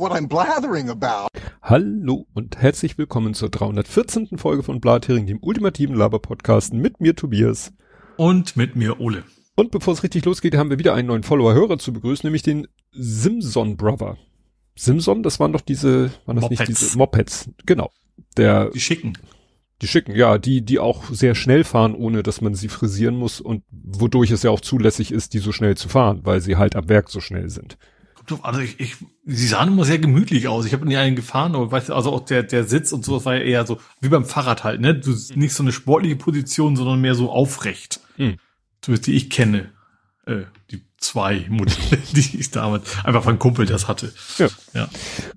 what I'm blathering about. Hallo und herzlich willkommen zur 314. Folge von Blathering, dem ultimativen Laber-Podcast mit mir Tobias. Und mit mir Ole. Und bevor es richtig losgeht, haben wir wieder einen neuen Follower-Hörer zu begrüßen, nämlich den Simson Brother. Simson, das waren doch diese, waren das Mopeds. nicht diese Mopeds? Genau. Der, Die schicken. die schicken, ja, die, die auch sehr schnell fahren, ohne dass man sie frisieren muss und wodurch es ja auch zulässig ist, die so schnell zu fahren, weil sie halt am Werk so schnell sind. Also ich, ich, sie sahen immer sehr gemütlich aus. Ich habe nie einen gefahren, aber weißt du, also auch der, der Sitz und sowas war ja eher so, wie beim Fahrrad halt, ne? Du nicht so eine sportliche Position, sondern mehr so aufrecht. Hm. Zumindest die ich kenne. Äh, zwei Modelle, die ich damals einfach von Kumpel das hatte. Ja. Ja.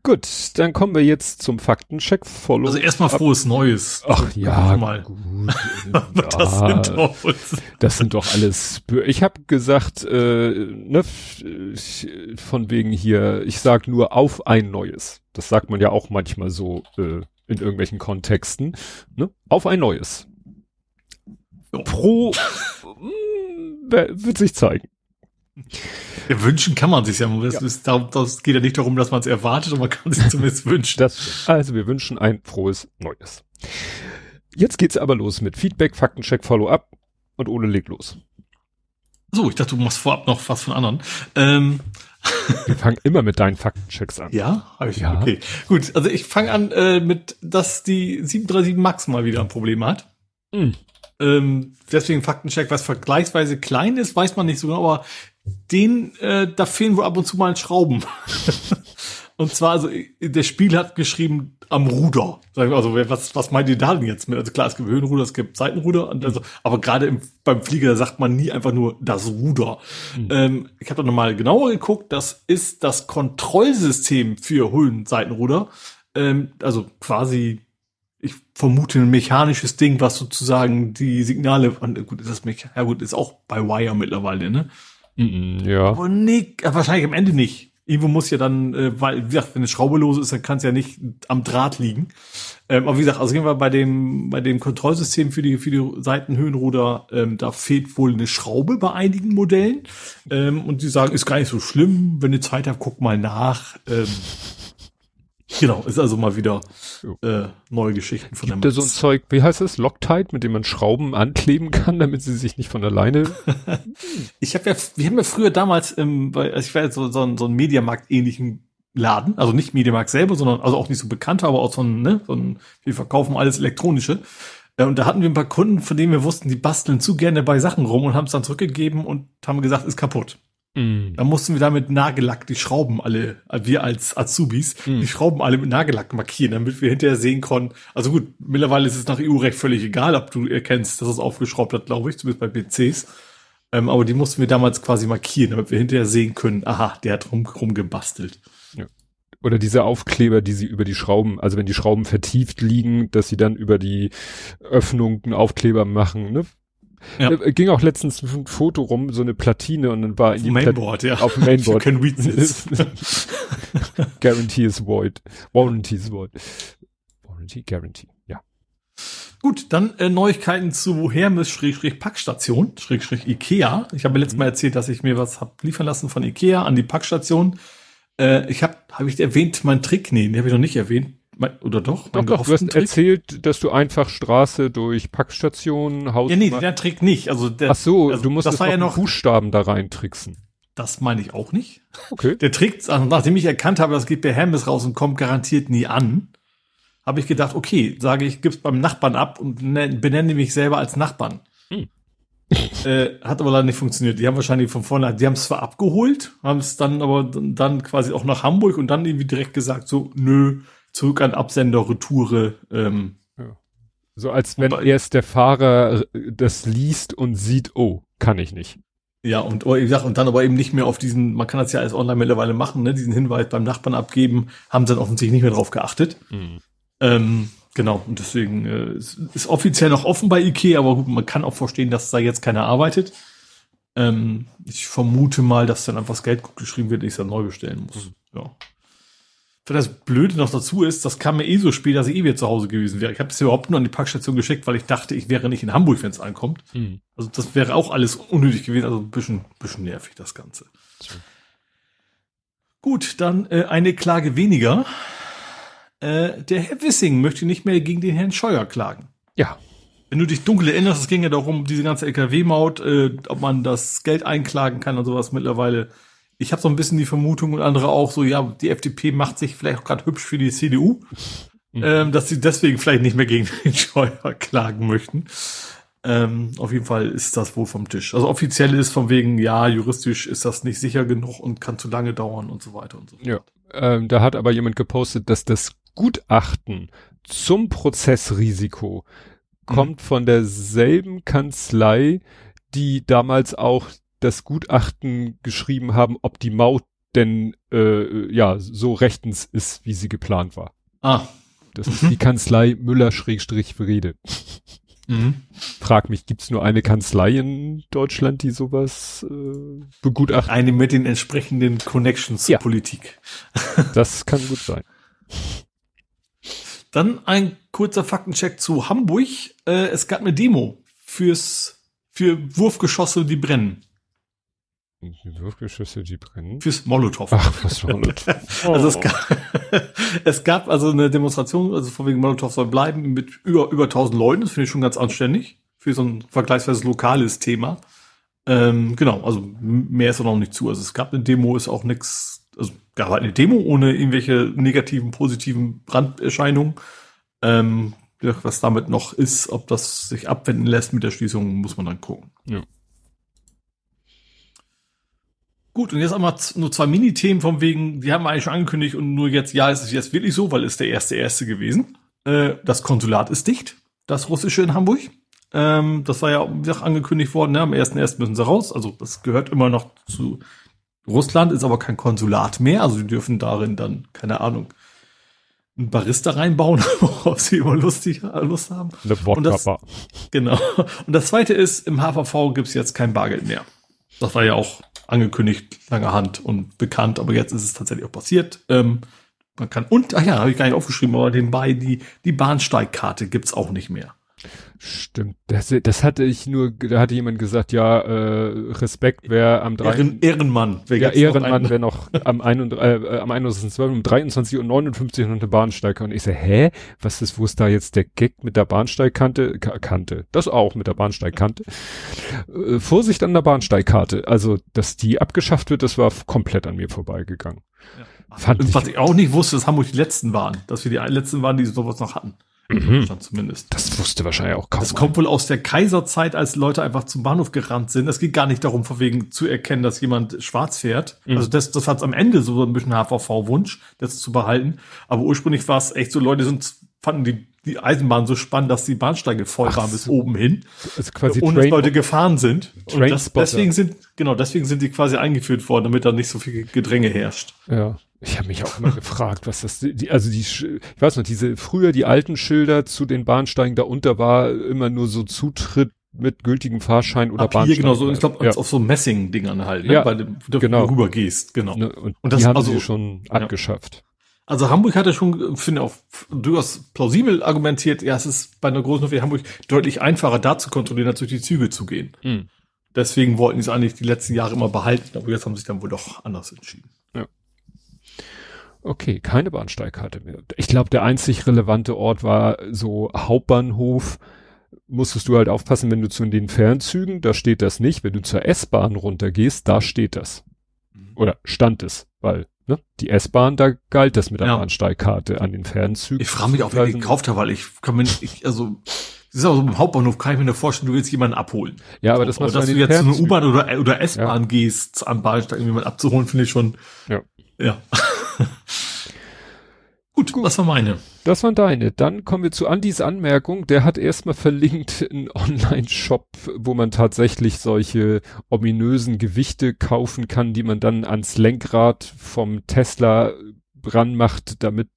Gut, dann kommen wir jetzt zum Faktencheck. Follow. Also erstmal frohes Neues. Ach Also, ja, mal. gut. Das ja. sind doch Das sind doch alles. Ich habe gesagt, äh, ne, von wegen hier. Ich sag nur auf ein neues. Das sagt man ja auch manchmal so äh, in irgendwelchen Kontexten. Ne? Auf ein neues. Pro wer- wird sich zeigen. Ja, wünschen kann man sich ja. Das, ist, darum- das geht ja nicht darum, dass man es erwartet, aber man kann sich zumindest wünschen. Das, also wir wünschen ein frohes Neues. Jetzt geht's aber los mit Feedback, Faktencheck, Follow-up und Ole legt los. So, ich dachte, du machst vorab noch was von anderen. Ähm, Wir fangen immer mit deinen Faktenchecks an. ja, habe ich. Ja. Okay, gut. Also ich fange an äh, mit, dass die 737 Max mal wieder ein Problem hat. Hm. Ähm, deswegen Faktencheck, was vergleichsweise klein ist, weiß man nicht so genau, aber den, äh, da fehlen wohl ab und zu mal Schrauben. und zwar, also der Spiel hat geschrieben am Ruder. Also was, was meint ihr da denn jetzt mit? Also klar, es gibt Höhenruder, es gibt Seitenruder, also, aber gerade im, beim Flieger sagt man nie einfach nur das Ruder. Ähm, ich habe da nochmal genauer geguckt, das ist das Kontrollsystem für Höhen-Seitenruder. Ähm, also quasi ich vermute ein mechanisches Ding, was sozusagen die Signale, gut, ist das Mecha ja gut, ist auch bei Wire mittlerweile, ne? Mhm, ja. Aber nee, äh, wahrscheinlich am Ende nicht. Irgendwo muss ja dann, äh, weil, wie gesagt, wenn eine Schraube los ist, dann kann es ja nicht am Draht liegen. Ähm, aber wie gesagt, also gehen wir bei dem, bei dem Kontrollsystem für die, für die Seitenhöhenruder, ähm, da fehlt wohl eine Schraube bei einigen Modellen. Ähm, und die sagen, ist gar nicht so schlimm, wenn ihr Zeit habt, guckt mal nach. Ähm, genau, ist also mal wieder äh, neue Geschichten von Gibt da so ein Zeug, wie heißt es? Loctite, mit dem man Schrauben ankleben kann, damit sie sich nicht von alleine. Ich habe ja, wir haben ja früher damals, ähm, bei, also ich war jetzt so, so ein, so ein Mediamarkt-ähnlichen Laden, also nicht Mediamarkt selber, sondern also auch nicht so bekannter, aber auch so ein, ne, so ein, wir verkaufen alles Elektronische. Äh, Und da hatten wir ein paar Kunden, von denen wir wussten, die basteln zu gerne bei Sachen rum und haben es dann zurückgegeben und haben gesagt, ist kaputt. Mhm. Da mussten wir da mit Nagellack die Schrauben alle, wir als Azubis, Hm. die Schrauben alle mit Nagellack markieren, damit wir hinterher sehen konnten. Also gut, mittlerweile ist es nach EU-Recht völlig egal, ob du erkennst, dass es aufgeschraubt hat, glaube ich, zumindest bei PCs. Ähm, aber die mussten wir damals quasi markieren, damit wir hinterher sehen können, aha, der hat rum, rumgebastelt. Oder diese Aufkleber, die sie über die Schrauben, also wenn die Schrauben vertieft liegen, dass sie dann über die Öffnung einen Aufkleber machen. Ne? Ja. Äh, Ging auch letztens ein Foto rum, so eine Platine und dann war in die Mainboard, ja. auf dem Mainboard. You can read this. Guarantee is void. Warranty is void. Warranty, Guarantee, ja. Gut, dann äh, Neuigkeiten zu Hermes-Packstation, Schrägstrich Ikea. Ich habe letztes Mal erzählt, dass ich mir was hab liefern lassen von Ikea an die Packstation. Äh, ich habe, habe ich erwähnt, meinen Trick? Nee, den habe ich noch nicht erwähnt. Oder doch? Doch, doch, du hast erzählt, dass du einfach Straße durch Packstationen, Haus... Ja, nee, der Trick nicht. Also der, Ach so, also du musst das das war ja noch Buchstaben da reintricksen. das meine ich auch nicht. Okay. Der Trick, also nachdem ich erkannt habe, das geht bei Hermes raus und kommt garantiert nie an, habe ich gedacht, okay, sage ich, gib's beim Nachbarn ab und nenn- benenne mich selber als Nachbarn. Hm. Äh, hat aber leider nicht funktioniert. Die haben wahrscheinlich von vorne, die haben es zwar abgeholt, haben es dann aber dann quasi auch nach Hamburg und dann irgendwie direkt gesagt, so, nö, zurück an Absender, Retoure. Ähm, So als wenn erst der Fahrer äh, das liest und sieht, oh, kann ich nicht. ja, und oh, wie gesagt, und dann aber eben nicht mehr auf diesen, man kann das ja alles online mittlerweile machen, ne, diesen Hinweis beim Nachbarn abgeben, haben sie dann offensichtlich nicht mehr drauf geachtet. Ähm, genau, und deswegen äh, ist offiziell noch offen bei Ikea, aber gut, man kann auch verstehen, dass da jetzt keiner arbeitet. Ähm, ich vermute mal, dass dann einfach das Geld gut geschrieben wird, ich es dann neu bestellen muss. Ja. Für das Blöde noch dazu ist, das kam mir eh so spät, dass ich eh wieder zu Hause gewesen wäre. Ich habe es überhaupt nur an die Packstation geschickt, weil ich dachte, ich wäre nicht in Hamburg, wenn es ankommt. Hm. Also das wäre auch alles unnötig gewesen, also ein bisschen, bisschen nervig, das Ganze. So. Gut, dann äh, eine Klage weniger. Äh, der Herr Wissing möchte nicht mehr gegen den Herrn Scheuer klagen. Ja. Wenn du dich dunkel erinnerst, es ging ja darum, diese ganze LKW-Maut, äh, ob man das Geld einklagen kann und sowas mittlerweile. Ich habe so ein bisschen die Vermutung und andere auch so, ja, die FDP macht sich vielleicht auch gerade hübsch für die CDU, mhm. ähm, dass sie deswegen vielleicht nicht mehr gegen den Scheuer klagen möchten. Ähm, auf jeden Fall ist das wohl vom Tisch. Also offiziell ist von wegen, ja, juristisch ist das nicht sicher genug und kann zu lange dauern und so weiter und so fort. Ja. Ähm, da hat aber jemand gepostet, dass das Gutachten zum Prozessrisiko mhm. kommt von derselben Kanzlei, die damals auch das Gutachten geschrieben haben, ob die Maut denn äh, ja so rechtens ist, wie sie geplant war. Ah. Das ist die Kanzlei Müller-Frede. Mhm. Frag mich, gibt's nur eine Kanzlei in Deutschland, die sowas äh, begutachtet? Eine mit den entsprechenden Connections ja. zur Politik. das kann gut sein. Dann ein kurzer Faktencheck zu Hamburg. Äh, es gab eine Demo fürs für Wurfgeschosse, die brennen. Die Wurfgeschosse, die brennen? Fürs Molotow. Ach, was Molotow. also es gab, es gab also eine Demonstration, also von wegen Molotow soll bleiben, mit über, über 1000 Leuten. Das finde ich schon ganz anständig. Für so ein vergleichsweise lokales Thema. Ähm, genau, also mehr ist auch noch nicht zu. Also es gab eine Demo, ist auch nichts, also gab halt eine Demo ohne irgendwelche negativen, positiven Branderscheinungen. Ähm, was damit noch ist, ob das sich abwenden lässt mit der Schließung, muss man dann gucken. Ja. Gut, und jetzt einmal nur zwei Mini-Themen von wegen, die haben wir eigentlich schon angekündigt und nur jetzt, ja, ist es jetzt wirklich so, weil es der erste erste gewesen. Äh, das Konsulat ist dicht, das russische in Hamburg. Ähm, das war ja auch angekündigt worden, ne? am ersten ersten müssen sie raus. Also das gehört immer noch zu Russland, ist aber kein Konsulat mehr. Also die dürfen darin dann, keine Ahnung, einen Barista reinbauen, worauf sie immer lustig, Lust haben. Eine und das, Genau. Und das zweite ist, im HVV gibt's jetzt kein Bargeld mehr. Das war ja auch angekündigt, lange Hand und bekannt, aber jetzt ist es tatsächlich auch passiert. Ähm, man kann, und, ach ja, habe ich gar nicht aufgeschrieben, aber nebenbei, die, die Bahnsteigkarte gibt's auch nicht mehr. Stimmt, das, das hatte ich nur, da hatte jemand gesagt, ja, äh, Respekt, wer am 3. Ehren, Ehrenmann. Wer ja, Ehrenmann, wer noch am, 1, äh, am 21.12. um 23 und 59 noch eine Bahnsteigkante. Und ich so, hä? Was ist, wo ist da jetzt der Gag mit der Bahnsteigkante? K Kante. Das auch mit der Bahnsteigkante. Äh, Vorsicht an der Bahnsteigkarte. Also, dass die abgeschafft wird, das war komplett an mir vorbeigegangen. Ja. Fand und was ich auch nicht wusste, dass Hamburg die letzten waren. Dass wir die letzten waren, die sowas noch hatten. Mhm. zumindest. Das wusste wahrscheinlich auch kaum. Das kommt wohl aus der Kaiserzeit, als Leute einfach zum Bahnhof gerannt sind. Es geht gar nicht darum, von wegen zu erkennen, dass jemand schwarz fährt. Mhm. Also das, das hat am Ende so ein bisschen HVV-Wunsch, das zu behalten. Aber ursprünglich war es echt so, Leute sind, fanden die, die Eisenbahn so spannend, dass die Bahnsteige voll Ach waren bis oben hin. Also quasi und Train Leute gefahren sind. Und das, deswegen sind, genau, deswegen sind die quasi eingeführt worden, damit da nicht so viel Gedränge herrscht. Ja. Ich habe mich auch immer gefragt, was das, die, also die, ich weiß noch, diese früher die alten Schilder zu den Bahnsteigen da unter war immer nur so Zutritt mit gültigem Fahrschein oder Papier, Bahnsteig. genau so, ich glaube, ja. auf so Messing-Dingern halt, ne? ja, dem, du genau. rüber gehst, genau. Ne, und, und das die haben also, sie schon ja. abgeschafft. Also Hamburg hatte schon, finde ich auch durchaus plausibel argumentiert, ja, es ist bei einer großen wie Hamburg deutlich einfacher, da zu kontrollieren, als durch die Züge zu gehen. Mhm. Deswegen wollten sie es eigentlich die letzten Jahre immer behalten, aber jetzt haben sie sich dann wohl doch anders entschieden. Okay, keine Bahnsteigkarte mehr. Ich glaube, der einzig relevante Ort war so Hauptbahnhof. Musstest du halt aufpassen, wenn du zu den Fernzügen, da steht das nicht. Wenn du zur S-Bahn runtergehst, da steht das. Mhm. Oder stand es, weil ne, die S-Bahn, da galt das mit der ja. Bahnsteigkarte an den Fernzügen. Ich frage mich auch, wer die gekauft hat, weil ich kann mir nicht, also das ist aber so im Hauptbahnhof, kann ich mir nur vorstellen, du willst jemanden abholen. Ja, aber das so, dass du jetzt zu einer U-Bahn oder, oder S-Bahn ja. gehst, am Bahnsteig jemanden abzuholen, finde ich schon. Ja. Ja. Gut, Gut, das war meine. Das waren deine. Dann kommen wir zu Andys Anmerkung. Der hat erstmal verlinkt einen Online-Shop, wo man tatsächlich solche ominösen Gewichte kaufen kann, die man dann ans Lenkrad vom Tesla ranmacht, damit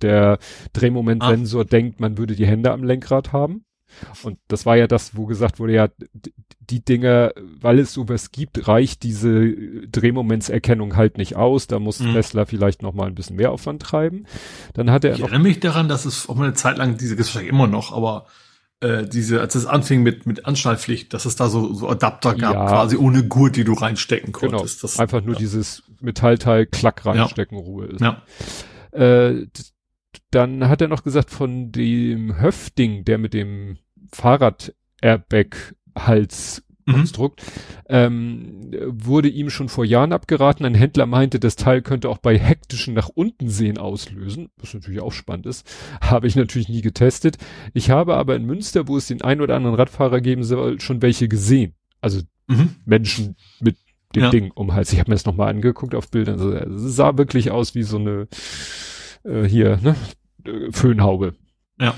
der Drehmomentsensor ah. denkt, man würde die Hände am Lenkrad haben. Und das war ja das, wo gesagt wurde, ja, die Dinge, weil es sowas gibt, reicht diese Drehmomentserkennung halt nicht aus. Da muss mhm. Tesla vielleicht noch mal ein bisschen mehr Aufwand treiben. Dann hat er ich erinnere mich daran, dass es auch mal eine Zeit lang, diese wahrscheinlich immer noch, aber äh, diese, als es anfing mit, mit Anschnallpflicht, dass es da so, so Adapter gab, ja, quasi ohne Gurt, die du reinstecken genau. konntest. Genau. Das, Einfach nur ja. dieses Metallteil, klack reinstecken, ja. Ruhe ist. Ja. Äh, dann hat er noch gesagt, von dem Höfting, der mit dem Fahrrad-Airbag-Hals Konstrukt, mhm. ähm, wurde ihm schon vor Jahren abgeraten. Ein Händler meinte, das Teil könnte auch bei hektischen nach unten sehen auslösen, was natürlich auch spannend ist. Habe ich natürlich nie getestet. Ich habe aber in Münster, wo es den ein oder anderen Radfahrer geben soll, schon welche gesehen. Also mhm. Menschen mit dem ja. Ding um Hals. Ich habe mir das nochmal angeguckt auf Bildern. Also, es sah wirklich aus wie so eine äh, hier, ne? Föhnhaube. Ja.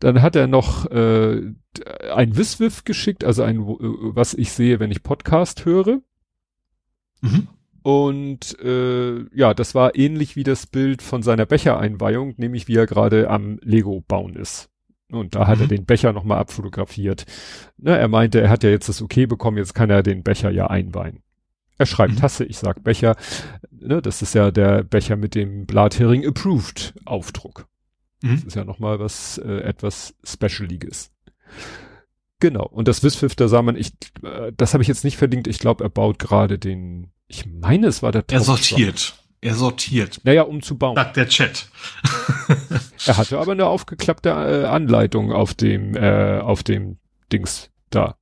Dann hat er noch äh, ein Wiswiff geschickt, also ein, was ich sehe, wenn ich Podcast höre. Mhm. Und äh, ja, das war ähnlich wie das Bild von seiner Bechereinweihung, nämlich wie er gerade am Lego bauen ist. Und da hat mhm. er den Becher nochmal abfotografiert. Ne, er meinte, er hat ja jetzt das Okay bekommen, jetzt kann er den Becher ja einweihen. Er schreibt mhm. Tasse, ich sag Becher. Ne, das ist ja der Becher mit dem Blathering Approved Aufdruck. Mhm. Das ist ja nochmal was äh, etwas Specialiges. Genau. Und das Wisfif, da sah man, ich, äh, das habe ich jetzt nicht verdient. Ich glaube, er baut gerade den, ich meine, es war der Er sortiert. Er sortiert. Naja, um zu bauen. Sagt der Chat. er hatte aber eine aufgeklappte äh, Anleitung auf dem, äh, auf dem Dings da.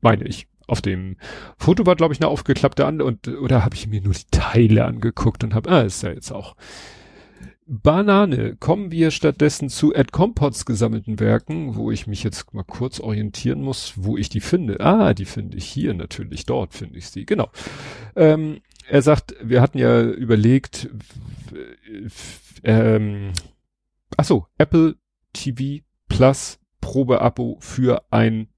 Meine ich. Auf dem Foto war, glaube ich, eine aufgeklappte An und oder habe ich mir nur die Teile angeguckt und habe, ah, ist ja jetzt auch Banane. Kommen wir stattdessen zu Ed Compots gesammelten Werken, wo ich mich jetzt mal kurz orientieren muss, wo ich die finde. Ah, die finde ich hier natürlich. Dort finde ich sie. Genau. Ähm, er sagt, wir hatten ja überlegt, ähm, ach so, Apple TV Plus Probeabo für ein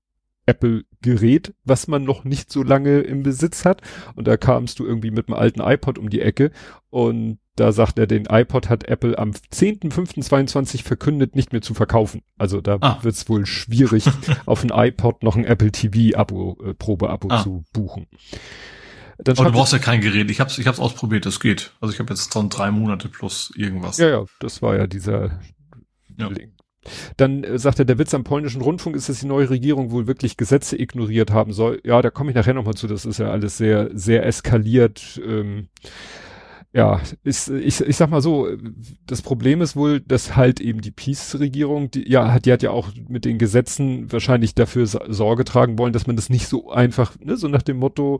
Apple-Gerät, was man noch nicht so lange im Besitz hat. Und da kamst du irgendwie mit einem alten iPod um die Ecke und da sagt er, den iPod hat Apple am 10.05.22 verkündet, nicht mehr zu verkaufen. Also da ah. wird es wohl schwierig, auf ein iPod noch ein Apple TV-Abo, äh, Probeabo ah. zu buchen. Dann Aber du brauchst ja kein Gerät. Ich hab's, ich hab's ausprobiert, das geht. Also ich habe jetzt schon drei Monate plus irgendwas. Ja, ja, das war ja dieser ja. Link. Dann äh, sagt er, der Witz am polnischen Rundfunk ist, dass die neue Regierung wohl wirklich Gesetze ignoriert haben soll. Ja, da komme ich nachher nochmal zu. Das ist ja alles sehr, sehr eskaliert. Ähm, ja, ist, ich, ich sag mal so, das Problem ist wohl, dass halt eben die Peace-Regierung, die, ja, hat, die hat ja auch mit den Gesetzen wahrscheinlich dafür Sorge tragen wollen, dass man das nicht so einfach, ne, so nach dem Motto,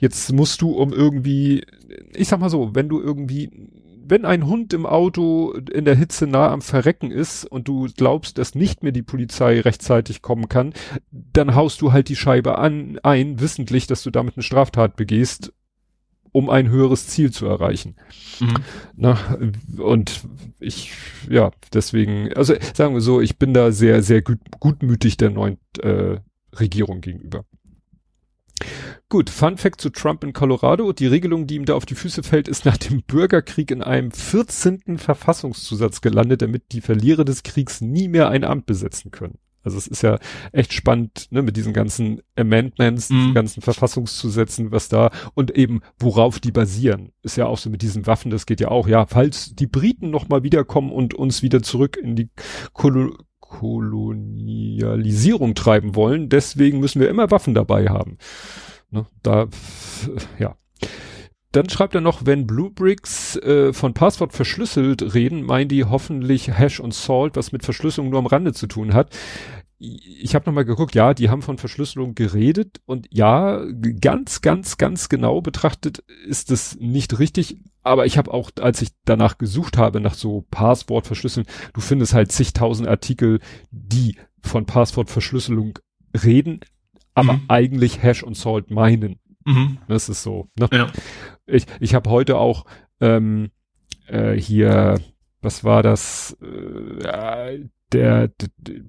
jetzt musst du um irgendwie, ich sag mal so, wenn du irgendwie wenn ein Hund im Auto in der Hitze nah am Verrecken ist und du glaubst, dass nicht mehr die Polizei rechtzeitig kommen kann, dann haust du halt die Scheibe an, ein, wissentlich, dass du damit eine Straftat begehst, um ein höheres Ziel zu erreichen. Mhm. Na, und ich, ja, deswegen, also sagen wir so, ich bin da sehr, sehr gut, gutmütig der neuen äh, Regierung gegenüber. Gut, Fun Fact zu Trump in Colorado. Die Regelung, die ihm da auf die Füße fällt, ist nach dem Bürgerkrieg in einem 14. Verfassungszusatz gelandet, damit die Verlierer des Kriegs nie mehr ein Amt besetzen können. Also es ist ja echt spannend, ne, mit diesen ganzen Amendments, mm. diesen ganzen Verfassungszusätzen, was da und eben worauf die basieren. Ist ja auch so mit diesen Waffen, das geht ja auch, ja, falls die Briten nochmal wiederkommen und uns wieder zurück in die Kolo Kolonialisierung treiben wollen. Deswegen müssen wir immer Waffen dabei haben. Ne, da, ja. Dann schreibt er noch, wenn Bluebricks äh, von Passwort verschlüsselt reden, meinen die hoffentlich Hash und Salt, was mit Verschlüsselung nur am Rande zu tun hat. Ich habe nochmal geguckt, ja, die haben von Verschlüsselung geredet und ja, ganz, ganz, ganz genau betrachtet ist es nicht richtig, aber ich habe auch, als ich danach gesucht habe, nach so Passwortverschlüsseln, du findest halt zigtausend Artikel, die von Passwortverschlüsselung reden, aber mhm. eigentlich Hash und Salt meinen. Mhm. Das ist so. Ne? Ja. Ich, ich habe heute auch ähm, äh, hier, was war das? Äh, der, der, der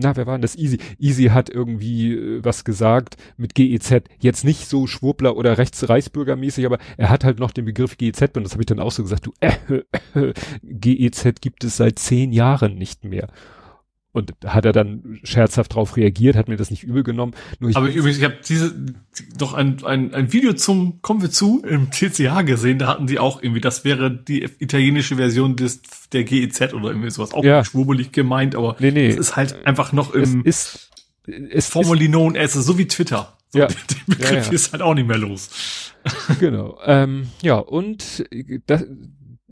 na, wer war denn das? Easy. Easy hat irgendwie äh, was gesagt mit GEZ. Jetzt nicht so Schwurbler oder Rechtsreichsbürgermäßig, aber er hat halt noch den Begriff GEZ und das habe ich dann auch so gesagt, du, äh, äh, GEZ gibt es seit zehn Jahren nicht mehr. Und hat er dann scherzhaft drauf reagiert, hat mir das nicht übel genommen. Nur ich Aber ich, übrigens, ich habe diese doch ein, ein, ein Video zum Kommen wir zu im TCH gesehen, da hatten die auch irgendwie, das wäre die italienische Version des der GEZ oder irgendwie sowas, auch ja. schwurbelig gemeint, aber nee, nee. es ist halt einfach noch im es ist es formerly known as, so wie Twitter. So, Ja. Den Begriff Ja, ja. ist halt auch nicht mehr los. Genau. Ähm, ja, und äh, das,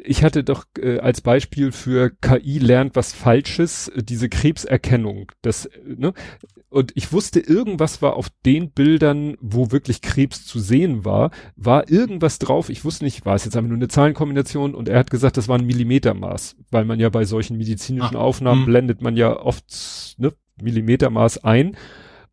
ich hatte doch äh, als Beispiel für KI lernt was Falsches, äh, diese Krebserkennung. Das, äh, ne? Und ich wusste, irgendwas war auf den Bildern, wo wirklich Krebs zu sehen war, war irgendwas drauf. Ich wusste nicht, war es jetzt einfach nur eine Zahlenkombination und er hat gesagt, das war ein Millimetermaß, weil man ja bei solchen medizinischen Ah, Aufnahmen hm. blendet man ja oft ne, Millimetermaß ein.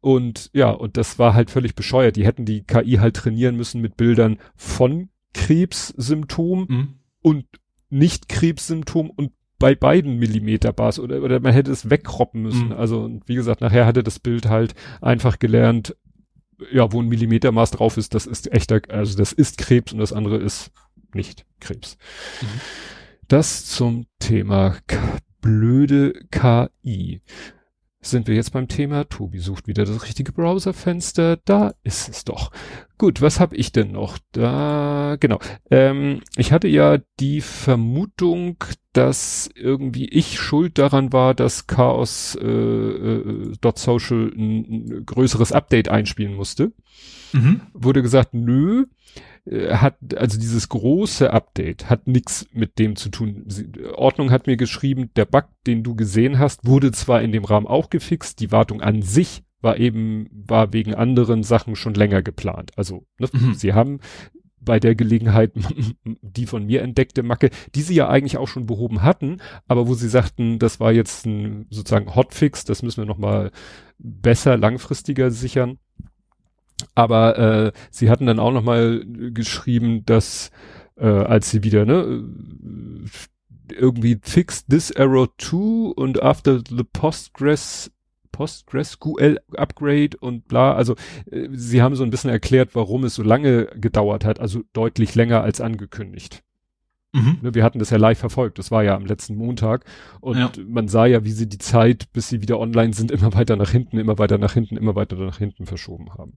Und ja, und das war halt völlig bescheuert. Die hätten die KI halt trainieren müssen mit Bildern von Krebssymptom Mhm. und nicht Krebssymptom und bei beiden Millimeterbars oder, oder man hätte es wegkroppen müssen. Mhm. Also, und wie gesagt, nachher hatte das Bild halt einfach gelernt, ja, wo ein Millimetermaß drauf ist, das ist echter, also das ist Krebs und das andere ist nicht Krebs. Mhm. Das zum Thema blöde KI. Sind wir jetzt beim Thema? Tobi sucht wieder das richtige Browserfenster. Da ist es doch. Gut, was habe ich denn noch? Da, genau. Ähm, ich hatte ja die Vermutung, dass irgendwie ich schuld daran war, dass Chaos äh, äh, Social ein, ein größeres Update einspielen musste Mhm. wurde gesagt, nö, hat, also dieses große Update hat nichts mit dem zu tun. Sie, Ordnung hat mir geschrieben, der Bug, den du gesehen hast, wurde zwar in dem Rahmen auch gefixt, die Wartung an sich war eben, war wegen anderen Sachen schon länger geplant. Also, ne, Mhm. sie haben bei der Gelegenheit die von mir entdeckte Macke, die sie ja eigentlich auch schon behoben hatten, aber wo sie sagten, das war jetzt ein sozusagen Hotfix, das müssen wir nochmal besser, langfristiger sichern. Aber äh, sie hatten dann auch noch mal geschrieben, dass äh, als sie wieder ne äh, irgendwie fixed this error too und after the Postgres PostgreSQL Upgrade und bla, also äh, sie haben so ein bisschen erklärt, warum es so lange gedauert hat, also deutlich länger als angekündigt. Mhm. Ne, wir hatten das ja live verfolgt, das war ja am letzten Montag und Ja. man sah ja, wie sie die Zeit, bis sie wieder online sind, immer weiter nach hinten, immer weiter nach hinten, immer weiter nach hinten verschoben haben.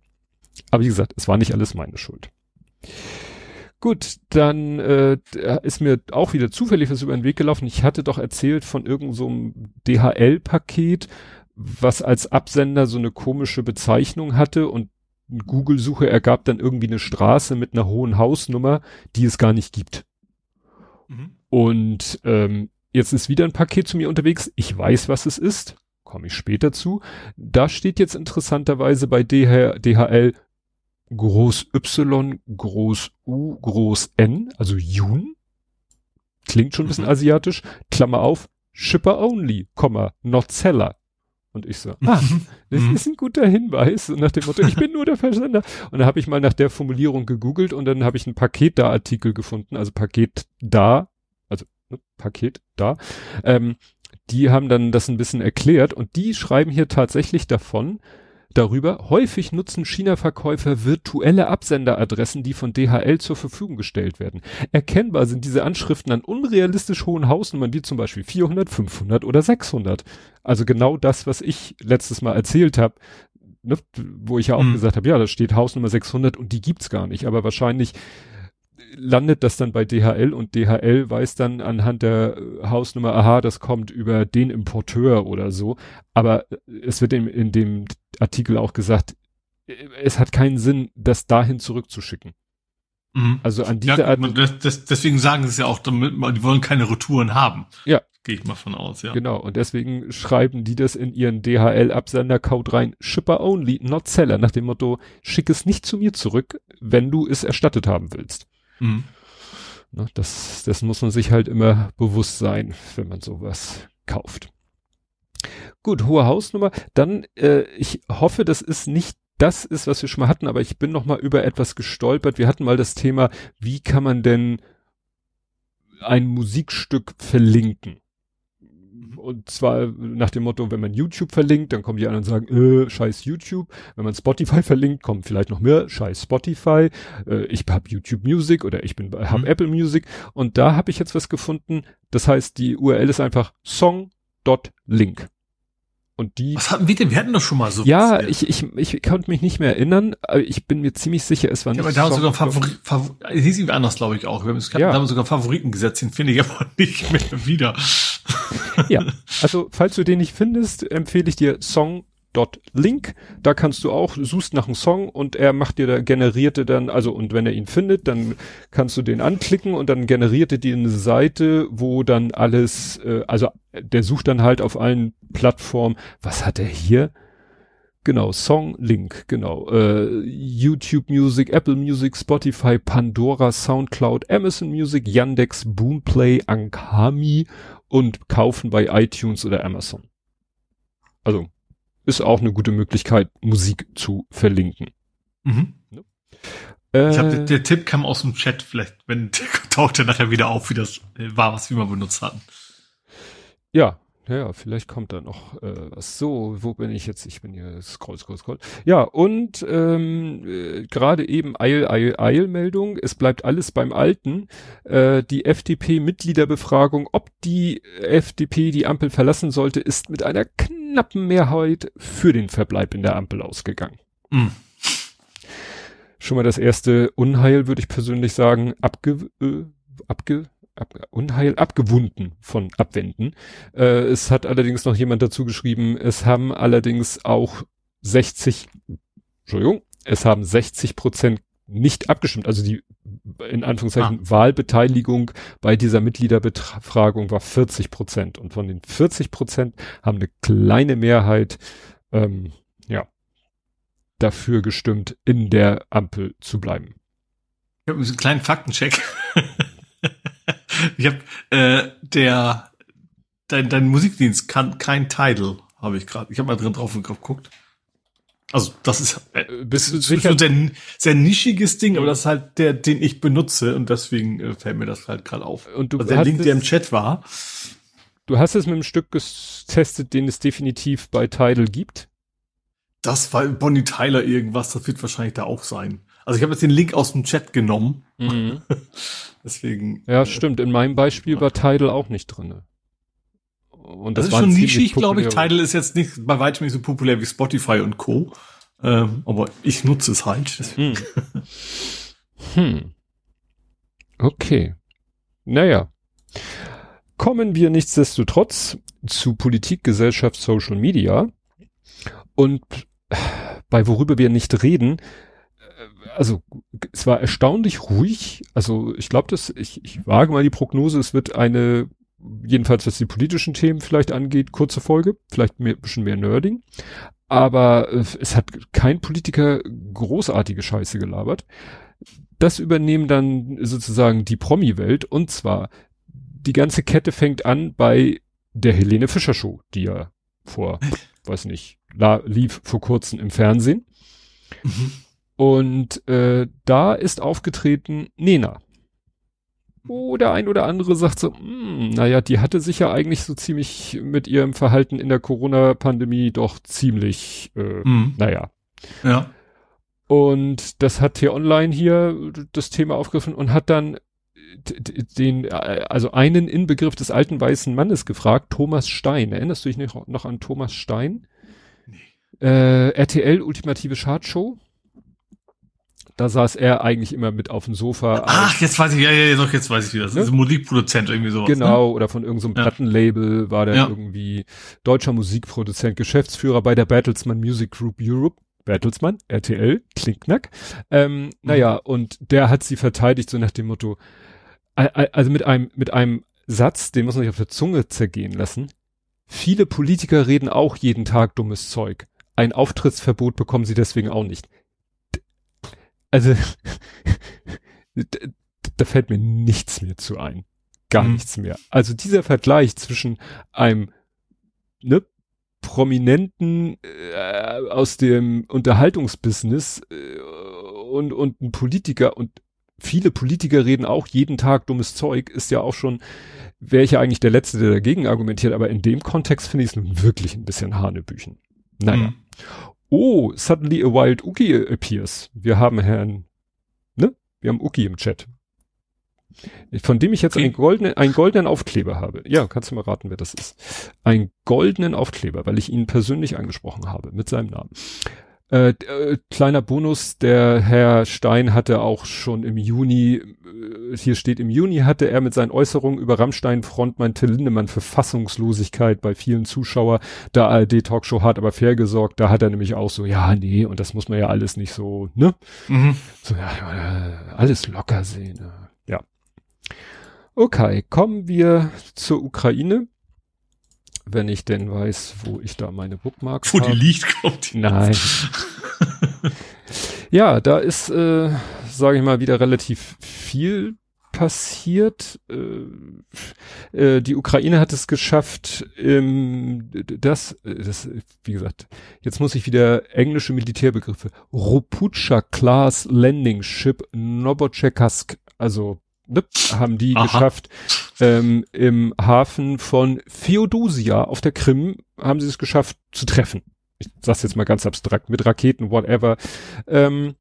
Aber wie gesagt, es war nicht alles meine Schuld. Gut, dann äh, ist mir auch wieder zufällig was über den Weg gelaufen. Ich hatte doch erzählt von irgendeinem so DHL-Paket, was als Absender so eine komische Bezeichnung hatte und eine Google-Suche ergab dann irgendwie eine Straße mit einer hohen Hausnummer, die es gar nicht gibt. Mhm. Und ähm, jetzt ist wieder ein Paket zu mir unterwegs. Ich weiß, was es ist. Komme ich später zu. Da steht jetzt interessanterweise bei DH DHL groß Y, groß U, groß N, also Jun. Klingt schon ein bisschen Mhm. asiatisch. Klammer auf, Shipper only, Komma, not seller. Und ich so, ah, das Mhm. ist ein guter Hinweis. Und nach dem Motto, ich bin nur der Versender. Und dann habe ich mal nach der Formulierung gegoogelt und dann habe ich einen Paket da Artikel gefunden, also Paket da, also ne, Paket da. Ähm, die haben dann das ein bisschen erklärt und die schreiben hier tatsächlich davon, darüber, häufig nutzen China-Verkäufer virtuelle Absenderadressen, die von DHL zur Verfügung gestellt werden. Erkennbar sind diese Anschriften an unrealistisch hohen Hausnummern, wie zum Beispiel 400, 500 oder 600. Also genau das, was ich letztes Mal erzählt habe, ne, wo ich ja auch Mhm. gesagt habe, ja, da steht Hausnummer 600 und die gibt's gar nicht. Aber wahrscheinlich landet das dann bei DHL und DHL weiß dann anhand der äh, Hausnummer, aha, das kommt über den Importeur oder so. Aber äh, es wird in, in dem Artikel auch gesagt, äh, es hat keinen Sinn, das dahin zurückzuschicken. Mhm. Also an diese Ja, Art, das, das, deswegen sagen sie es ja auch, damit man, die wollen keine Retouren haben. Ja. Gehe ich mal von aus, ja. genau, und deswegen schreiben die das in ihren DHL-Absender-Code rein, Shipper only, not seller, nach dem Motto, schick es nicht zu mir zurück, wenn du es erstattet haben willst. Mhm. Ne, das, das muss man sich halt immer bewusst sein, wenn man sowas kauft. Gut, hohe Hausnummer. Dann, äh, ich hoffe, das ist nicht das ist, was wir schon mal hatten, aber ich bin noch mal über etwas gestolpert. Wir hatten mal das Thema, wie kann man denn ein Musikstück verlinken? Und zwar nach dem Motto, wenn man YouTube verlinkt, dann kommen die anderen und sagen, äh, scheiß YouTube. Wenn man Spotify verlinkt, kommen vielleicht noch mehr, scheiß Spotify. Äh, ich habe YouTube Music oder ich bin habe Mhm. Apple Music. Und da habe ich jetzt was gefunden. Das heißt, die URL ist einfach song.link. Und die Was hatten wir denn? Wir hatten doch schon mal so. ja, ich, ich, ich konnte mich nicht mehr erinnern, aber ich bin mir ziemlich sicher, es war Ja, nicht aber da haben wir sogar Song- Favorit, Favor es hieß irgendwie anders, glaube ich auch. Wir haben, es- Ja. da haben sogar Favoriten gesetzt, den finde ich aber nicht mehr wieder. Ja, also falls du den nicht findest, empfehle ich dir Song Link. Da kannst du auch, suchst nach einem Song und er macht dir da, generierte dann, also und wenn er ihn findet, dann kannst du den anklicken und dann generiert er dir eine Seite, wo dann alles, äh, also der sucht dann halt auf allen Plattformen, was hat er hier? Genau, Song Link, genau. Äh, YouTube Music, Apple Music, Spotify, Pandora, Soundcloud, Amazon Music, Yandex, Boomplay, Ankami und kaufen bei iTunes oder Amazon. Also ist auch eine gute Möglichkeit, Musik zu verlinken. Mhm. Ne? Ich hab, der, der Tipp kam aus dem Chat, vielleicht, wenn taucht er nachher wieder auf, wie das äh, war, was wir mal benutzt hatten. Ja, ja, vielleicht kommt da noch äh, was. So, wo bin ich jetzt? Ich bin hier scroll, scroll, scroll. Ja, und ähm, äh, gerade eben Eil, Eil, Eilmeldung. Es bleibt alles beim Alten. Äh, die FDP-Mitgliederbefragung, ob die FDP die Ampel verlassen sollte, ist mit einer knappen Mehrheit für den Verbleib in der Ampel ausgegangen. Mhm. Schon mal das erste Unheil, würde ich persönlich sagen, abge, äh, abge ab, Unheil abgewunden von Abwenden. Äh, es hat allerdings noch jemand dazu geschrieben, es haben allerdings auch 60, Entschuldigung, es haben 60 Prozent nicht abgestimmt. Also die in Anführungszeichen ah. Wahlbeteiligung bei dieser Mitgliederbefragung war 40 Prozent. Und von den 40 Prozent haben eine kleine Mehrheit ähm, ja dafür gestimmt, in der Ampel zu bleiben. Ich habe einen kleinen Faktencheck. ich habe äh, der dein, dein Musikdienst kann kein Title, habe ich gerade. Ich habe mal drin drauf geguckt. Also das ist, äh, Bist du sicher? schon sehr, sehr nischiges Ding, aber das ist halt der, den ich benutze und deswegen äh, fällt mir das halt gerade auf. Und du also der Link, der im Chat war, Du hast es mit einem Stück getestet, den es definitiv bei Tidal gibt. das war Bonnie Tyler irgendwas, das wird wahrscheinlich da auch sein. Also ich habe jetzt den Link aus dem Chat genommen, deswegen. Ja, stimmt. In meinem Beispiel war Tidal auch nicht drinne. Und Das, das, ist schon nischig, glaube ich. Tidal ist jetzt nicht bei weitem nicht so populär wie Spotify und Co. Ähm, aber ich nutze es halt. Hm. hm. Okay. Naja. Kommen wir nichtsdestotrotz zu Politik, Gesellschaft, Social Media. Und bei worüber wir nicht reden, äh, also es war erstaunlich ruhig. Also ich glaube, dass ich, ich wage mal die Prognose, es wird eine, jedenfalls was die politischen Themen vielleicht angeht, kurze Folge, vielleicht mehr, bisschen mehr Nerding. Aber äh, es hat kein Politiker großartige Scheiße gelabert. Das übernehmen dann sozusagen die Promi-Welt und zwar die ganze Kette fängt an bei der Helene Fischer Show, die ja vor, weiß nicht, lief vor kurzem im Fernsehen. Mhm. Und äh, da ist aufgetreten Nena. Wo der ein oder andere sagt so, hm, naja, die hatte sich ja eigentlich so ziemlich mit ihrem Verhalten in der Corona-Pandemie doch ziemlich, äh, Mhm. naja. Ja. Und das hat hier online hier das Thema aufgegriffen und hat dann den, äh, also einen Inbegriff des alten weißen Mannes gefragt, Thomas Stein. Erinnerst du dich noch, noch an Thomas Stein? Äh, RTL Ultimative Chartshow. Da saß er eigentlich immer mit auf dem Sofa. Ach, jetzt weiß ich, ja, ja, doch, jetzt weiß ich wieder. Das Ne? ist ein Musikproduzent irgendwie sowas. Genau, oder von irgendeinem Ja. Plattenlabel war der Ja. irgendwie deutscher Musikproduzent, Geschäftsführer bei der Bertelsmann Music Group Europe. Bertelsmann, RTL, Klickknack. Ähm, Naja, und der hat sie verteidigt, so nach dem Motto, al- al- also mit einem, mit einem Satz, den muss man sich auf der Zunge zergehen lassen. Viele Politiker reden auch jeden Tag dummes Zeug. Ein Auftrittsverbot bekommen sie deswegen auch nicht. Also, d- da fällt mir nichts mehr zu ein. Gar Mhm. nichts mehr. Also dieser Vergleich zwischen einem ne, Prominenten äh, aus dem Unterhaltungsbusiness äh, und, und ein Politiker und viele Politiker reden auch jeden Tag dummes Zeug, ist ja auch schon, wäre ich ja eigentlich der Letzte, der dagegen argumentiert, aber in dem Kontext finde ich es nun wirklich ein bisschen Hanebüchen. Naja. Mhm. Oh, suddenly a wild Uki appears. Wir haben Herrn, ne? Wir haben Uki im Chat. Von dem ich jetzt einen goldenen, einen goldenen Aufkleber habe. Ja, kannst du mal raten, wer das ist. Einen goldenen Aufkleber, weil ich ihn persönlich angesprochen habe mit seinem Namen. Äh, äh, kleiner Bonus, der Herr Stein hatte auch schon im Juni, äh, hier steht im Juni, hatte er mit seinen Äußerungen über Rammstein-Frontmann Till Lindemann für Fassungslosigkeit bei vielen Zuschauer der ARD-Talkshow hart aber fair gesorgt. Da hat er nämlich auch so, ja, nee, und das muss man ja alles nicht so, ne? Mhm. So, ja, alles locker sehen. Ja. Okay, kommen wir zur Ukraine wenn ich denn weiß, wo ich da meine Bookmarks Wo hab. die liegt, kommt die. Nein. ja, da ist, äh, sage ich mal, wieder relativ viel passiert. Äh, äh, die Ukraine hat es geschafft, ähm, das, das, wie gesagt, jetzt muss ich wieder englische Militärbegriffe. Ropucha Class Landing Ship Novocherkassk, also haben die Aha. geschafft. Ähm, Im Hafen von Theodosia auf der Krim haben sie es geschafft zu treffen. Ich sag's jetzt mal ganz abstrakt, mit Raketen, whatever. Ähm,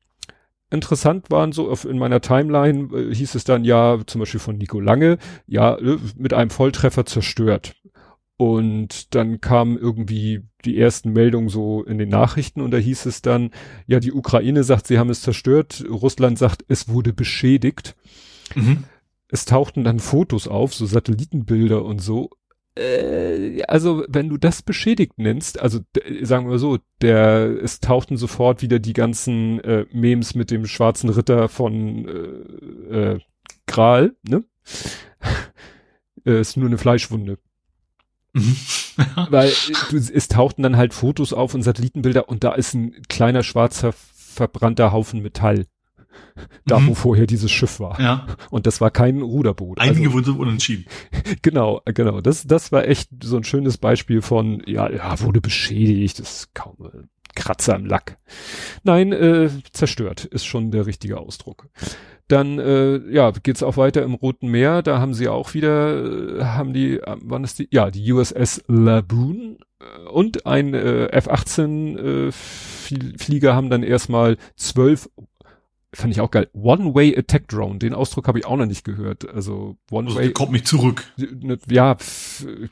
interessant waren so auf, in meiner Timeline äh, hieß es dann ja zum Beispiel von Nico Lange ja äh, mit einem Volltreffer zerstört und dann kamen irgendwie die ersten Meldungen so in den Nachrichten und da hieß es dann ja die Ukraine sagt sie haben es zerstört Russland sagt es wurde beschädigt Mhm. Es tauchten dann Fotos auf, so Satellitenbilder und so. Äh, also wenn du das beschädigt nennst, also sagen wir so, der es tauchten sofort wieder die ganzen äh, Memes mit dem schwarzen Ritter von äh, äh, Gral, ne? äh, ist nur eine Fleischwunde. Mhm. Weil du, es tauchten dann halt Fotos auf und Satellitenbilder und da ist ein kleiner schwarzer verbrannter Haufen Metall da mhm. wo vorher dieses Schiff war. Ja. Und das war kein Ruderboot. Einige also, wurden unentschieden. Genau, genau. Das, das war echt so ein schönes Beispiel von, ja, ja, wurde beschädigt, das ist kaum äh, Kratzer im Lack. Nein, äh, zerstört ist schon der richtige Ausdruck. Dann äh, ja geht's auch weiter im Roten Meer. Da haben sie auch wieder, äh, haben die, äh, wann ist die? Ja, die USS Laboon äh, und ein äh, F-18 äh, Flieger haben dann erstmal zwölf fand ich auch geil. One-Way Attack Drone, den Ausdruck habe ich auch noch nicht gehört. Also One-Way. Also, kommt nicht zurück. Ne, ja,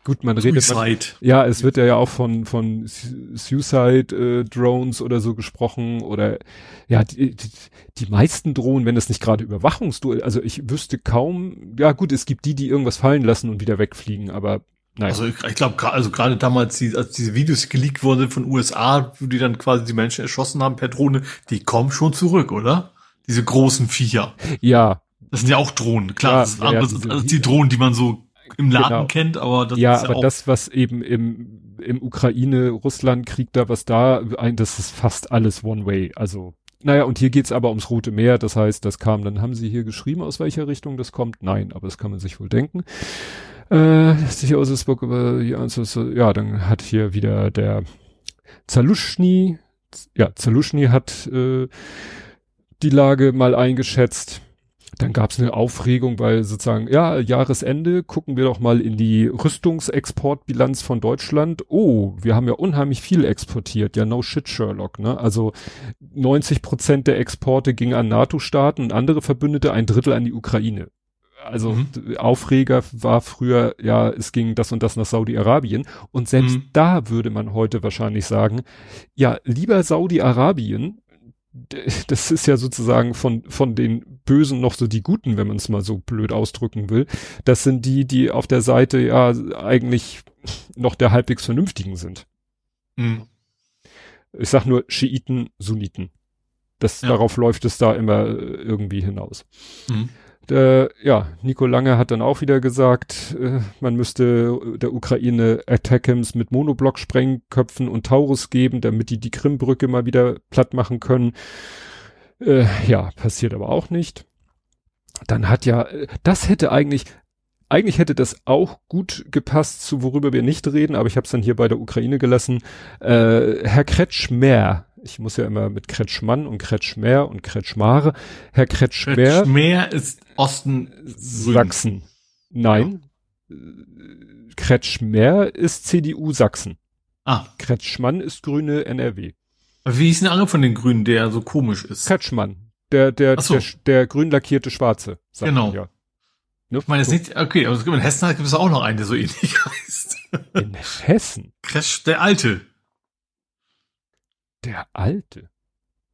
gut, man redet. Suicide. Man, ja, es wird ja auch von von Suicide äh, Drones oder so gesprochen oder ja, die, die, die meisten Drohnen, wenn es nicht gerade Überwachungsduell, also ich wüsste kaum, ja gut, es gibt die, die irgendwas fallen lassen und wieder wegfliegen, aber Nein. Also ich, ich glaube, also gerade damals, die, als diese Videos geleakt wurden von USA, wo die dann quasi die Menschen erschossen haben per Drohne, die kommen schon zurück, oder? Diese großen Viecher. Ja. Das sind ja auch Drohnen. Klar, ja, das ist ja, anders ja, als die Drohnen, die man so im Laden genau. kennt, aber das ja, ist ja aber auch das, was eben im, im Ukraine-Russland-Krieg da, was da ein, das ist fast alles One-Way. Also, naja, und hier geht's aber ums Rote Meer, das heißt, das kam, dann haben sie hier geschrieben, aus welcher Richtung das kommt. Nein, aber das kann man sich wohl denken. Äh, sicher aus ja, dann hat hier wieder der Zaluschny, ja, Zaluschny hat äh, die Lage mal eingeschätzt. Dann gab es eine Aufregung, weil sozusagen, ja, Jahresende, gucken wir doch mal in die Rüstungsexportbilanz von Deutschland. Oh, wir haben ja unheimlich viel exportiert. Ja, no shit, Sherlock. Ne? Also 90 Prozent der Exporte gingen an NATO-Staaten und andere Verbündete, ein Drittel an die Ukraine. Also mhm. Aufreger war früher, ja, es ging das und das nach Saudi-Arabien. Und selbst mhm. da würde man heute wahrscheinlich sagen, ja, lieber Saudi-Arabien, das ist ja sozusagen von, von den Bösen noch so die Guten, wenn man es mal so blöd ausdrücken will. Das sind die, die auf der Seite ja eigentlich noch der halbwegs Vernünftigen sind. Mhm. Ich sag nur Schiiten, Sunniten. Das, ja. Darauf läuft es da immer äh, irgendwie hinaus. Mhm. Der, ja, Nico Lange hat dann auch wieder gesagt, äh, man müsste der Ukraine Attackams mit Monoblock-Sprengköpfen und Taurus geben, damit die die Krimbrücke mal wieder platt machen können. Äh, ja, passiert aber auch nicht. Dann hat ja, das hätte eigentlich, eigentlich hätte das auch gut gepasst zu worüber wir nicht reden, aber ich habe es dann hier bei der Ukraine gelassen. Äh, Herr Kretschmer, ich muss ja immer mit Kretschmann und Kretschmer und Kretschmare. Herr Kretschmer. Kretschmer ist Osten Sachsen. Nein. Ja. Kretschmer ist CDU Sachsen. Ah. Kretschmann ist Grüne NRW. Wie ist denn der andere von den Grünen, der so komisch ist? Kretschmann. Der, der, so. der, der grün lackierte Schwarze. Genau. Ja. Ne? Ich meine, es nicht, okay, aber in Hessen gibt es auch noch einen, der so ähnlich heißt. In Hessen? Kretsch, der Alte. Der Alte.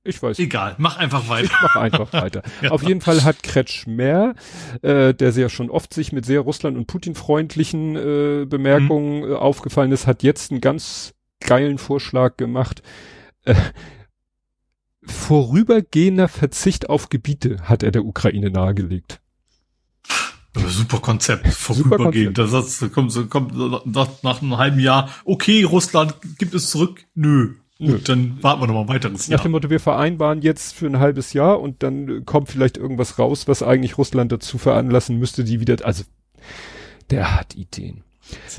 Ich weiß. Egal, mach einfach weiter. Ich mach einfach weiter. ja. Auf jeden Fall hat Kretschmer, äh, der sehr schon oft sich mit sehr Russland- und Putin-freundlichen äh, Bemerkungen mhm. äh, aufgefallen ist, hat jetzt einen ganz geilen Vorschlag gemacht. Äh, vorübergehender Verzicht auf Gebiete hat er der Ukraine nahegelegt. Super Konzept, vorübergehend. Das kommt, kommt nach, nach einem halben Jahr, okay, Russland gibt es zurück, nö. Gut, dann warten wir noch mal ein weiteres Jahr. Nach dem Motto, wir vereinbaren jetzt für ein halbes Jahr und dann kommt vielleicht irgendwas raus, was eigentlich Russland dazu veranlassen müsste, die wieder, also, der hat Ideen.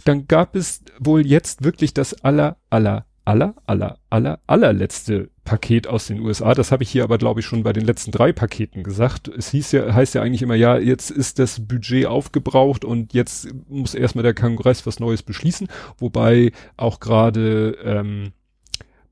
Dann gab es wohl jetzt wirklich das aller, aller, aller, aller, aller, allerletzte Paket aus den USA. Das habe ich hier aber, glaube ich, schon bei den letzten drei Paketen gesagt. Es hieß ja, heißt ja eigentlich immer, ja, jetzt ist das Budget aufgebraucht und jetzt muss erstmal der Kongress was Neues beschließen, wobei auch gerade ähm,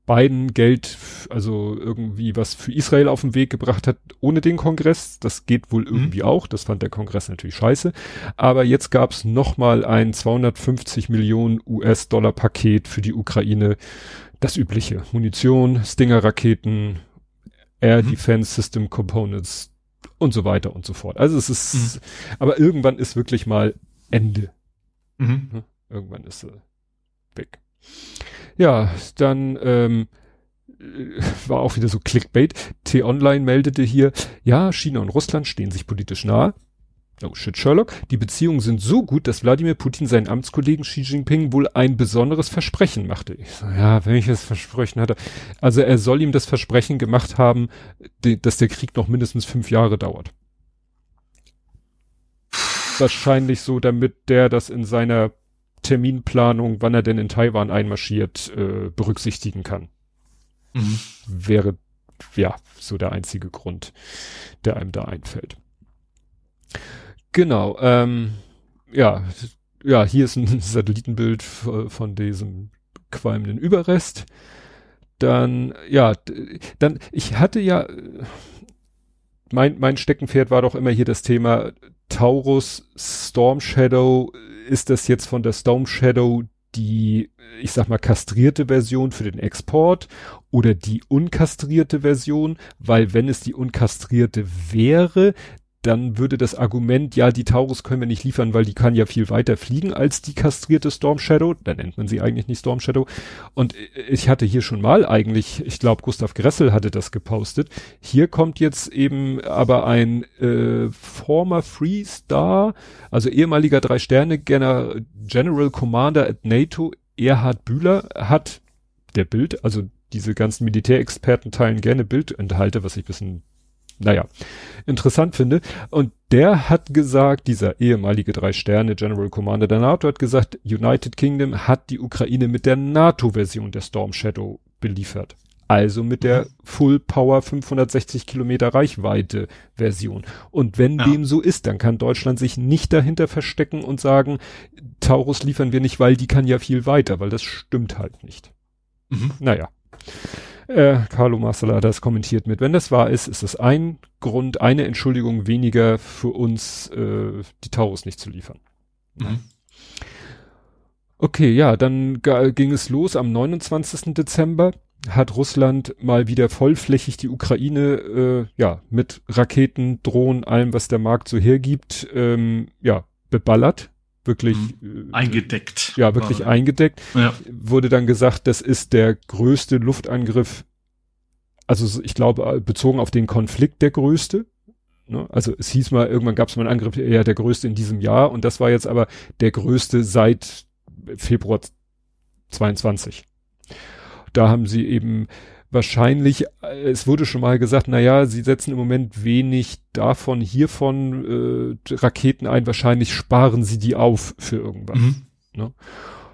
Biden Geld, also irgendwie was für Israel auf den Weg gebracht hat, ohne den Kongress. Das geht wohl mhm. irgendwie auch. Das fand der Kongress natürlich scheiße. Aber jetzt gab es nochmal ein 250 Millionen US-Dollar Paket für die Ukraine. Das übliche. Munition, Stinger-Raketen, Air mhm. Defense System Components und so weiter und so fort. Also es ist, mhm. aber irgendwann ist wirklich mal Ende. Mhm. Irgendwann ist sie weg. Ja, dann ähm, war auch wieder so Clickbait. T-Online meldete hier, ja, China und Russland stehen sich politisch nahe. Oh shit, Sherlock. Die Beziehungen sind so gut, dass Wladimir Putin seinen Amtskollegen Xi Jinping wohl ein besonderes Versprechen machte. Ich so, ja, welches Versprechen hat er? Also er soll ihm das Versprechen gemacht haben, die, dass der Krieg noch mindestens fünf Jahre dauert. Wahrscheinlich so, damit der das in seiner Terminplanung, wann er denn in Taiwan einmarschiert, äh, berücksichtigen kann. Mhm. Wäre ja so der einzige Grund, der einem da einfällt. Genau, ähm, ja, ja, hier ist ein Satellitenbild von diesem qualmenden Überrest. Dann, ja, dann, ich hatte ja, mein, mein Steckenpferd war doch immer hier das Thema Taurus, Storm Shadow, ist das jetzt von der Storm Shadow die, ich sag mal, kastrierte Version für den Export oder die unkastrierte Version, weil wenn es die unkastrierte wäre, dann würde das Argument, ja, die Taurus können wir nicht liefern, weil die kann ja viel weiter fliegen als die kastrierte Storm Shadow. Da nennt man sie eigentlich nicht Storm Shadow. Und ich hatte hier schon mal eigentlich, ich glaube, Gustav Gressel hatte das gepostet. Hier kommt jetzt eben aber ein äh, former Free Star, also ehemaliger Drei-Sterne-General General Commander at NATO, Erhard Bühler, hat der Bild, also diese ganzen Militärexperten teilen gerne Bildenthalte, was ich bisschen naja, interessant finde. Und der hat gesagt, dieser ehemalige drei Sterne General Commander der NATO hat gesagt, United Kingdom hat die Ukraine mit der NATO-Version der Storm Shadow beliefert. Also mit der Full Power 560 Kilometer Reichweite Version. Und wenn ja. dem so ist, dann kann Deutschland sich nicht dahinter verstecken und sagen, Taurus liefern wir nicht, weil die kann ja viel weiter, weil das stimmt halt nicht. Mhm. Naja. Äh, Carlo Marcella hat das kommentiert mit, wenn das wahr ist, ist es ein Grund, eine Entschuldigung weniger für uns, äh, die Taurus nicht zu liefern. Mhm. Okay, ja, dann ging es los am 29. Dezember hat Russland mal wieder vollflächig die Ukraine äh, ja mit Raketen, Drohnen, allem was der Markt so hergibt, ähm, ja beballert wirklich mhm. eingedeckt. Ja, wirklich war. eingedeckt. Ja. Wurde dann gesagt, das ist der größte Luftangriff, also ich glaube, bezogen auf den Konflikt der größte. Ne? Also es hieß mal, irgendwann gab es mal einen Angriff, ja, der größte in diesem Jahr und das war jetzt aber der größte seit Februar 22. Da haben sie eben wahrscheinlich, äh, es wurde schon mal gesagt, na ja, sie setzen im Moment wenig davon, hiervon äh, Raketen ein, wahrscheinlich sparen sie die auf für irgendwas. Mhm. Ne?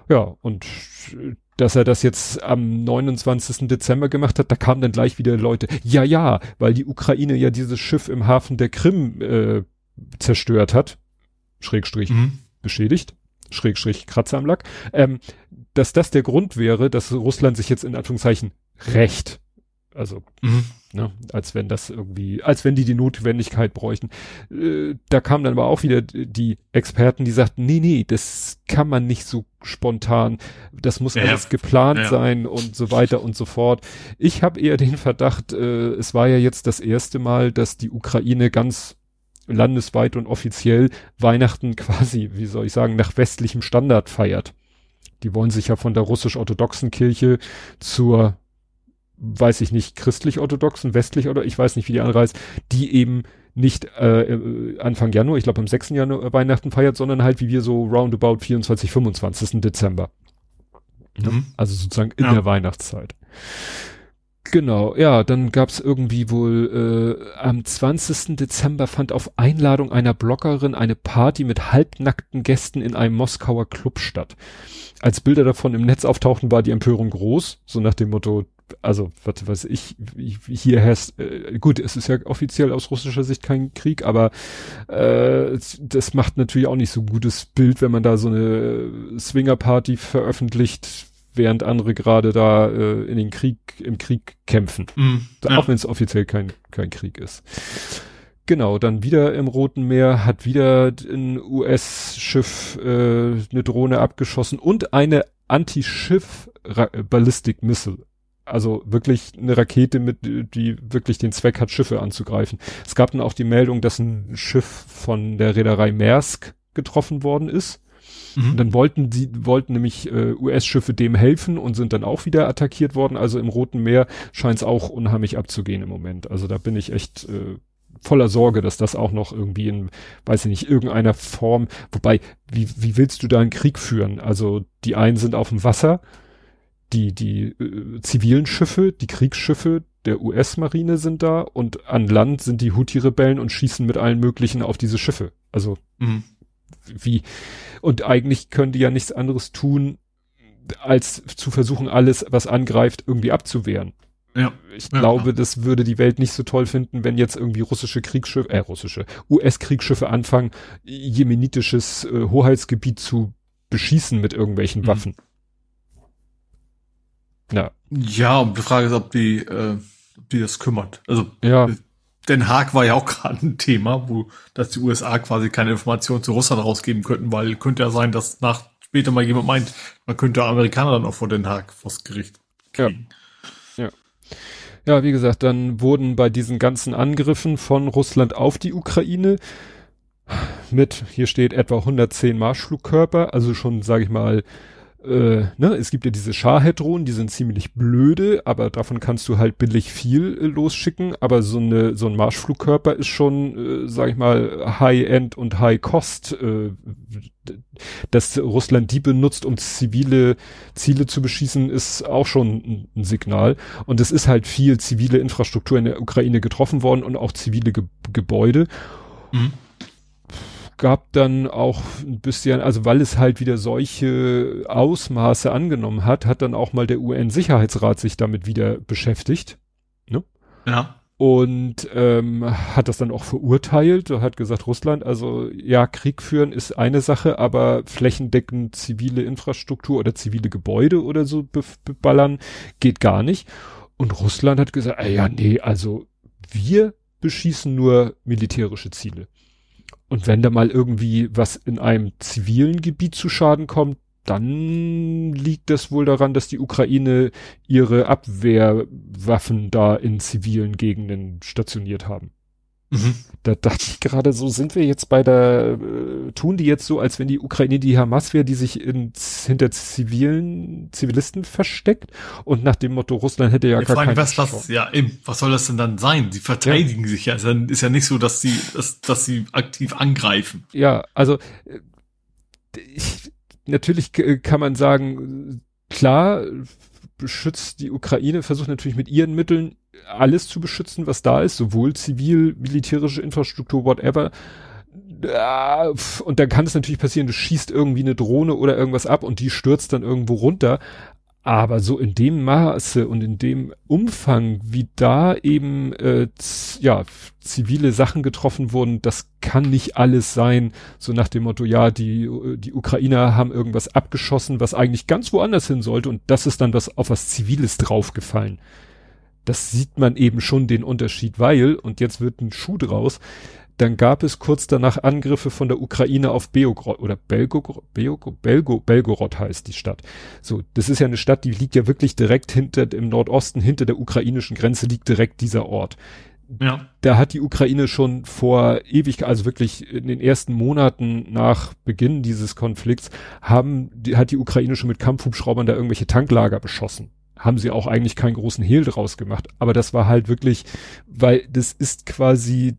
Ja, und äh, dass er das jetzt am 29. Dezember gemacht hat, da kamen dann gleich wieder Leute, ja, ja, weil die Ukraine ja dieses Schiff im Hafen der Krim äh, zerstört hat, Schrägstrich mhm. beschädigt, Schrägstrich Kratzer am Lack, ähm, dass das der Grund wäre, dass Russland sich jetzt in Anführungszeichen recht. Also, mhm. ne, als wenn das irgendwie, als wenn die die Notwendigkeit bräuchten. Äh, da kamen dann aber auch wieder die Experten, die sagten, nee, nee, das kann man nicht so spontan, das muss ja, alles geplant ja. sein und so weiter und so fort. Ich habe eher den Verdacht, äh, es war ja jetzt das erste Mal, dass die Ukraine ganz landesweit und offiziell Weihnachten quasi, wie soll ich sagen, nach westlichem Standard feiert. Die wollen sich ja von der russisch-orthodoxen Kirche zur weiß ich nicht, christlich-orthodoxen, westlich oder ich weiß nicht, wie die andere heißt, die eben nicht äh, äh Anfang Januar, ich glaube am 6. Januar Weihnachten feiert, sondern halt wie wir so roundabout 24, 25. Dezember. Mhm. Also sozusagen in ja. der Weihnachtszeit. Genau, ja, dann gab's irgendwie wohl äh, am 20. Dezember fand auf Einladung einer Bloggerin eine Party mit halbnackten Gästen in einem Moskauer Club statt. Als Bilder davon im Netz auftauchten, war die Empörung groß, so nach dem Motto, also was weiß ich, hier herrscht, äh, gut, es ist ja offiziell aus russischer Sicht kein Krieg, aber äh, das macht natürlich auch nicht so ein gutes Bild, wenn man da so eine Swingerparty veröffentlicht, während andere gerade da äh, in den Krieg, im Krieg kämpfen. Mm, ja. Auch wenn es offiziell kein, kein Krieg ist. Genau, dann wieder im Roten Meer hat wieder ein US-Schiff äh, eine Drohne abgeschossen und eine Anti-Schiff Ballistic Missile also wirklich eine Rakete mit, die wirklich den Zweck hat, Schiffe anzugreifen. Es gab dann auch die Meldung, dass ein Schiff von der Reederei Maersk getroffen worden ist. Mhm. Und dann wollten die, wollten nämlich äh, US-Schiffe dem helfen und sind dann auch wieder attackiert worden. Also im Roten Meer scheint es auch unheimlich abzugehen im Moment. Also da bin ich echt äh, voller Sorge, dass das auch noch irgendwie in, weiß ich nicht, irgendeiner Form, wobei, wie, wie willst du da einen Krieg führen? Also die einen sind auf dem Wasser, die, die äh, zivilen Schiffe, die Kriegsschiffe der US-Marine sind da und an Land sind die Houthi-Rebellen und schießen mit allen möglichen auf diese Schiffe. Also mhm. wie und eigentlich können die ja nichts anderes tun, als zu versuchen, alles, was angreift, irgendwie abzuwehren. Ja. Ich ja, glaube, ja. das würde die Welt nicht so toll finden, wenn jetzt irgendwie russische Kriegsschiffe, äh, russische, US-Kriegsschiffe anfangen, jemenitisches äh, Hoheitsgebiet zu beschießen mit irgendwelchen mhm. Waffen. Ja. Ja, und die Frage ist, ob die, äh, ob die das kümmert. Also ja. Den Haag war ja auch gerade ein Thema, wo dass die USA quasi keine Informationen zu Russland rausgeben könnten, weil könnte ja sein, dass nach später mal jemand meint, man könnte Amerikaner dann auch vor Den Haag vors Gericht kriegen. Ja. ja. Ja, wie gesagt, dann wurden bei diesen ganzen Angriffen von Russland auf die Ukraine mit, hier steht etwa 110 Marschflugkörper, also schon, sage ich mal, äh, ne, es gibt ja diese Shahed-Drohnen, die sind ziemlich blöde, aber davon kannst du halt billig viel äh, losschicken. Aber so eine so ein Marschflugkörper ist schon, äh, sag ich mal, High-End und High-Cost. Äh, dass Russland die benutzt, um zivile Ziele zu beschießen, ist auch schon ein, ein Signal. Und es ist halt viel zivile Infrastruktur in der Ukraine getroffen worden und auch zivile Ge Gebäude. Mhm gab dann auch ein bisschen, also weil es halt wieder solche Ausmaße angenommen hat, hat dann auch mal der UN-Sicherheitsrat sich damit wieder beschäftigt. Ne? Ja. Und ähm, hat das dann auch verurteilt, hat gesagt, Russland, also ja, Krieg führen ist eine Sache, aber flächendeckend zivile Infrastruktur oder zivile Gebäude oder so beballern geht gar nicht. Und Russland hat gesagt, ah ja, nee, also wir beschießen nur militärische Ziele. Und wenn da mal irgendwie was in einem zivilen Gebiet zu Schaden kommt, dann liegt das wohl daran, dass die Ukraine ihre Abwehrwaffen da in zivilen Gegenden stationiert haben. Mhm. Da dachte ich gerade so, sind wir jetzt bei der, äh, tun die jetzt so, als wenn die Ukraine die Hamas wäre, die sich in, hinter zivilen Zivilisten versteckt und nach dem Motto, Russland hätte ja, ja gar keine was, was, Ja, eben, was soll das denn dann sein? Sie verteidigen ja. sich ja. Also, ist ja nicht so, dass sie, dass, dass sie aktiv angreifen. Ja, also äh, ich, natürlich kann man sagen, klar, beschützt die Ukraine, versucht natürlich mit ihren Mitteln alles zu beschützen, was da ist, sowohl zivil, militärische Infrastruktur, whatever. Und dann kann es natürlich passieren, du schießt irgendwie eine Drohne oder irgendwas ab und die stürzt dann irgendwo runter. Aber so in dem Maße und in dem Umfang, wie da eben äh, ja zivile Sachen getroffen wurden, das kann nicht alles sein. So nach dem Motto, ja, die die Ukrainer haben irgendwas abgeschossen, was eigentlich ganz woanders hin sollte und das ist dann was auf was Ziviles draufgefallen das sieht man eben schon den Unterschied, weil, und jetzt wird ein Schuh draus, dann gab es kurz danach Angriffe von der Ukraine auf Beograd oder Belgorod, Belgo, Belgo, Belgorod heißt die Stadt. So, das ist ja eine Stadt, die liegt ja wirklich direkt hinter, im Nordosten, hinter der ukrainischen Grenze liegt direkt dieser Ort. Ja. Da hat die Ukraine schon vor ewig, also wirklich in den ersten Monaten nach Beginn dieses Konflikts, haben, die, hat die Ukraine schon mit Kampfhubschraubern da irgendwelche Tanklager beschossen. Haben sie auch eigentlich keinen großen Hehl draus gemacht. Aber das war halt wirklich, weil das ist quasi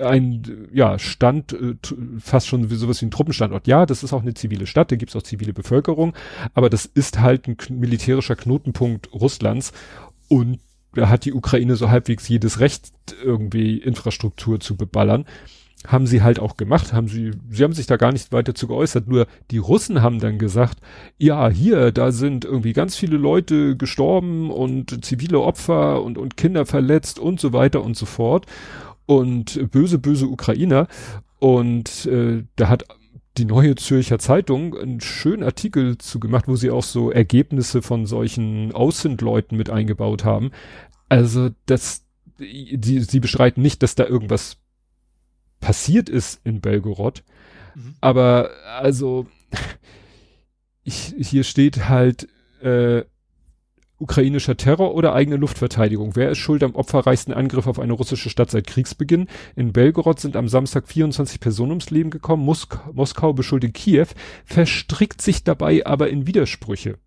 ein ja Stand äh, fast schon wie sowas wie ein Truppenstandort. Ja, das ist auch eine zivile Stadt, da gibt's auch zivile Bevölkerung, aber das ist halt ein militärischer Knotenpunkt Russlands und da hat die Ukraine so halbwegs jedes Recht, irgendwie Infrastruktur zu beballern. Haben sie halt auch gemacht, haben sie, sie haben sich da gar nicht weiter zu geäußert, nur die Russen haben dann gesagt, ja, hier, da sind irgendwie ganz viele Leute gestorben und zivile Opfer und, und Kinder verletzt und so weiter und so fort. Und böse, böse Ukrainer. Und äh, da hat die Neue Zürcher Zeitung einen schönen Artikel zu gemacht, wo sie auch so Ergebnisse von solchen Außenleuten mit eingebaut haben. Also das, die, sie beschreiten nicht, dass da irgendwas passiert ist in Belgorod. Mhm. Aber also ich, hier steht halt äh, ukrainischer Terror oder eigene Luftverteidigung. Wer ist schuld am opferreichsten Angriff auf eine russische Stadt seit Kriegsbeginn? In Belgorod sind am Samstag 24 Personen ums Leben gekommen. Mosk Moskau beschuldigt Kiew, verstrickt sich dabei aber in Widersprüche.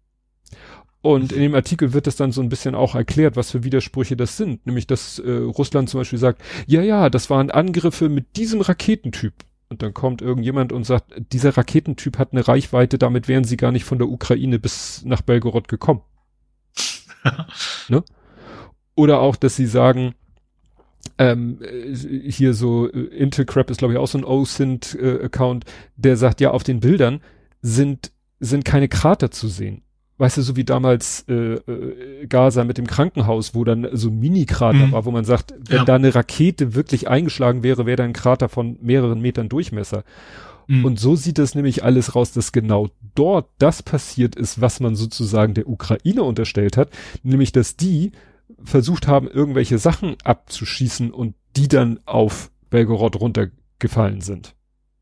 Und in dem Artikel wird es dann so ein bisschen auch erklärt, was für Widersprüche das sind. Nämlich, dass äh, Russland zum Beispiel sagt, ja, ja, das waren Angriffe mit diesem Raketentyp. Und dann kommt irgendjemand und sagt, dieser Raketentyp hat eine Reichweite, damit wären sie gar nicht von der Ukraine bis nach Belgorod gekommen. ne? Oder auch, dass sie sagen, ähm, hier so äh, Intelcrap ist glaube ich auch so ein OSINT-Account, äh, der sagt, ja, auf den Bildern sind, sind keine Krater zu sehen weißt du, so wie damals äh, äh, Gaza mit dem Krankenhaus, wo dann so ein Mini-Krater mhm. war, wo man sagt, wenn ja. da eine Rakete wirklich eingeschlagen wäre, wäre da ein Krater von mehreren Metern Durchmesser. Mhm. Und so sieht das nämlich alles raus, dass genau dort das passiert ist, was man sozusagen der Ukraine unterstellt hat, nämlich dass die versucht haben, irgendwelche Sachen abzuschießen und die dann auf Belgorod runtergefallen sind.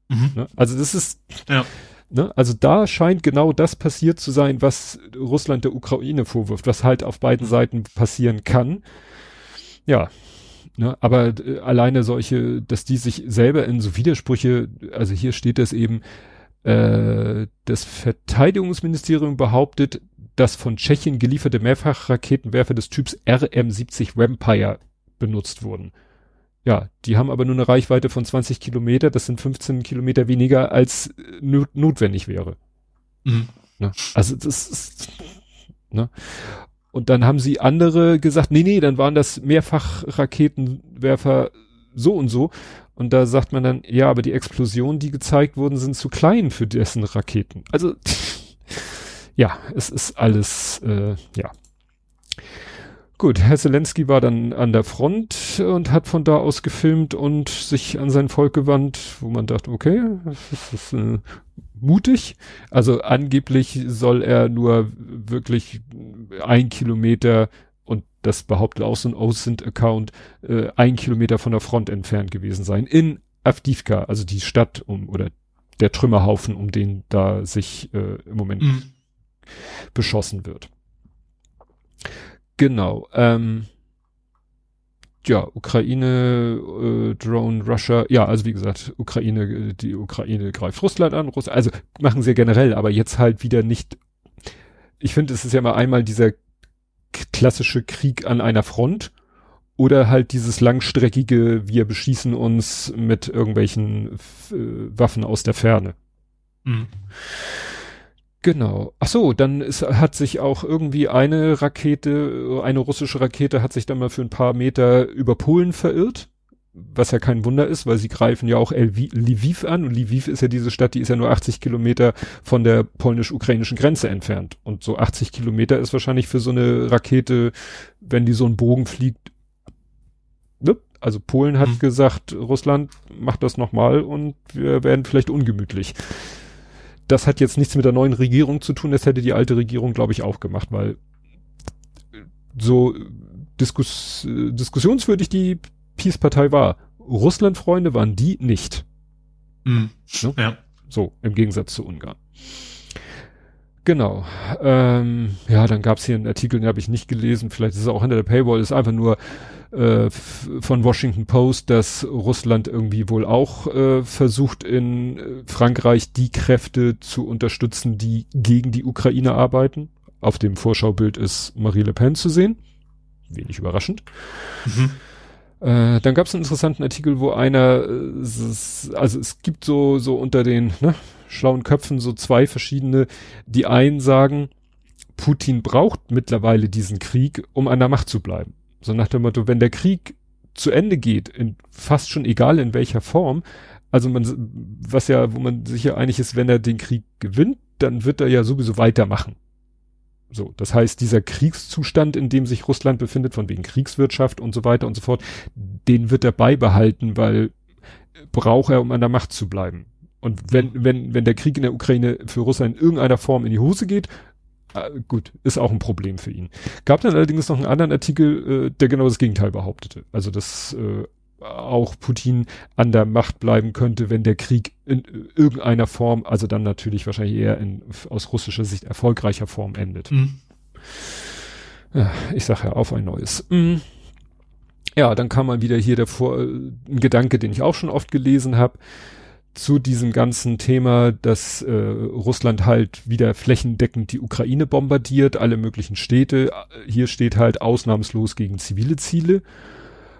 Mhm. Ne? Also das ist, ja Ne? Also da scheint genau das passiert zu sein, was Russland der Ukraine vorwirft, was halt auf beiden mhm. Seiten passieren kann. Ja. Ne, aber äh, alleine solche, dass die sich selber in so Widersprüche, also hier steht es eben, äh, das Verteidigungsministerium behauptet, dass von Tschechien gelieferte Mehrfachraketenwerfer des Typs RM-70 Vampire benutzt wurden. Ja, die haben aber nur eine Reichweite von 20 Kilometer, das sind 15 Kilometer weniger als äh, not notwendig wäre. Mhm. Ne? Also das ist, ne? Und dann haben sie andere gesagt, nee, nee, dann waren das mehrfach Raketenwerfer so und so. Und da sagt man dann, ja, aber die Explosionen, die gezeigt wurden, sind zu klein für dessen Raketen. Also, ja, es ist alles, äh, ja. Gut, Herr Zelensky war dann an der Front und hat von da aus gefilmt und sich an sein Volk gewandt, wo man dachte, okay, das ist äh, mutig. Also angeblich soll er nur wirklich ein Kilometer und das behauptet auch so ein OSINT-Account, äh, ein Kilometer von der Front entfernt gewesen sein. In Avdivka, also die Stadt um oder der Trümmerhaufen, um den da sich äh, im Moment mhm. beschossen wird. Genau. Ähm, ja, Ukraine, äh, Drone, Russia, ja, also wie gesagt, Ukraine, die Ukraine greift Russland an, Russland, also machen sie ja generell, aber jetzt halt wieder nicht. Ich finde, es ist ja mal einmal dieser klassische Krieg an einer Front oder halt dieses langstreckige, wir beschießen uns mit irgendwelchen äh, Waffen aus der Ferne. Mhm. Genau. Ach so, dann ist, hat sich auch irgendwie eine Rakete, eine russische Rakete hat sich dann mal für ein paar Meter über Polen verirrt. Was ja kein Wunder ist, weil sie greifen ja auch Lviv an und Lviv ist ja diese Stadt, die ist ja nur 80 Kilometer von der polnisch-ukrainischen Grenze entfernt. Und so 80 Kilometer ist wahrscheinlich für so eine Rakete, wenn die so einen Bogen fliegt, ne? Also Polen hat hm. gesagt, Russland macht das nochmal und wir werden vielleicht ungemütlich das hat jetzt nichts mit der neuen Regierung zu tun, das hätte die alte Regierung, glaube ich, auch gemacht, weil so Diskus, äh, diskussionswürdig die Peace-Partei war. Russland-Freunde waren die nicht. Mhm. Ne? Ja. So, im Gegensatz zu Ungarn. Genau. Ähm, ja, dann gab es hier einen Artikel, den habe ich nicht gelesen, vielleicht ist es auch hinter der Paywall, ist einfach nur äh, von Washington Post, dass Russland irgendwie wohl auch äh, versucht in äh, Frankreich die Kräfte zu unterstützen, die gegen die Ukraine arbeiten. Auf dem Vorschaubild ist Marie Le Pen zu sehen. Wenig überraschend. Mhm. Äh, dann gab es einen interessanten Artikel, wo einer, äh, also es gibt so so unter den ne, schlauen Köpfen so zwei verschiedene, die einen sagen, Putin braucht mittlerweile diesen Krieg, um an der Macht zu bleiben. So nach dem Motto, wenn der Krieg zu Ende geht, in fast schon egal in welcher Form, also man, was ja, wo man sich ja einig ist, wenn er den Krieg gewinnt, dann wird er ja sowieso weitermachen. So, das heißt, dieser Kriegszustand, in dem sich Russland befindet, von wegen Kriegswirtschaft und so weiter und so fort, den wird er beibehalten, weil braucht er, um an der Macht zu bleiben. Und wenn, wenn, wenn der Krieg in der Ukraine für Russland in irgendeiner Form in die Hose geht, äh, gut, ist auch ein Problem für ihn. Gab dann allerdings noch einen anderen Artikel, äh, der genau das Gegenteil behauptete. Also, dass äh, auch Putin an der Macht bleiben könnte, wenn der Krieg in irgendeiner Form, also dann natürlich wahrscheinlich eher in, aus russischer Sicht erfolgreicher Form endet. Mhm. Ja, ich sage ja auf ein neues. Mhm. Ja, dann kam mal wieder hier der Vor ein Gedanke, den ich auch schon oft gelesen habe zu diesem ganzen Thema, dass äh, Russland halt wieder flächendeckend die Ukraine bombardiert, alle möglichen Städte. Hier steht halt ausnahmslos gegen zivile Ziele.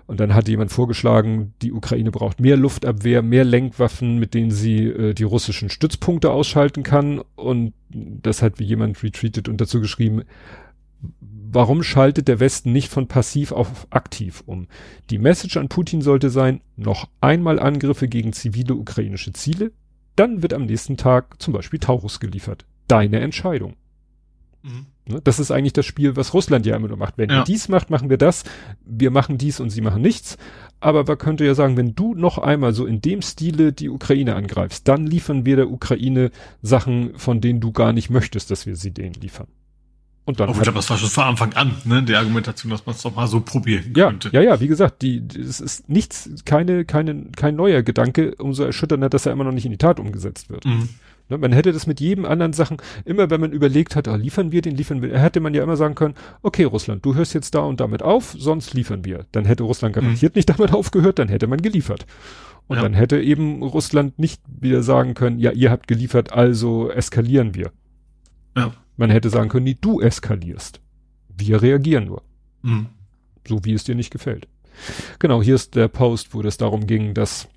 Und dann hat jemand vorgeschlagen, die Ukraine braucht mehr Luftabwehr, mehr Lenkwaffen, mit denen sie äh, die russischen Stützpunkte ausschalten kann. Und das hat wie jemand retweetet und dazu geschrieben, warum schaltet der Westen nicht von passiv auf aktiv um? Die Message an Putin sollte sein, noch einmal Angriffe gegen zivile ukrainische Ziele, dann wird am nächsten Tag zum Beispiel Taurus geliefert. Deine Entscheidung. Mhm. Ne? Das ist eigentlich das Spiel, was Russland ja immer nur macht. Wenn ja. ihr dies macht, machen wir das. Wir machen dies und sie machen nichts. Aber man könnte ja sagen, wenn du noch einmal so in dem Stile die Ukraine angreifst, dann liefern wir der Ukraine Sachen, von denen du gar nicht möchtest, dass wir sie denen liefern. Und dann. Oh, glaube, das war schon von Anfang an, ne, die Argumentation, dass man es doch mal so probieren ja, könnte. Ja, ja, wie gesagt, die, es ist nichts, keine, keine, kein neuer Gedanke, umso erschütternder, dass er immer noch nicht in die Tat umgesetzt wird. Mhm. Ne, man hätte das mit jedem anderen Sachen, immer wenn man überlegt hat, ah, liefern wir den, liefern wir, hätte man ja immer sagen können, okay Russland, du hörst jetzt da und damit auf, sonst liefern wir. Dann hätte Russland mhm. garantiert mhm. nicht damit aufgehört, dann hätte man geliefert. Und ja. dann hätte eben Russland nicht wieder sagen können, ja, ihr habt geliefert, also eskalieren wir. Ja. Man hätte sagen können, nee, du eskalierst. Wir reagieren nur. Mhm. So wie es dir nicht gefällt. Genau, hier ist der Post, wo es darum ging, dass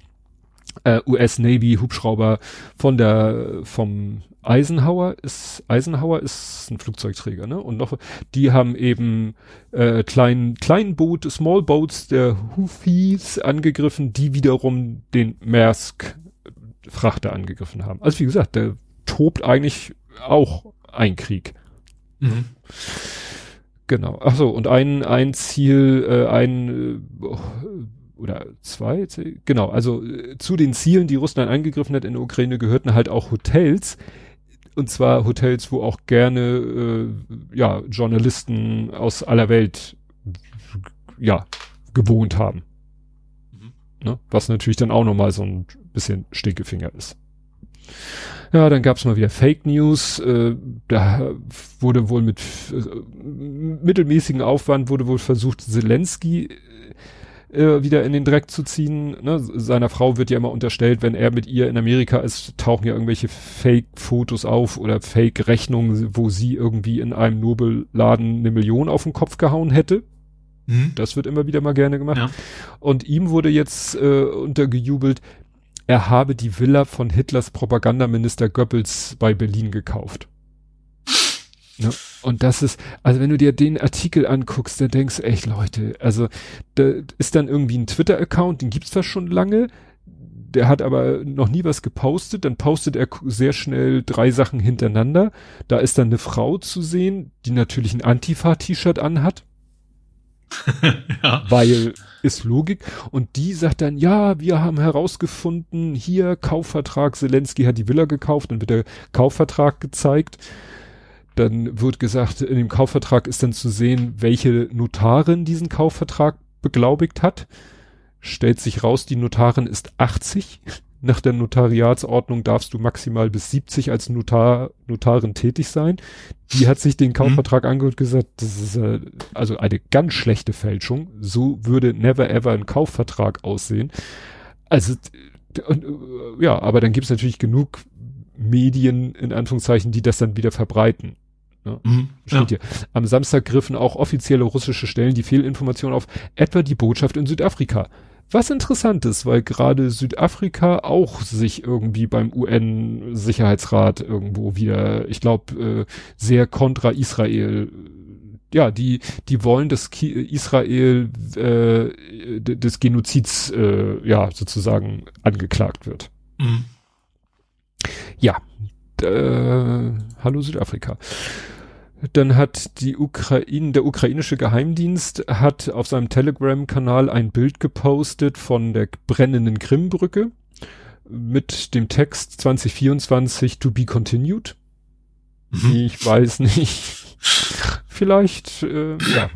äh, US Navy Hubschrauber von der vom Eisenhower ist Eisenhower ist ein Flugzeugträger, ne? Und noch die haben eben äh, kleinen kleinen Boot, Small Boats der Houthis angegriffen, die wiederum den Maersk Frachter angegriffen haben. Also wie gesagt, der tobt eigentlich auch ein Krieg. Mhm. Genau. Ach so, und ein ein Ziel, äh, ein äh, oder zwei, genau, also äh, zu den Zielen, die Russland angegriffen hat in der Ukraine, gehörten halt auch Hotels. Und zwar Hotels, wo auch gerne äh, ja, Journalisten aus aller Welt ja, gewohnt haben. Mhm. Ne? Was natürlich dann auch nochmal so ein bisschen Stinkefinger ist. Ja, dann gab's mal wieder Fake News. Äh, da wurde wohl mit äh, mittelmäßigen Aufwand wurde wohl versucht, Zelensky äh, wieder in den Dreck zu ziehen. Ne? Seiner Frau wird ja immer unterstellt, wenn er mit ihr in Amerika ist, tauchen ja irgendwelche Fake-Fotos auf oder Fake-Rechnungen, wo sie irgendwie in einem Nobelladen eine Million auf den Kopf gehauen hätte. Mhm. Das wird immer wieder mal gerne gemacht. Ja. Und ihm wurde jetzt äh, untergejubelt, er habe die Villa von Hitlers Propagandaminister Goebbels bei Berlin gekauft. Ne? Und das ist, also wenn du dir den Artikel anguckst, dann denkst du echt, Leute, also da ist dann irgendwie ein Twitter-Account, den gibt's da schon lange, der hat aber noch nie was gepostet, dann postet er sehr schnell drei Sachen hintereinander. Da ist dann eine Frau zu sehen, die natürlich ein Antifa-T-Shirt anhat. ja. Weil ist Logik. Und die sagt dann, ja, wir haben herausgefunden, hier Kaufvertrag, Zelensky hat die Villa gekauft, dann wird der Kaufvertrag gezeigt Dann wird gesagt, in dem Kaufvertrag ist dann zu sehen, welche Notarin diesen Kaufvertrag beglaubigt hat. Stellt sich raus, die Notarin ist 80. Nach der Notariatsordnung darfst du maximal bis 70 als Notar, Notarin tätig sein. Die hat sich den Kaufvertrag mhm. angehört und gesagt, das ist äh, also eine ganz schlechte Fälschung. So würde never ever ein Kaufvertrag aussehen. Also, und, äh, ja, aber dann gibt es natürlich genug Medien, in Anführungszeichen, die das dann wieder verbreiten. Ne? Mhm, ja. hier. Am Samstag griffen auch offizielle russische Stellen die Fehlinformation auf, etwa die Botschaft in Südafrika. Was interessant ist, weil gerade Südafrika auch sich irgendwie beim UN-Sicherheitsrat irgendwo wieder, ich glaube, äh, sehr kontra Israel ja, die, die wollen, dass Ki Israel äh, des Genozids äh, ja sozusagen angeklagt wird. Mhm. Ja, äh, hallo Südafrika. Dann hat die Ukraine, der ukrainische Geheimdienst hat auf seinem Telegram-Kanal ein Bild gepostet von der brennenden Krimbrücke mit dem Text 2024 to be continued. Mhm. Ich weiß nicht. Vielleicht äh, ja,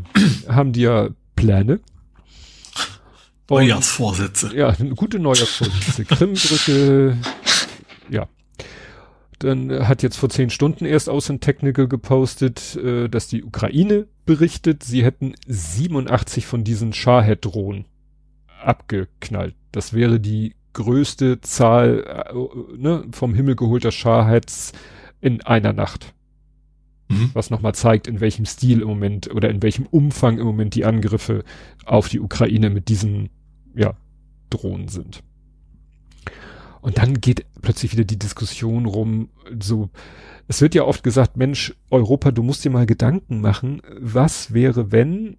haben die ja Pläne. Neujahrsvorsätze. Ja, eine gute Neujahrsvorsätze. Krimbrücke, ja. Dann hat jetzt vor zehn Stunden erst aus dem Technical gepostet, äh, dass die Ukraine berichtet, sie hätten 87 von diesen Shahed-Drohnen abgeknallt. Das wäre die größte Zahl äh, ne, vom Himmel geholter Shaheds in einer Nacht. Mhm. Was nochmal zeigt, in welchem Stil im Moment oder in welchem Umfang im Moment die Angriffe auf die Ukraine mit diesen ja, Drohnen sind. Und dann geht plötzlich wieder die Diskussion rum, so, es wird ja oft gesagt, Mensch, Europa, du musst dir mal Gedanken machen, was wäre, wenn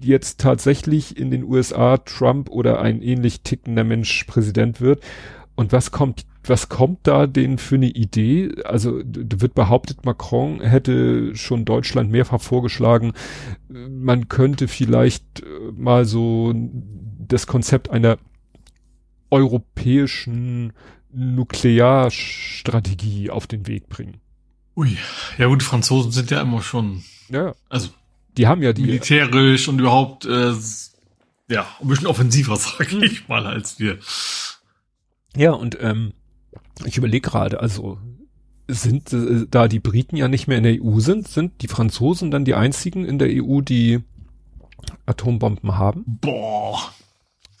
jetzt tatsächlich in den USA Trump oder ein ähnlich tickender Mensch Präsident wird und was kommt, was kommt da denn für eine Idee? Also wird behauptet, Macron hätte schon Deutschland mehrfach vorgeschlagen, man könnte vielleicht äh, mal so das Konzept einer europäischen Nuklearstrategie auf den Weg bringen. Ui, ja gut, die Franzosen sind ja immer schon, ja, also die haben ja die militärisch und überhaupt äh, ja ein bisschen offensiver, sage ich mal, als wir. Ja und ähm, ich überlege gerade, also sind äh, da die Briten ja nicht mehr in der EU sind, sind die Franzosen dann die einzigen in der EU, die Atombomben haben? Boah,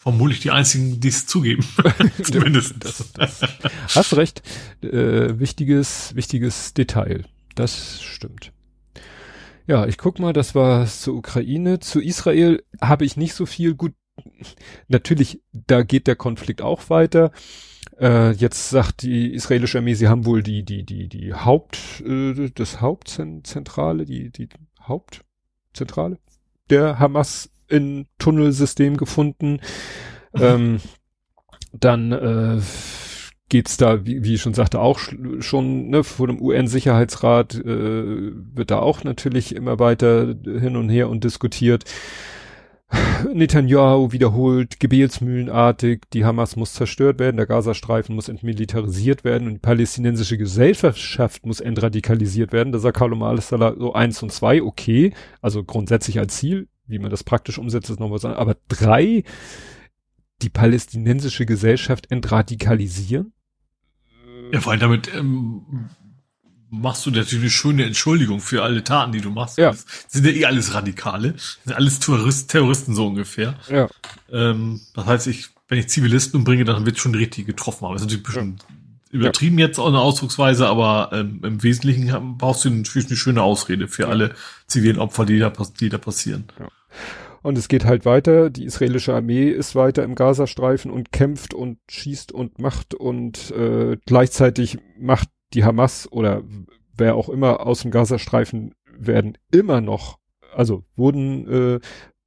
vermutlich die einzigen, die es zugeben. Zumindest. Das, das, hast recht. Äh, wichtiges, wichtiges Detail. Das stimmt. Ja, ich guck mal, das war zur Ukraine. Zu Israel habe ich nicht so viel gut. Natürlich, da geht der Konflikt auch weiter. Äh, jetzt sagt die israelische Armee, sie haben wohl die, die, die, die Haupt, äh, das Hauptzentrale, die, die Hauptzentrale der Hamas in Tunnelsystem gefunden. Ähm, dann äh, geht's da, wie, wie ich schon sagte, auch schon ne, vor dem UN-Sicherheitsrat äh, wird da auch natürlich immer weiter hin und her und diskutiert. Netanyahu wiederholt gebetsmühlenartig, die Hamas muss zerstört werden, der Gazastreifen muss entmilitarisiert werden und die palästinensische Gesellschaft muss entradikalisiert werden. Da sagt Carlo alles so eins und zwei, okay, also grundsätzlich als Ziel, wie man das praktisch umsetzt, ist noch was anderes. Aber drei, die palästinensische Gesellschaft entradikalisieren? Ja, weil damit ähm, machst du natürlich eine schöne Entschuldigung für alle Taten, die du machst. Ja. Das sind ja eh alles Radikale, sind alles Terroristen, Terroristen so ungefähr. Ja. Ähm, das heißt, ich, wenn ich Zivilisten umbringe, dann wird schon richtig getroffen. Aber das ist natürlich ein bisschen ja. übertrieben jetzt auch eine Ausdrucksweise, aber ähm, im Wesentlichen brauchst du natürlich eine schöne Ausrede für alle zivilen Opfer, die da, die da passieren. Ja. Und es geht halt weiter. Die israelische Armee ist weiter im Gazastreifen und kämpft und schießt und macht und äh, gleichzeitig macht die Hamas oder wer auch immer aus dem Gazastreifen werden immer noch, also wurden äh,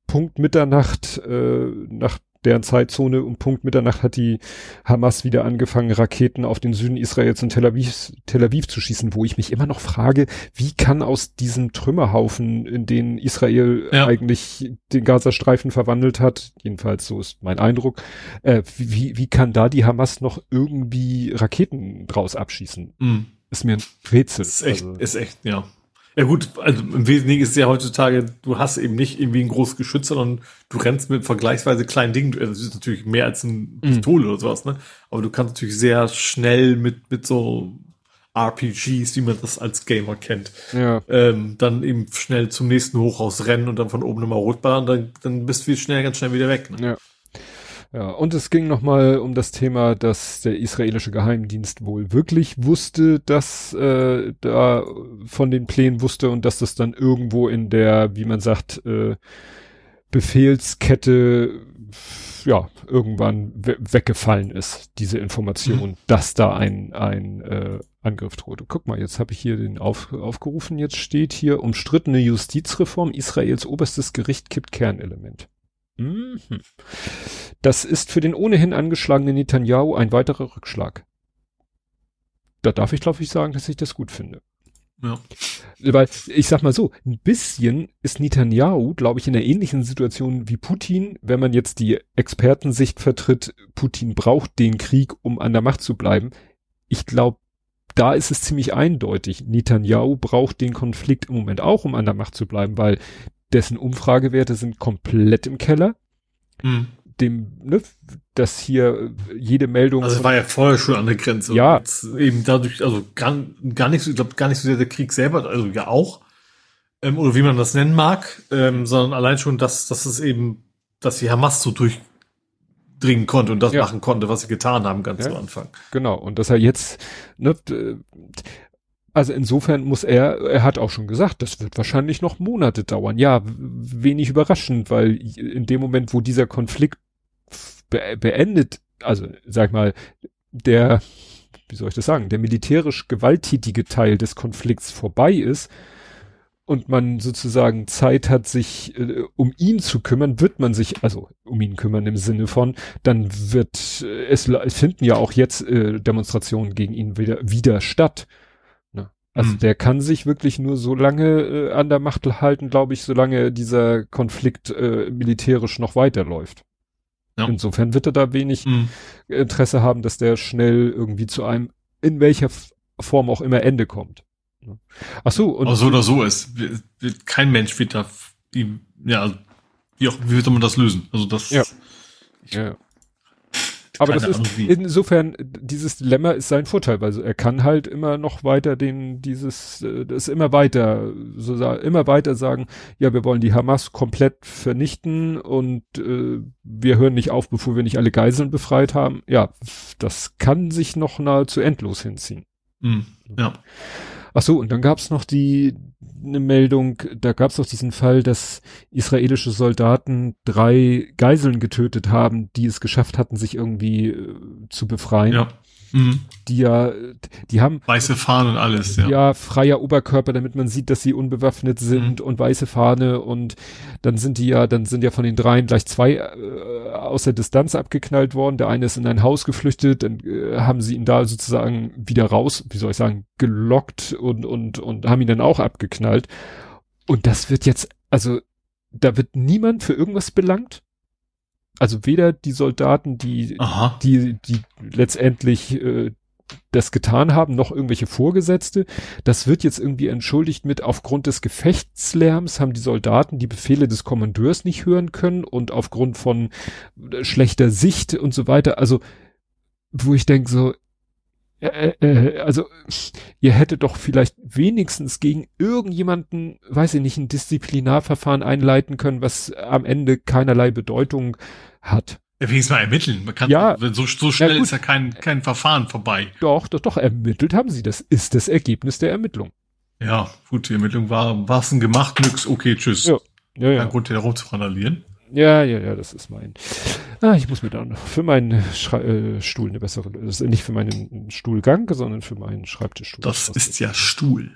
Punkt Mitternacht äh, nach deren Zeitzone um Punkt Mitternacht hat die Hamas wieder angefangen, Raketen auf den Süden Israels und Tel Aviv, Tel Aviv zu schießen, wo ich mich immer noch frage, wie kann aus diesem Trümmerhaufen, in den Israel ja. eigentlich den Gazastreifen verwandelt hat, jedenfalls so ist mein Eindruck, äh, wie, wie kann da die Hamas noch irgendwie Raketen draus abschießen? Mhm. Ist mir ein Rätsel. Ist echt, also. ist echt, ja. Ja gut, also im Wesentlichen ist es ja heutzutage, du hast eben nicht irgendwie ein großes Geschütz, sondern du rennst mit vergleichsweise kleinen Dingen. Das ist natürlich mehr als eine Pistole mhm. oder sowas, ne? Aber du kannst natürlich sehr schnell mit, mit so RPGs, wie man das als Gamer kennt, ja. ähm, dann eben schnell zum nächsten Hochhaus rennen und dann von oben nochmal rotballern, dann, dann bist du schnell, ganz schnell wieder weg. Ne? Ja. Ja, und es ging nochmal um das Thema, dass der israelische Geheimdienst wohl wirklich wusste, dass äh, da von den Plänen wusste und dass das dann irgendwo in der, wie man sagt, äh, Befehlskette ja irgendwann we weggefallen ist, diese Information, mhm. dass da ein, ein äh, Angriff drohte. Guck mal, jetzt habe ich hier den auf, aufgerufen, jetzt steht hier umstrittene Justizreform, Israels oberstes Gericht kippt Kernelement. Mhm. Das ist für den ohnehin angeschlagenen Netanyahu ein weiterer Rückschlag. Da darf ich, glaube ich, sagen, dass ich das gut finde. Ja. Weil, ich sag mal so, ein bisschen ist Netanyahu, glaube ich, in einer ähnlichen Situation wie Putin, wenn man jetzt die Expertensicht vertritt, Putin braucht den Krieg, um an der Macht zu bleiben. Ich glaube, da ist es ziemlich eindeutig. Netanyahu braucht den Konflikt im Moment auch, um an der Macht zu bleiben, weil dessen Umfragewerte sind komplett im Keller. Mhm. Dem, ne, dass hier jede Meldung. Also war ja vorher schon an der Grenze. Ja. eben dadurch, also gar, gar nicht so, ich glaube gar nicht so sehr der Krieg selber, also ja auch, ähm, oder wie man das nennen mag, ähm, sondern allein schon, dass, dass es eben, dass die Hamas so durchdringen konnte und das ja. machen konnte, was sie getan haben ganz ja. zu Anfang. Genau. Und dass er jetzt, ne, also insofern muss er, er hat auch schon gesagt, das wird wahrscheinlich noch Monate dauern. Ja, wenig überraschend, weil in dem Moment, wo dieser Konflikt be beendet, also sag mal, der, wie soll ich das sagen, der militärisch gewalttätige Teil des Konflikts vorbei ist und man sozusagen Zeit hat, sich äh, um ihn zu kümmern, wird man sich, also um ihn kümmern im Sinne von, dann wird äh, es, finden ja auch jetzt äh, Demonstrationen gegen ihn wieder, wieder statt. Also mhm. der kann sich wirklich nur so lange äh, an der Macht halten, glaube ich, solange dieser Konflikt äh, militärisch noch weiterläuft. Ja. Insofern wird er da wenig mhm. Interesse haben, dass der schnell irgendwie zu einem, in welcher Form auch immer, Ende kommt. Ach so, und. Aber so oder so ist. Kein Mensch wird da, ja, wie auch, wie wird man das lösen? Also das. Ja. Ich, ja. Aber das ist insofern dieses Dilemma ist sein Vorteil, weil er kann halt immer noch weiter den dieses äh, das immer weiter so immer weiter sagen, ja, wir wollen die Hamas komplett vernichten und äh, wir hören nicht auf, bevor wir nicht alle Geiseln befreit haben. Ja, das kann sich noch nahezu endlos hinziehen. Mhm, ja. Ach so, und dann gab's noch die eine Meldung, da gab's doch diesen Fall, dass israelische Soldaten drei Geiseln getötet haben, die es geschafft hatten, sich irgendwie äh, zu befreien. Ja. Mhm. Die ja, die haben weiße Fahne und alles, ja. Ja, freier Oberkörper, damit man sieht, dass sie unbewaffnet sind mhm. und weiße Fahne und dann sind die ja, dann sind ja von den dreien gleich zwei äh, aus der Distanz abgeknallt worden. Der eine ist in ein Haus geflüchtet, dann äh, haben sie ihn da sozusagen wieder raus, wie soll ich sagen, gelockt und und und haben ihn dann auch abgeknallt. Und das wird jetzt, also da wird niemand für irgendwas belangt also weder die Soldaten, die, Aha. die, die letztendlich äh, das getan haben, noch irgendwelche Vorgesetzte. Das wird jetzt irgendwie entschuldigt mit, aufgrund des Gefechtslärms haben die Soldaten die Befehle des Kommandeurs nicht hören können und aufgrund von äh, schlechter Sicht und so weiter. Also, wo ich denke so, äh, äh, also ihr hättet doch vielleicht wenigstens gegen irgendjemanden, weiß ich nicht, ein Disziplinarverfahren einleiten können, was am Ende keinerlei Bedeutung hat. Ja, wenigstens mal ermitteln. Man kann, ja, so, so schnell ja ist ja kein, kein Verfahren vorbei. Doch, doch, doch, ermittelt haben sie. Das ist das Ergebnis der Ermittlung. Ja, gut, die Ermittlung war, war's denn gemacht, nix, okay, tschüss. Ja, ja, ja. Kein Grund, hier rumzurandalieren. Ja, ja, ja, das ist mein. Ah, ich muss mir da noch für meinen Schrei äh, Stuhl eine bessere. Das ist nicht für meinen Stuhlgang, sondern für meinen Schreibtischstuhl. Das ist ja Stuhl.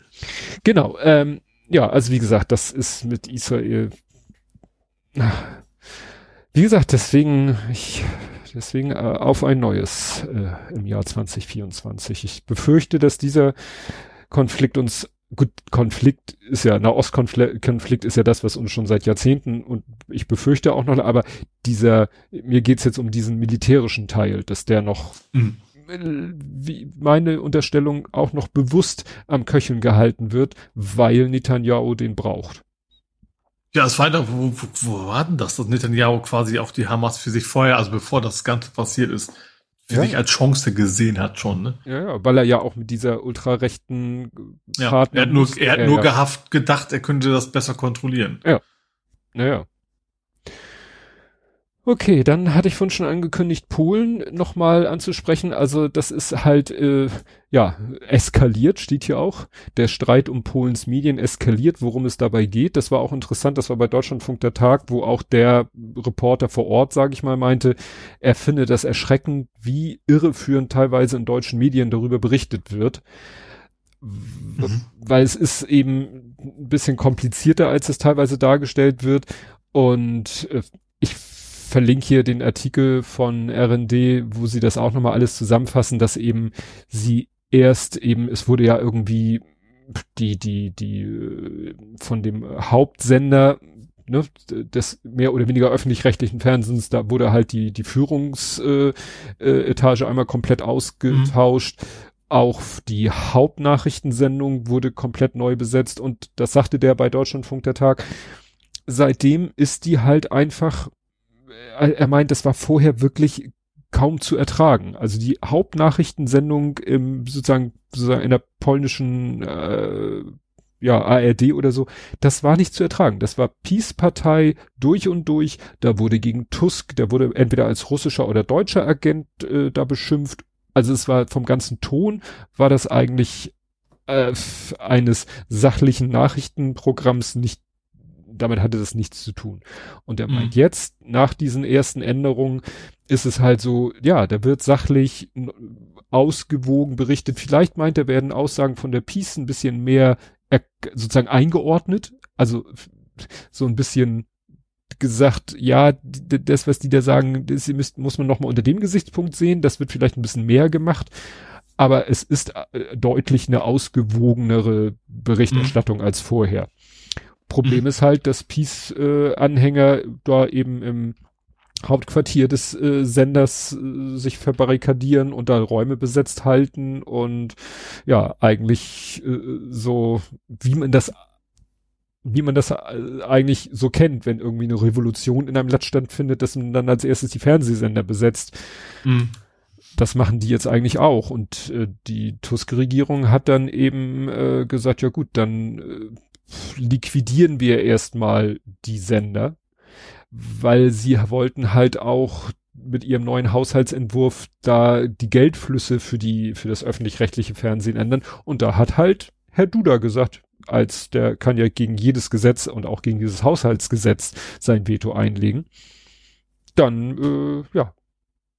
Genau. Ähm, ja, also wie gesagt, das ist mit Israel. Wie gesagt, deswegen ich deswegen äh, auf ein neues äh, im Jahr 2024. Ich befürchte, dass dieser Konflikt uns gut, Konflikt ist ja, Nahostkonflikt ist ja das, was uns schon seit Jahrzehnten und ich befürchte auch noch, aber dieser, mir geht's jetzt um diesen militärischen Teil, dass der noch mhm. wie meine Unterstellung auch noch bewusst am Köcheln gehalten wird, weil Netanyahu den braucht. Ja, es war doch, wo, wo, wo war denn das, dass Netanyahu quasi auch die Hamas für sich vorher, also bevor das Ganze passiert ist, für ja. sich als Chance gesehen hat schon, ne? Ja, ja, weil er ja auch mit dieser ultrarechten ja, Partner. Er hat nur, er hat nur ja. gehaft gedacht, er könnte das besser kontrollieren. Ja. Naja. Okay, dann hatte ich vorhin schon angekündigt, Polen nochmal anzusprechen. Also das ist halt, äh, ja, eskaliert, steht hier auch. Der Streit um Polens Medien eskaliert, worum es dabei geht. Das war auch interessant, das war bei Deutschlandfunk der Tag, wo auch der Reporter vor Ort, sage ich mal, meinte, er finde das erschreckend, wie irreführend teilweise in deutschen Medien darüber berichtet wird. Mhm. Weil es ist eben ein bisschen komplizierter, als es teilweise dargestellt wird. Und äh, verlinke hier den Artikel von RND, wo sie das auch nochmal alles zusammenfassen, dass eben sie erst eben, es wurde ja irgendwie die, die, die äh, von dem Hauptsender ne, des mehr oder weniger öffentlich-rechtlichen Fernsehens, da wurde halt die, die Führungsetage äh, äh, einmal komplett ausgetauscht. Mhm. Auch die Hauptnachrichtensendung wurde komplett neu besetzt und das sagte der bei Deutschlandfunk der Tag. Seitdem ist die halt einfach er meint, das war vorher wirklich kaum zu ertragen. Also die Hauptnachrichtensendung im sozusagen, sozusagen in der polnischen äh, ja, ARD oder so, das war nicht zu ertragen. Das war Peace-Partei durch und durch. Da wurde gegen Tusk, der wurde entweder als russischer oder deutscher Agent äh, da beschimpft. Also es war vom ganzen Ton, war das eigentlich äh, eines sachlichen Nachrichtenprogramms nicht damit hatte das nichts zu tun. Und er meint, mhm. jetzt, nach diesen ersten Änderungen, ist es halt so, ja, da wird sachlich ausgewogen berichtet. Vielleicht meint er, werden Aussagen von der Peace ein bisschen mehr sozusagen eingeordnet. Also so ein bisschen gesagt, ja, das, was die da sagen, das müsst, muss man nochmal unter dem Gesichtspunkt sehen. Das wird vielleicht ein bisschen mehr gemacht. Aber es ist äh, deutlich eine ausgewogenere Berichterstattung mhm. als vorher. Problem mhm. ist halt, dass Peace-Anhänger äh, da eben im Hauptquartier des äh, Senders äh, sich verbarrikadieren und da Räume besetzt halten und ja, eigentlich äh, so, wie man das wie man das äh, eigentlich so kennt, wenn irgendwie eine Revolution in einem Land stattfindet, dass man dann als erstes die Fernsehsender besetzt. Mhm. Das machen die jetzt eigentlich auch. Und äh, die Tusk-Regierung hat dann eben äh, gesagt, ja gut, dann äh, liquidieren wir erstmal die Sender, weil sie wollten halt auch mit ihrem neuen Haushaltsentwurf da die Geldflüsse für die, für das öffentlich-rechtliche Fernsehen ändern. Und da hat halt Herr Duda gesagt, als der kann ja gegen jedes Gesetz und auch gegen dieses Haushaltsgesetz sein Veto einlegen. Dann, äh, ja,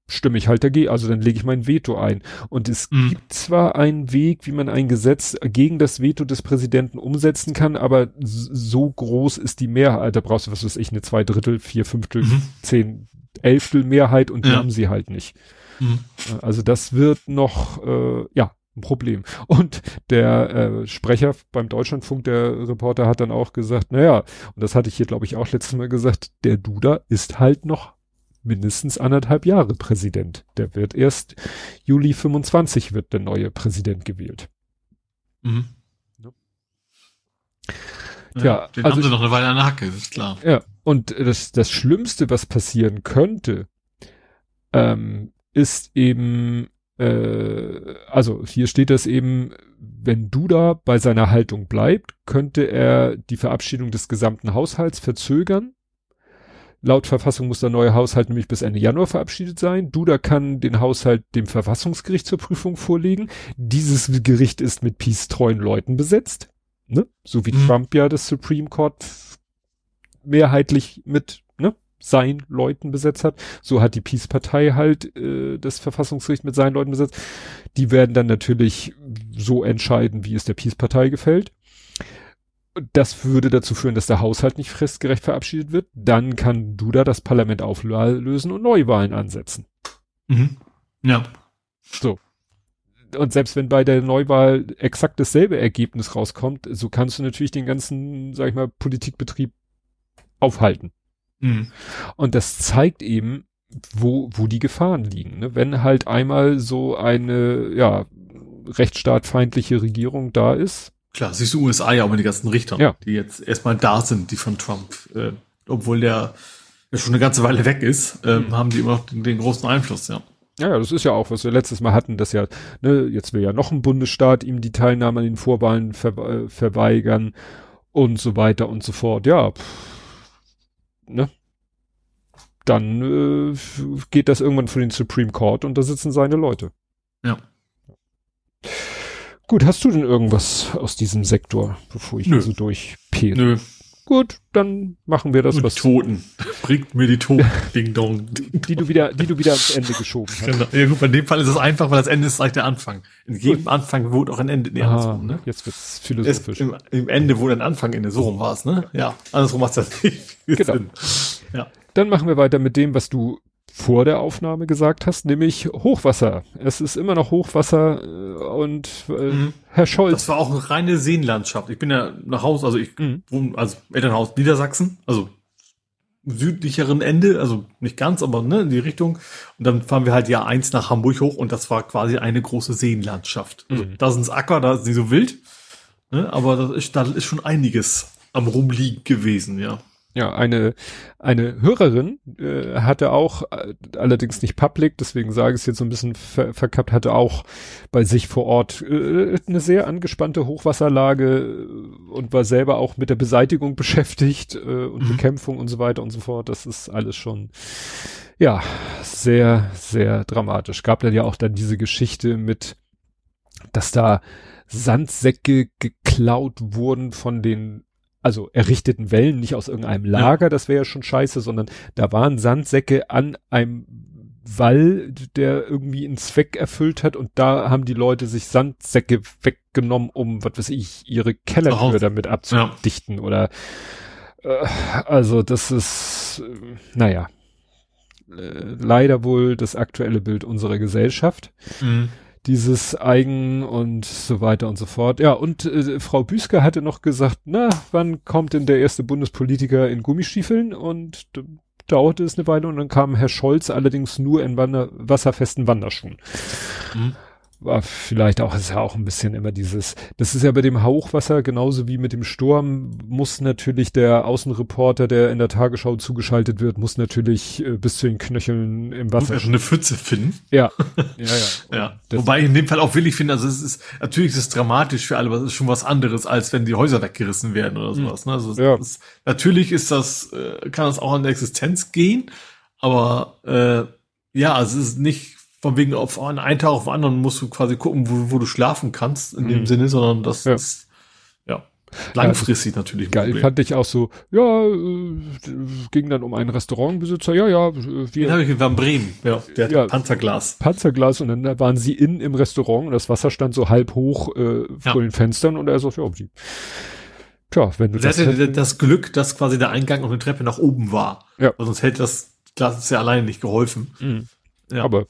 stimme ich halt dagegen, also dann lege ich mein Veto ein. Und es mhm. gibt zwar einen Weg, wie man ein Gesetz gegen das Veto des Präsidenten umsetzen kann, aber so groß ist die Mehrheit, da brauchst du, was weiß ich, eine zwei Drittel, vier Fünftel, mhm. zehn Elftel Mehrheit und die ja. haben sie halt nicht. Mhm. Also das wird noch, äh, ja, ein Problem. Und der äh, Sprecher beim Deutschlandfunk, der Reporter, hat dann auch gesagt, naja, und das hatte ich hier, glaube ich, auch letztes Mal gesagt, der Duda ist halt noch mindestens anderthalb Jahre Präsident. Der wird erst Juli 25 wird der neue Präsident gewählt. Mhm. Ja. Den also, haben sie noch eine Weile an der Hacke, ist klar. Ja, und das, das Schlimmste, was passieren könnte, ähm, ist eben, äh, also hier steht das eben, wenn Duda bei seiner Haltung bleibt, könnte er die Verabschiedung des gesamten Haushalts verzögern Laut Verfassung muss der neue Haushalt nämlich bis Ende Januar verabschiedet sein. Duda kann den Haushalt dem Verfassungsgericht zur Prüfung vorlegen. Dieses Gericht ist mit peace-treuen Leuten besetzt. Ne? So wie mhm. Trump ja das Supreme Court mehrheitlich mit ne, seinen Leuten besetzt hat. So hat die Peace-Partei halt äh, das Verfassungsgericht mit seinen Leuten besetzt. Die werden dann natürlich so entscheiden, wie es der Peace-Partei gefällt das würde dazu führen, dass der Haushalt nicht fristgerecht verabschiedet wird. Dann kann Duda das Parlament auflösen und Neuwahlen ansetzen. Mhm. Ja. So. Und selbst wenn bei der Neuwahl exakt dasselbe Ergebnis rauskommt, so kannst du natürlich den ganzen, sag ich mal, Politikbetrieb aufhalten. Mhm. Und das zeigt eben, wo, wo die Gefahren liegen. Ne? Wenn halt einmal so eine, ja, rechtsstaatfeindliche Regierung da ist. Klar, siehst du USA ja auch mit den ganzen Richtern, Ja. die jetzt erstmal da sind, die von Trump, äh, obwohl der ja schon eine ganze Weile weg ist, ähm, haben die immer noch den, den großen Einfluss, ja. Ja, das ist ja auch, was wir letztes Mal hatten, dass ja, ne, jetzt will ja noch ein Bundesstaat ihm die Teilnahme an den Vorwahlen ver äh, verweigern und so weiter und so fort. Ja, pff, ne? Dann äh, geht das irgendwann für den Supreme Court und da sitzen seine Leute. Ja. Gut, hast du denn irgendwas aus diesem Sektor, bevor ich Nö. so durchpeere? Nö, Gut, dann machen wir das, nur was die Toten. Bringt mir die Toten. Ding dong. Ding die du wieder, die du wieder ans Ende geschoben hast. Genau. Ja gut, bei dem Fall ist es einfach, weil das Ende ist gleich der Anfang. In jedem Anfang wurde auch ein Ende. Nee, Ah, andersrum, ne? jetzt wird's Es, philosophisch. im, Im Ende wurde ein Anfang inne. So rum war es, ne? Ja. Andersrum macht das nicht viel Genau. Sinn. Ja. Dann machen wir weiter mit dem, was du vor der Aufnahme gesagt hast, nämlich Hochwasser. Es ist immer noch Hochwasser äh, und äh, Mhm. Herr Scholz. Das war auch eine reine Seenlandschaft. Ich bin ja nach Hause, also ich Mhm. wohne, also Elternhaus Niedersachsen, also südlicheren Ende, also nicht ganz, aber ne, in die Richtung. Und dann fahren wir halt Jahr eins nach Hamburg hoch und das war quasi eine große Seenlandschaft. Also, Mhm. Da sind's Acker, da ist nicht so wild, ne, aber das ist, da ist schon einiges am Rumliegen gewesen, ja. Ja, eine, eine Hörerin äh, hatte auch, äh, allerdings nicht public, deswegen sage ich es jetzt so ein bisschen ver verkappt, hatte auch bei sich vor Ort äh, eine sehr angespannte Hochwasserlage äh, und war selber auch mit der Beseitigung beschäftigt äh, und Mhm. Bekämpfung und so weiter und so fort. Das ist alles schon, ja, sehr, sehr dramatisch. Gab dann ja auch dann diese Geschichte mit, dass da Sandsäcke geklaut wurden von den also errichteten Wellen, nicht aus irgendeinem Lager, das wäre ja schon scheiße, sondern da waren Sandsäcke an einem Wall, der irgendwie einen Zweck erfüllt hat und da haben die Leute sich Sandsäcke weggenommen, um, was weiß ich, ihre Kellertür damit abzudichten oder äh, also das ist, äh, naja, äh, leider wohl das aktuelle Bild unserer Gesellschaft. Mhm. Dieses Eigen und so weiter und so fort. Ja, und äh, Frau Büsker hatte noch gesagt, na, wann kommt denn der erste Bundespolitiker in Gummistiefeln? Und dauerte es eine Weile und dann kam Herr Scholz allerdings nur in Wander wasserfesten Wanderschuhen. Mhm. War vielleicht auch, ist ja auch ein bisschen immer dieses, das ist ja bei dem Hochwasser genauso wie mit dem Sturm, muss natürlich der Außenreporter, der in der Tagesschau zugeschaltet wird, muss natürlich äh, bis zu den Knöcheln im Muss Wasser. ja schon eine Pfütze finden. Ja, ja, ja. Ja. Wobei ich in dem Fall auch willig finde, also es ist, natürlich ist es dramatisch für alle, aber es ist schon was anderes, als wenn die Häuser weggerissen werden oder sowas. Ne? Also Ja. ist, natürlich ist das, äh, kann das auch an der Existenz gehen, aber äh, ja, also es ist nicht von wegen auf einen Tag auf den anderen musst du quasi gucken, wo, wo du schlafen kannst in dem Mhm. Sinne, sondern das Ja. ist ja langfristig natürlich ein Geil Problem. fand ich auch so, ja, äh, ging dann um einen Restaurantbesitzer, ja, ja, Den wir habe ich in Bremen, ja, der hat Ja. Panzerglas. Panzerglas und dann waren sie innen im Restaurant und das Wasser stand so halb hoch äh, Ja. vor den Fenstern und er sagt, ja, die, tja, wenn du das, hätten- das Glück, dass quasi der Eingang und eine Treppe nach oben war. Ja. Weil sonst hätte das Glas ja alleine nicht geholfen. Mhm. Ja. aber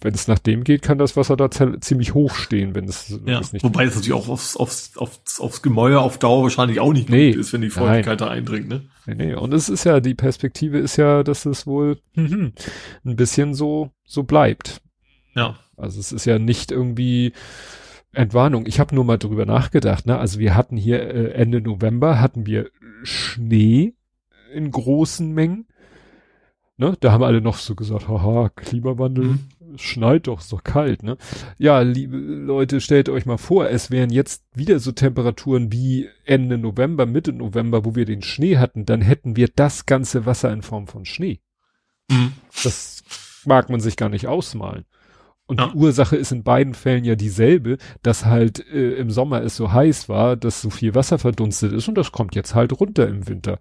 wenn es nach dem geht, kann das Wasser da ziemlich hoch stehen, wenn es Ja, es nicht wobei das natürlich auch aufs, aufs, aufs, aufs Gemäuer auf Dauer wahrscheinlich auch nicht Nee, gut ist, wenn die Feuchtigkeit da eindringt, ne? Nee, nee. Und es ist ja, die Perspektive ist ja, dass es wohl mhm, ein bisschen so, so bleibt. Ja. Also es ist ja nicht irgendwie Entwarnung. Ich habe nur mal drüber nachgedacht. Ne? Also wir hatten hier äh, Ende November hatten wir Schnee in großen Mengen. Ne? Da haben alle noch so gesagt, haha, Klimawandel, Mhm. Schneit doch, ist doch kalt. Ne? Ja, liebe Leute, stellt euch mal vor, es wären jetzt wieder so Temperaturen wie Ende November, Mitte November, wo wir den Schnee hatten, dann hätten wir das ganze Wasser in Form von Schnee. Mhm. Das mag man sich gar nicht ausmalen. Und Ja. die Ursache ist in beiden Fällen ja dieselbe, dass halt äh, im Sommer es so heiß war, dass so viel Wasser verdunstet ist und das kommt jetzt halt runter im Winter.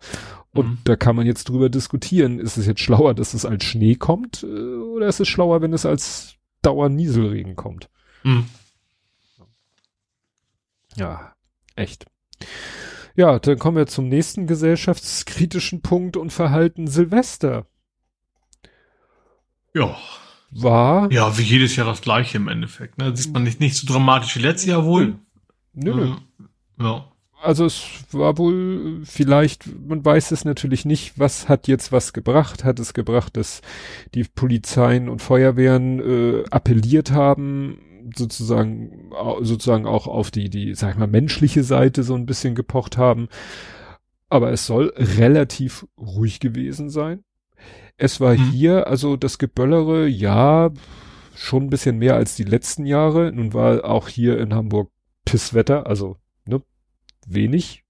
Und Mhm. da kann man jetzt drüber diskutieren, ist es jetzt schlauer, dass es als Schnee kommt äh, oder ist es schlauer, wenn es als Dauernieselregen kommt? Mhm. Ja, echt. Ja, dann kommen wir zum nächsten gesellschaftskritischen Punkt und Verhalten Silvester. Ja. War, Ja, wie jedes Jahr das gleiche im Endeffekt. Ne? Sieht man nicht, nicht so dramatisch wie letztes Jahr wohl. nö, nö. Ähm, Ja. also es war wohl vielleicht, man weiß es natürlich nicht, was hat jetzt was gebracht? Hat es gebracht, dass die Polizeien und Feuerwehren äh, appelliert haben, sozusagen sozusagen auch auf die die sag ich mal menschliche Seite so ein bisschen gepocht haben. Aber es soll relativ ruhig gewesen sein. Es war mhm. hier also das Geböllere, ja, schon ein bisschen mehr als die letzten Jahre. Nun war auch hier in Hamburg Pisswetter, also ne, wenig,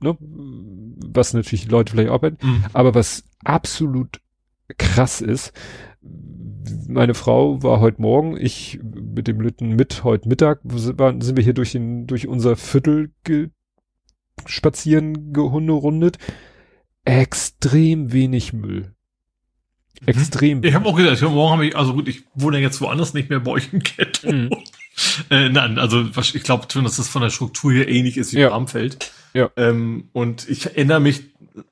ne, was natürlich die Leute vielleicht auch mhm. aber was absolut krass ist, meine Frau war heute Morgen, ich mit dem Lütten mit heute Mittag, waren, sind wir hier durch den, durch unser Viertel ge, spazieren gehunderundet. Extrem wenig Müll. Mhm. Extrem. Ich habe auch gesagt, morgen habe ich, also gut, ich wohne jetzt woanders nicht mehr bei euch im Ghetto. Mhm. Äh, nein, also ich glaube schon, dass das von der Struktur hier ähnlich ist wie ja. Bramfeld. Ja. Ähm, und ich erinnere mich,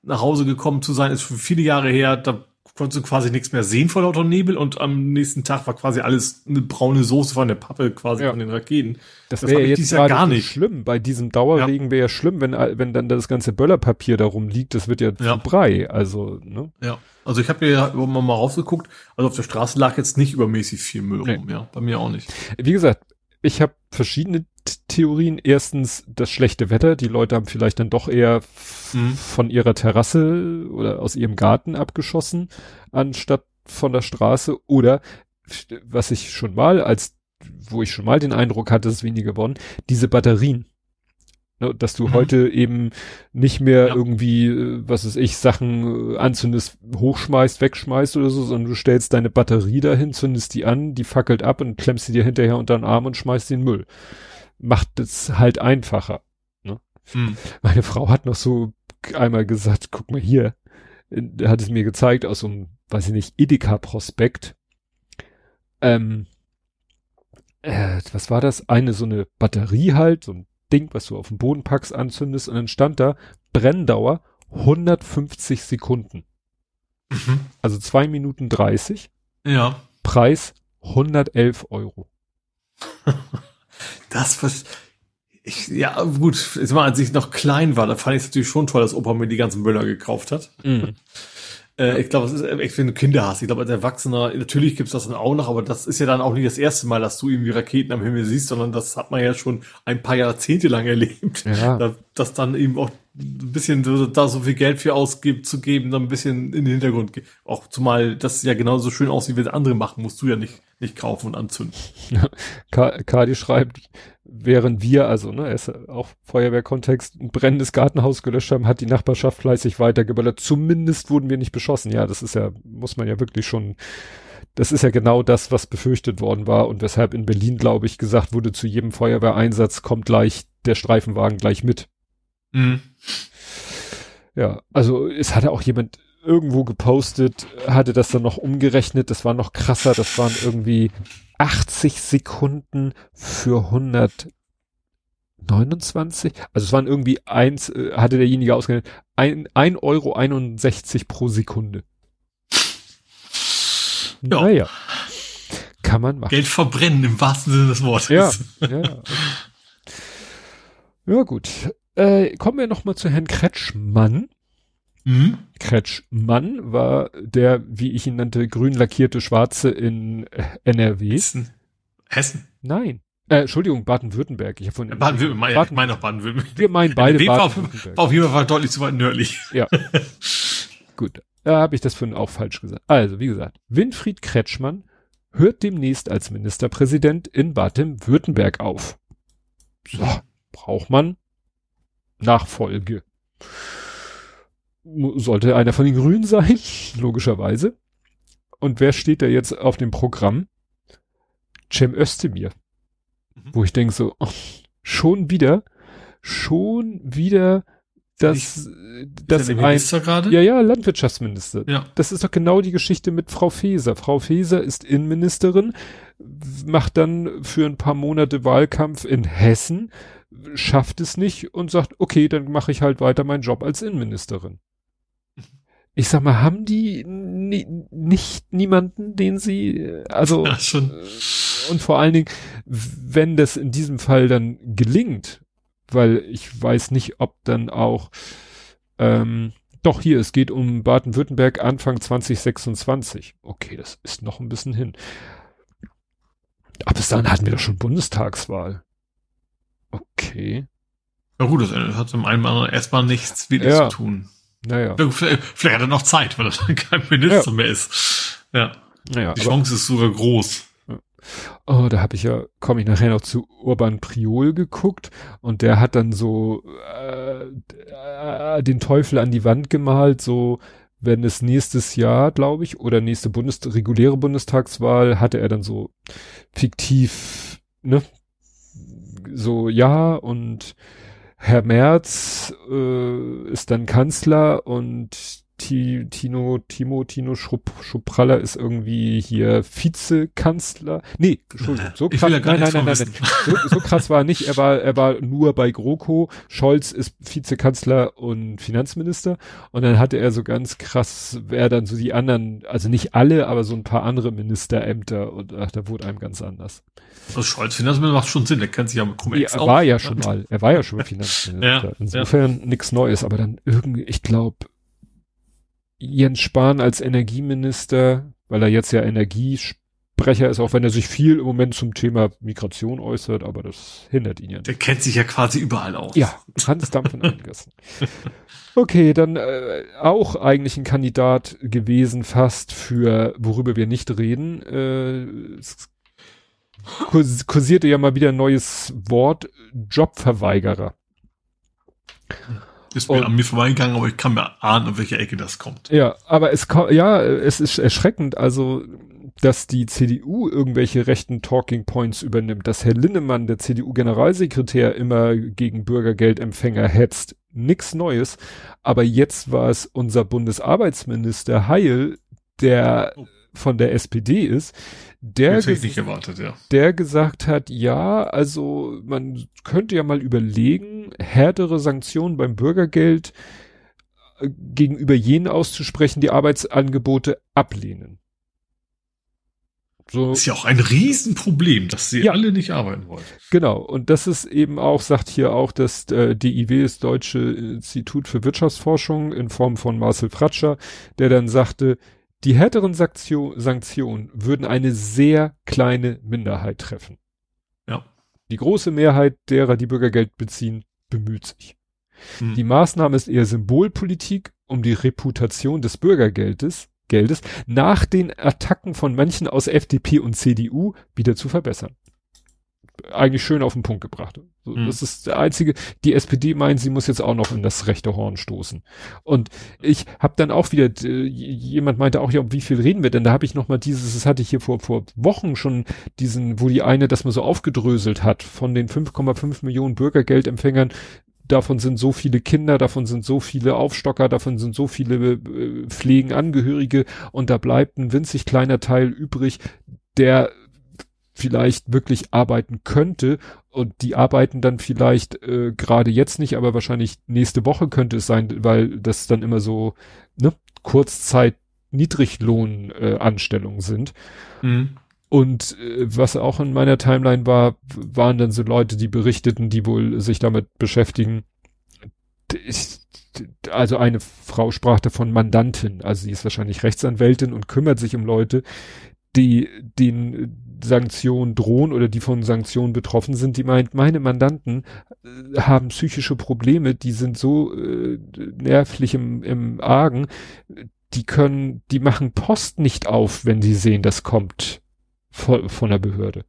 nach Hause gekommen zu sein, ist für viele Jahre her, da konntest du quasi nichts mehr sehen vor lauter Nebel und am nächsten Tag war quasi alles eine braune Soße von der Pappe quasi ja. von den Raketen. Das, das wäre jetzt Jahr gar nicht schlimm. Bei diesem Dauerregen ja. wäre ja schlimm, wenn, wenn dann das ganze Böllerpapier darum liegt, das wird ja, ja. zu Brei. Also, ne? Ja. Also ich habe ja mal, mal rausgeguckt, also auf der Straße lag jetzt nicht übermäßig viel Müll nee. rum, ja. Bei mir auch nicht. Wie gesagt, ich habe verschiedene Theorien. Erstens das schlechte Wetter. Die Leute haben vielleicht dann doch eher mhm. von ihrer Terrasse oder aus ihrem Garten abgeschossen, anstatt von der Straße. Oder was ich schon mal als, wo ich schon mal den Eindruck hatte, es weniger geworden, diese Batterien. Ne, dass du mhm. heute eben nicht mehr ja. irgendwie, äh, was weiß ich, Sachen äh, anzündest, hochschmeißt, wegschmeißt oder so, sondern du stellst deine Batterie dahin, zündest die an, die fackelt ab und klemmst sie dir hinterher unter den Arm und schmeißt den Müll. Macht es halt einfacher. Ne? Mhm. Meine Frau hat noch so einmal gesagt, guck mal hier, er hat es mir gezeigt aus so einem, weiß ich nicht, Edeka-Prospekt. Ähm, äh, was war das? Eine so eine Batterie halt, so ein Ding, was du auf den Boden packst, anzündest und dann stand da Brenndauer 150 Sekunden. Mhm. Also zwei Minuten 30. Ja. Preis 111 Euro. das was ich, ja, gut, jetzt mal, als ich noch klein war, da fand ich es natürlich schon toll, dass Opa mir die ganzen Müller gekauft hat. Mhm. Äh, ich glaube, es ist echt, wenn du Kinder hast. Ich glaube, als Erwachsener, natürlich gibt's das dann auch noch, aber das ist ja dann auch nicht das erste Mal, dass du irgendwie Raketen am Himmel siehst, sondern das hat man ja schon ein paar Jahrzehnte lang erlebt. Ja. Da, dass dann eben auch ein bisschen da so viel Geld für ausgibt, zu geben, dann ein bisschen in den Hintergrund geht. Auch zumal das ja genauso schön aussieht, wie das andere machen, musst du ja nicht, nicht kaufen und anzünden. Kadi schreibt, während wir, also ne, ist auch Feuerwehrkontext, ein brennendes Gartenhaus gelöscht haben, hat die Nachbarschaft fleißig weitergeballert. Zumindest wurden wir nicht beschossen. Ja, das ist ja, muss man ja wirklich schon, das ist ja genau das, was befürchtet worden war und weshalb in Berlin, glaube ich, gesagt wurde, zu jedem Feuerwehreinsatz kommt gleich der Streifenwagen gleich mit. Mhm. Ja, also es hatte auch jemand irgendwo gepostet, hatte das dann noch umgerechnet, das war noch krasser, das waren irgendwie 80 Sekunden für 129, also es waren irgendwie eins, äh, hatte derjenige ausgerechnet, ein, ein Euro 61 pro Sekunde. Ja. Naja. Kann man machen. Geld verbrennen im wahrsten Sinne des Wortes. Ja, ja, ja. ja gut. Äh, kommen wir nochmal zu Herrn Kretschmann. Mhm. Kretschmann war der, wie ich ihn nannte, grün lackierte Schwarze in NRW. Hessen? Hessen? Nein. Äh, Entschuldigung, Baden-Württemberg. Ich habe von Baden-Württemberg. Baden, ich meine auch Baden-Württemberg. Wir meinen beide Baden-Württemberg. War auf jeden Fall deutlich zu weit nördlich. Ja. Gut. Da habe ich das vorhin auch falsch gesagt. Also, wie gesagt, Winfried Kretschmann hört demnächst als Ministerpräsident in Baden-Württemberg auf. So, braucht man Nachfolge sollte einer von den Grünen sein, logischerweise. Und wer steht da jetzt auf dem Programm? Cem Özdemir. Mhm. Wo ich denke so, oh, schon wieder, schon wieder das, das ein, Minister gerade? ja, ja, Landwirtschaftsminister. Ja. Das ist doch genau die Geschichte mit Frau Feser. Frau Feser ist Innenministerin, macht dann für ein paar Monate Wahlkampf in Hessen, schafft es nicht und sagt, okay, dann mache ich halt weiter meinen Job als Innenministerin ich sag mal, haben die nie, nicht niemanden, den sie, also, ja, schon. Äh, und vor allen Dingen, wenn das in diesem Fall dann gelingt, weil ich weiß nicht, ob dann auch, ähm, doch hier, es geht um Baden-Württemberg Anfang 2026. Okay, das ist noch ein bisschen hin. Aber bis dahin hatten wir doch schon Bundestagswahl. Okay. Ja gut, das hat zum einen erstmal nichts wieder ja. zu tun. Naja. Vielleicht, vielleicht hat er noch Zeit, weil er kein Minister ja. mehr ist. Ja. Naja, Die Chance ist sogar groß. Oh, da habe ich ja, komme ich nachher noch zu Urban Priol geguckt und der hat dann so äh, äh, den Teufel an die Wand gemalt, so wenn es nächstes Jahr, glaube ich, oder nächste Bundes reguläre Bundestagswahl, hatte er dann so fiktiv, ne, so ja und Herr Merz äh, ist dann Kanzler und Tino, Timo, Tino Schupraller ist irgendwie hier Vizekanzler. Nee, Entschuldigung, so krass, ja nein, nein, nein, nein. So, so, krass war er nicht. Er war, er war nur bei GroKo. Scholz ist Vizekanzler und Finanzminister. Und dann hatte er so ganz krass, wer dann so die anderen, also nicht alle, aber so ein paar andere Ministerämter und ach, da wurde einem ganz anders. Also Scholz Finanzminister macht schon Sinn, der kennt sich ja mit Cum-Ex ja, Er war ja schon mal, er war ja schon Finanzminister. ja, Insofern ja. nichts Neues, aber dann irgendwie, ich glaube, Jens Spahn als Energieminister, weil er jetzt ja Energiesprecher ist, auch wenn er sich viel im Moment zum Thema Migration äußert, aber das hindert ihn ja nicht. Der kennt sich ja quasi überall aus. Ja, Hans Dampfen angegessen. Okay, dann äh, auch eigentlich ein Kandidat gewesen fast für, worüber wir nicht reden. Äh, es kursierte ja mal wieder ein neues Wort, Jobverweigerer. Ist mir und, an mir vorbeigegangen, aber ich kann mir ahnen, auf welche Ecke das kommt. Ja, aber es ja, es ist erschreckend, also dass die CDU irgendwelche rechten Talking Points übernimmt, dass Herr Linnemann, der CDU-Generalsekretär, immer gegen Bürgergeldempfänger hetzt. Nix Neues. Aber jetzt war es unser Bundesarbeitsminister Heil, der oh. von der SPD ist, der, erwartet, ja. der gesagt hat, ja, also man könnte ja mal überlegen, härtere Sanktionen beim Bürgergeld äh, gegenüber jenen auszusprechen, die Arbeitsangebote ablehnen. So. Das ist ja auch ein Riesenproblem, dass sie ja. alle nicht arbeiten wollen. Genau. Und das ist eben auch, sagt hier auch das äh, DIW, das Deutsche Institut für Wirtschaftsforschung in Form von Marcel Fratscher, der dann sagte, die härteren Sanktionen würden eine sehr kleine Minderheit treffen. Ja. Die große Mehrheit derer, die Bürgergeld beziehen, bemüht sich. Hm. Die Maßnahme ist eher Symbolpolitik, um die Reputation des Bürgergeldes Geldes nach den Attacken von manchen aus FDP und CDU wieder zu verbessern eigentlich schön auf den Punkt gebracht. So, mhm. Das ist der einzige. Die SPD meint, sie muss jetzt auch noch in das rechte Horn stoßen. Und ich habe dann auch wieder, jemand meinte auch, ja, wie viel reden wir denn? Da habe ich noch mal dieses, das hatte ich hier vor, vor Wochen schon diesen, wo die eine das mal so aufgedröselt hat, von den 5,5 Millionen Bürgergeldempfängern, davon sind so viele Kinder, davon sind so viele Aufstocker, davon sind so viele äh, Pflegenangehörige und da bleibt ein winzig kleiner Teil übrig, der vielleicht wirklich arbeiten könnte und die arbeiten dann vielleicht äh, gerade jetzt nicht, aber wahrscheinlich nächste Woche könnte es sein, weil das dann immer so ne, Kurzzeit Niedriglohn äh, sind. Mhm. Und äh, was auch in meiner Timeline war, waren dann so Leute, die berichteten, die wohl sich damit beschäftigen. Ich, also eine Frau sprach davon Mandantin, also sie ist wahrscheinlich Rechtsanwältin und kümmert sich um Leute, die den Sanktionen drohen oder die von Sanktionen betroffen sind, die meint, meine Mandanten äh, haben psychische Probleme, die sind so äh, nervlich im, im Argen, die können, die machen Post nicht auf, wenn sie sehen, das kommt von, von der Behörde.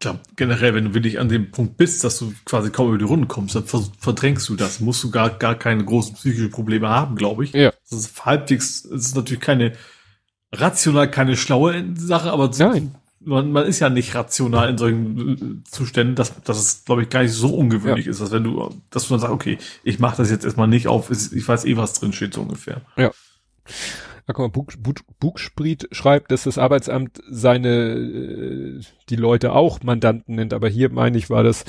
Glaube, generell, wenn du wirklich an dem Punkt bist, dass du quasi kaum über die Runden kommst, dann verdrängst du das. Musst du gar, gar keine großen psychischen Probleme haben, glaube ich. Ja. Das ist halbwegs, das ist natürlich keine, rational keine schlaue Sache, aber Nein man, man ist ja nicht rational in solchen äh, Zuständen, dass, dass es, glaube ich, gar nicht so ungewöhnlich ja. ist, dass wenn du, dass du dann sagst, okay, ich mache das jetzt erstmal nicht auf, ich weiß eh, was drin steht, so ungefähr. Ja. Da guck mal, Bug, Bug, Bugspriet schreibt, dass das Arbeitsamt seine, äh, die Leute auch Mandanten nennt, aber hier meine ich, war das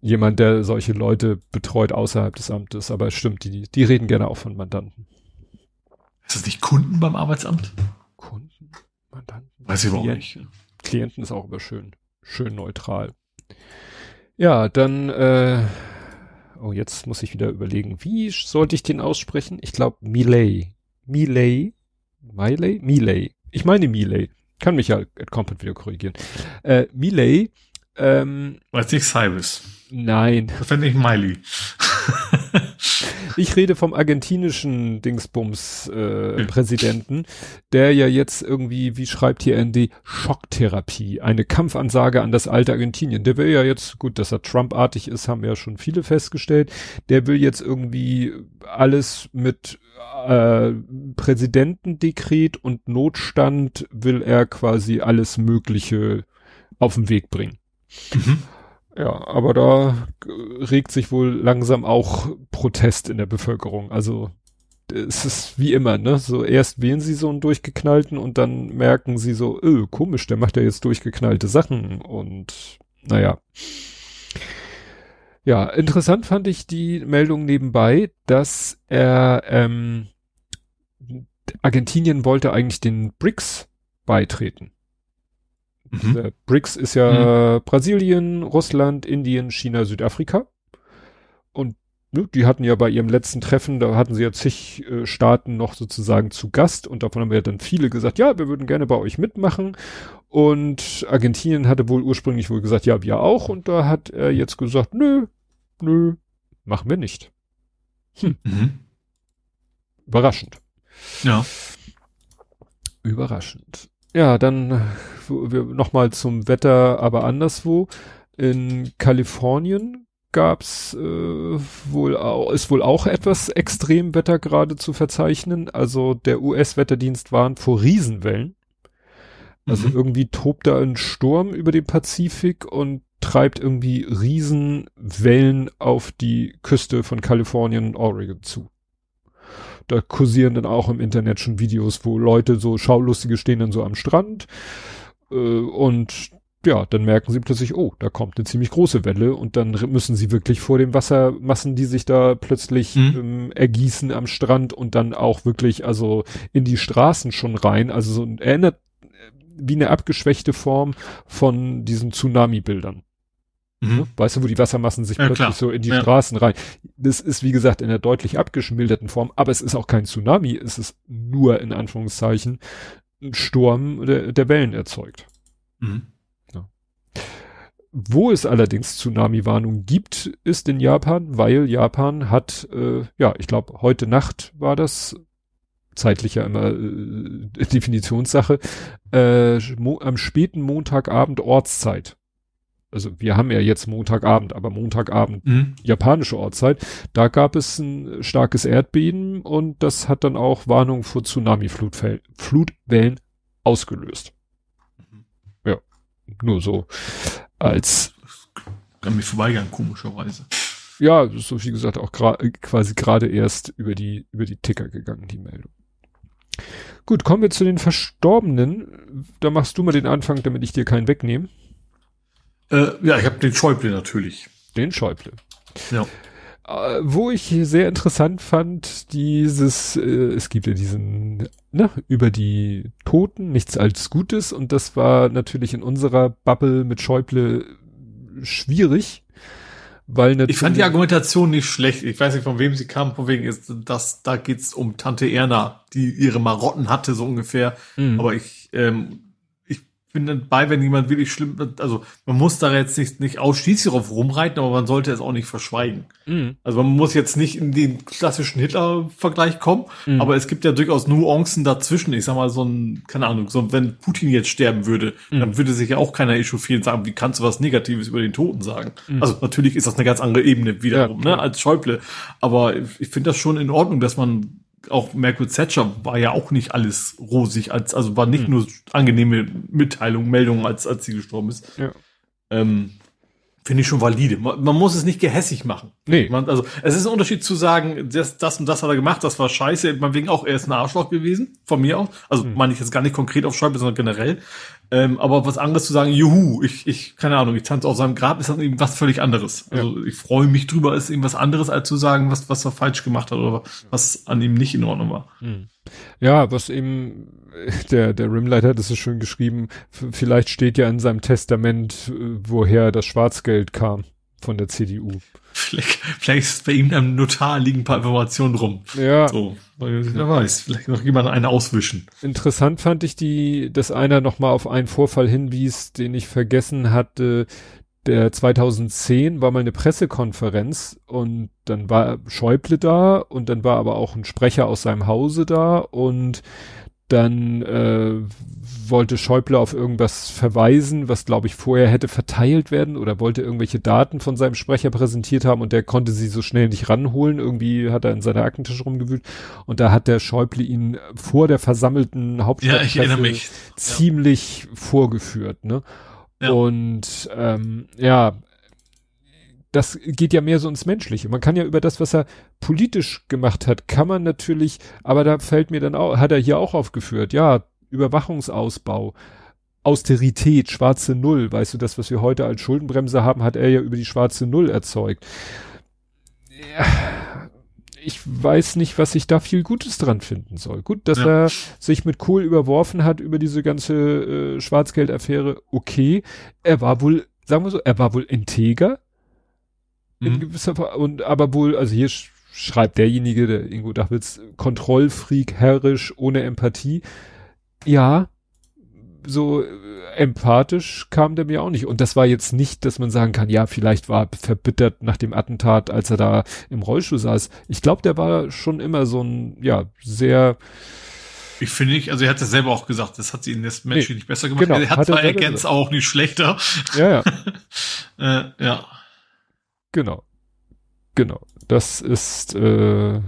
jemand, der solche Leute betreut außerhalb des Amtes, aber es stimmt, die, die reden gerne auch von Mandanten. Ist das nicht Kunden beim Arbeitsamt? Kunden? Mandanten? Weiß ich auch nicht. Klienten ist auch immer schön, schön neutral. Ja, dann äh, oh, jetzt muss ich wieder überlegen, wie sollte ich den aussprechen? Ich glaube Miley. Miley? Miley? Miley. Ich meine Miley. Kann mich ja at Compat wieder korrigieren. Äh, Miley, ähm, Weiß nicht Cyrus. nein. Das fände ich Miley. Ich rede vom argentinischen Dingsbums äh. Präsidenten, der ja jetzt irgendwie, wie schreibt hier ND, Schocktherapie, eine Kampfansage an das alte Argentinien. Der will ja jetzt, gut, dass er Trump-artig ist, haben ja schon viele festgestellt, der will jetzt irgendwie alles mit äh, Präsidentendekret und Notstand will er quasi alles Mögliche auf den Weg bringen. Mhm. Ja, aber da äh, regt sich wohl langsam auch Protest in der Bevölkerung. Also es ist wie immer, ne? So erst wählen sie so einen durchgeknallten und dann merken sie so, öh, komisch, der macht ja jetzt durchgeknallte Sachen und naja. Ja, interessant fand ich die Meldung nebenbei, dass er ähm, Argentinien wollte eigentlich den BRICS beitreten. Mhm. BRICS ist ja Brasilien, Russland, Indien, China, Südafrika. Und ne, die hatten ja bei ihrem letzten Treffen, da hatten sie ja zig äh, Staaten noch sozusagen zu Gast und davon haben ja dann viele gesagt, ja, wir würden gerne bei euch mitmachen. Und Argentinien hatte wohl ursprünglich wohl gesagt, ja, wir auch. Und da hat er jetzt gesagt, nö, nö, machen wir nicht. Mhm. Überraschend. Ja. Überraschend. Ja, dann äh, wo wir nochmal zum Wetter, aber anderswo. In Kalifornien gab's äh, wohl auch, ist wohl auch etwas Extremwetter gerade zu verzeichnen. Also der US-Wetterdienst warnt vor Riesenwellen. Also Mhm. irgendwie tobt da ein Sturm über den Pazifik und treibt irgendwie Riesenwellen auf die Küste von Kalifornien und Oregon zu. Da kursieren dann auch im Internet schon Videos, wo Leute so Schaulustige stehen dann so am Strand äh, und ja, dann merken sie plötzlich, oh, da kommt eine ziemlich große Welle und dann müssen sie wirklich vor den Wassermassen, die sich da plötzlich Mhm. ähm, ergießen am Strand und dann auch wirklich also in die Straßen schon rein, also so erinnert äh, wie eine abgeschwächte Form von diesen Tsunami-Bildern. Mhm. Ne? Weißt du, wo die Wassermassen sich Ja, plötzlich klar. so in die Ja. Straßen rein. Das ist, wie gesagt, in der deutlich abgeschmilderten Form, aber es ist auch kein Tsunami, es ist nur in Anführungszeichen ein Sturm, der, der Wellen erzeugt. Mhm. Wo es allerdings Tsunami-Warnungen gibt, ist in Japan, weil Japan hat, äh, ja, ich glaube, heute Nacht war das, zeitlich ja immer äh, Definitionssache, äh, am späten Montagabend Ortszeit. Also wir haben ja jetzt Montagabend, aber Montagabend Mhm. japanische Ortszeit, da gab es ein starkes Erdbeben und das hat dann auch Warnungen vor Tsunami-Flutwellen ausgelöst. Mhm. Ja, nur so als, An mir vorbeigegangen, komischerweise. ja, so wie gesagt, auch quasi gerade erst über die, über die Ticker gegangen, die Meldung. Gut, kommen wir zu den Verstorbenen. Da machst du mal den Anfang, damit ich dir keinen wegnehme. Äh, ja, ich habe den Schäuble natürlich. Den Schäuble. Ja. Äh, wo ich sehr interessant fand, dieses, äh, es gibt ja diesen, ne, über die Toten, nichts als Gutes und das war natürlich in unserer Bubble mit Schäuble schwierig, weil natürlich. Ich fand die Argumentation nicht schlecht. Ich weiß nicht, von wem sie kam, von wegen ist das, da geht's um Tante Erna, die ihre Marotten hatte, so ungefähr. Mhm. Aber ich, ähm, ich bin dabei, wenn jemand wirklich schlimm, also man muss da jetzt nicht, nicht ausschließlich drauf rumreiten, aber man sollte es auch nicht verschweigen. Mhm. Also man muss jetzt nicht in den klassischen Hitler-Vergleich kommen, Mhm. aber es gibt ja durchaus Nuancen dazwischen. Ich sag mal, so ein, keine Ahnung, so wenn Putin jetzt sterben würde, Mhm. dann würde sich ja auch keiner echauffieren und sagen, wie kannst du was Negatives über den Toten sagen? Mhm. Also natürlich ist das eine ganz andere Ebene wiederum, Ja. ne, als Schäuble. Aber ich, ich finde das schon in Ordnung, dass man auch Merkel Thatcher war ja auch nicht alles rosig, als, also war nicht Mhm. nur angenehme Mitteilungen, Meldungen, als, als sie gestorben ist. Ja. Ähm, Finde ich schon valide. Man, man muss es nicht gehässig machen. Nee. Man, also es ist ein Unterschied zu sagen, das, das und das hat er gemacht, das war scheiße, man wegen auch, er ist ein Arschloch gewesen, von mir aus. Also Mhm. meine ich jetzt gar nicht konkret auf Schäuble, sondern generell. Ähm, aber was anderes zu sagen, juhu, ich, ich, keine Ahnung, ich tanze auf seinem Grab, ist dann eben was völlig anderes. Also ich freue mich drüber, ist eben was anderes, als zu sagen, was, was er falsch gemacht hat oder was an ihm nicht in Ordnung war. Ja, was eben, der, der Rimlight hat es so schön geschrieben, vielleicht steht ja in seinem Testament, äh, woher das Schwarzgeld kam. von der CDU. Vielleicht, vielleicht ist bei ihm am Notar liegen ein paar Informationen rum. Ja. So, wer weiß, vielleicht noch jemand eine auswischen. Interessant fand ich die, dass einer nochmal auf einen Vorfall hinwies, den ich vergessen hatte. Der 2010 war mal eine Pressekonferenz und dann war Schäuble da und dann war aber auch ein Sprecher aus seinem Hause da und dann äh, wollte Schäuble auf irgendwas verweisen, was glaube ich vorher hätte verteilt werden oder wollte irgendwelche Daten von seinem Sprecher präsentiert haben und der konnte sie so schnell nicht ranholen. Irgendwie hat er in seiner Aktentasche rumgewühlt und da hat der Schäuble ihn vor der versammelten Hauptstadtpresse Ja, ziemlich ja. vorgeführt. Ne? Und ähm, ja, das geht ja mehr so ins Menschliche. Man kann ja über das, was er politisch gemacht hat, kann man natürlich, aber da fällt mir dann auch, hat er hier auch aufgeführt, ja, Überwachungsausbau, Austerität, schwarze Null, weißt du, das, was wir heute als Schuldenbremse haben, hat er ja über die schwarze Null erzeugt. Ja, ich weiß nicht, was ich da viel Gutes dran finden soll. Gut, dass ja. er sich mit Kohl überworfen hat über diese ganze äh, Schwarzgeldaffäre, okay. Er war wohl, sagen wir so, er war wohl integer, in mhm. gewisser und aber wohl, also hier sch schreibt derjenige, der Ingo Dachwitz, Kontrollfreak, herrisch, ohne Empathie. Ja, so äh, empathisch kam der mir auch nicht. Und das war jetzt nicht, dass man sagen kann, ja, vielleicht war er verbittert nach dem Attentat, als er da im Rollstuhl saß. Ich glaube, der war schon immer so ein, ja, sehr ich finde nicht, also er hat ja selber auch gesagt, das hat sie ihn das menschlich nee, nicht besser gemacht. Genau, er hat, hat zwar ergänzt auch nicht schlechter. Ja, ja. äh, ja. Genau. Genau. Das ist, äh,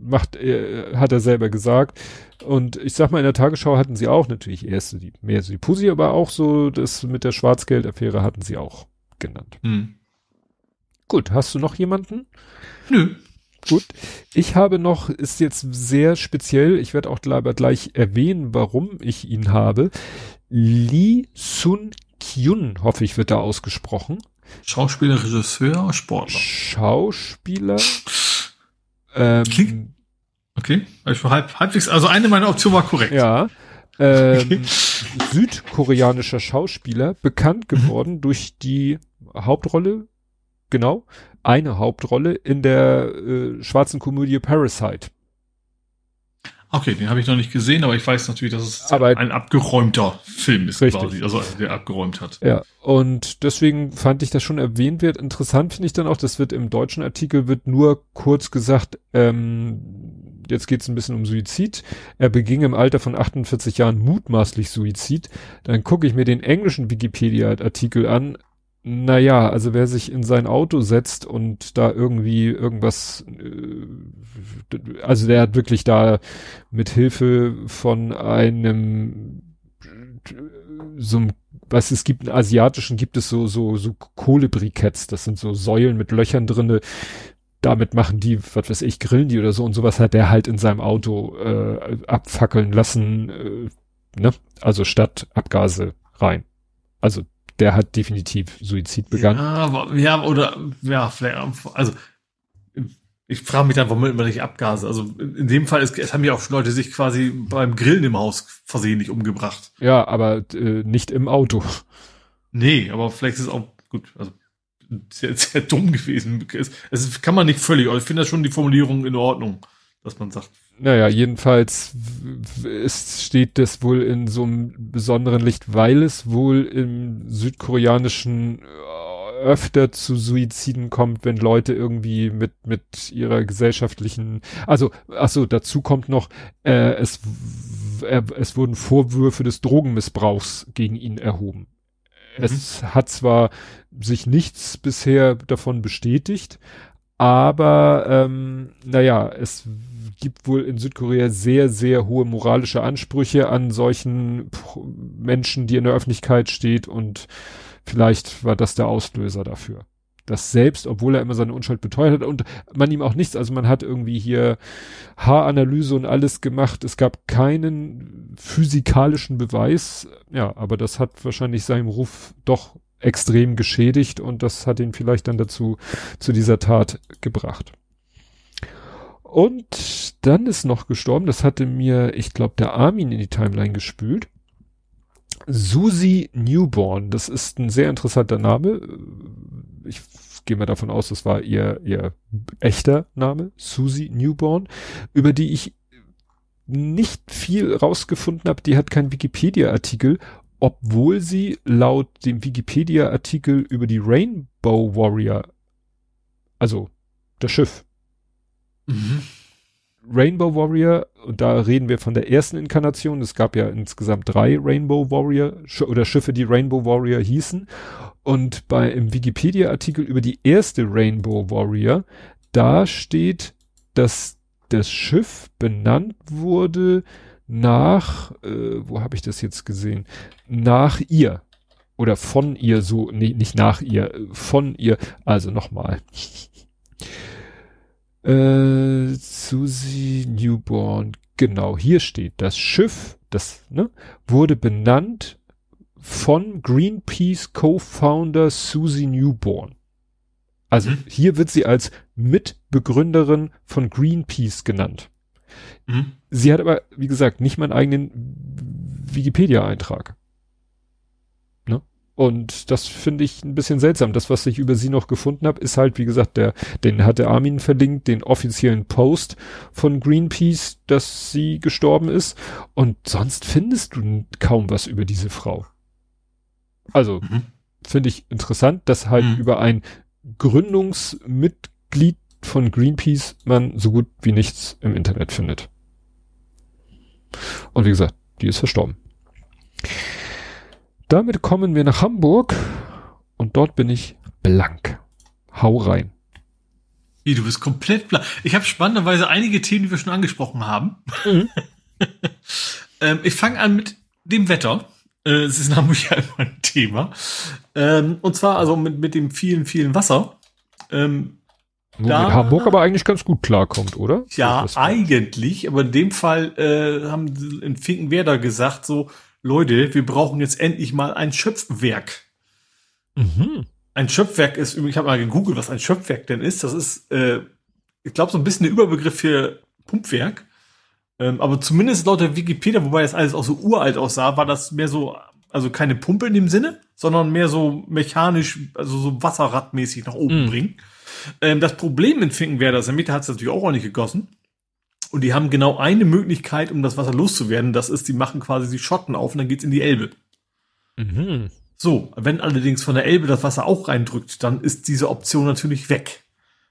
macht, äh, hat er selber gesagt. Und ich sag mal, in der Tagesschau hatten sie auch natürlich erst die, mehr so die Pussy, aber auch so das mit der Schwarzgeldaffäre hatten sie auch genannt. Hm. Gut, hast du noch jemanden? Nö. Gut. Ich habe noch, ist jetzt sehr speziell, ich werde auch gleich erwähnen, warum ich ihn habe. Lee Sun Kyun, hoffe ich, wird da ausgesprochen. Schauspieler, Regisseur, Sportler. Schauspieler. Ähm, Klingt. Okay, ich war halb, halbwegs, also eine meiner Optionen war korrekt. Ja. Ähm, okay. Südkoreanischer Schauspieler, bekannt mhm. geworden durch die Hauptrolle, genau, eine Hauptrolle in der äh, schwarzen Komödie Parasite. Okay, den habe ich noch nicht gesehen, aber ich weiß natürlich, dass es aber ein abgeräumter Film ist richtig. quasi, also der abgeräumt hat. Ja, und deswegen fand ich das schon erwähnt wird. Interessant finde ich dann auch, das wird im deutschen Artikel wird nur kurz gesagt, ähm, jetzt geht es ein bisschen um Suizid. Er beging im Alter von 48 Jahren mutmaßlich Suizid. Dann gucke ich mir den englischen Wikipedia-Artikel an. Naja, also wer sich in sein Auto setzt und da irgendwie irgendwas, äh, also der hat wirklich da mit Hilfe von einem so was es gibt, in asiatischen gibt es so, so, so Kohlebriketts, das sind so Säulen mit Löchern drinne. Damit machen die, was weiß ich, grillen die oder so und sowas hat der halt in seinem Auto äh, abfackeln lassen, äh, ne? Also statt Abgase rein. Also der hat definitiv Suizid begangen. Ja, aber, ja oder ja, vielleicht, also ich frage mich dann, warum immer nicht Abgase. Also in dem Fall ist, es haben ja auch Leute sich quasi beim Grillen im Haus versehentlich umgebracht. Ja, aber äh, nicht im Auto. Nee, aber vielleicht ist es auch gut. Also sehr, sehr dumm gewesen. Es, es kann man nicht völlig. Aber ich finde das schon die Formulierung in Ordnung, dass man sagt, naja, jedenfalls es steht das wohl in so einem besonderen Licht, weil es wohl im südkoreanischen äh, öfter zu Suiziden kommt, wenn Leute irgendwie mit mit ihrer gesellschaftlichen, also ach so, dazu kommt noch, äh, es äh, es wurden Vorwürfe des Drogenmissbrauchs gegen ihn erhoben. Mhm. Es hat zwar sich nichts bisher davon bestätigt, aber ähm, naja, es gibt wohl in Südkorea sehr, sehr hohe moralische Ansprüche an solchen Menschen, die in der Öffentlichkeit steht und vielleicht war das der Auslöser dafür. Das selbst, obwohl er immer seine Unschuld beteuert hat und man ihm auch nichts, also man hat irgendwie hier Haaranalyse und alles gemacht. Es gab keinen physikalischen Beweis. Ja, aber das hat wahrscheinlich seinem Ruf doch extrem geschädigt und das hat ihn vielleicht dann dazu, zu dieser Tat gebracht. Und dann ist noch gestorben, das hatte mir, ich glaube, der Armin in die Timeline gespült. Susie Newborn, das ist ein sehr interessanter Name. Ich gehe mal davon aus, das war ihr, ihr echter Name, Susie Newborn, über die ich nicht viel rausgefunden habe. Die hat keinen Wikipedia-Artikel, obwohl sie laut dem Wikipedia-Artikel über die Rainbow Warrior, also das Schiff, mhm. Rainbow Warrior, und da reden wir von der ersten Inkarnation. Es gab ja insgesamt drei Rainbow Warrior oder Schiffe, die Rainbow Warrior hießen. Und bei im Wikipedia-Artikel über die erste Rainbow Warrior, da steht, dass das Schiff benannt wurde nach, äh, wo habe ich das jetzt gesehen? Nach ihr. Oder von ihr, so, nee, nicht nach ihr, von ihr. Also nochmal. Äh, Susie Newborn, genau, hier steht, das Schiff, das ne, wurde benannt von Greenpeace Co-Founder Susie Newborn. Also mhm. hier wird sie als Mitbegründerin von Greenpeace genannt. Mhm. Sie hat aber, wie gesagt, nicht meinen eigenen Wikipedia-Eintrag. Und das finde ich ein bisschen seltsam. Das, was ich über sie noch gefunden habe, ist halt, wie gesagt, der, den hat der Armin verlinkt, den offiziellen Post von Greenpeace, dass sie gestorben ist. Und sonst findest du kaum was über diese Frau. Also, mhm. finde ich interessant, dass halt mhm. über ein Gründungsmitglied von Greenpeace man so gut wie nichts im Internet findet. Und wie gesagt, die ist verstorben. Damit kommen wir nach Hamburg und dort bin ich blank. Hau rein. Wie, du bist komplett blank. Ich habe spannenderweise einige Themen, die wir schon angesprochen haben. Mhm. ähm, ich fange an mit dem Wetter. Äh, es ist in Hamburg ja immer ein Thema. Ähm, und zwar also mit, mit dem vielen, vielen Wasser. Ähm, Wo da, Hamburg aber eigentlich ganz gut klarkommt, oder? Ja, eigentlich. Aber in dem Fall äh, haben sie in Finkenwerder gesagt, so, Leute, wir brauchen jetzt endlich mal ein Schöpfwerk. Mhm. Ein Schöpfwerk ist, ich habe mal gegoogelt, was ein Schöpfwerk denn ist. Das ist, äh, ich glaube, so ein bisschen der Überbegriff für Pumpwerk. Ähm, aber zumindest laut der Wikipedia, wobei das alles auch so uralt aussah, war das mehr so, also keine Pumpe in dem Sinne, sondern mehr so mechanisch, also so wasserradmäßig nach oben mhm. bringen. Ähm, das Problem in Finkenwerder, der Mitte hat es natürlich auch ordentlich gegossen. Und die haben genau eine Möglichkeit, um das Wasser loszuwerden. Das ist, die machen quasi die Schotten auf und dann geht's in die Elbe. Mhm. So, wenn allerdings von der Elbe das Wasser auch reindrückt, dann ist diese Option natürlich weg.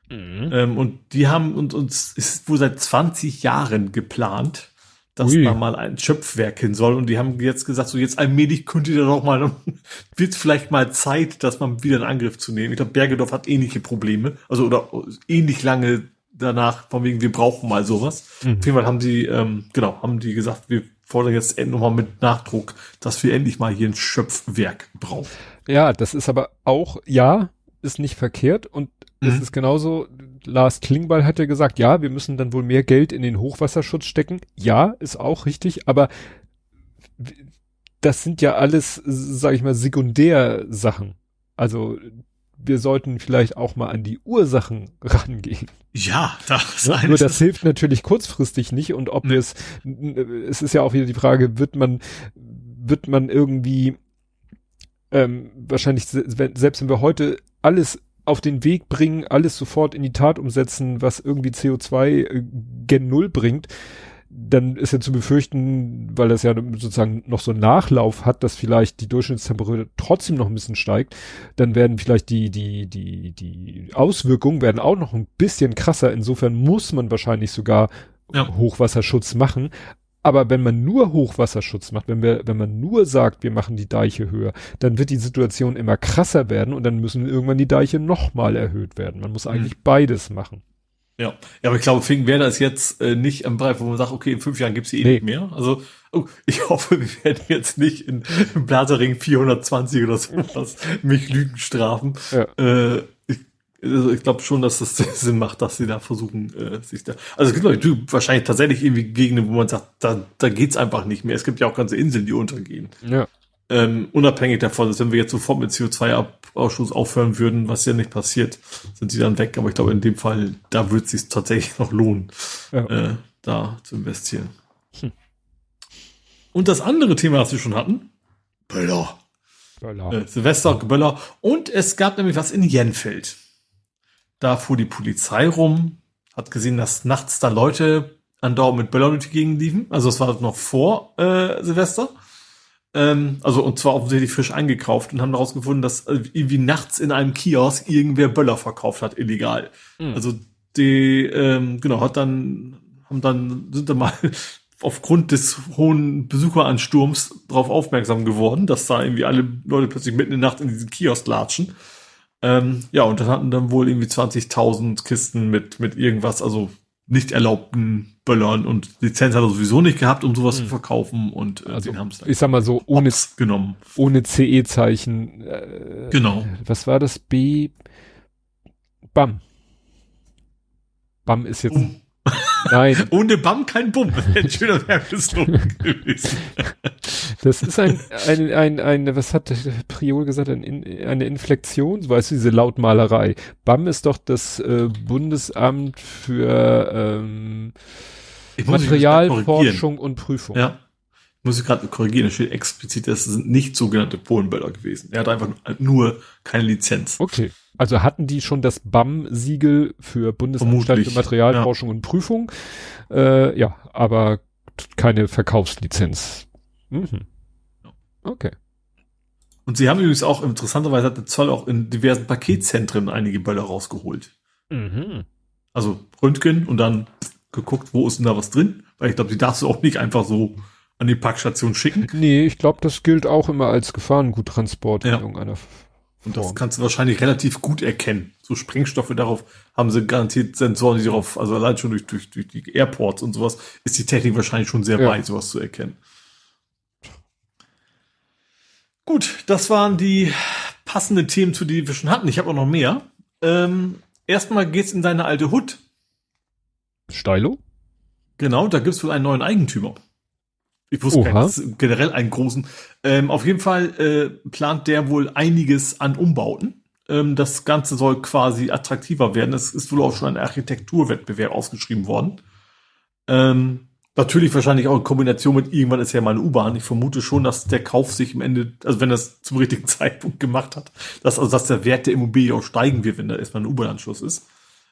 Mhm. Ähm, und die haben und uns ist wohl seit 20 Jahren geplant, dass Ui. da mal ein Schöpfwerk hin soll. Und die haben jetzt gesagt, so jetzt allmählich könnt ihr doch mal, wird vielleicht mal Zeit, dass man wieder in Angriff zu nehmen. Ich glaube, Bergedorf hat ähnliche Probleme, also oder ähnlich lange danach, von wegen, wir brauchen mal sowas. Mhm. Auf jeden Fall haben sie, ähm, genau, haben die gesagt, wir fordern jetzt nochmal mit Nachdruck, dass wir endlich mal hier ein Schöpfwerk brauchen. Ja, das ist aber auch, ja, ist nicht verkehrt und mhm. es ist genauso, Lars Klingbeil hat ja gesagt, ja, wir müssen dann wohl mehr Geld in den Hochwasserschutz stecken. Ja, ist auch richtig, aber das sind ja alles, sag ich mal, Sekundärsachen. Also wir sollten vielleicht auch mal an die Ursachen rangehen. Ja, das ja, nur das hilft natürlich kurzfristig nicht und ob wir es, es ist ja auch wieder die Frage, wird man, wird man irgendwie ähm, wahrscheinlich selbst wenn wir heute alles auf den Weg bringen, alles sofort in die Tat umsetzen, was irgendwie CO2 äh, gen Null bringt, dann ist ja zu befürchten, weil das ja sozusagen noch so einen Nachlauf hat, dass vielleicht die Durchschnittstemperatur trotzdem noch ein bisschen steigt, dann werden vielleicht die, die, die, die Auswirkungen werden auch noch ein bisschen krasser. Insofern muss man wahrscheinlich sogar ja. Hochwasserschutz machen. Aber wenn man nur Hochwasserschutz macht, wenn wir, wenn man nur sagt, wir machen die Deiche höher, dann wird die Situation immer krasser werden und dann müssen irgendwann die Deiche nochmal erhöht werden. Man muss eigentlich mhm. beides machen. Ja, ja, aber ich glaube, Finkenwerder ist jetzt äh, nicht am Bereich, wo man sagt, okay, in fünf Jahren gibt's sie eh nee. nicht mehr. Also, oh, ich hoffe, wir werden jetzt nicht in, im Blasering 420 oder sowas mich Lügen strafen. Ja. Äh, ich, also ich glaube schon, dass das Sinn macht, dass sie da versuchen, äh, sich da. Also es gibt Leute, wahrscheinlich tatsächlich irgendwie Gegenden, wo man sagt, da, da geht's einfach nicht mehr. Es gibt ja auch ganze Inseln, die untergehen. Ja. Ähm, unabhängig davon, dass wenn wir jetzt sofort mit CO2-Ausschuss aufhören würden, was ja nicht passiert, sind sie dann weg. Aber ich glaube, in dem Fall, da wird es sich tatsächlich noch lohnen, ja. äh, da zu investieren. Hm. Und das andere Thema, was wir schon hatten, Böller. Böller. Äh, Silvester, Böller. Und es gab nämlich was in Jenfeld. Da fuhr die Polizei rum, hat gesehen, dass nachts da Leute andauernd mit Böllern durch die Gegend liefen. Also es war noch vor äh, Silvester. Ähm, also und zwar offensichtlich frisch eingekauft und haben daraus gefunden, dass äh, irgendwie nachts in einem Kiosk irgendwer Böller verkauft hat, illegal. Mhm. Also die, ähm, genau, hat dann, haben dann, sind dann mal aufgrund des hohen Besucheransturms darauf aufmerksam geworden, dass da irgendwie alle Leute plötzlich mitten in der Nacht in diesen Kiosk latschen. Ähm, ja, und dann hatten dann wohl irgendwie 20.000 Kisten mit, mit irgendwas, also nicht erlaubten Böllern und Lizenz hat er sowieso nicht gehabt, um sowas hm. zu verkaufen und äh, also, den haben es Ich sag mal so, ohne, genommen. ohne CE-Zeichen. Äh, genau. Was war das? B. Bam. Bam ist jetzt. Um. Nein. Ohne BAM kein Bumm. Ein schöner Werbeslogan gewesen. Das ist ein, ein, ein, ein, was hat Priol gesagt, ein, eine Inflexion, weißt du, diese Lautmalerei. BAM ist doch das äh, Bundesamt für ähm, Materialforschung und Prüfung. Ja. Muss ich gerade korrigieren, da steht explizit, das sind nicht sogenannte Polenböller gewesen. Er hat einfach nur keine Lizenz. Okay. Also hatten die schon das BAM-Siegel für Bundesanstalt für Materialforschung ja. und Prüfung. Äh, ja, aber keine Verkaufslizenz. Mhm. Okay. Und sie haben übrigens auch, interessanterweise hat der Zoll auch in diversen Paketzentren einige Böller rausgeholt. Mhm. Also Röntgen und dann geguckt, wo ist denn da was drin? Weil ich glaube, die darfst du auch nicht einfach so an die Packstation schicken. Nee, ich glaube, das gilt auch immer als Gefahrengutransport ja. in irgendeiner und das kannst du wahrscheinlich relativ gut erkennen. So Sprengstoffe darauf haben sie garantiert Sensoren, die darauf, also allein schon durch, durch, durch die Airports und sowas, ist die Technik wahrscheinlich schon sehr ja. weit, sowas zu erkennen. Gut, das waren die passenden Themen, zu denen wir schon hatten. Ich habe auch noch mehr. Ähm, erstmal geht's in deine alte Hut. Steilo? Genau, da gibt's wohl einen neuen Eigentümer. Ich wusste gar nicht, generell einen großen. Ähm, auf jeden Fall äh, plant der wohl einiges an Umbauten. Ähm, das Ganze soll quasi attraktiver werden. Es ist wohl auch schon ein Architekturwettbewerb ausgeschrieben worden. Ähm, natürlich wahrscheinlich auch in Kombination mit irgendwann ist ja mal eine U-Bahn. Ich vermute schon, dass der Kauf sich im Ende, also wenn das zum richtigen Zeitpunkt gemacht hat, dass also dass der Wert der Immobilie auch steigen wird, wenn da erstmal ein U-Bahn-Anschluss ist.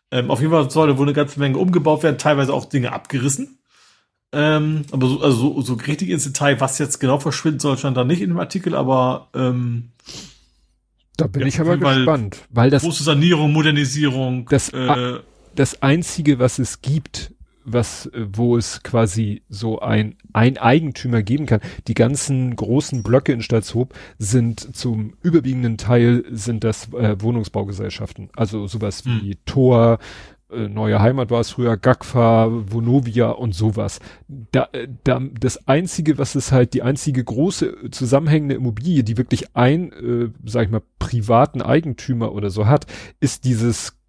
Ähm, auf jeden Fall soll da wohl eine ganze Menge umgebaut werden, teilweise auch Dinge abgerissen. Ähm, aber so, also so, so richtig ins Detail, was jetzt genau verschwinden soll, stand da nicht in dem Artikel, aber ähm, da bin ja, ich aber gespannt, weil das große Sanierung, Modernisierung. Das, äh, das einzige, was es gibt, was wo es quasi so ein ein Eigentümer geben kann. Die ganzen großen Blöcke in Stadtshoop sind zum überwiegenden Teil sind das äh, Wohnungsbaugesellschaften, also sowas wie hm. Tor, äh, Neue Heimat war es früher, Gagfa, Vonovia und sowas. Da, äh, da, das einzige, was ist halt die einzige große zusammenhängende Immobilie, die wirklich ein, äh, sag ich mal, privaten Eigentümer oder so hat, ist dieses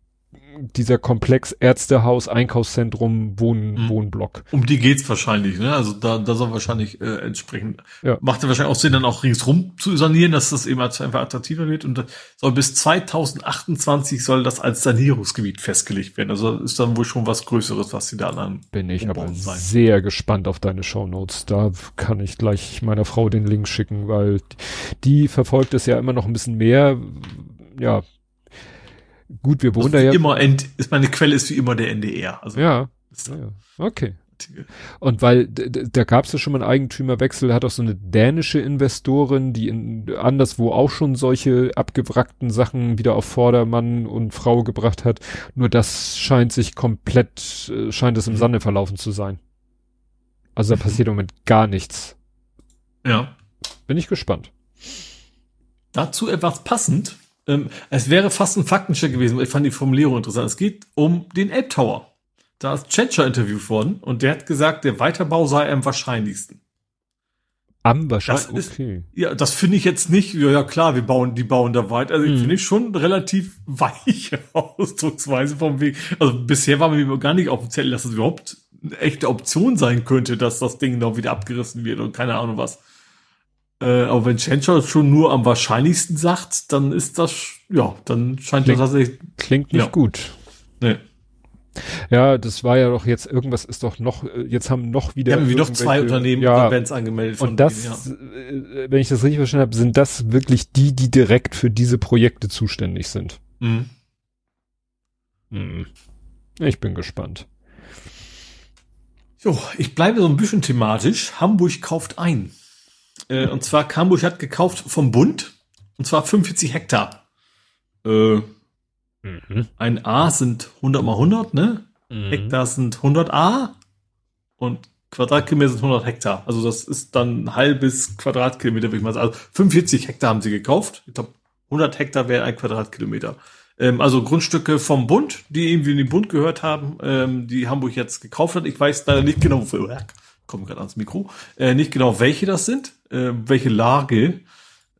dieser Komplex Ärztehaus, Einkaufszentrum, Wohn, mhm. Wohnblock. Um die geht's wahrscheinlich, ne? Also da, da soll wahrscheinlich äh, entsprechend, ja. macht ja wahrscheinlich auch Sinn, dann auch ringsrum zu sanieren, dass das eben einfach attraktiver wird und soll bis 2028 soll das als Sanierungsgebiet festgelegt werden. Also ist dann wohl schon was Größeres, was sie da dann Bin ich aber sein. sehr gespannt auf deine Shownotes. Da kann ich gleich meiner Frau den Link schicken, weil die verfolgt es ja immer noch ein bisschen mehr. Ja, Gut, wir wohnen also da ja. Immer ist meine Quelle ist wie immer der NDR. Also ja. ja. Okay. Und weil da gab es ja schon mal einen Eigentümerwechsel, hat auch so eine dänische Investorin, die in, anderswo auch schon solche abgewrackten Sachen wieder auf Vordermann und Frau gebracht hat. Nur das scheint sich komplett, äh, scheint es im mhm. Sande verlaufen zu sein. Also da passiert im Moment gar nichts. Ja. Bin ich gespannt. Dazu etwas passend. Ähm, es wäre fast ein Faktencheck gewesen, weil ich fand die Formulierung interessant. Es geht um den Elbtower. Da ist Tschentscher interviewt worden und der hat gesagt, der Weiterbau sei am wahrscheinlichsten. Am wahrscheinlichsten? Okay. Ja, das finde ich jetzt nicht, ja, ja klar, wir bauen, die bauen da weiter. Also, hm. finde ich schon relativ weiche Ausdrucksweise vom Weg. Also, bisher war mir gar nicht offiziell, dass es überhaupt eine echte Option sein könnte, dass das Ding noch wieder abgerissen wird und keine Ahnung was. Äh, aber wenn Tschentscher schon nur am wahrscheinlichsten sagt, dann ist das, ja, dann scheint klingt, das tatsächlich. Klingt nicht ja. gut. Nee. Ja, das war ja doch jetzt, irgendwas ist doch noch, äh, jetzt haben noch wieder. Haben wir noch zwei Unternehmen ja, Events angemeldet. Und das, denen, ja. Äh, wenn ich das richtig verstanden habe, sind das wirklich die, die direkt für diese Projekte zuständig sind. Mhm. Mhm. Ich bin gespannt. Jo, ich bleibe so ein bisschen thematisch. Hamburg kauft ein. Äh, und zwar, Hamburg hat gekauft vom Bund. Und zwar 45 Hektar. Äh, mhm. Ein A sind 100 mal 100, ne? Mhm. Hektar sind 100 A. Und Quadratkilometer sind 100 Hektar. Also das ist dann ein halbes Quadratkilometer, würde ich mal sagen. Also 45 Hektar haben sie gekauft. Ich glaube, 100 Hektar wäre ein Quadratkilometer. Ähm, also Grundstücke vom Bund, die irgendwie in den Bund gehört haben, ähm, die Hamburg jetzt gekauft hat. Ich weiß leider nicht genau, wo, äh, komme gerade ans Mikro, äh, nicht genau, welche das sind, äh, welche Lage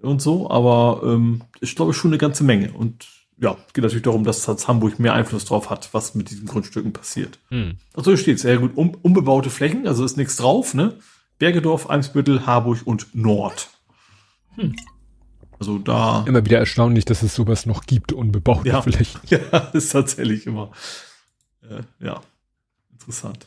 und so, aber ähm, ich glaube schon eine ganze Menge. Und ja, geht natürlich darum, dass das Hamburg mehr Einfluss drauf hat, was mit diesen Grundstücken passiert. Hm. Also hier steht sehr gut, um, unbebaute Flächen, also ist nichts drauf, ne? Bergedorf, Eimsbüttel, Harburg und Nord. Hm. Also da. Immer wieder erstaunlich, dass es sowas noch gibt, unbebaute ja, Flächen. Ja, ist tatsächlich immer. Äh, ja, interessant.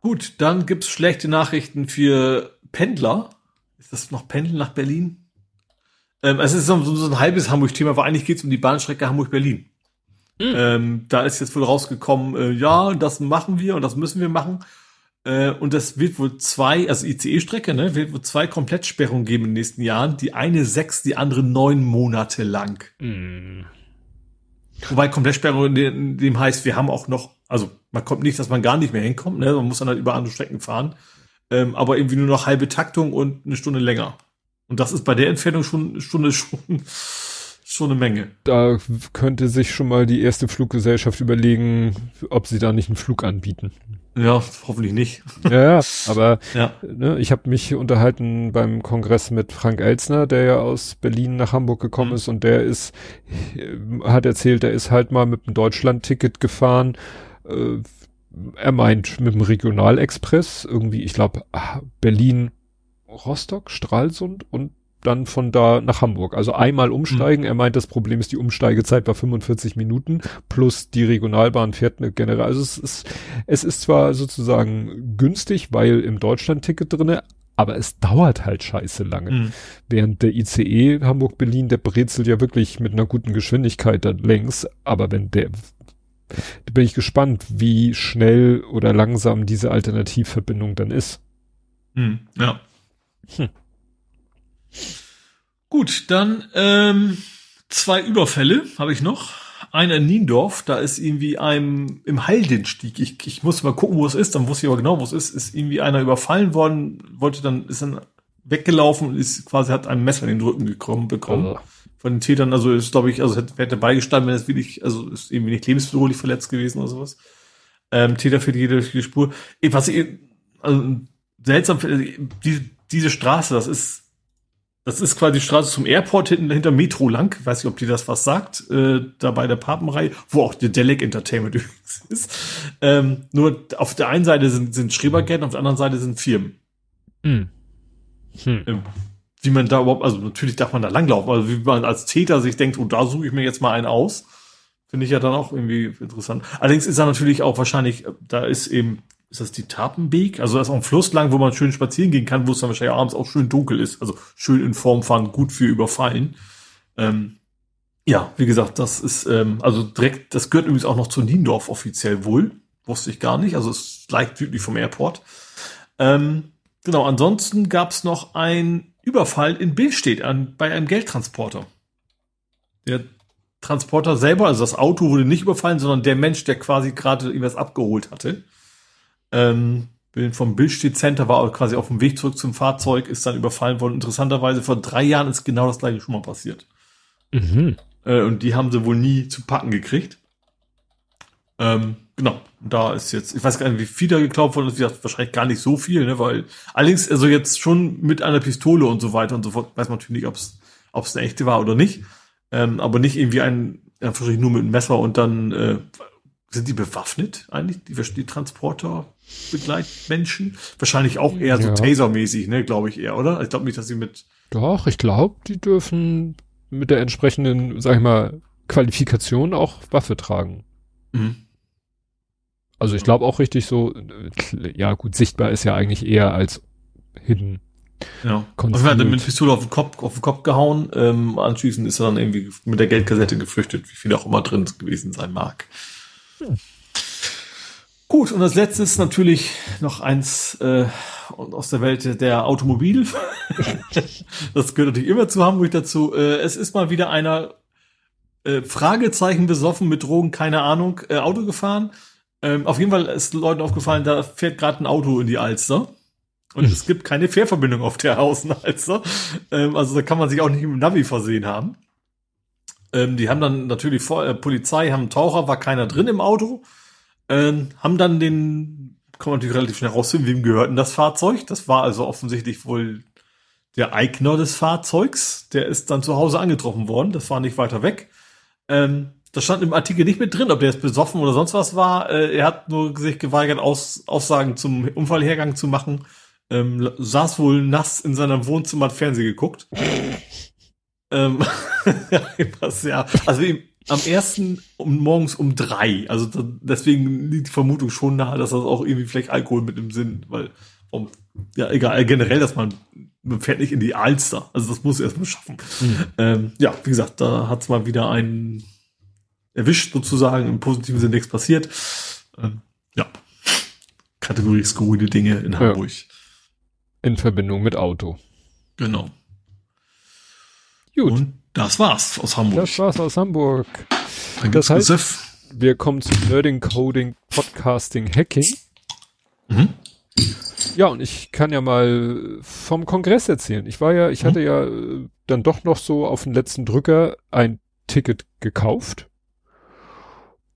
Gut, dann gibt's schlechte Nachrichten für Pendler. Ist das noch Pendeln nach Berlin? Ähm, es ist so, so ein halbes Hamburg-Thema, aber eigentlich geht's um die Bahnstrecke Hamburg-Berlin. Mhm. Ähm, da ist jetzt wohl rausgekommen, äh, ja, das machen wir und das müssen wir machen. Äh, und das wird wohl zwei, also ICE-Strecke, ne, wird wohl zwei Komplettsperrungen geben in den nächsten Jahren. Die eine sechs, die andere neun Monate lang. Mm. Wobei Komplettsperrung in dem heißt, wir haben auch noch, also man kommt nicht, dass man gar nicht mehr hinkommt, ne? Man muss dann halt über andere Strecken fahren. Ähm, aber irgendwie nur noch halbe Taktung und eine Stunde länger. Und das ist bei der Entfernung schon eine Stunde schon schon eine Menge. Da könnte sich schon mal die erste Fluggesellschaft überlegen, ob sie da nicht einen Flug anbieten. Ja, hoffentlich nicht. Ja, aber ja. Ne, ich habe mich unterhalten beim Kongress mit Frank Elzner, der ja aus Berlin nach Hamburg gekommen mhm. ist und der ist, hat erzählt, er ist halt mal mit dem Deutschland-Ticket gefahren. Äh, er meint mit dem Regionalexpress irgendwie, ich glaube, Berlin, Rostock, Stralsund und dann von da nach Hamburg. Also einmal umsteigen. Mhm. Er meint, das Problem ist, die Umsteigezeit war 45 Minuten plus die Regionalbahn fährt eine generell. Also es ist, es ist zwar sozusagen günstig, weil im Deutschland-Ticket drinne, aber es dauert halt scheiße lange. Mhm. Während der ICE Hamburg-Berlin, der brezelt ja wirklich mit einer guten Geschwindigkeit dann längs. Aber wenn der, da bin ich gespannt, wie schnell oder langsam diese Alternativverbindung dann ist. Mhm. Ja. Hm. Gut, dann ähm, zwei Überfälle habe ich noch. Einer in Niendorf, da ist irgendwie einem im Haldenstieg. Ich, ich muss mal gucken, wo es ist, dann wusste ich aber genau, wo es ist. Ist irgendwie einer überfallen worden, wollte dann, ist dann weggelaufen und ist quasi hat ein Messer in den Rücken gekommen, bekommen. Also. Von den Tätern, also ist, glaube ich, also hätte, hätte beigestanden, wenn es wirklich, also ist irgendwie nicht lebensbedrohlich verletzt gewesen oder sowas. Ähm, Täter für jede, jede Spur. Was ich, also seltsam finde, die, diese Straße, das ist das ist quasi die Straße zum Airport hinten hinter Metro lang. Weiß nicht, ob die das was sagt. Äh, da bei der Papenreihe, wo auch der Delic Entertainment übrigens ist. Ähm, nur auf der einen Seite sind, sind Schrebergärten, auf der anderen Seite sind Firmen. Hm. Hm. Wie man da überhaupt, also natürlich darf man da langlaufen, aber wie man als Täter sich denkt, oh, da suche ich mir jetzt mal einen aus, finde ich ja dann auch irgendwie interessant. Allerdings ist da natürlich auch wahrscheinlich, da ist eben ist das die Tapenbeek? Also das ist auch ein Fluss lang, wo man schön spazieren gehen kann, wo es dann wahrscheinlich abends auch schön dunkel ist. Also schön in Form von gut für Überfallen. Ähm, ja, wie gesagt, das ist, ähm, also direkt, das gehört übrigens auch noch zu Niendorf offiziell wohl. Wusste ich gar nicht. Also es ist leicht südlich vom Airport. Ähm, genau, ansonsten gab es noch ein Überfall in Billstedt an, bei einem Geldtransporter. Der Transporter selber, also das Auto wurde nicht überfallen, sondern der Mensch, der quasi gerade irgendwas abgeholt hatte. Ähm, vom Billstedt Center war auch quasi auf dem Weg zurück zum Fahrzeug, ist dann überfallen worden. Interessanterweise vor drei Jahren ist genau das gleiche schon mal passiert. Mhm. Äh, und die haben sie wohl nie zu packen gekriegt. Ähm, genau, da ist jetzt, ich weiß gar nicht, wie viel da geklaut worden ist, wahrscheinlich gar nicht so viel, ne, weil allerdings, also jetzt schon mit einer Pistole und so weiter und so fort, weiß man natürlich nicht, ob es eine echte war oder nicht. Ähm, aber nicht irgendwie ein, ja, nur mit einem Messer und dann äh, sind die bewaffnet eigentlich, die, die Transporter? Begleitmenschen. Wahrscheinlich auch eher so ja. Taser-mäßig, ne, glaube ich eher, oder? Ich glaube nicht, dass sie mit. Doch, ich glaube, die dürfen mit der entsprechenden, sag ich mal, Qualifikation auch Waffe tragen. Mhm. Also ich glaube auch richtig so, ja gut, sichtbar ist ja eigentlich eher als hidden. Ja. Und er hat dann mit Pistole auf den Kopf, auf den Kopf gehauen. Ähm, anschließend ist er dann irgendwie mit der Geldkassette geflüchtet, wie viel auch immer drin gewesen sein mag. Hm. Gut, und das letzte ist natürlich noch eins äh, aus der Welt der Automobil. das gehört natürlich immer zu Hamburg dazu. Äh, es ist mal wieder einer äh, Fragezeichen besoffen mit Drogen, keine Ahnung, äh, Auto gefahren. Ähm, auf jeden Fall ist Leuten aufgefallen, da fährt gerade ein Auto in die Alster. Und hm. es gibt keine Fährverbindung auf der Außenalster. Ähm, also da kann man sich auch nicht mit dem Navi versehen haben. Ähm, die haben dann natürlich vor, äh, Polizei, haben einen Taucher, war keiner drin im Auto. Ähm, haben dann den, kann man natürlich relativ schnell rausfinden, wem gehört denn das Fahrzeug. Das war also offensichtlich wohl der Eigner des Fahrzeugs. Der ist dann zu Hause angetroffen worden. Das war nicht weiter weg. Ähm, das stand im Artikel nicht mit drin, ob der jetzt besoffen oder sonst was war. Äh, er hat nur sich geweigert, Aus, Aussagen zum Unfallhergang zu machen ähm, saß wohl nass in seinem Wohnzimmer, hat Fernsehen geguckt. ähm, ja, also am ersten um, morgens um drei. Also da, deswegen liegt die Vermutung schon nahe, dass das auch irgendwie vielleicht Alkohol mit im Sinn, weil um, ja egal generell, dass man man fährt nicht in die Alster. Also das muss er erstmal schaffen. Mhm. Ähm, ja, wie gesagt, da hat's mal wieder einen erwischt sozusagen. Im positiven Sinne nichts passiert. Ähm, ja, Kategorie skurrile Dinge in Hamburg. Ja. In Verbindung mit Auto. Genau. Gut. Und das war's aus Hamburg. Das war's aus Hamburg. Dann das heißt, Gesif. wir kommen zu Nerding, Coding, Podcasting, Hacking. Mhm. Ja, und ich kann ja mal vom Kongress erzählen. Ich war ja, ich mhm. hatte ja äh, dann doch noch so auf den letzten Drücker ein Ticket gekauft.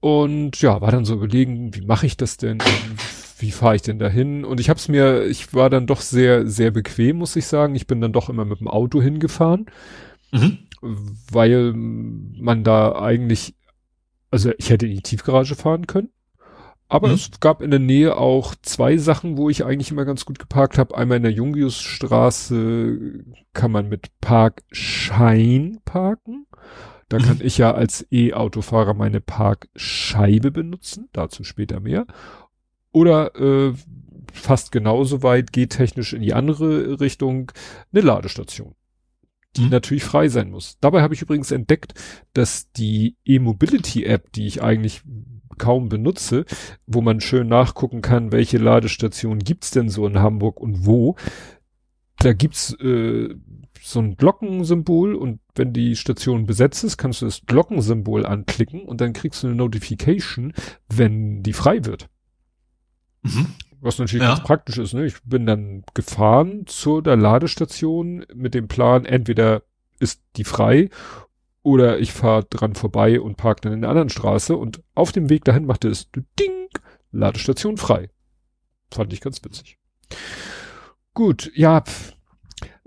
Und ja, war dann so überlegen, wie mache ich das denn? wie fahre ich denn dahin? Und ich habe es mir, ich war dann doch sehr, sehr bequem, muss ich sagen. Ich bin dann doch immer mit dem Auto hingefahren, mhm. weil man da eigentlich, also ich hätte in die Tiefgarage fahren können. Aber mhm. es gab in der Nähe auch zwei Sachen, wo ich eigentlich immer ganz gut geparkt habe. Einmal in der Jungiusstraße kann man mit Parkschein parken. Da mhm. kann ich ja als E-Autofahrer meine Parkscheibe benutzen. Dazu später mehr. Oder äh, fast genauso weit geht technisch in die andere Richtung eine Ladestation, die mhm. natürlich frei sein muss. Dabei habe ich übrigens entdeckt, dass die E-Mobility-App, die ich eigentlich kaum benutze, wo man schön nachgucken kann, welche Ladestationen gibt's denn so in Hamburg und wo, da gibt's äh, so ein Glockensymbol und wenn die Station besetzt ist, kannst du das Glockensymbol anklicken und dann kriegst du eine Notification, wenn die frei wird. Mhm. Was natürlich ja. ganz praktisch ist, ne? Ich bin dann gefahren zu der Ladestation mit dem Plan, entweder ist die frei oder ich fahre dran vorbei und parke dann in der anderen Straße und auf dem Weg dahin machte es Ding, Ladestation frei. Fand ich ganz witzig. Gut, ja, pf,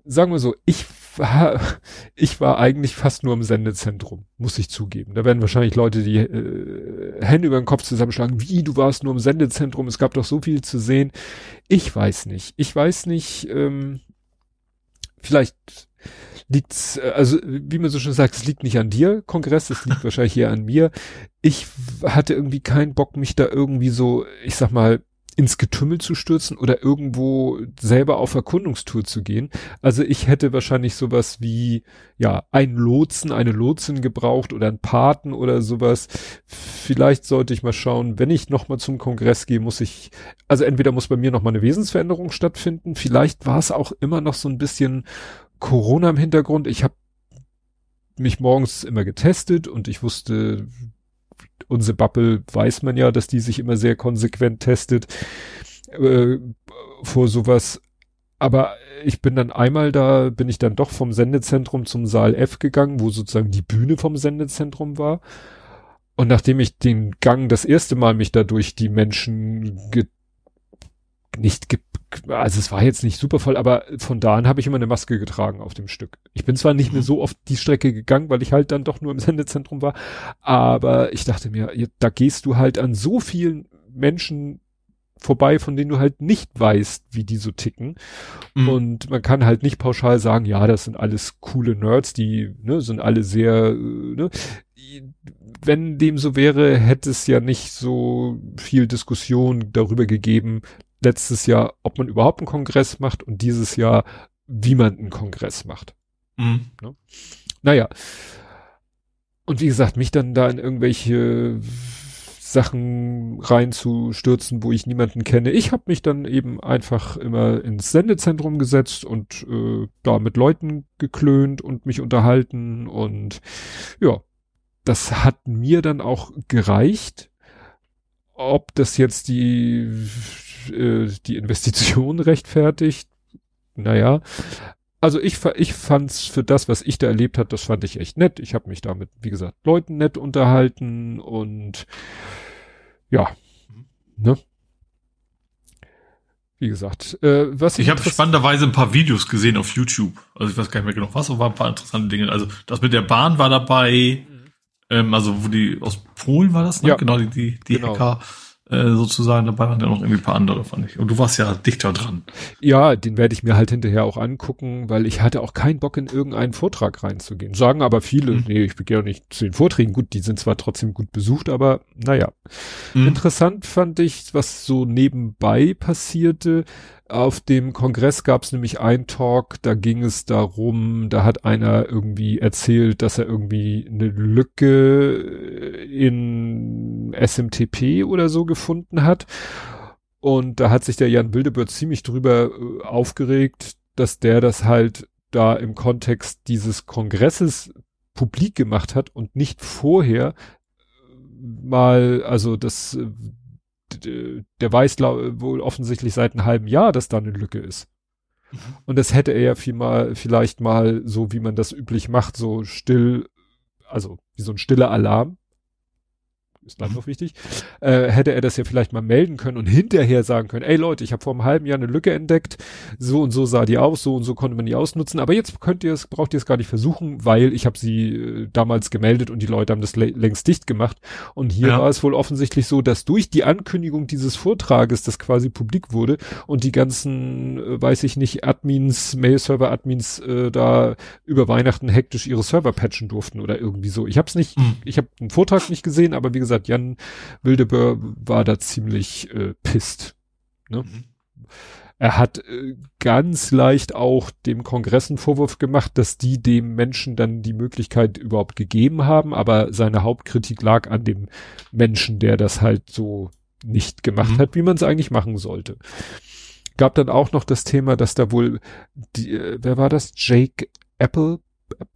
sagen wir so, ich war, ich war eigentlich fast nur im Sendezentrum, muss ich zugeben. Da werden wahrscheinlich Leute die äh, Hände über den Kopf zusammenschlagen. Wie, du warst nur im Sendezentrum, es gab doch so viel zu sehen. Ich weiß nicht. Ich weiß nicht, ähm, vielleicht liegt's, äh, also wie man so schon sagt, es liegt nicht an dir, Kongress, es liegt wahrscheinlich eher an mir. Ich hatte irgendwie keinen Bock, mich da irgendwie so, ich sag mal, ins Getümmel zu stürzen oder irgendwo selber auf Erkundungstour zu gehen. Also ich hätte wahrscheinlich sowas wie, ja, ein Lotsen, eine Lotsin gebraucht oder ein Paten oder sowas. Vielleicht sollte ich mal schauen, wenn ich nochmal zum Kongress gehe, muss ich, also entweder muss bei mir nochmal eine Wesensveränderung stattfinden. Vielleicht war es auch immer noch so ein bisschen Corona im Hintergrund. Ich habe mich morgens immer getestet und ich wusste, unsere Bubble weiß man ja, dass die sich immer sehr konsequent testet äh, vor sowas. Aber ich bin dann einmal da, bin ich dann doch vom Sendezentrum zum Saal F gegangen, wo sozusagen die Bühne vom Sendezentrum war. Und nachdem ich den Gang das erste Mal mich da durch die Menschen ge nicht ge also es war jetzt nicht super voll, aber von da an habe ich immer eine Maske getragen auf dem Stück. Ich bin zwar nicht mehr so oft die Strecke gegangen, weil ich halt dann doch nur im Sendezentrum war, aber ich dachte mir, da gehst du halt an so vielen Menschen vorbei, von denen du halt nicht weißt, wie die so ticken. Mhm. Und man kann halt nicht pauschal sagen, ja, das sind alles coole Nerds, die ne, sind alle sehr, ne, wenn dem so wäre, hätte es ja nicht so viel Diskussion darüber gegeben, letztes Jahr, ob man überhaupt einen Kongress macht und dieses Jahr, wie man einen Kongress macht. Mhm. Ne? Naja. Und wie gesagt, mich dann da in irgendwelche Sachen reinzustürzen, wo ich niemanden kenne. Ich habe mich dann eben einfach immer ins Sendezentrum gesetzt und äh, da mit Leuten geklönt und mich unterhalten und ja, das hat mir dann auch gereicht. Ob das jetzt die, äh, die Investition rechtfertigt, naja. Also ich, ich fand's für das, was ich da erlebt hat, das fand ich echt nett. Ich habe mich damit, wie gesagt, Leuten nett unterhalten und ja, ne? Wie gesagt, äh, was ich habe spannenderweise ein paar Videos gesehen auf YouTube. Also ich weiß gar nicht mehr genau was, aber ein paar interessante Dinge. Also das mit der Bahn war dabei. Mhm. Ähm, also wo die aus Polen war das, ne? Ja. Genau, die, die, die genau. Hacker äh, sozusagen, dabei waren ja noch irgendwie ein paar andere, fand ich. Und du warst ja dichter dran. Ja, den werde ich mir halt hinterher auch angucken, weil ich hatte auch keinen Bock, in irgendeinen Vortrag reinzugehen. Sagen aber viele, mhm. nee, ich auch nicht zu den Vorträgen. Gut, die sind zwar trotzdem gut besucht, aber naja. Mhm. Interessant fand ich, was so nebenbei passierte. Auf dem Kongress gab es nämlich einen Talk, da ging es darum, da hat einer irgendwie erzählt, dass er irgendwie eine Lücke in SMTP oder so gefunden hat. Und da hat sich der Jan Wildebird ziemlich drüber äh, aufgeregt, dass der das halt da im Kontext dieses Kongresses publik gemacht hat und nicht vorher mal, also das der weiß wohl offensichtlich seit einem halben Jahr, dass da eine Lücke ist. Mhm. Und das hätte er ja viel mal, vielleicht mal so, wie man das üblich macht, so still, also wie so ein stiller Alarm ist dann noch wichtig, äh, hätte er das ja vielleicht mal melden können und hinterher sagen können, ey Leute, ich habe vor einem halben Jahr eine Lücke entdeckt, so und so sah die aus, so und so konnte man die ausnutzen, aber jetzt könnt ihr es, braucht ihr es gar nicht versuchen, weil ich habe sie äh, damals gemeldet und die Leute haben das längst dicht gemacht und hier ja. war es wohl offensichtlich so, dass durch die Ankündigung dieses Vortrages, das quasi publik wurde und die ganzen, äh, weiß ich nicht, Admins, Mail-Server-Admins äh, da über Weihnachten hektisch ihre Server patchen durften oder irgendwie so. Ich habe es nicht, mhm. ich habe den Vortrag nicht gesehen, aber wie gesagt, gesagt, Jan Wildebör war da ziemlich äh, pisst. Ne? Mhm. Er hat äh, ganz leicht auch dem Kongress einen Vorwurf gemacht, dass die dem Menschen dann die Möglichkeit überhaupt gegeben haben, aber seine Hauptkritik lag an dem Menschen, der das halt so nicht gemacht mhm. hat, wie man es eigentlich machen sollte. Gab dann auch noch das Thema, dass da wohl, die, äh, wer war das? Jake Apple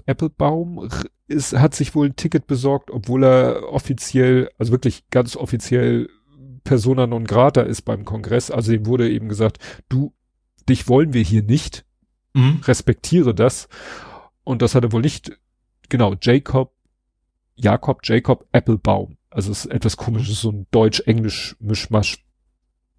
Applebaum ist, hat sich wohl ein Ticket besorgt, obwohl er offiziell, also wirklich ganz offiziell Persona non grata ist beim Kongress. Also ihm wurde eben gesagt, du, dich wollen wir hier nicht. Mhm. Respektiere das. Und das hat er wohl nicht, genau, Jacob, Jakob Jacob Applebaum. Also es ist etwas komisches, so ein Deutsch-Englisch-Mischmasch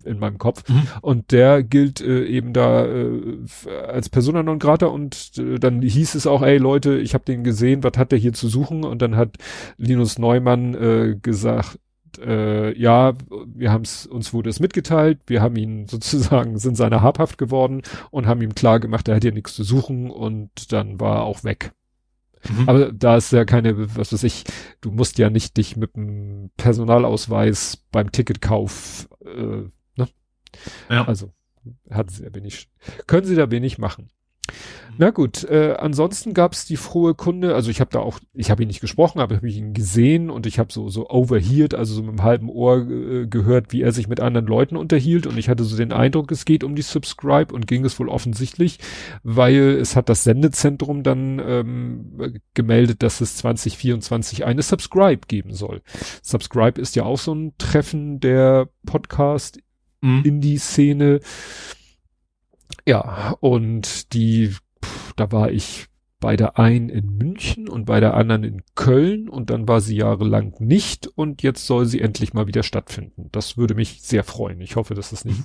in meinem Kopf. Mhm. Und der gilt äh, eben da äh, als Persona non grata und äh, dann hieß es auch, ey Leute, ich habe den gesehen, was hat der hier zu suchen? Und dann hat Linus Neumann äh, gesagt, äh, ja, wir haben es, uns wurde es mitgeteilt, wir haben ihn sozusagen, sind seiner habhaft geworden und haben ihm klar gemacht, er hat hier nichts zu suchen und dann war er auch weg. Mhm. Aber da ist ja keine, was weiß ich, du musst ja nicht dich mit dem Personalausweis beim Ticketkauf äh, ja. Also hat sehr wenig, können sie da wenig machen. Na gut, äh, ansonsten gab's die frohe Kunde, also ich habe da auch, ich habe ihn nicht gesprochen, aber habe ich ihn gesehen und ich habe so so overheard, also so mit einem halben Ohr äh, gehört, wie er sich mit anderen Leuten unterhielt und ich hatte so den Eindruck, es geht um die Subscribe und ging es wohl offensichtlich, weil es hat das Sendezentrum dann ähm, gemeldet, dass es 2024 eine Subscribe geben soll. Subscribe ist ja auch so ein Treffen der Podcast mhm. Indie-Szene. Ja, und die, pff, da war ich bei der einen in München und bei der anderen in Köln und dann war sie jahrelang nicht und jetzt soll sie endlich mal wieder stattfinden. Das würde mich sehr freuen. Ich hoffe, dass es nicht mhm.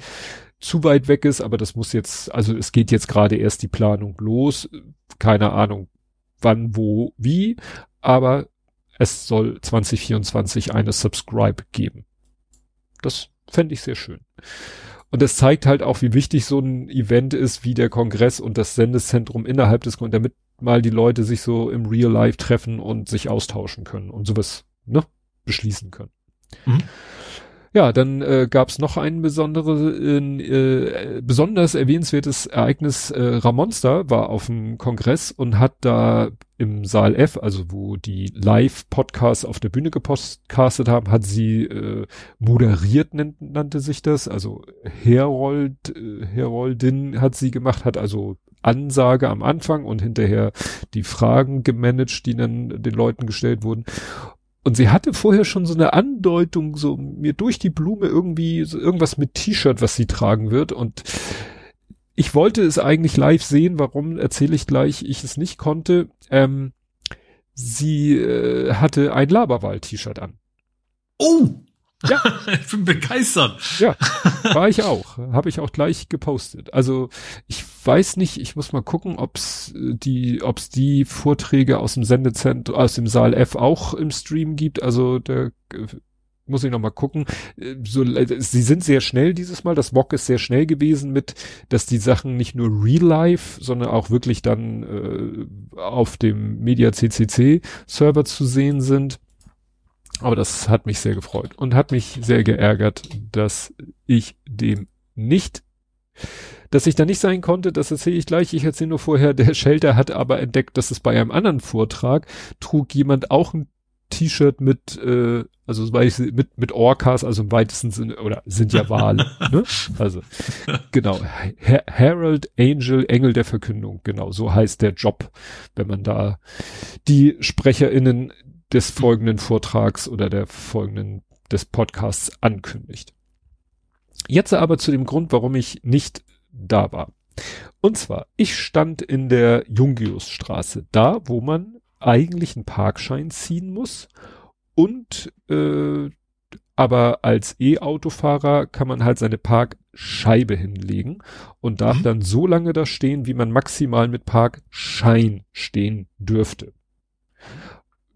zu weit weg ist, aber das muss jetzt, also es geht jetzt gerade erst die Planung los. Keine Ahnung, wann, wo, wie, aber es soll 2024 eine Subscribe geben. Das Fände ich sehr schön. Und das zeigt halt auch, wie wichtig so ein Event ist, wie der Kongress und das Sendezentrum innerhalb des, damit mal die Leute sich so im Real Life treffen und sich austauschen können und sowas, ne, beschließen können. Mhm. Ja, dann äh, gab es noch ein besonderes, äh, besonders erwähnenswertes Ereignis. Äh, Ramonster war auf dem Kongress und hat da im Saal F, also wo die Live-Podcasts auf der Bühne gepodcastet haben, hat sie äh, moderiert, nennt, nannte sich das. Also Herold, äh, Heroldin hat sie gemacht, hat also Ansage am Anfang und hinterher die Fragen gemanagt, die dann den Leuten gestellt wurden. Und sie hatte vorher schon so eine Andeutung, so mir durch die Blume irgendwie so irgendwas mit T-Shirt, was sie tragen wird. Und ich wollte es eigentlich live sehen. Warum erzähle ich gleich, ich es nicht konnte. Ähm, sie äh, hatte ein Laberwahl-T-Shirt an. Oh! Ja. ich bin begeistert. Ja, war ich auch. Habe ich auch gleich gepostet. Also ich weiß nicht, ich muss mal gucken, ob's die, ob's die Vorträge aus dem Sendezentrum, aus dem Saal F auch im Stream gibt. Also der muss ich noch mal gucken. So, sie sind sehr schnell dieses Mal. Das Mock ist sehr schnell gewesen mit, dass die Sachen nicht nur real life, sondern auch wirklich dann äh, auf dem Media CCC Server zu sehen sind. Aber das hat mich sehr gefreut und hat mich sehr geärgert, dass ich dem nicht, dass ich da nicht sein konnte, das erzähle ich gleich. Ich erzähle nur vorher, der Shelter hat aber entdeckt, dass es bei einem anderen Vortrag trug jemand auch ein T-Shirt mit, äh, also mit, mit Orcas, also im weitesten Sinne, oder sind ja Wale, ne? Also, genau. Her Herald Angel, Engel der Verkündung, genau, so heißt der Job, wenn man da die SprecherInnen des folgenden Vortrags oder der folgenden des Podcasts ankündigt. Jetzt aber zu dem Grund, warum ich nicht da war. Und zwar, ich stand in der Jungiusstraße, da wo man eigentlich einen Parkschein ziehen muss und äh, aber als E-Autofahrer kann man halt seine Parkscheibe hinlegen und darf mhm. dann so lange da stehen, wie man maximal mit Parkschein stehen dürfte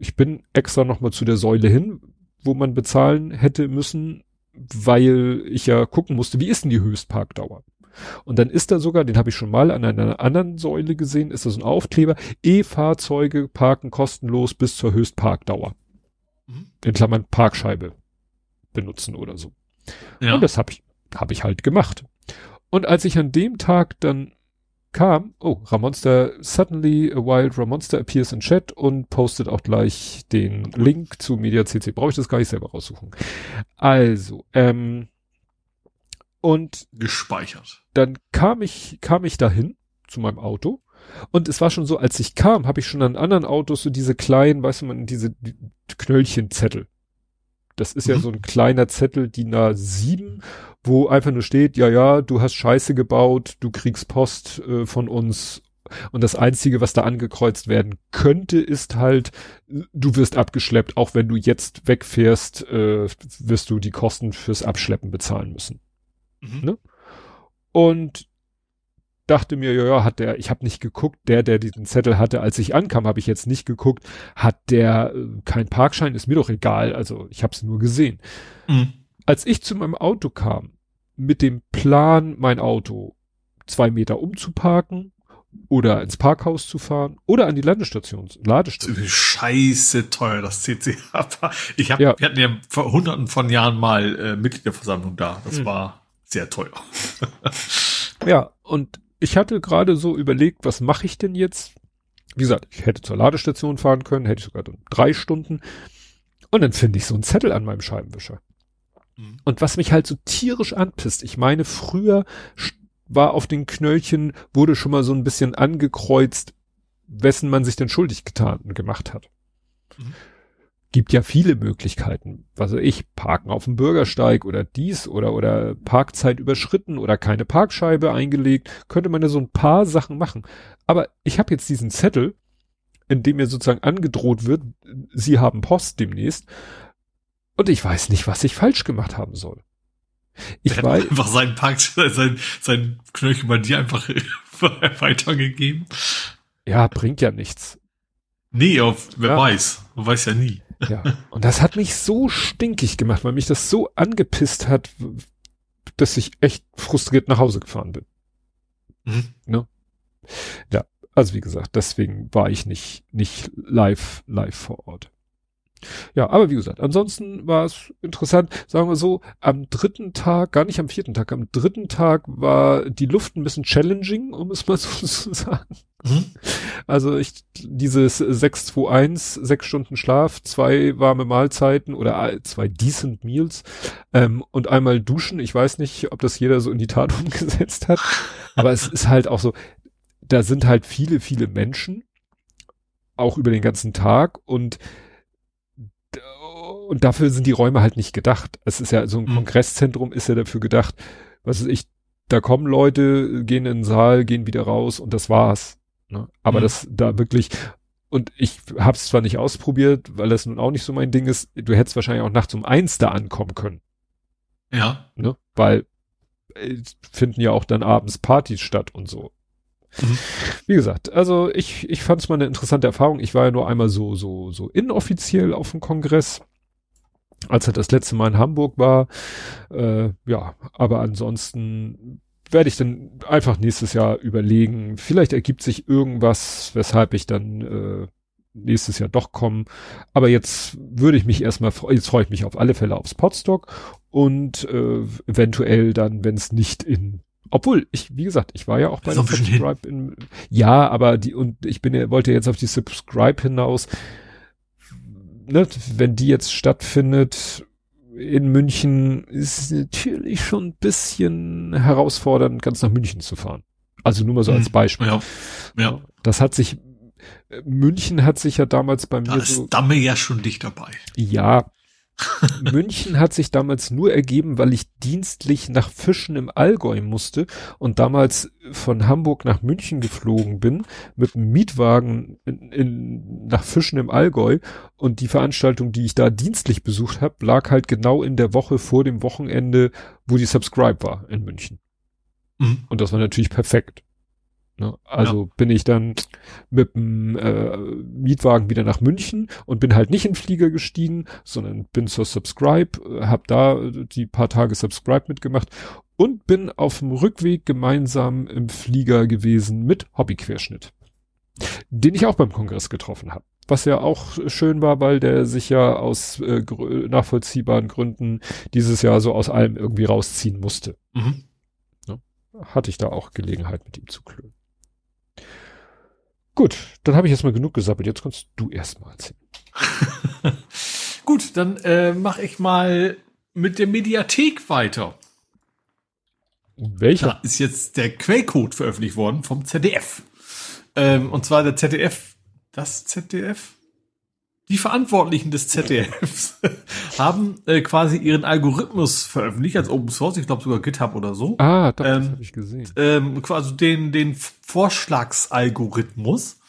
ich bin extra nochmal zu der Säule hin, wo man bezahlen hätte müssen, weil ich ja gucken musste, wie ist denn die Höchstparkdauer? Und dann ist da sogar, den habe ich schon mal an einer anderen Säule gesehen, ist das ein Aufkleber, E-Fahrzeuge parken kostenlos bis zur Höchstparkdauer. Mhm. In Klammern Parkscheibe benutzen oder so. Ja. Und das habe ich, hab ich halt gemacht. Und als ich an dem Tag dann kam, oh, Ramonster, suddenly a wild Ramonster appears in chat und postet auch gleich den Link zu MediaCC. Brauche ich das gar nicht selber raussuchen. Also, ähm, und gespeichert. Dann kam ich, kam ich dahin zu meinem Auto und es war schon so, als ich kam, habe ich schon an anderen Autos so diese kleinen, weißt du, man, diese die Knöllchenzettel. Das ist mhm. ja so ein kleiner Zettel, DIN A7 wo einfach nur steht, ja, ja, du hast Scheiße gebaut, du kriegst Post äh, von uns und das Einzige, was da angekreuzt werden könnte, ist halt, du wirst abgeschleppt, auch wenn du jetzt wegfährst, äh, wirst du die Kosten fürs Abschleppen bezahlen müssen. Mhm. Ne? Und dachte mir, ja, ja, hat der, ich habe nicht geguckt, der, der diesen Zettel hatte, als ich ankam, habe ich jetzt nicht geguckt, hat der äh, kein Parkschein, ist mir doch egal, also ich habe es nur gesehen. Mhm. Als ich zu meinem Auto kam, mit dem Plan, mein Auto zwei Meter umzuparken oder ins Parkhaus zu fahren oder an die Landestation, Ladestation. Scheiße teuer, das CC. Ich hab, ja. wir hatten ja vor hunderten von Jahren mal äh, Mitgliederversammlung da. Das hm. war sehr teuer. ja, und ich hatte gerade so überlegt, was mache ich denn jetzt? Wie gesagt, ich hätte zur Ladestation fahren können, hätte ich sogar drei Stunden. Und dann finde ich so einen Zettel an meinem Scheibenwischer. Mhm. Und was mich halt so tierisch anpisst, ich meine, früher war auf den Knöllchen, wurde schon mal so ein bisschen angekreuzt, wessen man sich denn schuldig getan gemacht hat. Mhm. Gibt ja viele Möglichkeiten. Was weiß ich, parken auf dem Bürgersteig oder dies oder, oder Parkzeit überschritten oder keine Parkscheibe eingelegt. Könnte man ja so ein paar Sachen machen. Aber ich habe jetzt diesen Zettel, in dem mir sozusagen angedroht wird, Sie haben Post demnächst. Und ich weiß nicht, was ich falsch gemacht haben soll. Ich Der weiß einfach seinen Park, sein, sein Knöchel bei dir einfach weitergegeben. Ja, bringt ja nichts. Nee, auf, wer ja. weiß. Man weiß ja nie. Ja. Und das hat mich so stinkig gemacht, weil mich das so angepisst hat, dass ich echt frustriert nach Hause gefahren bin. Mhm. Ne? Ja, also wie gesagt, deswegen war ich nicht, nicht live, live vor Ort. Ja, aber wie gesagt, ansonsten war es interessant. Sagen wir so, am dritten Tag, gar nicht am vierten Tag, am dritten Tag war die Luft ein bisschen challenging, um es mal so zu sagen. Mhm. Also ich, dieses 621, sechs Stunden Schlaf, zwei warme Mahlzeiten oder zwei decent Meals ähm, und einmal duschen. Ich weiß nicht, ob das jeder so in die Tat umgesetzt hat, aber es ist halt auch so, da sind halt viele, viele Menschen, auch über den ganzen Tag und und dafür sind die Räume halt nicht gedacht. Es ist ja so ein mhm. Kongresszentrum ist ja dafür gedacht, was weiß ich, da kommen Leute, gehen in den Saal, gehen wieder raus und das war's. Ne? Aber mhm. das da wirklich und ich habe es zwar nicht ausprobiert, weil das nun auch nicht so mein Ding ist. Du hättest wahrscheinlich auch nachts um eins da ankommen können. Ja. Ne? Weil äh, finden ja auch dann abends Partys statt und so. Mhm. Wie gesagt, also ich, ich fand es mal eine interessante Erfahrung. Ich war ja nur einmal so, so, so inoffiziell auf dem Kongress als er das letzte Mal in Hamburg war. Äh, ja, aber ansonsten werde ich dann einfach nächstes Jahr überlegen. Vielleicht ergibt sich irgendwas, weshalb ich dann äh, nächstes Jahr doch komme. Aber jetzt würde ich mich erstmal, jetzt freue ich mich auf alle Fälle aufs Podstock und äh, eventuell dann, wenn es nicht in obwohl, ich, wie gesagt, ich war ja auch bei der Subscribe in, ja, aber die, und ich bin ja, wollte jetzt auf die Subscribe hinaus ne, wenn die jetzt stattfindet in München, ist natürlich schon ein bisschen herausfordernd, ganz nach München zu fahren. Also nur mal so als mhm. Beispiel. Ja. ja. Das hat sich, München hat sich ja damals bei da mir. Da ist so, Damme ja schon dicht dabei. Ja, München hat sich damals nur ergeben, weil ich dienstlich nach Fischen im Allgäu musste und damals von Hamburg nach München geflogen bin mit einem Mietwagen in, in, nach Fischen im Allgäu und die Veranstaltung, die ich da dienstlich besucht habe, lag halt genau in der Woche vor dem Wochenende, wo die Subscribe war in München. Mhm. Und das war natürlich perfekt. Ne? Also ja. bin ich dann mit dem äh, Mietwagen wieder nach München und bin halt nicht in Flieger gestiegen, sondern bin zur Subscribe, äh, habe da die paar Tage Subscribe mitgemacht und bin auf dem Rückweg gemeinsam im Flieger gewesen mit Hobbyquerschnitt, den ich auch beim Kongress getroffen habe. Was ja auch schön war, weil der sich ja aus äh, nachvollziehbaren Gründen dieses Jahr so aus allem irgendwie rausziehen musste. Mhm. Ja, hatte ich da auch Gelegenheit mit ihm zu klönen. Gut, dann habe ich jetzt mal genug gesappelt. Jetzt kannst du erst mal erzählen. Gut, dann äh, mache ich mal mit der Mediathek weiter. Welcher? Da ist jetzt der Quellcode veröffentlicht worden vom ZDF. Ähm, und zwar der ZDF, das ZDF? Die Verantwortlichen des ZDFs haben äh, quasi ihren Algorithmus veröffentlicht als Open Source, ich glaube sogar GitHub oder so. Ah, doch, ähm, das habe ich gesehen. Ähm, quasi den, den Vorschlagsalgorithmus,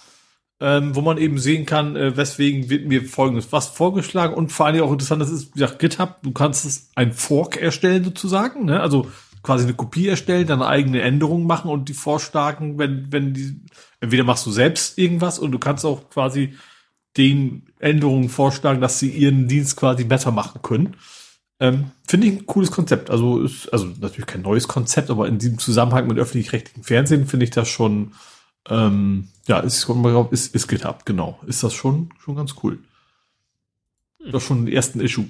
ähm, wo man eben sehen kann, äh, weswegen wird mir folgendes was vorgeschlagen und vor allem auch interessant, das ist, wie gesagt, GitHub, du kannst es ein Fork erstellen sozusagen, ne? also quasi eine Kopie erstellen, dann eigene Änderungen machen und die vorschlagen, wenn, wenn die, entweder machst du selbst irgendwas und du kannst auch quasi den Änderungen vorschlagen, dass sie ihren Dienst quasi besser machen können. Ähm, Finde ich ein cooles Konzept. Also ist, also natürlich kein neues Konzept, aber in diesem Zusammenhang mit öffentlich-rechtlichen Fernsehen finde ich das schon, ähm, ja, ist, ist, ist GitHub, genau. Ist das schon, schon ganz cool. Das schon den ersten Issue.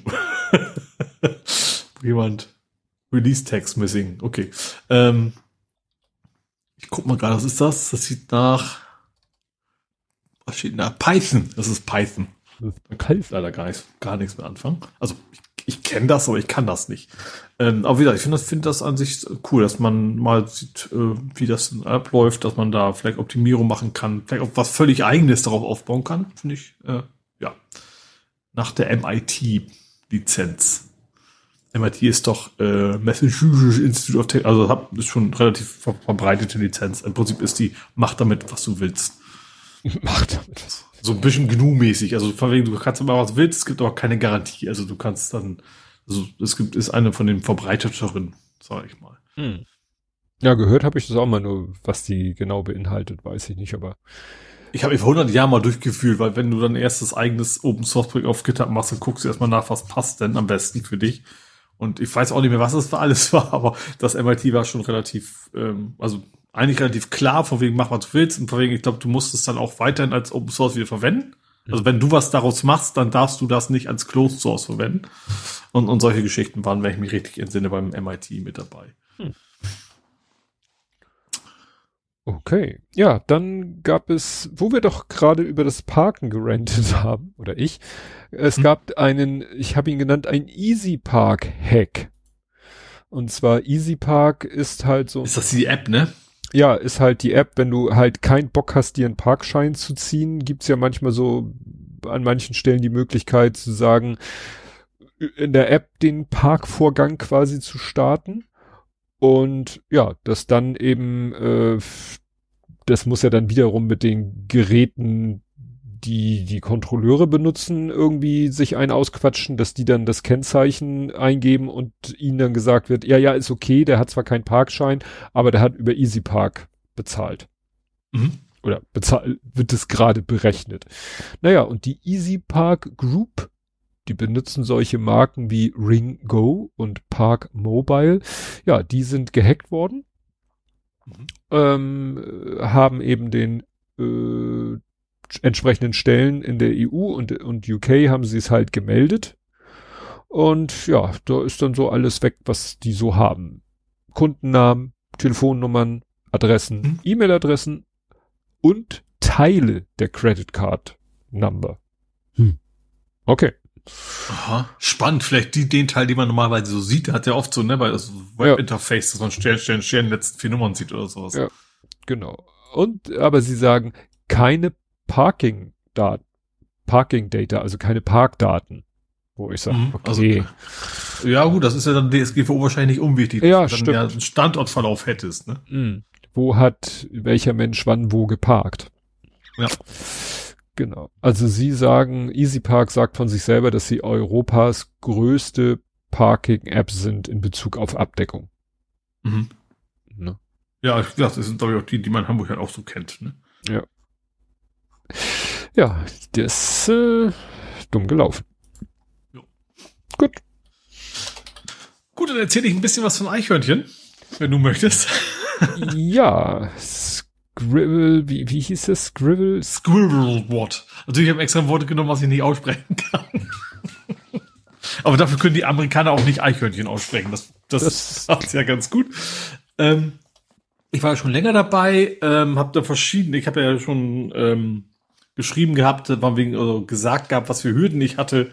Jemand Release Text missing. Okay. Ähm, ich guck mal gerade, was ist das? Das sieht nach was steht da? Python. Das ist Python. Man kann leider gar nichts, gar nichts mehr anfangen. Also ich, ich kenne das, aber ich kann das nicht. Ähm, aber wie gesagt, ich finde das, find das an sich cool, dass man mal sieht, äh, wie das abläuft, dass man da vielleicht Optimierung machen kann, vielleicht auch was völlig eigenes darauf aufbauen kann. Finde ich, äh, ja. Nach der MIT-Lizenz. MIT ist doch äh, Massachusetts Institute of Technology, also ist schon relativ verbreitete Lizenz. Im Prinzip ist die, mach damit, was du willst. Macht damit was. So ein bisschen GNU-mäßig. Also von wegen, du kannst immer was willst, es gibt aber keine Garantie. Also du kannst dann, also es gibt, ist eine von den verbreiteteren, sag ich mal. Hm. Ja, gehört habe ich das auch mal nur, was die genau beinhaltet, weiß ich nicht, aber Ich habe vor 100 Jahren mal durchgefühlt, weil wenn du dann erstes eigenes Open Source Projekt auf GitHub machst, dann guckst du erstmal nach, was passt denn am besten für dich. Und ich weiß auch nicht mehr, was es für alles war, aber das MIT war schon relativ, ähm, also eigentlich relativ klar, von wegen mach was du willst und von wegen, ich glaube, du musst es dann auch weiterhin als Open Source wieder verwenden. Also wenn du was daraus machst, dann darfst du das nicht als Closed Source verwenden. Und, und solche Geschichten waren, wenn ich mich richtig entsinne, beim MIT mit dabei. Hm. Okay. Ja, dann gab es, wo wir doch gerade über das Parken gerentet haben, oder ich, es hm. gab einen, ich habe ihn genannt, ein Easy Park Hack. Und zwar Easy Park ist halt so. Ist das die App, ne? Ja, ist halt die App, wenn du halt keinen Bock hast, dir einen Parkschein zu ziehen, gibt's ja manchmal so an manchen Stellen die Möglichkeit zu sagen, in der App den Parkvorgang quasi zu starten. Und ja, das dann eben, äh, das muss ja dann wiederum mit den Geräten, die die Kontrolleure benutzen, irgendwie sich ein ausquatschen, dass die dann das Kennzeichen eingeben und ihnen dann gesagt wird, ja, ja, ist okay, der hat zwar keinen Parkschein, aber der hat über EasyPark bezahlt. Mhm. Oder bezahlt, wird es gerade berechnet. Naja, und die EasyPark Group die benutzen solche Marken wie Ring Go und Park Mobile. Ja, die sind gehackt worden. Mhm. Ähm, haben eben den äh, entsprechenden Stellen in der EU und, und UK haben sie es halt gemeldet. Und ja, da ist dann so alles weg, was die so haben. Kundennamen, Telefonnummern, Adressen, mhm. E-Mail-Adressen und Teile der Credit Card Number. Hm. Okay. Aha, spannend. Vielleicht die, den Teil, den man normalerweise so sieht, hat ja oft so, ne, bei das Webinterface, ja. dass man Stern, Stern, Stern, letzten vier Nummern sieht oder sowas. Ja, genau. Und, aber sie sagen, keine Parking-Daten, Parking-Data, also keine Parkdaten. Wo ich sage, mhm, okay. Also, ja, gut, das ist ja dann DSGVO wahrscheinlich unwichtig, ja, dass du dann ja einen Standortverlauf hättest, ne? Mhm. Wo hat welcher Mensch wann wo geparkt? Ja. Genau. Also Sie sagen, EasyPark sagt von sich selber, dass sie Europas größte Parking-App sind in Bezug auf Abdeckung. Mhm. Ne? Ja, ich das sind glaube ich auch die, die man in Hamburg halt auch so kennt. Ne? Ja. Ja, das äh, dumm gelaufen. Jo. Gut. Gut, dann erzähle ich ein bisschen was von Eichhörnchen, wenn du möchtest. ja, Scribble, wie, wie hieß es? Scribble? Scribble What. Also ich habe extra Worte genommen, was ich nicht aussprechen kann. Aber dafür können die Amerikaner auch nicht Eichhörnchen aussprechen. Das, das, das ja ganz gut. Ähm, ich war ja schon länger dabei, ähm, habe da verschiedene, ich habe ja schon ähm, geschrieben gehabt, war wegen also gesagt gehabt, was für Hürden ich hatte.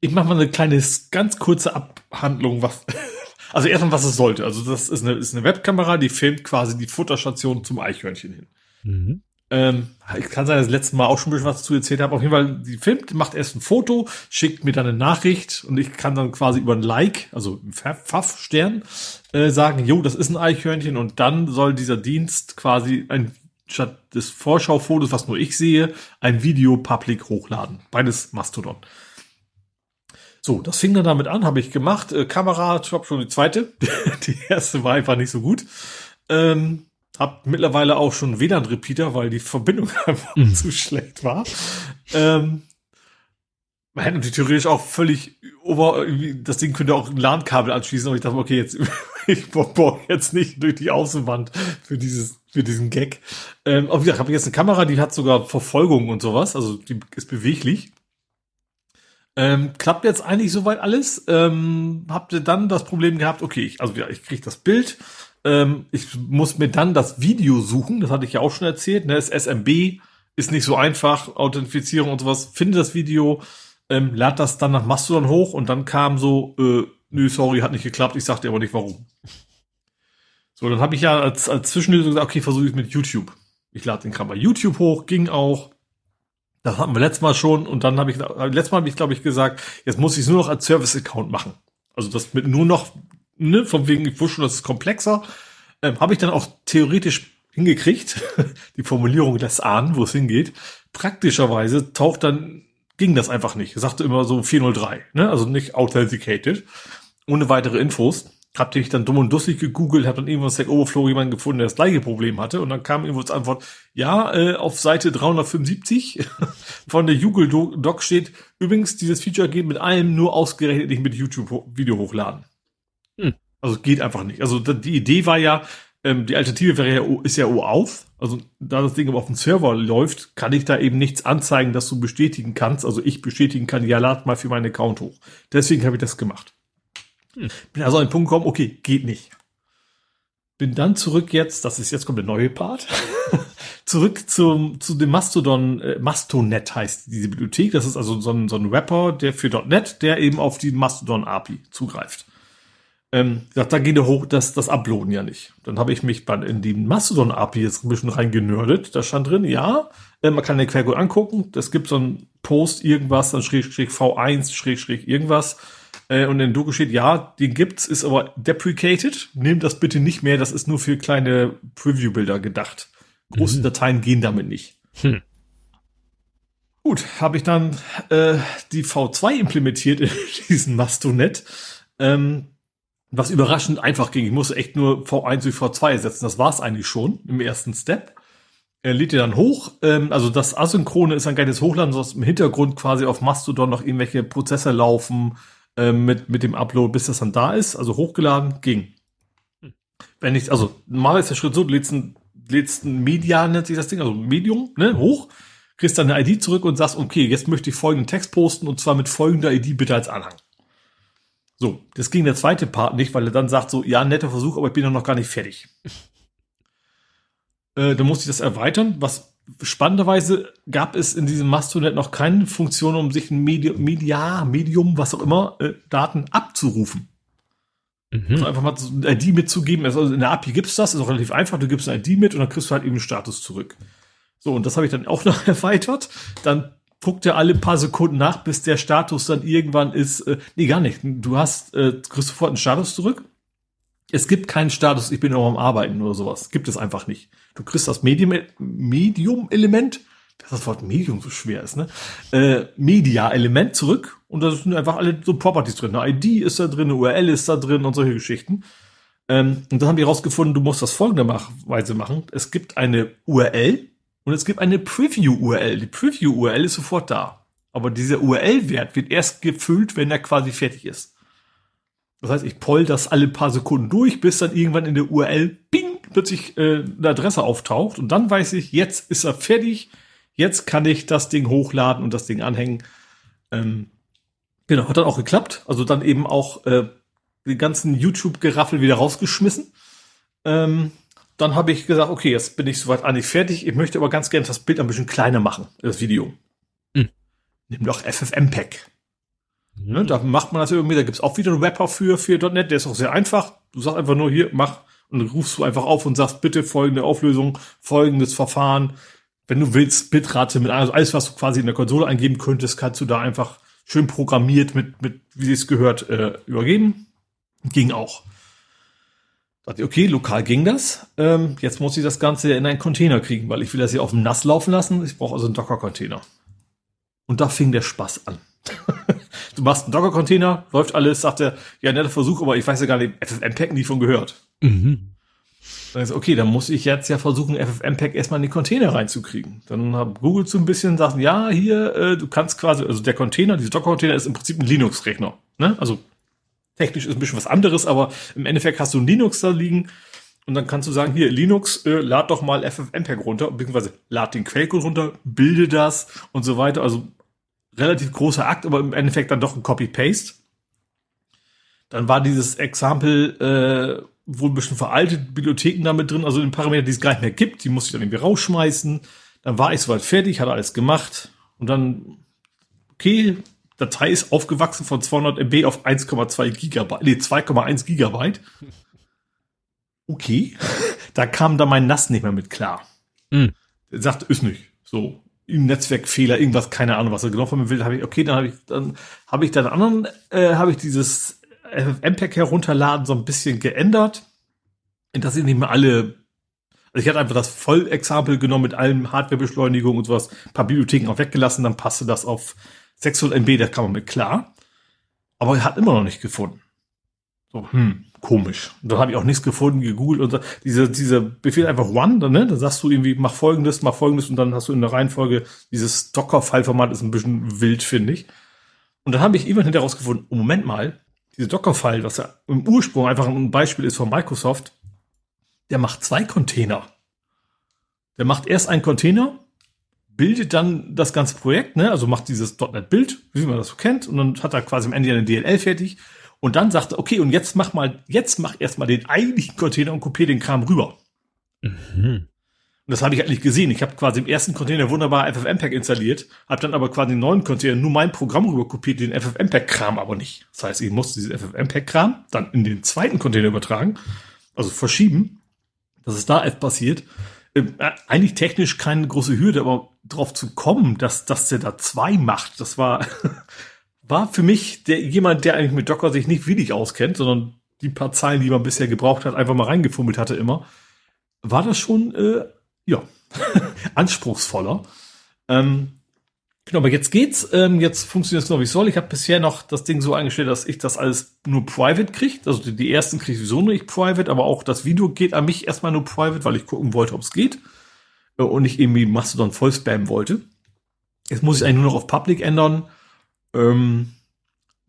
Ich mache mal eine kleine, ganz kurze Abhandlung, was also erstmal, was es sollte. Also das ist eine, ist eine Webkamera, die filmt quasi die Futterstation zum Eichhörnchen hin. Mhm. Ähm, ich kann sein, dass ich das letzte Mal auch schon ein bisschen was dazu erzählt habe. Auf jeden Fall, die filmt, macht erst ein Foto, schickt mir dann eine Nachricht und ich kann dann quasi über ein Like, also ein Pfaff-Stern, äh, sagen, jo, das ist ein Eichhörnchen und dann soll dieser Dienst quasi ein statt des Vorschaufotos, was nur ich sehe, ein Video public hochladen. Beides Mastodon. So, das fing dann damit an, habe ich gemacht. Äh, Kamera, ich habe schon die zweite. die erste war einfach nicht so gut. Ähm, hab mittlerweile auch schon WLAN-Repeater, weil die Verbindung einfach mhm. zu schlecht war. Ähm, man hätte natürlich theoretisch auch völlig over, das Ding könnte auch ein LAN-Kabel anschließen, aber ich dachte, okay, jetzt, ich brauche jetzt nicht durch die Außenwand für dieses, für diesen Gag. Ähm, aber wie gesagt, habe ich jetzt eine Kamera, die hat sogar Verfolgung und sowas, also die ist beweglich. Ähm, klappt jetzt eigentlich soweit alles. Ähm, habt ihr dann das Problem gehabt, okay, ich, also ja, ich kriege das Bild, ähm, ich muss mir dann das Video suchen, das hatte ich ja auch schon erzählt, ne? Das SMB ist nicht so einfach, Authentifizierung und sowas, finde das Video, ähm, lad das dann nach Mastodon hoch und dann kam so, äh, nö, sorry, hat nicht geklappt, ich sagte aber nicht warum. So, dann habe ich ja als, als Zwischenlösung gesagt, okay, versuche ich mit YouTube. Ich lade den Kram bei YouTube hoch, ging auch. Das hatten wir letztes Mal schon und dann habe ich, letztes Mal habe ich, glaube ich, gesagt, jetzt muss ich es nur noch als Service-Account machen. Also das mit nur noch, ne, von wegen, ich wusste schon, das ist komplexer, ähm, habe ich dann auch theoretisch hingekriegt. Die Formulierung lässt ahnen, wo es hingeht. Praktischerweise taucht dann, ging das einfach nicht. Er sagte immer so 403, ne, also nicht authenticated, ohne weitere Infos. hab ich dann dumm und dusselig gegoogelt, hab dann irgendwo Stack Overflow jemanden gefunden, der das gleiche Problem hatte und dann kam irgendwo als Antwort, ja, äh, auf Seite 375 von der Google Doc steht, übrigens, dieses Feature geht mit allem nur ausgerechnet nicht mit YouTube-Video hochladen. Hm. Also geht einfach nicht. Also die Idee war ja, ähm, die Alternative wäre ja, ist ja auf. Also da das Ding aber auf dem Server läuft, kann ich da eben nichts anzeigen, dass du bestätigen kannst. Also ich bestätigen kann, ja, lad mal für meinen Account hoch. Deswegen habe ich das gemacht. Hm. Bin also an den Punkt gekommen, okay, geht nicht. Bin dann zurück jetzt, das ist jetzt kommt der neue Part, zurück zum, zu dem Mastodon, äh, Mastonet heißt diese Bibliothek. Das ist also so ein, so ein Rapper, der für .NET, der eben auf die Mastodon API zugreift. Ähm, gesagt, da geht er hoch, das, das Uploaden ja nicht. Dann habe ich mich bei, in die Mastodon API jetzt ein bisschen reingenördet. Da stand drin, ja, äh, man kann den Quellcode angucken. Das gibt so ein Post irgendwas, dann schräg, schräg V1, schräg, schräg irgendwas äh, und in Doku steht, ja, den gibt's, ist aber deprecated. Nehmt das bitte nicht mehr, das ist nur für kleine Preview-Bilder gedacht. Große mhm. Dateien gehen damit nicht. Hm. Gut, habe ich dann äh, die V2 implementiert in diesen Mastonet. Ähm, was überraschend einfach ging. Ich musste echt nur V1 durch V2 ersetzen. Das war's eigentlich schon im ersten Step. Er lädt ihr dann hoch. Ähm, also das Asynchrone ist ein geiles Hochladen, so im Hintergrund quasi auf Mastodon noch irgendwelche Prozesse laufen, äh, mit, mit dem Upload, bis das dann da ist, also hochgeladen, ging. Wenn ich, also normal ist der Schritt so, du lädst ein, lädst ein Media, nennt sich das Ding, also Medium, ne, hoch, kriegst dann eine ID zurück und sagst, okay, jetzt möchte ich folgenden Text posten und zwar mit folgender ID bitte als Anhang. So, das ging der zweite Part nicht, weil er dann sagt so, ja, netter Versuch, aber ich bin noch gar nicht fertig. äh, dann musste ich das erweitern, was spannenderweise gab es in diesem Mastonet noch keine Funktion, um sich ein Medium, Media, Medium, was auch immer, äh, Daten abzurufen. Mhm. Also einfach mal eine ID mitzugeben. Also in der API gibt's das, ist auch relativ einfach. Du gibst eine ID mit und dann kriegst du halt eben einen Status zurück. So, und das habe ich dann auch noch erweitert. Dann guckt er alle paar Sekunden nach, bis der Status dann irgendwann ist. Äh, nee, gar nicht. Du hast, äh, kriegst sofort einen Status zurück es gibt keinen Status, ich bin noch am Arbeiten oder sowas. Gibt es einfach nicht. Du kriegst das Medium-Element, Medium dass das Wort Medium so schwer ist, ne? Äh, Media-Element zurück und da sind einfach alle so Properties drin. Eine ID ist da drin, eine URL ist da drin und solche Geschichten. Ähm, und dann haben wir herausgefunden, du musst das folgenderweise machen. Es gibt eine URL und es gibt eine Preview-URL. Die Preview-URL ist sofort da. Aber dieser URL-Wert wird erst gefüllt, wenn er quasi fertig ist. Das heißt, ich poll das alle paar Sekunden durch, bis dann irgendwann in der URL bing, plötzlich äh, eine Adresse auftaucht und dann weiß ich, jetzt ist er fertig, jetzt kann ich das Ding hochladen und das Ding anhängen. Ähm, genau, hat dann auch geklappt. Also dann eben auch äh, die ganzen YouTube-Geraffel wieder rausgeschmissen. Ähm, dann habe ich gesagt, okay, jetzt bin ich soweit eigentlich fertig. Ich möchte aber ganz gerne das Bild ein bisschen kleiner machen, das Video. Mhm. Nimm doch FFmpeg. Ne, da macht man das irgendwie, da gibt's auch wieder einen Rapper für, für .NET, der ist auch sehr einfach. Du sagst einfach nur hier, mach, und dann rufst du einfach auf und sagst, bitte folgende Auflösung, folgendes Verfahren. Wenn du willst, Bitrate mit also alles, was du quasi in der Konsole eingeben könntest, kannst du da einfach schön programmiert mit, mit wie es gehört, äh, übergeben. Ging auch. Okay, lokal ging das. Ähm, jetzt muss ich das Ganze in einen Container kriegen, weil ich will das hier auf dem Nass laufen lassen. Ich brauche also einen Docker-Container. Und da fing der Spaß an. du machst einen Docker-Container, läuft alles, sagt er, ja, netter Versuch, aber ich weiß ja gar nicht, FFmpeg nie von gehört. Mhm. Dann ist okay, dann muss ich jetzt ja versuchen, FFmpeg erstmal in die Container reinzukriegen. Dann hat Google so ein bisschen gesagt, ja, hier, äh, du kannst quasi, also der Container, dieser Docker-Container ist im Prinzip ein Linux-Rechner. Ne? Also technisch ist ein bisschen was anderes, aber im Endeffekt hast du ein Linux da liegen und dann kannst du sagen, hier, Linux, äh, lad doch mal FFmpeg runter, beziehungsweise lad den Quellcode runter, bilde das und so weiter. Also relativ großer Akt, aber im Endeffekt dann doch ein Copy-Paste. Dann war dieses Example äh, wohl ein bisschen veraltet, Bibliotheken damit drin, also in Parameter, die es gar nicht mehr gibt, die musste ich dann irgendwie rausschmeißen. Dann war ich soweit fertig, hatte alles gemacht und dann, okay, Datei ist aufgewachsen von 200 MB auf 1,2 Gigabyte, nee, 2,1 Gigabyte. Okay, da kam dann mein NAS nicht mehr mit klar. Mhm. Er sagte, ist nicht. So, Netzwerkfehler, irgendwas, keine Ahnung, was er genau von mir will, habe ich, okay, dann habe ich, dann habe ich dann anderen, äh, habe ich dieses MPEG herunterladen so ein bisschen geändert, dass ich nicht mehr alle, also ich hatte einfach das Vollexempel genommen mit allen Hardwarebeschleunigung und sowas, paar Bibliotheken auch weggelassen, dann passte das auf 600 MB, da kam man mit klar. Aber er hat immer noch nicht gefunden. So, hm, komisch. Und dann habe ich auch nichts gefunden, gegoogelt und so. Diese, dieser Befehl einfach One, ne? Da sagst du irgendwie, mach folgendes, mach folgendes und dann hast du in der Reihenfolge dieses Docker-File-Format ist ein bisschen wild, finde ich. Und dann habe ich irgendwann hinterher rausgefunden, oh, Moment mal, diese Docker-File, was ja im Ursprung einfach ein Beispiel ist von Microsoft, der macht zwei Container. Der macht erst einen Container, bildet dann das ganze Projekt, ne? also macht dieses .NET-Bild, wie man das so kennt, und dann hat er quasi am Ende eine DLL fertig und dann sagt er, okay, und jetzt mach mal, jetzt mach erstmal den eigentlichen Container und kopier den Kram rüber. Mhm. Und das habe ich eigentlich gesehen. Ich habe quasi im ersten Container wunderbar FFmpeg installiert, habe dann aber quasi im neuen Container nur mein Programm rüber kopiert, den FFmpeg-Kram aber nicht. Das heißt, ich musste diesen FFmpeg-Kram dann in den zweiten Container übertragen, also verschieben, dass es da passiert. Ähm, äh, eigentlich technisch keine große Hürde, aber drauf zu kommen, dass, dass der da zwei macht, das war, war für mich der, jemand, der eigentlich mit Docker sich nicht wenig auskennt, sondern die paar Zeilen, die man bisher gebraucht hat, einfach mal reingefummelt hatte immer, war das schon, äh, ja, anspruchsvoller. Ähm, genau, aber jetzt geht's. Ähm, jetzt funktioniert es genau wie soll. Ich habe bisher noch das Ding so eingestellt, dass ich das alles nur private kriege. Also die, die ersten kriege ich sowieso nur ich private, aber auch das Video geht an mich erstmal nur private, weil ich gucken wollte, ob es geht. Äh, und nicht irgendwie Mastodon voll spammen wollte. Jetzt muss ich eigentlich nur noch auf Public ändern. Ähm,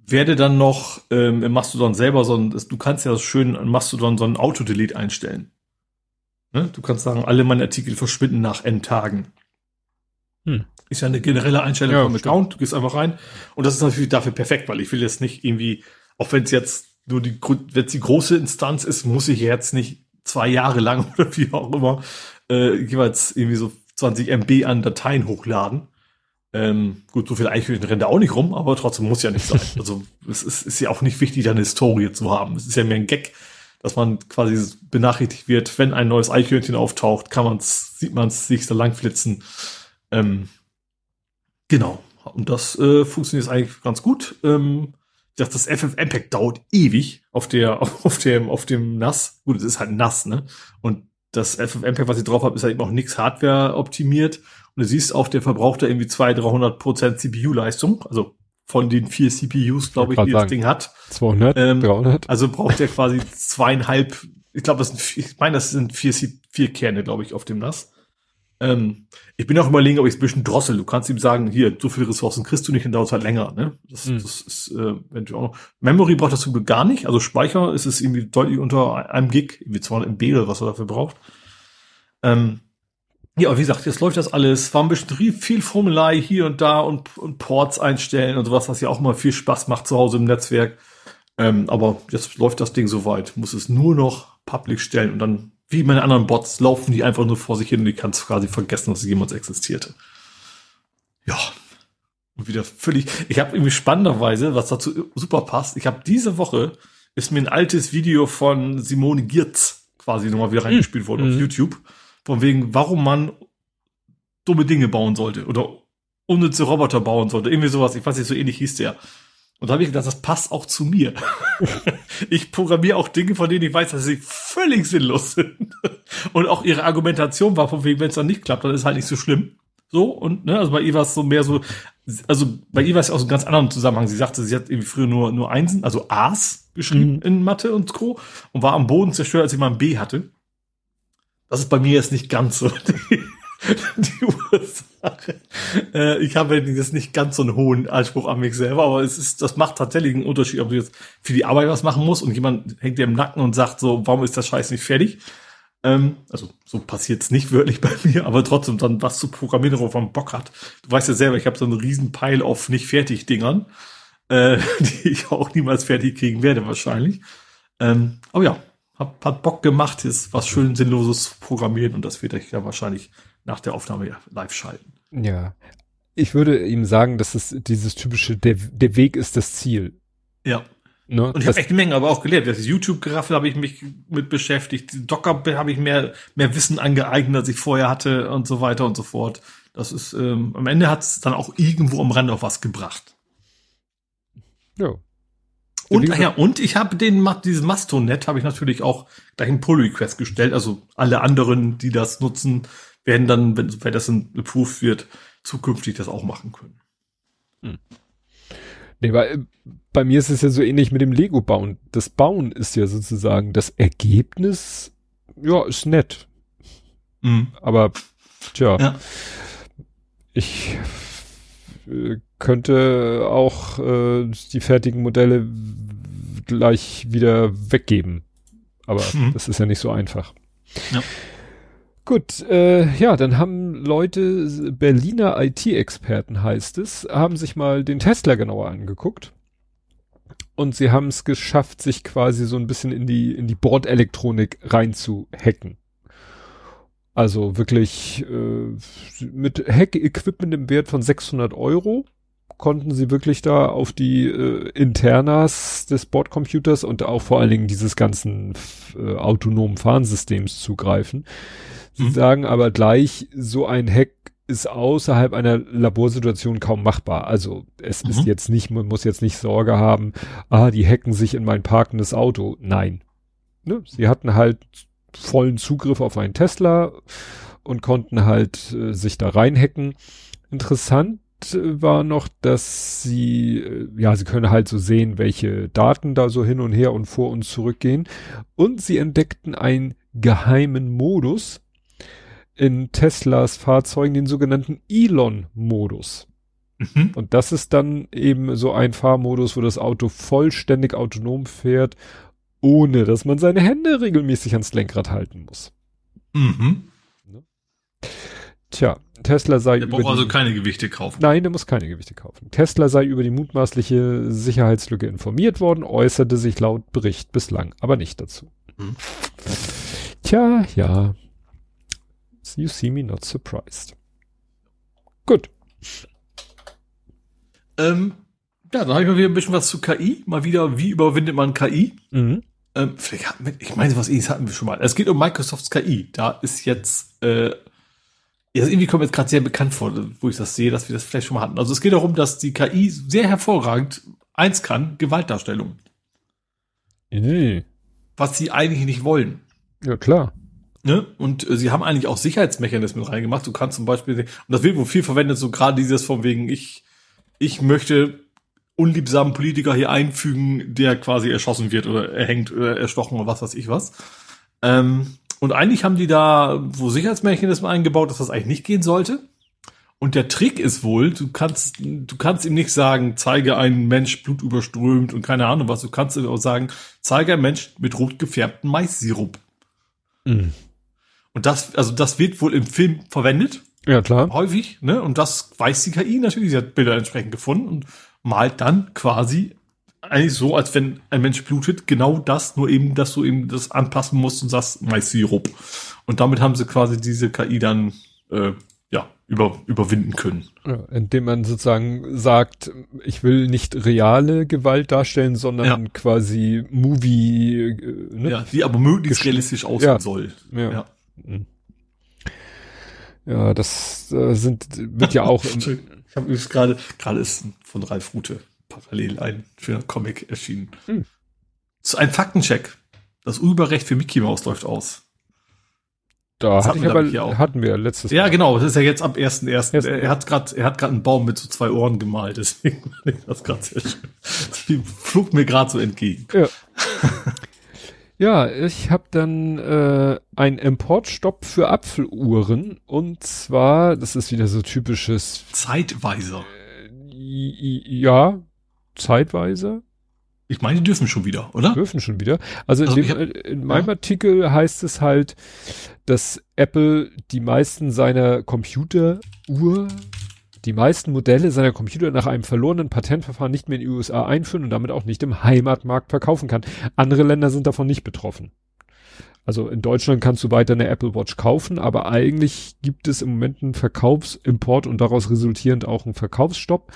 werde dann noch ähm, im Mastodon selber so ein, du kannst ja schön in Mastodon so ein Auto-Delete einstellen. Ne? Du kannst sagen, alle meine Artikel verschwinden nach N Tagen. Hm. Ist ja eine generelle Einstellung ja, vom Account. Du gehst einfach rein. Und das ist natürlich dafür perfekt, weil ich will jetzt nicht irgendwie, auch wenn es jetzt nur die, wenn es die große Instanz ist, muss ich jetzt nicht zwei Jahre lang oder wie auch immer äh, jeweils irgendwie so 20 MB an Dateien hochladen. Ähm, gut, so viel Eichhörnchen rennt da auch nicht rum, aber trotzdem muss ja nicht sein. Also es ist, ist ja auch nicht wichtig, da eine Historie zu haben. Es ist ja mehr ein Gag, dass man quasi benachrichtigt wird, wenn ein neues Eichhörnchen auftaucht, kann man's, sieht man es sich da langflitzen. Ähm, genau. Und das äh, funktioniert eigentlich ganz gut. Ähm, ich dachte, das FFmpeg dauert ewig auf der, auf dem, auf dem NAS. Gut, es ist halt nass, ne? Und das FFmpeg, was ich drauf habe, ist halt eben auch nichts Hardware optimiert. Und du siehst auch, der verbraucht da irgendwie 200, 300 Prozent CPU-Leistung. Also von den vier CPUs, glaube ich, die das Ding hat. 200, ähm, 300. Also braucht der quasi zweieinhalb, ich glaube, das sind, ich meine, das sind vier, vier Kerne, glaube ich, auf dem NAS. Ähm, ich bin auch überlegen, ob ich es ein bisschen drossel. Du kannst ihm sagen, hier, so viele Ressourcen kriegst du nicht, dann dauert es halt länger. Ne? Das, mhm. das ist äh, eventuell auch noch. Memory braucht das zum Glück gar nicht. Also Speicher ist es irgendwie deutlich unter einem Gig, irgendwie 200 MB oder was er dafür braucht. Ähm, ja, wie gesagt, jetzt läuft das alles. War ein bisschen viel Formular hier und da und, und Ports einstellen und sowas, was ja auch mal viel Spaß macht zu Hause im Netzwerk. Ähm, aber jetzt läuft das Ding soweit. Muss es nur noch public stellen und dann, wie meine anderen Bots, laufen die einfach nur vor sich hin und ich kann es quasi vergessen, dass es jemals existierte. Ja. Und wieder völlig. Ich habe irgendwie spannenderweise, was dazu super passt, ich habe diese Woche ist mir ein altes Video von Simone Giertz quasi nochmal wieder reingespielt worden mhm. auf YouTube von wegen, warum man dumme Dinge bauen sollte oder unnütze Roboter bauen sollte. Irgendwie sowas. Ich weiß nicht, so ähnlich hieß der. Und da habe ich gedacht, das passt auch zu mir. ich programmiere auch Dinge, von denen ich weiß, dass sie völlig sinnlos sind. Und auch ihre Argumentation war von wegen, wenn es dann nicht klappt, dann ist halt nicht so schlimm. So, und, ne, also bei ihr war es so mehr so, also bei ihr war es aus einem ganz anderen Zusammenhang. Sie sagte, sie hat irgendwie früher nur, nur Einsen, also A's geschrieben mhm. in Mathe und Co. und war am Boden zerstört, als sie mal ein B hatte. Das ist bei mir jetzt nicht ganz so die, die Ursache. Äh, ich habe jetzt nicht ganz so einen hohen Anspruch an mich selber, aber es ist, das macht tatsächlich einen Unterschied, ob du jetzt für die Arbeit was machen musst und jemand hängt dir im Nacken und sagt so, warum ist das Scheiß nicht fertig? Ähm, also so passiert es nicht wirklich bei mir, aber trotzdem dann was zu programmieren, worauf man Bock hat. Du weißt ja selber, ich habe so einen riesen Pile auf nicht fertig Dingern, äh, die ich auch niemals fertig kriegen werde wahrscheinlich. Ähm, aber ja, hat, hat Bock gemacht, ist was schön Sinnloses programmieren und das wird ich ja wahrscheinlich nach der Aufnahme live schalten. Ja. Ich würde ihm sagen, dass es dieses typische, der, der Weg ist das Ziel. Ja. Ne? Und ich habe echt eine Menge aber auch gelernt. Das YouTube-Geraffel habe ich mich mit beschäftigt. Docker habe ich mehr, mehr Wissen angeeignet, als ich vorher hatte und so weiter und so fort. Das ist, ähm, am Ende hat es dann auch irgendwo am Rand auf was gebracht. Ja. Und, ja, und ich habe den, dieses Mastonet habe ich natürlich auch gleich einen Pull-Request gestellt. Also alle anderen, die das nutzen, werden dann, wenn, wenn das approved wird, zukünftig das auch machen können. Hm. Nee, weil bei mir ist es ja so ähnlich mit dem Lego-Bauen. Das Bauen ist ja sozusagen das Ergebnis, ja, ist nett. Mhm. Aber, tja, ja. ich äh, könnte auch äh, die fertigen Modelle gleich wieder weggeben. Aber mhm. das ist ja nicht so einfach. Ja. Gut, äh, ja, dann haben Leute, Berliner IT-Experten heißt es, haben sich mal den Tesla genauer angeguckt. Und sie haben es geschafft, sich quasi so ein bisschen in die, in die Bordelektronik reinzuhacken. Also wirklich äh, mit Hack-Equipment im Wert von 600 Euro konnten sie wirklich da auf die äh, Internas des Bordcomputers und auch vor allen Dingen dieses ganzen äh, autonomen Fahnensystems zugreifen. Sie mhm. sagen aber gleich, so ein Hack ist außerhalb einer Laborsituation kaum machbar. Also es mhm. ist jetzt nicht, man muss jetzt nicht Sorge haben, ah, die hacken sich in mein parkendes Auto. Nein. Ne? Sie hatten halt vollen Zugriff auf einen Tesla und konnten halt äh, sich da reinhacken. Interessant war noch, dass sie, äh, ja, sie können halt so sehen, welche Daten da so hin und her und vor und zurück gehen. Und sie entdeckten einen geheimen Modus, in Teslas Fahrzeugen den sogenannten Elon-Modus. Mhm. Und das ist dann eben so ein Fahrmodus, wo das Auto vollständig autonom fährt, ohne dass man seine Hände regelmäßig ans Lenkrad halten muss. Mhm. Ne? Tja, Tesla sei der über braucht also keine Gewichte kaufen. Nein, der muss keine Gewichte kaufen. Tesla sei über die mutmaßliche Sicherheitslücke informiert worden, äußerte sich laut Bericht bislang aber nicht dazu. Mhm. Tja, ja. You see me not surprised. Gut. Ähm, ja, dann habe ich mal wieder ein bisschen was zu KI. Mal wieder, wie überwindet man KI? Mhm. Ähm, ich meine, was ähnliches hatten wir schon mal. Es geht um Microsofts KI. Da ist jetzt, äh, ja, irgendwie kommt jetzt gerade sehr bekannt vor, wo ich das sehe, dass wir das vielleicht schon mal hatten. Also es geht darum, dass die KI sehr hervorragend eins kann, Gewaltdarstellung. Mhm. Was sie eigentlich nicht wollen. Ja, klar. Ne? Und äh, sie haben eigentlich auch Sicherheitsmechanismen reingemacht. Du kannst zum Beispiel, und das wird wohl viel verwendet, so gerade dieses von wegen, ich, ich möchte unliebsamen Politiker hier einfügen, der quasi erschossen wird oder erhängt oder erstochen oder was weiß ich was. Ähm, und eigentlich haben die da wo Sicherheitsmechanismen eingebaut, dass das eigentlich nicht gehen sollte. Und der Trick ist wohl, du kannst, du kannst ihm nicht sagen, zeige einen Mensch blutüberströmt und keine Ahnung was. Du kannst ihm auch sagen, zeige einen Mensch mit rot gefärbtem Mais-Sirup. Mhm. Und das, also das wird wohl im Film verwendet. Ja, klar. Häufig, ne? Und das weiß die KI natürlich. Sie hat Bilder entsprechend gefunden und malt dann quasi eigentlich so, als wenn ein Mensch blutet, genau das, nur eben, dass du eben das anpassen musst und sagst, Mais-Sirup. Und damit haben sie quasi diese KI dann, äh, ja, über, überwinden können. Ja, indem man sozusagen sagt, ich will nicht reale Gewalt darstellen, sondern ja. quasi Movie, äh, ne? Ja, die aber möglichst realistisch aussehen ja. soll. Ja. ja. Hm. Ja, das äh, sind wird ja auch. Im, ich habe übrigens gerade gerade ist von Ralf Rute parallel ein schöner Comic erschienen. Hm. So ein Faktencheck. Das Urheberrecht für Mickey Mouse läuft aus. Da hatte ich aber, hatten wir letztes Ja, Mal. genau, das ist ja jetzt ab 1.1. Er, er hat gerade er hat gerade einen Baum mit so zwei Ohren gemalt, deswegen fand ich das gerade sehr schön. Das flog mir gerade so entgegen. Ja. Ja, ich habe dann äh, ein Importstopp für Apfeluhren und zwar, das ist wieder so typisches Zeitweiser. Äh, ja, zeitweise. Ich meine, die dürfen schon wieder, oder? Dürfen schon wieder. Also, also in, dem, hab, in meinem ja. Artikel heißt es halt, dass Apple die meisten seiner Computeruhr die meisten Modelle seiner Computer nach einem verlorenen Patentverfahren nicht mehr in die USA einführen und damit auch nicht im Heimatmarkt verkaufen kann. Andere Länder sind davon nicht betroffen. Also in Deutschland kannst du weiter eine Apple Watch kaufen, aber eigentlich gibt es im Moment einen Verkaufsimport und daraus resultierend auch einen Verkaufsstopp.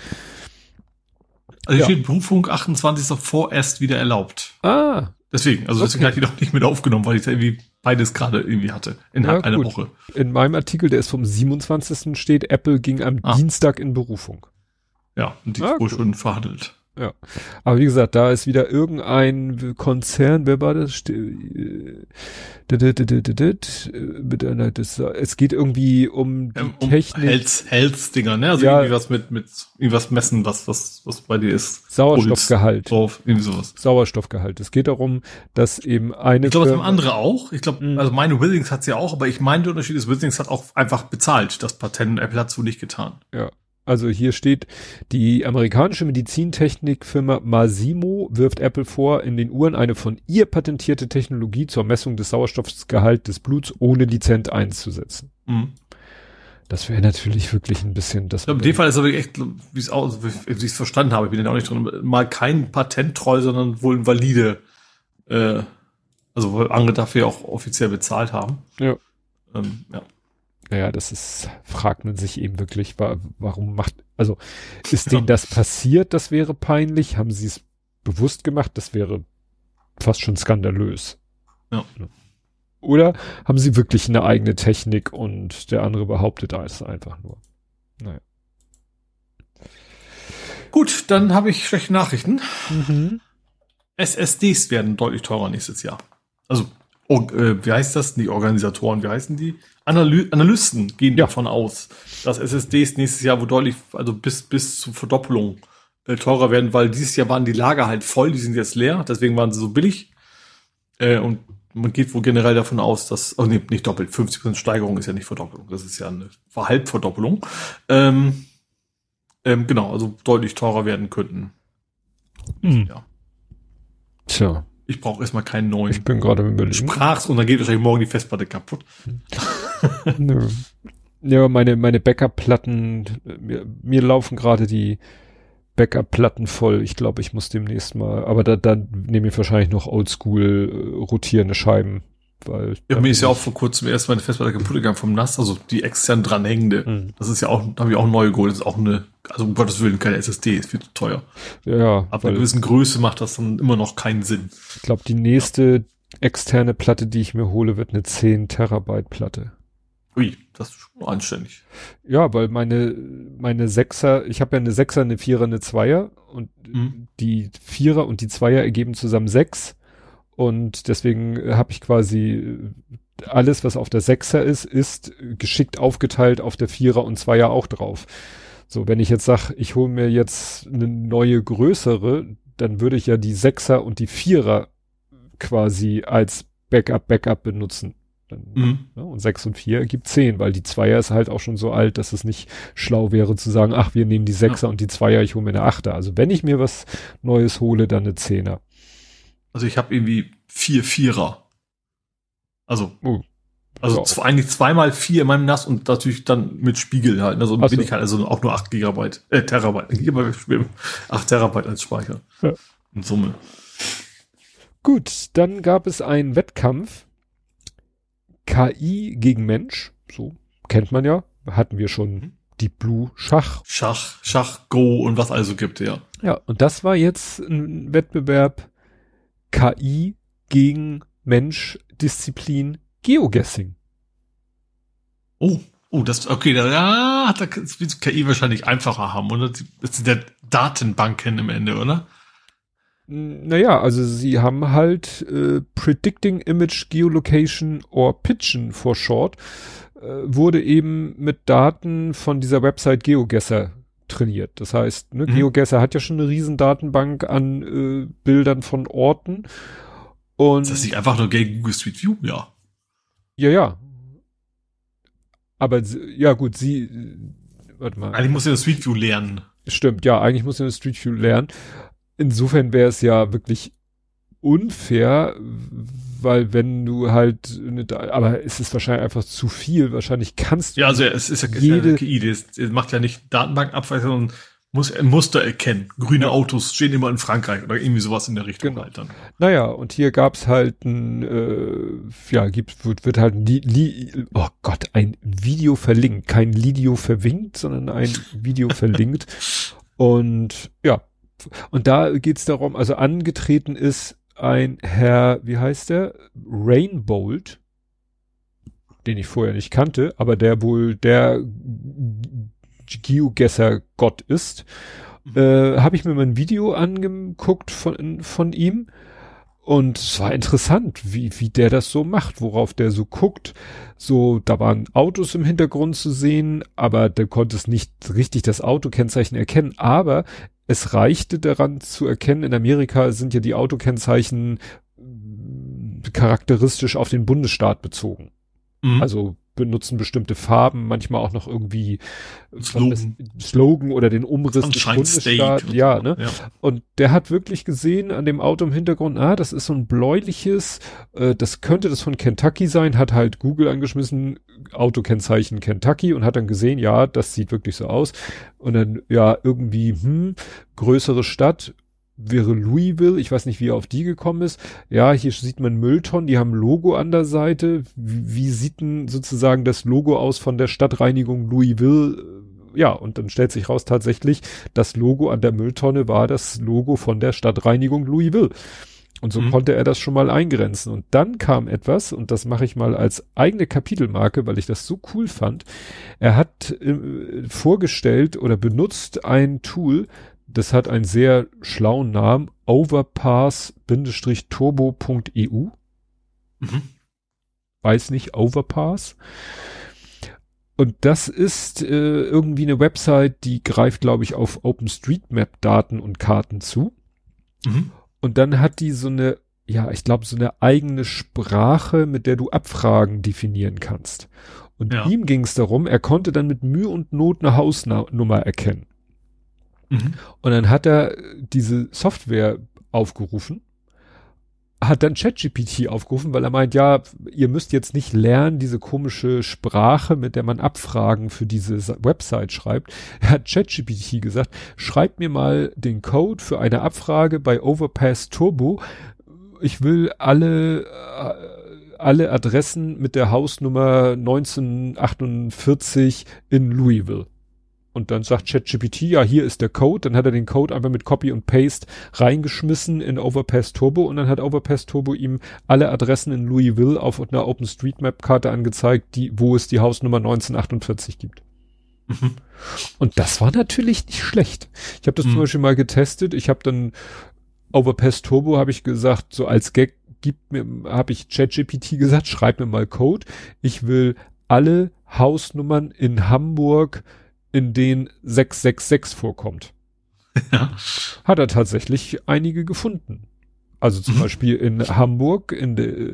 Also ja. steht Berufung 28. vorerst wieder erlaubt. Ah. Deswegen, also deswegen okay. habe ich die noch nicht mit aufgenommen, weil ich irgendwie beides gerade irgendwie hatte innerhalb ja, einer Woche. In meinem Artikel, der ist vom 27. steht, Apple ging am ah. Dienstag in Berufung. Ja, und die ist wohl schon verhandelt. Ja. Aber wie gesagt, da ist wieder irgendein Konzern, wer war das? Äh, mit einer, das, es geht irgendwie um die um Technik. Health, Health Dinger, ne? Also ja, irgendwie was mit, mit, irgendwas messen, was, was, was bei dir ist. Sauerstoffgehalt. Drauf, irgendwie sowas. Sauerstoffgehalt. Es geht darum, dass eben eine. Ich glaube, das haben andere auch. Ich glaube, mhm. also meine Withings hat's ja auch, aber ich meine, der Unterschied ist, Withings hat auch einfach bezahlt, das Patent Apple hat's wohl nicht getan. Ja. Also hier steht, die amerikanische Medizintechnikfirma Masimo wirft Apple vor, in den Uhren eine von ihr patentierte Technologie zur Messung des Sauerstoffgehalts des Bluts ohne Lizenz einzusetzen. Mhm. Das wäre natürlich wirklich ein bisschen das. Ja, in dem Fall ist aber echt, wie ich es verstanden habe, ich bin ja auch nicht drin, mal kein Patenttreu, sondern wohl ein valide, äh, also weil andere dafür auch offiziell bezahlt haben. Ja. Ähm, ja. Naja, das ist, fragt man sich eben wirklich, warum macht, also ist denen das passiert, das wäre peinlich? Haben sie es bewusst gemacht? Das wäre fast schon skandalös. Ja. Oder haben sie wirklich eine eigene Technik und der andere behauptet es einfach nur? Naja. Gut, dann habe ich schlechte Nachrichten. Mhm. SSDs werden deutlich teurer nächstes Jahr. Also, oh, äh, wie heißt das? Die Organisatoren, wie heißen die? Analy Analysten gehen ja. davon aus, dass SSDs nächstes Jahr wo deutlich, also bis, bis zur Verdoppelung äh, teurer werden, weil dieses Jahr waren die Lager halt voll, die sind jetzt leer, deswegen waren sie so billig. Äh, und man geht wohl generell davon aus, dass, oh nee, nicht doppelt, 50% Steigerung ist ja nicht Verdoppelung, das ist ja eine Halbverdoppelung. Ähm, ähm, genau, also deutlich teurer werden könnten. Hm. Ja. Tja. Ich brauche erstmal keinen neuen. Ich bin gerade im Berlin. Sprach's und dann geht wahrscheinlich morgen die Festplatte kaputt. Nö. Ja, meine, meine Backup-Platten, mir, mir laufen gerade die Backup-Platten voll. Ich glaube, ich muss demnächst mal, aber da, dann nehme ich wahrscheinlich noch oldschool äh, rotierende Scheiben weil. Ja, mir ist ja auch vor kurzem erst meine Festplatte kaputt gegangen vom NAS, also die extern dranhängende. Mhm. Das ist ja auch, da habe ich auch neu geholt. Das ist auch eine, also um Gottes Willen, keine SSD, ist viel zu teuer. Ja. Ab einer gewissen Größe macht das dann immer noch keinen Sinn. Ich glaube, die nächste ja. externe Platte, die ich mir hole, wird eine 10 Terabyte Platte. Ui, das ist schon anständig. Ja, weil meine, meine Sechser, ich habe ja eine Sechser, eine Vierer, eine Zweier und mhm. die Vierer und die Zweier ergeben zusammen sechs. Und deswegen habe ich quasi alles, was auf der Sechser ist, ist geschickt aufgeteilt auf der Vierer und Zweier auch drauf. So, wenn ich jetzt sage, ich hole mir jetzt eine neue größere, dann würde ich ja die Sechser und die Vierer quasi als Backup, Backup benutzen. Dann, mhm. ja, und sechs und vier ergibt zehn, weil die Zweier ist halt auch schon so alt, dass es nicht schlau wäre zu sagen, ach, wir nehmen die Sechser ja. und die Zweier, ich hole mir eine Achter. Also wenn ich mir was Neues hole, dann eine Zehner. Also ich habe irgendwie vier Vierer. Also, uh, also ja. eigentlich zweimal vier in meinem NAS und natürlich dann mit Spiegel halt. Also bin ich halt also auch nur acht Gigabyte, äh, Terabyte, acht Terabyte als Speicher. Ja. In Summe. Gut, dann gab es einen Wettkampf. KI gegen Mensch. So kennt man ja. Hatten wir schon mhm. die Blue Schach. Schach, Schach, Go und was also gibt, ja. Ja, und das war jetzt ein Wettbewerb KI gegen Mensch, Disziplin, Geoguessing. Oh, oh, das, okay, da, ja, da wird KI wahrscheinlich einfacher haben, oder? Das sind ja Datenbanken im Ende, oder? Naja, also sie haben halt äh, Predicting Image Geolocation or Pitchen for short, äh, wurde eben mit Daten von dieser Website GeoGuessr trainiert. Das heißt, ne, mhm. GeoGuessr hat ja schon eine riesen Datenbank an äh, Bildern von Orten. Und ist das nicht einfach nur gegen Google Street View? Ja. Ja, ja. Aber ja gut, sie warte mal. Eigentlich muss sie das Street View lernen. Stimmt, ja, eigentlich muss sie das Street View lernen. Insofern wäre es ja wirklich unfair, weil wenn du halt, eine, aber es ist wahrscheinlich einfach zu viel. Wahrscheinlich kannst du. Ja, also es ist ja jede KI, das, das macht ja nicht Datenbankabweisung, sondern muss ein Muster erkennen. Grüne ja. Autos stehen immer in Frankreich oder irgendwie sowas in der Richtung genau. halt dann. Naja, und hier gab's halt ein, äh, ja, gibt, wird, wird halt, li, li, oh Gott, ein Video verlinkt. Kein Lidio verwinkt, sondern ein Video verlinkt. Und ja, und da geht's darum, also angetreten ist ein Herr, wie heißt der? Rainbolt, den ich vorher nicht kannte, aber der wohl der Geogesser Gott ist. äh, habe ich mir mal ein Video angeguckt von, von ihm. Und es war interessant, wie, wie der das so macht, worauf der so guckt. So, da waren Autos im Hintergrund zu sehen, aber der konnte es nicht richtig das Autokennzeichen erkennen. Aber es reichte daran zu erkennen, in Amerika sind ja die Autokennzeichen charakteristisch auf den Bundesstaat bezogen. Mhm. Also benutzen bestimmte Farben, manchmal auch noch irgendwie Slogan, Slogan oder den Umriss des Bundesstaats. Ja, ne? Ja. Und der hat wirklich gesehen an dem Auto im Hintergrund, ah, das ist so ein bläuliches, äh, das könnte das von Kentucky sein, hat halt Google angeschmissen, Autokennzeichen Kentucky und hat dann gesehen, ja, das sieht wirklich so aus. Und dann, ja, irgendwie, hm, größere Stadt, wäre Louisville. Ich weiß nicht, wie er auf die gekommen ist. Ja, hier sieht man Mülltonnen, die haben Logo an der Seite. Wie, wie sieht denn sozusagen das Logo aus von der Stadtreinigung Louisville? Ja, und dann stellt sich raus tatsächlich, das Logo an der Mülltonne war das Logo von der Stadtreinigung Louisville. Und so mhm. konnte er das schon mal eingrenzen. Und dann kam etwas, und das mache ich mal als eigene Kapitelmarke, weil ich das so cool fand. Er hat äh, vorgestellt oder benutzt ein Tool, das hat einen sehr schlauen Namen, overpass-turbo.eu. Mhm. Weiß nicht, Overpass. Und das ist äh, irgendwie eine Website, die greift, glaube ich, auf OpenStreetMap-Daten und Karten zu. Mhm. Und dann hat die so eine, ja, ich glaube, so eine eigene Sprache, mit der du Abfragen definieren kannst. Und ja. ihm ging es darum, er konnte dann mit Mühe und Not eine Hausnummer erkennen. Mhm. Und dann hat er diese Software aufgerufen, hat dann ChatGPT aufgerufen, weil er meint, ja, ihr müsst jetzt nicht lernen, diese komische Sprache, mit der man Abfragen für diese Website schreibt. Er hat ChatGPT gesagt, schreibt mir mal den Code für eine Abfrage bei Overpass Turbo. Ich will alle, äh, alle Adressen mit der Hausnummer 1948 in Louisville. Und dann sagt ChatGPT, ja, hier ist der Code. Dann hat er den Code einfach mit Copy und Paste reingeschmissen in Overpass Turbo und dann hat Overpass Turbo ihm alle Adressen in Louisville auf einer OpenStreetMap-Karte angezeigt, die, wo es die Hausnummer 1948 gibt. Mhm. Und das war natürlich nicht schlecht. Ich habe das mhm. zum Beispiel mal getestet. Ich habe dann Overpass Turbo habe ich gesagt, so als Gag gibt mir, habe ich ChatGPT gesagt, schreib mir mal Code. Ich will alle Hausnummern in Hamburg in denen 666 vorkommt. Ja. Hat er tatsächlich einige gefunden. Also zum mhm. Beispiel in Hamburg, in der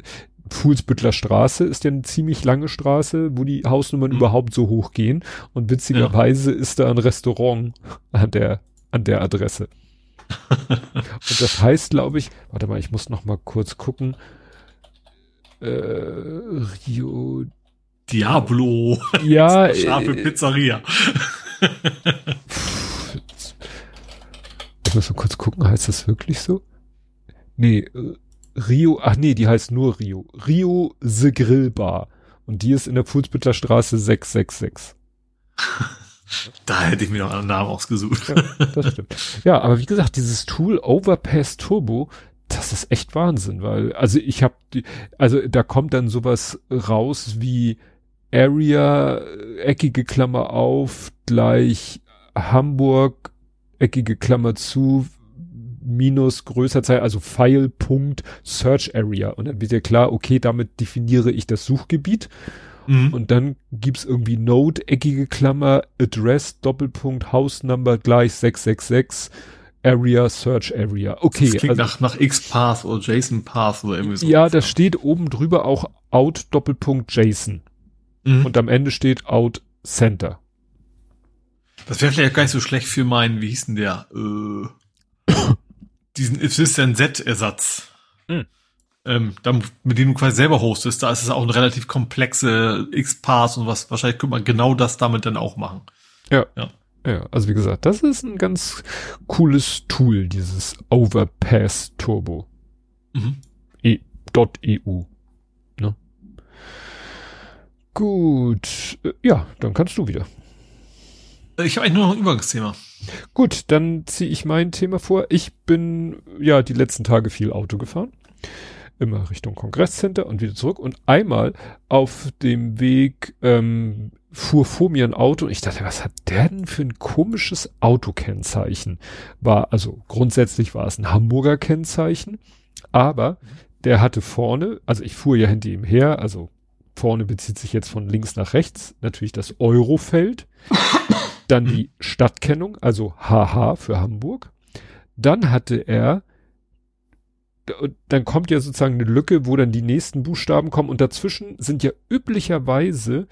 Fuhlsbüttler Straße ist ja eine ziemlich lange Straße, wo die Hausnummern mhm. überhaupt so hoch gehen. Und witzigerweise ja. ist da ein Restaurant an der, an der Adresse. und das heißt, glaube ich, warte mal, ich muss noch mal kurz gucken. Äh, Rio Diablo. Ja. Scharfe äh, Pizzeria. ich muss mal kurz gucken, heißt das wirklich so? Nee, äh, Rio, ach nee, die heißt nur Rio. Rio The Grill Bar. Und die ist in der Fußbitter Straße 666. da hätte ich mir noch einen Namen ausgesucht. Ja, das stimmt. Ja, aber wie gesagt, dieses Tool Overpass Turbo, das ist echt Wahnsinn, weil, also ich habe, also da kommt dann sowas raus wie Area, eckige Klammer auf, gleich Hamburg, eckige Klammer zu, minus größer Zahl, also File, Punkt, Search Area. Und dann wird ja klar, okay, damit definiere ich das Suchgebiet. Mhm. Und dann gibt's irgendwie Node, eckige Klammer, Address, Doppelpunkt, House Number gleich 666. Area, Search Area. Okay. Das klingt also, nach, nach XPath oder JSON Path oder irgendwie so. Ja, da steht oben drüber auch out Doppelpunkt JSON. Mhm. Und am Ende steht Out Center. Das wäre vielleicht gar nicht so schlecht für meinen, wie hieß denn der? Äh, diesen Assistant Z-Ersatz. Mhm. Ähm, dann, mit dem du quasi selber hostest, da ist es auch eine relativ komplexe X-Path und was, wahrscheinlich könnte man genau das damit dann auch machen. Ja. ja. Ja, also wie gesagt, das ist ein ganz cooles Tool, dieses Overpass Turbo. Mhm. E .eu. Gut, äh, ja, dann kannst du wieder. Ich habe eigentlich nur noch ein Übergangsthema. Gut, dann ziehe ich mein Thema vor. Ich bin ja die letzten Tage viel Auto gefahren. Immer Richtung Kongresscenter und wieder zurück. Und einmal auf dem Weg ähm, fuhr vor mir ein Auto und ich dachte, was hat der denn für ein komisches Autokennzeichen? War, also grundsätzlich war es ein Hamburger Kennzeichen, aber der hatte vorne, also ich fuhr ja hinter ihm her, also vorne bezieht sich jetzt von links nach rechts natürlich das Eurofeld, dann die Stadtkennung, also HH für Hamburg. Dann hatte er, dann kommt ja sozusagen eine Lücke, wo dann die nächsten Buchstaben kommen und dazwischen sind ja üblicherweise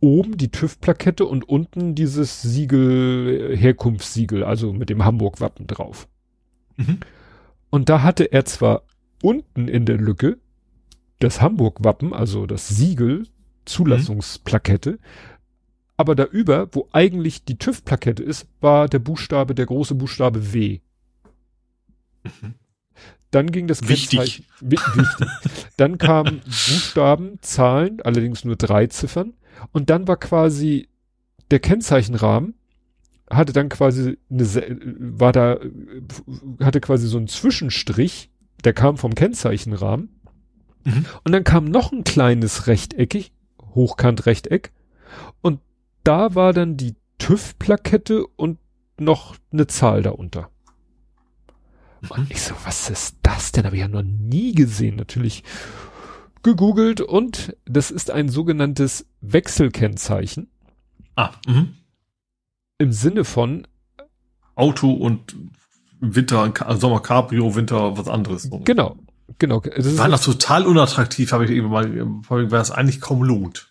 oben die TÜV-Plakette und unten dieses Siegel, Herkunftssiegel, also mit dem Hamburg-Wappen drauf. Mhm. Und da hatte er zwar unten in der Lücke das Hamburg-Wappen, also das Siegel, Zulassungsplakette, mhm. aber da über, wo eigentlich die TÜV-Plakette ist, war der Buchstabe, der große Buchstabe W. Mhm. Dann ging das wichtig. wichtig. Dann kamen Buchstaben, Zahlen, allerdings nur drei Ziffern. Und dann war quasi der Kennzeichenrahmen hatte dann quasi eine, war da, hatte quasi so einen Zwischenstrich, der kam vom Kennzeichenrahmen. Mhm. Und dann kam noch ein kleines Rechteckig, Hochkant-Rechteck. Und da war dann die TÜV-Plakette und noch eine Zahl darunter. Und mhm. ich so, was ist das denn? Habe ich ja noch nie gesehen. Natürlich gegoogelt und das ist ein sogenanntes Wechselkennzeichen. Ah, mhm. Im Sinne von Auto und Winter, Sommer Cabrio, Winter was anderes. Genau, genau. Das war noch total unattraktiv, habe ich eben mal, weil es eigentlich kaum lohnt.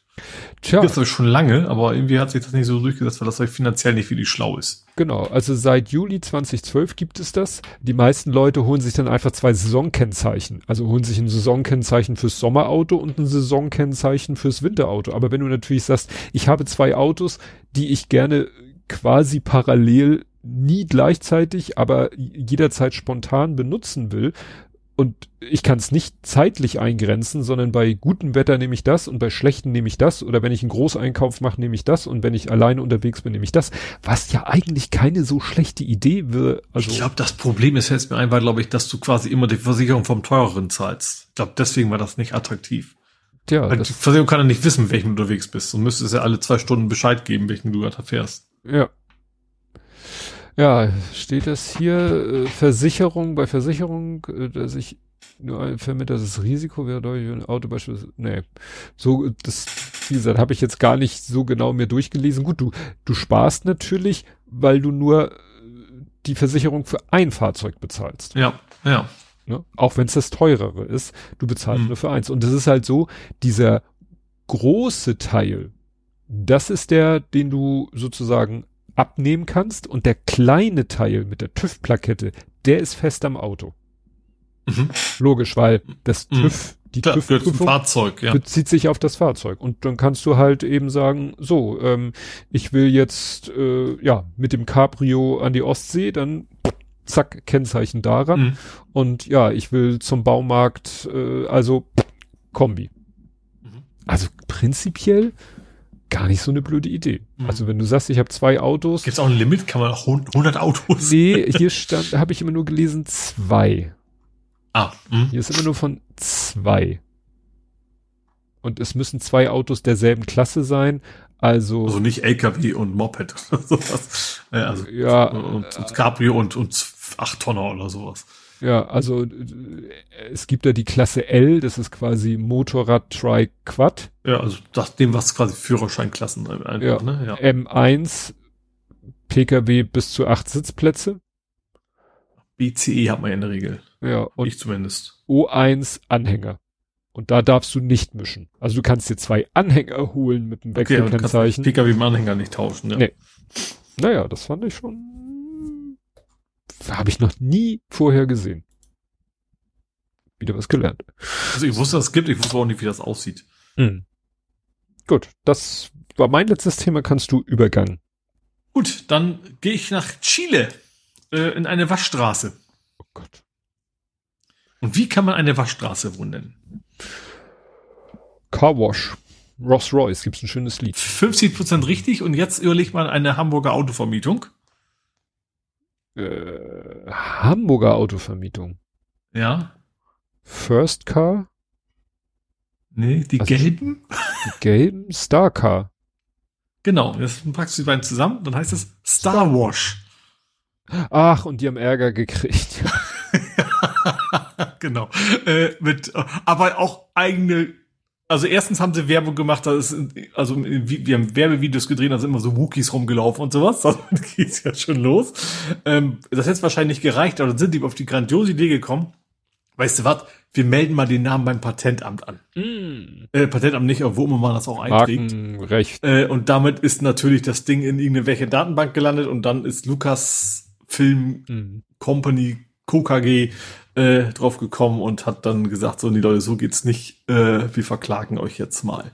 Tja. Das ist schon lange, aber irgendwie hat sich das nicht so durchgesetzt, weil das finanziell nicht wirklich schlau ist. Genau, also seit Juli 2012 gibt es das. Die meisten Leute holen sich dann einfach zwei Saisonkennzeichen. Also holen sich ein Saisonkennzeichen fürs Sommerauto und ein Saisonkennzeichen fürs Winterauto. Aber wenn du natürlich sagst, ich habe zwei Autos, die ich gerne quasi parallel nie gleichzeitig, aber jederzeit spontan benutzen will, und ich kann es nicht zeitlich eingrenzen, sondern bei gutem Wetter nehme ich das und bei schlechtem nehme ich das oder wenn ich einen Großeinkauf mache, nehme ich das und wenn ich alleine unterwegs bin, nehme ich das, was ja eigentlich keine so schlechte Idee wäre. Also ich glaube, das Problem ist jetzt mir ein, weil glaube ich, dass du quasi immer die Versicherung vom teureren zahlst. Ich glaube, deswegen war das nicht attraktiv. Ja, die Versicherung kann ja nicht wissen, welchen du unterwegs bist und müsstest ja alle zwei Stunden Bescheid geben, welchen du gerade fährst. Ja, ja, steht das hier, äh, Versicherung, bei Versicherung, äh, dass ich nur ein Vermittler das Risiko wäre durch ein Auto beispielsweise, nee, so, das, wie gesagt, habe ich jetzt gar nicht so genau mir durchgelesen. Gut, du, du sparst natürlich, weil du nur äh, die Versicherung für ein Fahrzeug bezahlst. Ja, ja. Ne? Auch wenn es das teurere ist, du bezahlst mhm. nur für eins. Und das ist halt so, dieser große Teil, das ist der, den du sozusagen abnehmen kannst und der kleine Teil mit der TÜV-Plakette, der ist fest am Auto. Mhm. Logisch, weil das mhm. TÜV, die TÜV-Prüfung Fahrzeug, ja. bezieht sich auf das Fahrzeug. Und dann kannst du halt eben sagen, so, ähm, ich will jetzt äh, ja mit dem Cabrio an die Ostsee, dann zack, Kennzeichen daran. Mhm. Und ja, ich will zum Baumarkt, äh, also Kombi. Mhm. Also prinzipiell gar nicht so eine blöde Idee. Mhm. Also wenn du sagst, ich habe zwei Autos. Gibt es auch ein Limit? Kann man auch 100 Autos? Nee, hier stand, habe ich immer nur gelesen zwei. Ah. Mh. Hier ist immer nur von zwei. Und es müssen zwei Autos derselben Klasse sein. Also, also nicht LKW und Moped oder sowas. Also, ja. Und, und Cabrio und, und 8 Tonner oder sowas. Ja, also es gibt da die Klasse L, das ist quasi Motorrad Tri Quad. Ja, also das dem was quasi Führerscheinklassen einfach, ja. Ne? ja. M1 PKW bis zu acht Sitzplätze. BCE hat man ja in der Regel. Ja, und ich zumindest. O1 Anhänger. Und da darfst du nicht mischen. Also du kannst dir zwei Anhänger holen mit dem Wechselkennzeichen. Okay, PKW mit Anhänger nicht tauschen, ja. Nee. Naja, das fand ich schon habe ich noch nie vorher gesehen. Wieder was gelernt. Also ich wusste, dass es gibt, ich wusste auch nicht, wie das aussieht. Mhm. Gut, das war mein letztes Thema, kannst du übergangen. Gut, dann gehe ich nach Chile äh, in eine Waschstraße. Oh Gott. Und wie kann man eine Waschstraße wohnen? Car Wash. Ross Royce, gibt's ein schönes Lied. 50% richtig und jetzt überlegt man eine Hamburger Autovermietung äh, Hamburger Autovermietung. Ja. First Car? Nee, die also, gelben? Die gelben Star Car. Genau, das packst du die beiden zusammen, dann heißt es Star Wash. Ach, und die haben Ärger gekriegt. genau. Äh, mit, aber auch eigene also erstens haben sie Werbung gemacht, da ist, also wir haben Werbevideos gedreht, da sind immer so Wookies rumgelaufen und sowas. Da geht's ja schon los. Ähm, das hätte wahrscheinlich gereicht, aber dann sind die auf die grandiose Idee gekommen. Weißt du was? Wir melden mal den Namen beim Patentamt an. Mm. Äh, Patentamt nicht, obwohl man das auch einträgt. Recht. Äh, und damit ist natürlich das Ding in irgendeine Datenbank gelandet und dann ist Lukas Film mm. Company KKG äh, drauf gekommen und hat dann gesagt, so, nee Leute, so geht's nicht, äh, wir verklagen euch jetzt mal.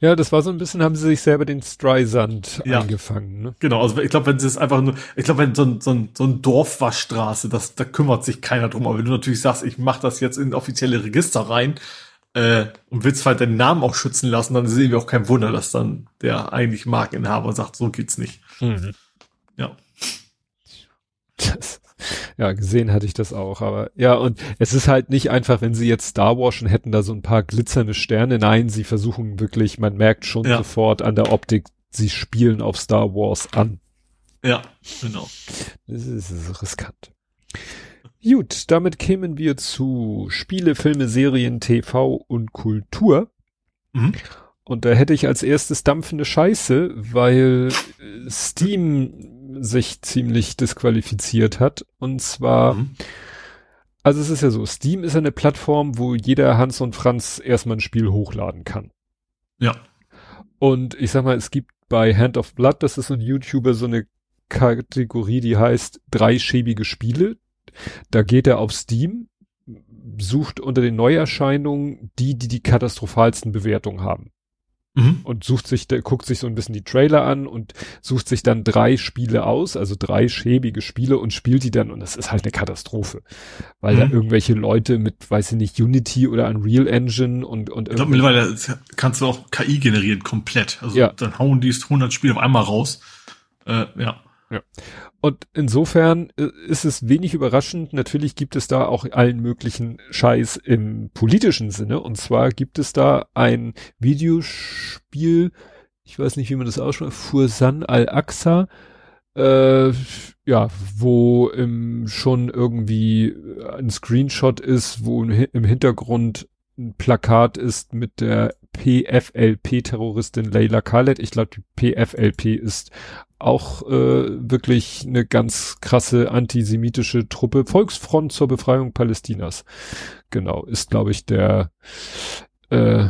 Ja, das war so ein bisschen, haben sie sich selber den Streisand ja. eingefangen. Ne? Genau, also ich glaube, wenn sie es einfach nur, ich glaube, wenn so ein, so ein, so ein Dorfwaschstraße, das, da kümmert sich keiner drum. Aber wenn du natürlich sagst, ich mache das jetzt in offizielle Register rein äh, und willst halt deinen Namen auch schützen lassen, dann sehen wir auch kein Wunder, dass dann der eigentlich Markeninhaber sagt, so geht's nicht. Mhm. Ja. Das ja, gesehen hatte ich das auch, aber ja, und es ist halt nicht einfach, wenn sie jetzt Star Wars und hätten da so ein paar glitzernde Sterne. Nein, sie versuchen wirklich, man merkt schon ja. sofort an der Optik, sie spielen auf Star Wars an. Ja, genau. Das ist, das ist riskant. Gut, damit kämen wir zu Spiele, Filme, Serien, TV und Kultur. Mhm. Und da hätte ich als erstes dampfende Scheiße, weil Steam sich ziemlich disqualifiziert hat. Und zwar, mhm. also es ist ja so, Steam ist eine Plattform, wo jeder Hans und Franz erstmal ein Spiel hochladen kann. Ja. Und ich sag mal, es gibt bei Hand of Blood, das ist ein YouTuber, so eine Kategorie, die heißt drei schäbige Spiele. Da geht er auf Steam, sucht unter den Neuerscheinungen die, die die katastrophalsten Bewertungen haben mhm. und sucht sich, der guckt sich so ein bisschen die Trailer an und sucht sich dann drei Spiele aus, also drei schäbige Spiele und spielt die dann und das ist halt eine Katastrophe, weil mhm. da irgendwelche Leute mit, weiß ich nicht, Unity oder Unreal Engine und und ich glaube mittlerweile kannst du auch KI generieren komplett, also ja. dann hauen die 100 Spiele auf einmal raus, äh, ja. Ja. Und insofern äh, ist es wenig überraschend. Natürlich gibt es da auch allen möglichen Scheiß im politischen Sinne. Und zwar gibt es da ein Videospiel, ich weiß nicht, wie man das ausspricht, Fursan al-Aqsa, äh, ja, wo im, schon irgendwie ein Screenshot ist, wo im Hintergrund ein Plakat ist mit der PFLP-Terroristin Leila Khaled. Ich glaube, die PFLP ist auch äh, wirklich eine ganz krasse antisemitische Truppe. Volksfront zur Befreiung Palästinas. Genau, ist, glaube ich, der äh,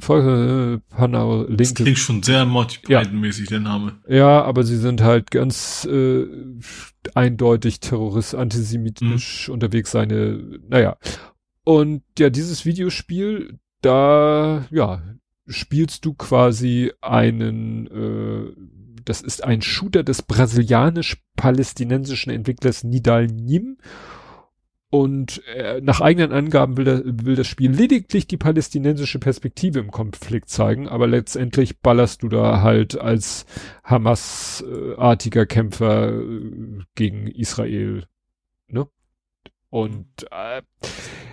Volk, äh, Panau linke. Das klingt schon sehr Monty mäßig ja. der Name. Ja, aber sie sind halt ganz äh, eindeutig terrorist, antisemitisch mhm. unterwegs seine, naja. Und ja, dieses Videospiel, da, ja, spielst du quasi einen, äh, das ist ein Shooter des brasilianisch-palästinensischen Entwicklers Nidal Nim. Und äh, nach eigenen Angaben will, der, will das Spiel lediglich die palästinensische Perspektive im Konflikt zeigen, aber letztendlich ballerst du da halt als Hamas-artiger Kämpfer äh, gegen Israel. Ne? Und äh,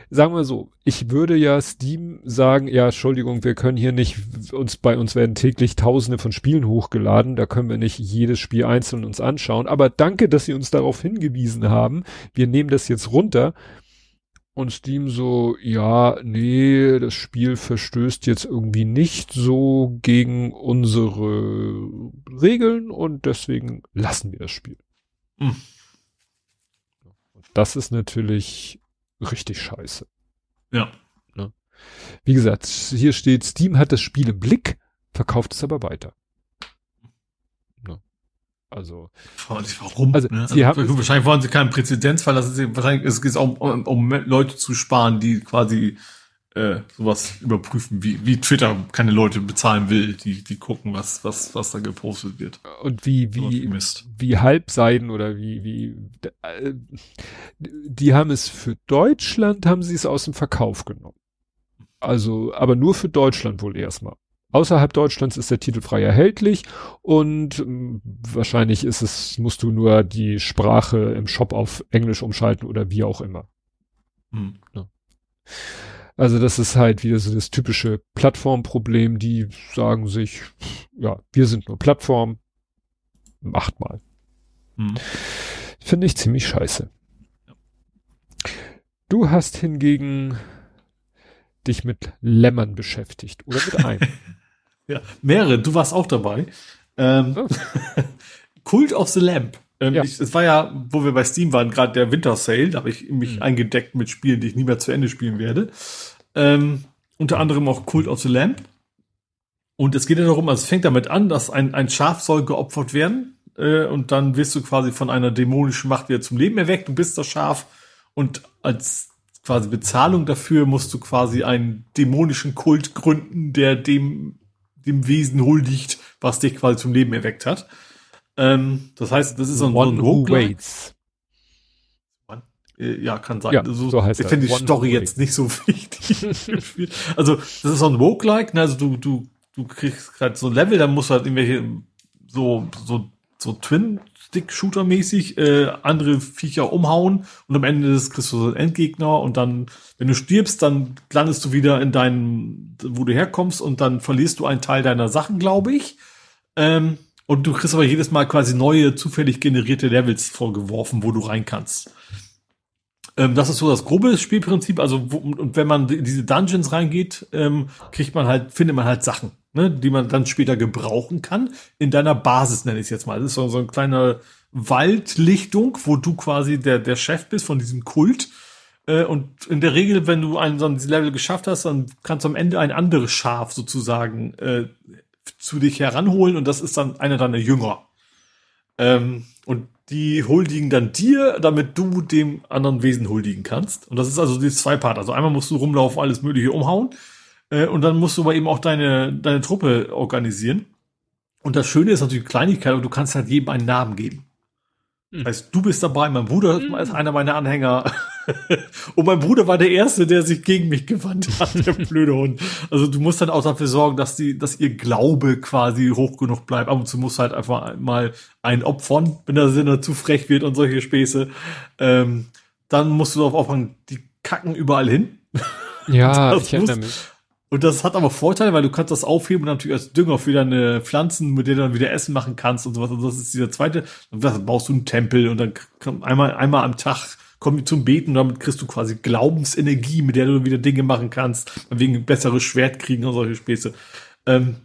sagen wir so, ich würde ja Steam sagen, ja, Entschuldigung, wir können hier nicht, uns bei uns werden täglich tausende von Spielen hochgeladen, da können wir nicht jedes Spiel einzeln uns anschauen, aber danke, dass Sie uns darauf hingewiesen haben, wir nehmen das jetzt runter. Und Steam so, ja, nee, das Spiel verstößt jetzt irgendwie nicht so gegen unsere Regeln und deswegen lassen wir das Spiel. Hm. Das ist natürlich richtig scheiße. Ja. Ne? Wie gesagt, hier steht, Steam hat das Spiel im Blick, verkauft es aber weiter. Ne? Also. Warum? Also, ne? sie also, haben, wahrscheinlich wollen sie keinen Präzedenzfall, das ist, wahrscheinlich es geht auch um, um Leute zu sparen, die quasi äh, sowas überprüfen, wie, wie Twitter keine Leute bezahlen will, die, die gucken, was, was, was da gepostet wird. Und wie, wie, wie Halbseiden oder wie, wie, äh, die haben es für Deutschland, haben sie es aus dem Verkauf genommen. Also, aber nur für Deutschland wohl erstmal. Außerhalb Deutschlands ist der Titel frei erhältlich und äh, wahrscheinlich ist es, musst du nur die Sprache im Shop auf Englisch umschalten oder wie auch immer. Hm. Ja. Also das ist halt wieder so das typische Plattformproblem, die sagen sich, ja, wir sind nur Plattform, macht mal. Hm. Finde ich ziemlich scheiße. Du hast hingegen dich mit Lämmern beschäftigt oder mit einem. ja, mehrere. Du warst auch dabei. Ähm, oh. Cult of the Lamp. Ähm, ja. ich, es war ja, wo wir bei Steam waren, gerade der Winter Sale. Da habe ich mich mhm. eingedeckt mit Spielen, die ich nie mehr zu Ende spielen werde. Ähm, unter anderem auch Cult of the Lamp. Und es geht ja darum, also es fängt damit an, dass ein, ein Schaf soll geopfert werden. Äh, und dann wirst du quasi von einer dämonischen Macht wieder zum Leben erweckt. Du bist das Schaf. Und als quasi Bezahlung dafür musst du quasi einen dämonischen Kult gründen, der dem, dem Wesen huldigt, was dich quasi zum Leben erweckt hat. Ähm, das heißt, das ist so ein, One so ein who waits. Äh, ja, kann sein. Ja, also, so heißt ich finde die Story jetzt nicht so wichtig. also, das ist so ein Roguelike, ne? also du, du, du kriegst gerade so ein Level, dann musst du halt irgendwelche so, so, so Twin Stick-Shooter-mäßig äh, andere Viecher umhauen und am Ende des kriegst du so einen Endgegner und dann, wenn du stirbst, dann landest du wieder in deinem, wo du herkommst und dann verlierst du einen Teil deiner Sachen, glaube ich. Ähm, und du kriegst aber jedes Mal quasi neue, zufällig generierte Levels vorgeworfen, wo du rein kannst. Ähm, das ist so das grobe Spielprinzip. Also, wo, und wenn man in diese Dungeons reingeht, ähm, kriegt man halt, findet man halt Sachen ne, die man dann später gebrauchen kann. In deiner Basis nenne ich es jetzt mal. Das ist so, so eine kleine Waldlichtung, wo du quasi der, der Chef bist von diesem Kult. Äh, und in der Regel, wenn du einen so ein Level geschafft hast, dann kannst du am Ende ein anderes Schaf sozusagen äh, zu dich heranholen und das ist dann einer deiner Jünger. Ähm, und die huldigen dann dir, damit du dem anderen Wesen huldigen kannst. Und das ist also die zwei Part. Also einmal musst du rumlaufen, alles Mögliche umhauen. Äh, und dann musst du aber eben auch deine, deine Truppe organisieren. Und das Schöne ist natürlich Kleinigkeit, aber du kannst halt jedem einen Namen geben. Hm. Das heißt, du bist dabei, mein Bruder hm. ist einer meiner Anhänger. Und mein Bruder war der Erste, der sich gegen mich gewandt hat, der blöde Hund. Also du musst dann auch dafür sorgen, dass die, dass ihr Glaube quasi hoch genug bleibt. Ab und zu musst du halt einfach mal einen opfern, wenn der Sinne zu frech wird und solche Späße. Ähm, dann musst du darauf aufpassen, die kacken überall hin. Ja, ich erinnere mich. Und das hat aber Vorteile, weil du kannst das aufheben und natürlich als Dünger für deine Pflanzen, mit denen du dann wieder Essen machen kannst und sowas. Und das ist dieser zweite. Und dann baust du einen Tempel und dann einmal, einmal am Tag kommen zum Beten und damit kriegst du quasi Glaubensenergie, mit der du wieder Dinge machen kannst, wegen besseres Schwert kriegen und solche Späße. Ähm,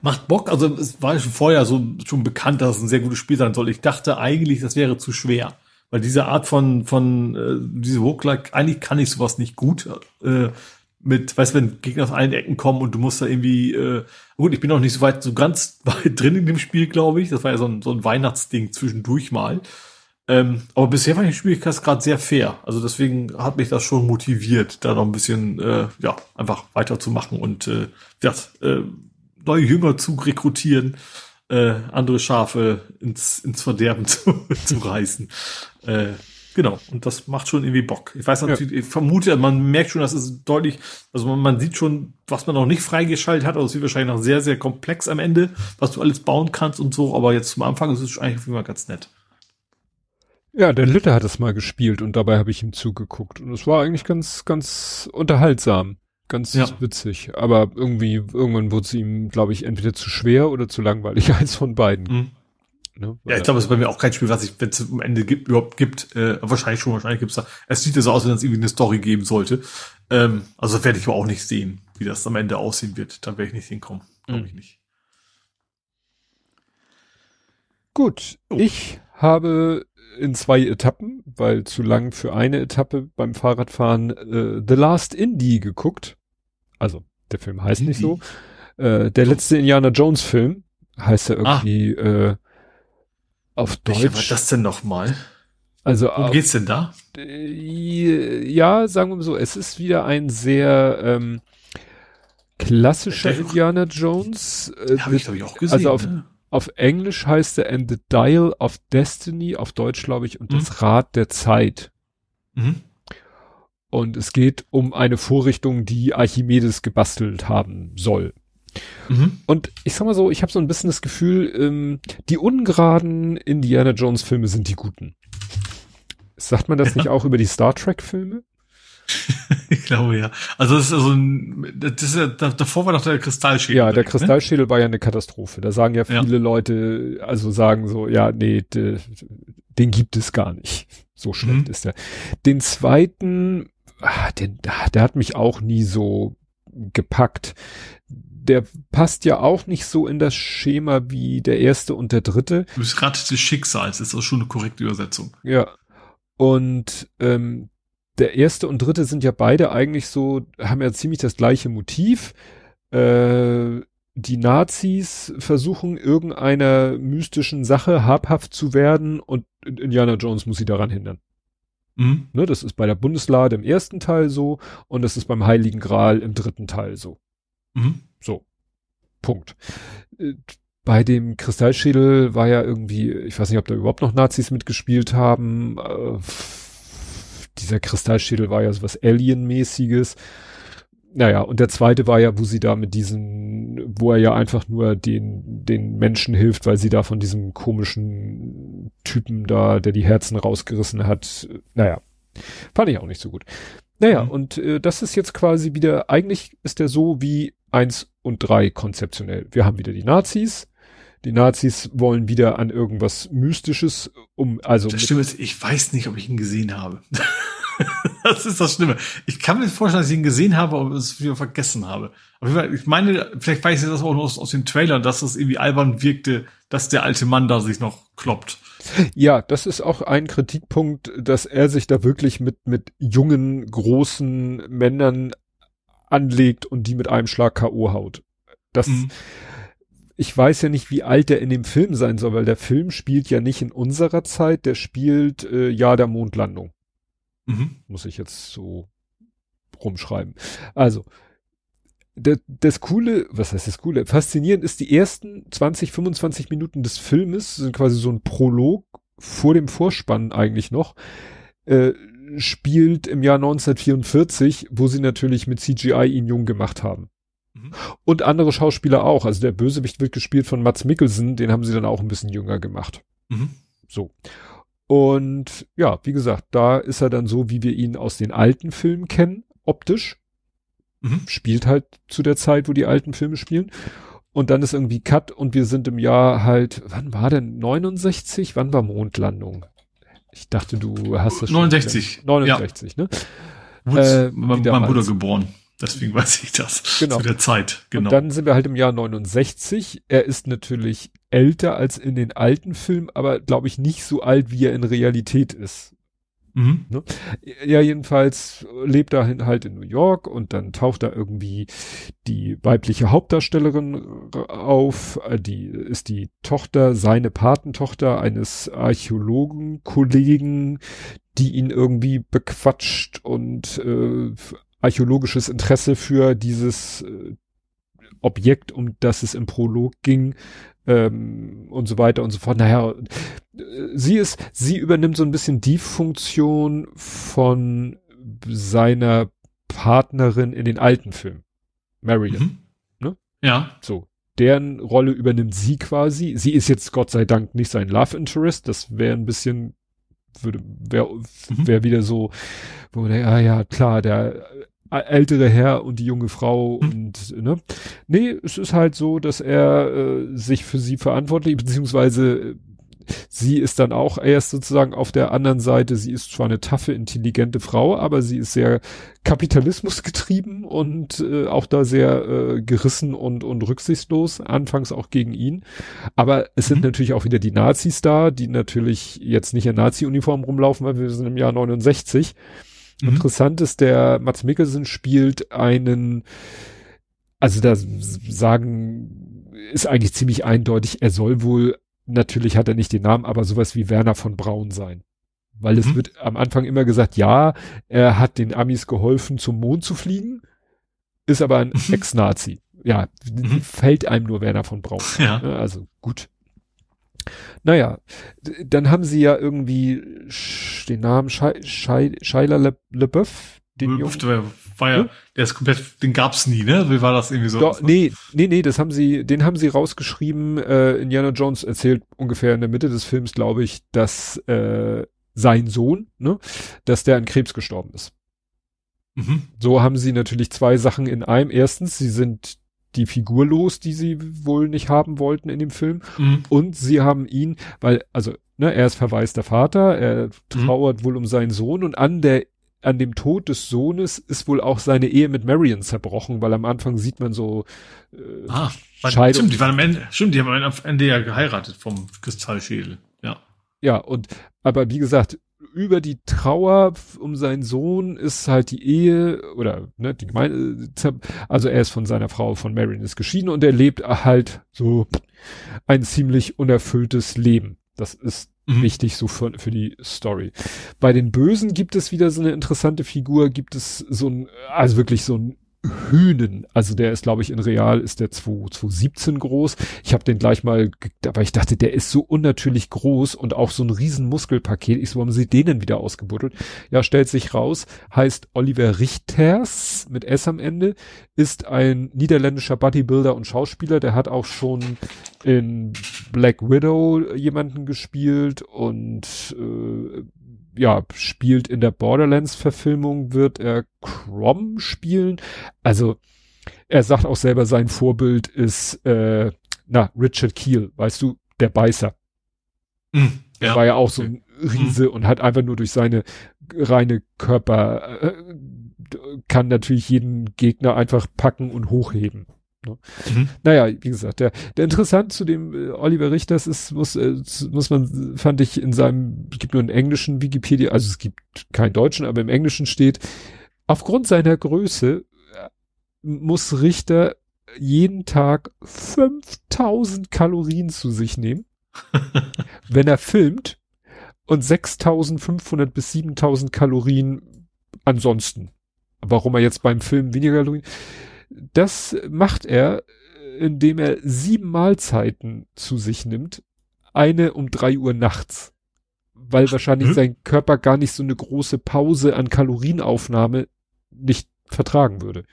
macht Bock. Also es war schon vorher so schon bekannt, dass es ein sehr gutes Spiel sein soll. Ich dachte eigentlich, das wäre zu schwer. Weil diese Art von, von äh, diese Roguelike, eigentlich kann ich sowas nicht gut. Äh, mit, weißt du, wenn Gegner aus allen Ecken kommen und du musst da irgendwie, äh, gut, ich bin noch nicht so weit, so ganz weit drin in dem Spiel, glaube ich. Das war ja so ein, so ein Weihnachtsding zwischendurch mal. Ähm, aber bisher war die Schwierigkeitsgrad sehr fair. Also deswegen hat mich das schon motiviert, da noch ein bisschen, äh, ja, einfach weiterzumachen und äh, ja, äh, neue Jünger zu rekrutieren, äh, andere Schafe ins, ins Verderben zu, zu reißen. Äh, Genau, und das macht schon irgendwie Bock. Ich weiß natürlich, ja. ich vermute, man merkt schon, dass es deutlich, also man, man, sieht schon, was man noch nicht freigeschaltet hat, also es wird wahrscheinlich noch sehr, sehr komplex am Ende, was du alles bauen kannst und so, aber jetzt zum Anfang ist es eigentlich immer ganz nett. Ja, der Lütte hat es mal gespielt und dabei habe ich ihm zugeguckt und es war eigentlich ganz, ganz unterhaltsam. Ganz ja. witzig. Aber irgendwie, irgendwann wurde es ihm, glaube ich, entweder zu schwer oder zu langweilig, eins von beiden. Mhm. Ne? Ja, ich glaube, es ist bei mir auch kein Spiel, was ich, wenn es am Ende gibt, überhaupt gibt, äh, wahrscheinlich schon, wahrscheinlich gibt's da. Es sieht ja so aus, wenn es irgendwie eine Story geben sollte. Ähm, also werde ich aber auch nicht sehen, wie das am Ende aussehen wird. Dann werde ich nicht hinkommen. Glaube mhm. ich nicht. Gut, oh. ich habe in zwei Etappen, weil zu lang für eine Etappe beim Fahrradfahren äh, The Last Indie geguckt. Also, der Film heißt Indie. nicht so. Äh, der letzte Indiana Jones Film heißt ja irgendwie ah. äh, auf Deutsch. Welcher war das denn nochmal? Also Worum geht's denn da? Ja, sagen wir mal so, es ist wieder ein sehr ähm, klassischer Indiana Jones. Äh, Habe ich, glaube ich, auch gesehen. Also auf, ne? Auf Englisch heißt er And the Dial of Destiny, auf Deutsch glaube ich, und mhm. das Rad der Zeit. Mhm. Und es geht um eine Vorrichtung, die Archimedes gebastelt haben soll. Mhm. Und ich sag mal so, ich habe so ein bisschen das Gefühl, ähm, die ungeraden Indiana Jones Filme sind die guten. Sagt man das ja. nicht auch über die Star Trek Filme? ich glaube ja. Also das ist also ein, das ist ja, davor war doch der Kristallschädel. Ja, der ne? Kristallschädel ne? war ja eine Katastrophe. Da sagen ja viele ja. Leute, also sagen so, ja, nee, de, den gibt es gar nicht. So schlecht mhm. ist der. Den zweiten, ah, den, der hat mich auch nie so gepackt. Der passt ja auch nicht so in das Schema wie der erste und der dritte. Du bist gerade des Schicksals, ist auch schon eine korrekte Übersetzung. Ja. Und ähm, der erste und dritte sind ja beide eigentlich so, haben ja ziemlich das gleiche Motiv. Äh, die Nazis versuchen irgendeiner mystischen Sache habhaft zu werden und Indiana Jones muss sie daran hindern. Mhm. Ne, das ist bei der Bundeslade im ersten Teil so und das ist beim Heiligen Gral im dritten Teil so. Mhm. So. Punkt. Äh, bei dem Kristallschädel war ja irgendwie, ich weiß nicht, ob da überhaupt noch Nazis mitgespielt haben. Äh, dieser Kristallschädel war ja so was Alien-mäßiges. Naja, und der zweite war ja, wo sie da mit diesem, wo er ja einfach nur den, den Menschen hilft, weil sie da von diesem komischen Typen da, der die Herzen rausgerissen hat. Naja, fand ich auch nicht so gut. Naja, mhm. und äh, das ist jetzt quasi wieder, eigentlich ist der so wie eins und drei konzeptionell. Wir haben wieder die Nazis, die Nazis wollen wieder an irgendwas Mystisches um, also. Das Schlimme ist, ich weiß nicht, ob ich ihn gesehen habe. das ist das Schlimme. Ich kann mir vorstellen, dass ich ihn gesehen habe, aber es wieder vergessen habe. Aber ich meine, vielleicht weiß ich das auch nur aus, aus den Trailern, dass es irgendwie albern wirkte, dass der alte Mann da sich noch kloppt. Ja, das ist auch ein Kritikpunkt, dass er sich da wirklich mit, mit jungen, großen Männern anlegt und die mit einem Schlag K.O. haut. Das, mhm ich weiß ja nicht, wie alt der in dem Film sein soll, weil der Film spielt ja nicht in unserer Zeit, der spielt äh, Jahr der Mondlandung. Mhm. Muss ich jetzt so rumschreiben. Also, der, das Coole, was heißt das Coole? Faszinierend ist, die ersten 20, 25 Minuten des Filmes sind quasi so ein Prolog vor dem Vorspann eigentlich noch, äh, spielt im Jahr 1944, wo sie natürlich mit CGI ihn jung gemacht haben. Mhm. Und andere Schauspieler auch. Also der Bösewicht wird gespielt von Mats Mikkelsen, den haben sie dann auch ein bisschen jünger gemacht. Mhm. So. Und ja, wie gesagt, da ist er dann so, wie wir ihn aus den alten Filmen kennen, optisch. Mhm. Spielt halt zu der Zeit, wo die alten Filme spielen. Und dann ist irgendwie Cut und wir sind im Jahr halt, wann war denn 69? Wann war Mondlandung? Ich dachte, du hast das 69. schon. 69, ja. ne? Äh, mein, mein Bruder geboren. Deswegen weiß ich das. Genau. Zu der Zeit, genau. Und dann sind wir halt im Jahr 69. Er ist natürlich älter als in den alten Filmen, aber glaube ich nicht so alt, wie er in Realität ist. Mhm. Ne? Ja, jedenfalls lebt er halt in New York und dann taucht da irgendwie die weibliche Hauptdarstellerin auf. Die ist die Tochter, seine Patentochter eines Archäologenkollegen, die ihn irgendwie bequatscht und äh, archäologisches Interesse für dieses äh, Objekt, um das es im Prolog ging ähm, und so weiter und so fort. Naja, sie ist, sie übernimmt so ein bisschen die Funktion von seiner Partnerin in den alten Filmen, Marion. Mhm. Ne? Ja. So, deren Rolle übernimmt sie quasi. Sie ist jetzt Gott sei Dank nicht sein Love Interest. Das wäre ein bisschen würde wäre mhm. wär wieder so, wo denkt, ah ja, klar, der ältere Herr und die junge Frau mhm. und ne. Nee, es ist halt so, dass er äh, sich für sie verantwortlich, beziehungsweise äh, sie ist dann auch erst sozusagen auf der anderen Seite. Sie ist zwar eine taffe, intelligente Frau, aber sie ist sehr kapitalismusgetrieben und äh, auch da sehr äh, gerissen und, und rücksichtslos, anfangs auch gegen ihn. Aber es sind mhm. natürlich auch wieder die Nazis da, die natürlich jetzt nicht in Nazi-Uniform rumlaufen, weil wir sind im Jahr 69 Mhm. Interessant ist, der Mats Mikkelsen spielt einen, also da sagen, ist eigentlich ziemlich eindeutig, er soll wohl, natürlich hat er nicht den Namen, aber sowas wie Werner von Braun sein. Weil mhm. es wird am Anfang immer gesagt, ja, er hat den Amis geholfen, zum Mond zu fliegen, ist aber ein mhm. Ex-Nazi. Ja, mhm. fällt einem nur Werner von Braun. Ja. Also gut. Naja, dann haben sie ja irgendwie den Namen Shia Le, LeBeouf. Den der war ja, hm? der ist komplett, den gab's nie, ne? Wie war das irgendwie so? Doch, nee, nee, nee, das haben sie, den haben sie rausgeschrieben. Äh, Indiana Jones erzählt ungefähr in der Mitte des Films, glaube ich, dass äh, sein Sohn, ne, dass der an Krebs gestorben ist. Mhm. So haben sie natürlich zwei Sachen in einem. Erstens, sie sind die Figur los, die sie wohl nicht haben wollten in dem Film. Mhm. Und sie haben ihn, weil, also, ne, er ist verwaister Vater, er mhm. trauert mhm. wohl um seinen Sohn und an der an dem Tod des Sohnes ist wohl auch seine Ehe mit Marion zerbrochen, weil am Anfang sieht man so äh, ah, Scheidung. Stimmt, die waren am Ende, stimmt, die haben am Ende ja geheiratet vom Kristallschädel. Ja. Ja, und aber wie gesagt, über die Trauer um seinen Sohn ist halt die Ehe oder ne, die Gemeinde, also er ist von seiner Frau von Marion ist geschieden und er lebt halt so ein ziemlich unerfülltes Leben. Das ist mhm. wichtig so für, für die Story. Bei den Bösen gibt es wieder so eine interessante Figur, gibt es so ein, also wirklich so ein Hühnen. Also der ist, glaube ich, in Real ist der 217 groß. Ich habe den gleich mal, aber ich dachte, der ist so unnatürlich groß und auch so ein riesen Muskelpaket. Ich so, haben sie denen wieder ausgebuddelt? Ja, stellt sich raus, heißt Oliver Richters mit S am Ende, ist ein niederländischer Bodybuilder und Schauspieler. Der hat auch schon in Black Widow jemanden gespielt und äh, ja, spielt in der Borderlands-Verfilmung, wird er Crom spielen. Also, er sagt auch selber, sein Vorbild ist, äh, na, Richard Keel, weißt du, der Beißer. Mm, ja. War ja auch so ein Riese mm. und hat einfach nur durch seine reine Körper, äh, kann natürlich jeden Gegner einfach packen und hochheben. Ne? Mhm. Naja, wie gesagt, der, der interessant zu dem äh, Oliver Richters ist, muss, äh, muss man, fand ich in seinem, es gibt nur einen englischen Wikipedia, also es gibt keinen deutschen, aber im Englischen steht, aufgrund seiner Größe äh, muss Richter jeden Tag 5000 Kalorien zu sich nehmen, wenn er filmt und 6500 bis 7000 Kalorien ansonsten. Warum er jetzt beim Film weniger Kalorien, das macht er, indem er sieben Mahlzeiten zu sich nimmt. Eine um drei Uhr nachts. Weil wahrscheinlich hm? sein Körper gar nicht so eine große Pause an Kalorienaufnahme nicht vertragen würde.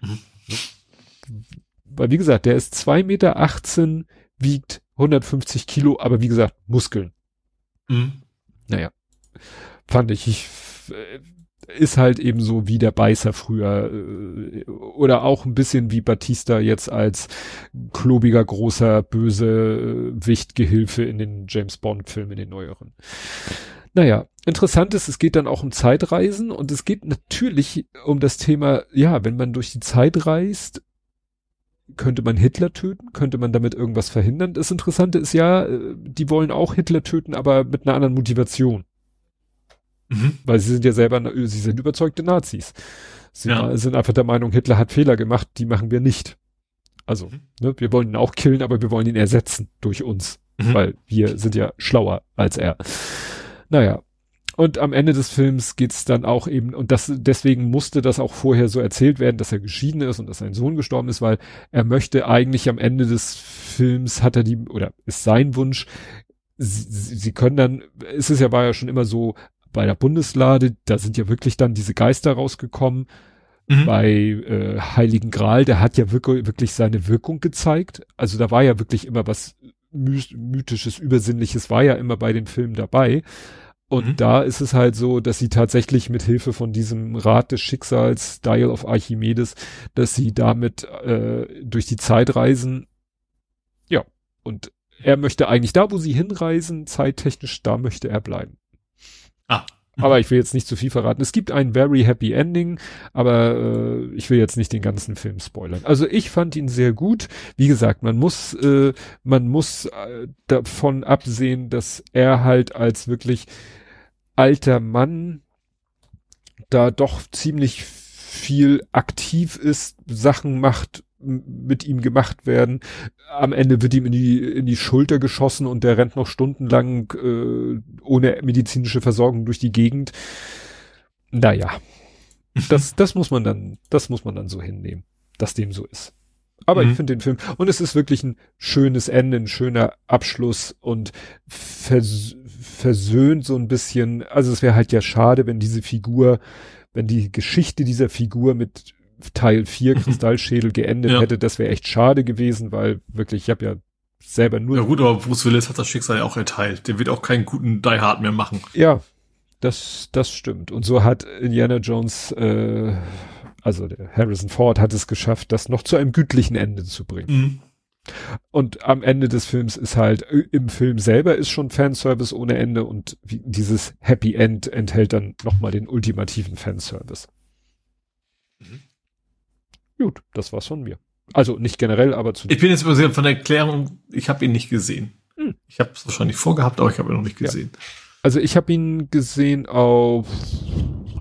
Hm. Weil, wie gesagt, der ist zwei Meter, achtzehn, wiegt 150 Kilo, aber wie gesagt, Muskeln. Hm. Naja. Fand ich, ich ist halt eben so wie der Beißer früher äh, oder auch ein bisschen wie Batista jetzt als klobiger großer böse äh, Wichtgehilfe in den James Bond Filmen in den neueren. Naja, interessant ist, es geht dann auch um Zeitreisen und es geht natürlich um das Thema, ja, wenn man durch die Zeit reist, könnte man Hitler töten? Könnte man damit irgendwas verhindern? Das Interessante ist ja, äh, die wollen auch Hitler töten, aber mit einer anderen Motivation. Mhm. Weil sie sind ja selber, sie sind überzeugte Nazis. Sie ja. sind einfach der Meinung, Hitler hat Fehler gemacht, die machen wir nicht. Also, mhm. ne, wir wollen ihn auch killen, aber wir wollen ihn ersetzen durch uns. Mhm. Weil wir sind ja schlauer als er. Naja. Und am Ende des Films geht's dann auch eben, und das, deswegen musste das auch vorher so erzählt werden, dass er geschieden ist und dass sein Sohn gestorben ist, weil er möchte eigentlich am Ende des Films hat er die, oder ist sein Wunsch, sie, sie können dann, es ist ja, war ja schon immer so, bei der Bundeslade, da sind ja wirklich dann diese Geister rausgekommen. Mhm. Bei äh, Heiligen Gral, der hat ja wirklich, wirklich seine Wirkung gezeigt. Also da war ja wirklich immer was mythisches, übersinnliches war ja immer bei den Filmen dabei. Und mhm. da ist es halt so, dass sie tatsächlich mit Hilfe von diesem Rat des Schicksals, Dial of Archimedes, dass sie damit äh, durch die Zeit reisen. Ja, und er möchte eigentlich da, wo sie hinreisen, zeittechnisch, da möchte er bleiben. Ah. Aber ich will jetzt nicht zu viel verraten. Es gibt ein very happy ending, aber äh, ich will jetzt nicht den ganzen Film spoilern. Also ich fand ihn sehr gut. Wie gesagt, man muss, äh, man muss äh, davon absehen, dass er halt als wirklich alter Mann da doch ziemlich viel aktiv ist, Sachen macht, mit ihm gemacht werden. Am Ende wird ihm in die, in die Schulter geschossen und der rennt noch stundenlang äh, ohne medizinische Versorgung durch die Gegend. Naja, das, das muss man dann, das muss man dann so hinnehmen, dass dem so ist. Aber mhm. ich finde den Film, und es ist wirklich ein schönes Ende, ein schöner Abschluss und vers versöhnt so ein bisschen, also es wäre halt ja schade, wenn diese Figur, wenn die Geschichte dieser Figur mit Teil 4 mhm. Kristallschädel geendet ja. hätte, das wäre echt schade gewesen, weil wirklich, ich habe ja selber nur. Ja gut, aber Bruce Willis hat das Schicksal ja auch erteilt. Der wird auch keinen guten Die Hard mehr machen. Ja, Das, das stimmt. Und so hat Indiana Jones, äh, also der Harrison Ford hat es geschafft, das noch zu einem gütlichen Ende zu bringen. Mhm. Und am Ende des Films ist halt, äh, im Film selber ist schon Fanservice ohne Ende und dieses Happy End enthält dann nochmal den ultimativen Fanservice. Mhm. Gut, das war's von mir. Also nicht generell, aber zu. Ich bin jetzt übersehen von der Erklärung, ich habe ihn nicht gesehen. Hm. Ich habe es wahrscheinlich vorgehabt, aber ich habe ihn noch nicht gesehen. Ja. Also ich habe ihn gesehen auf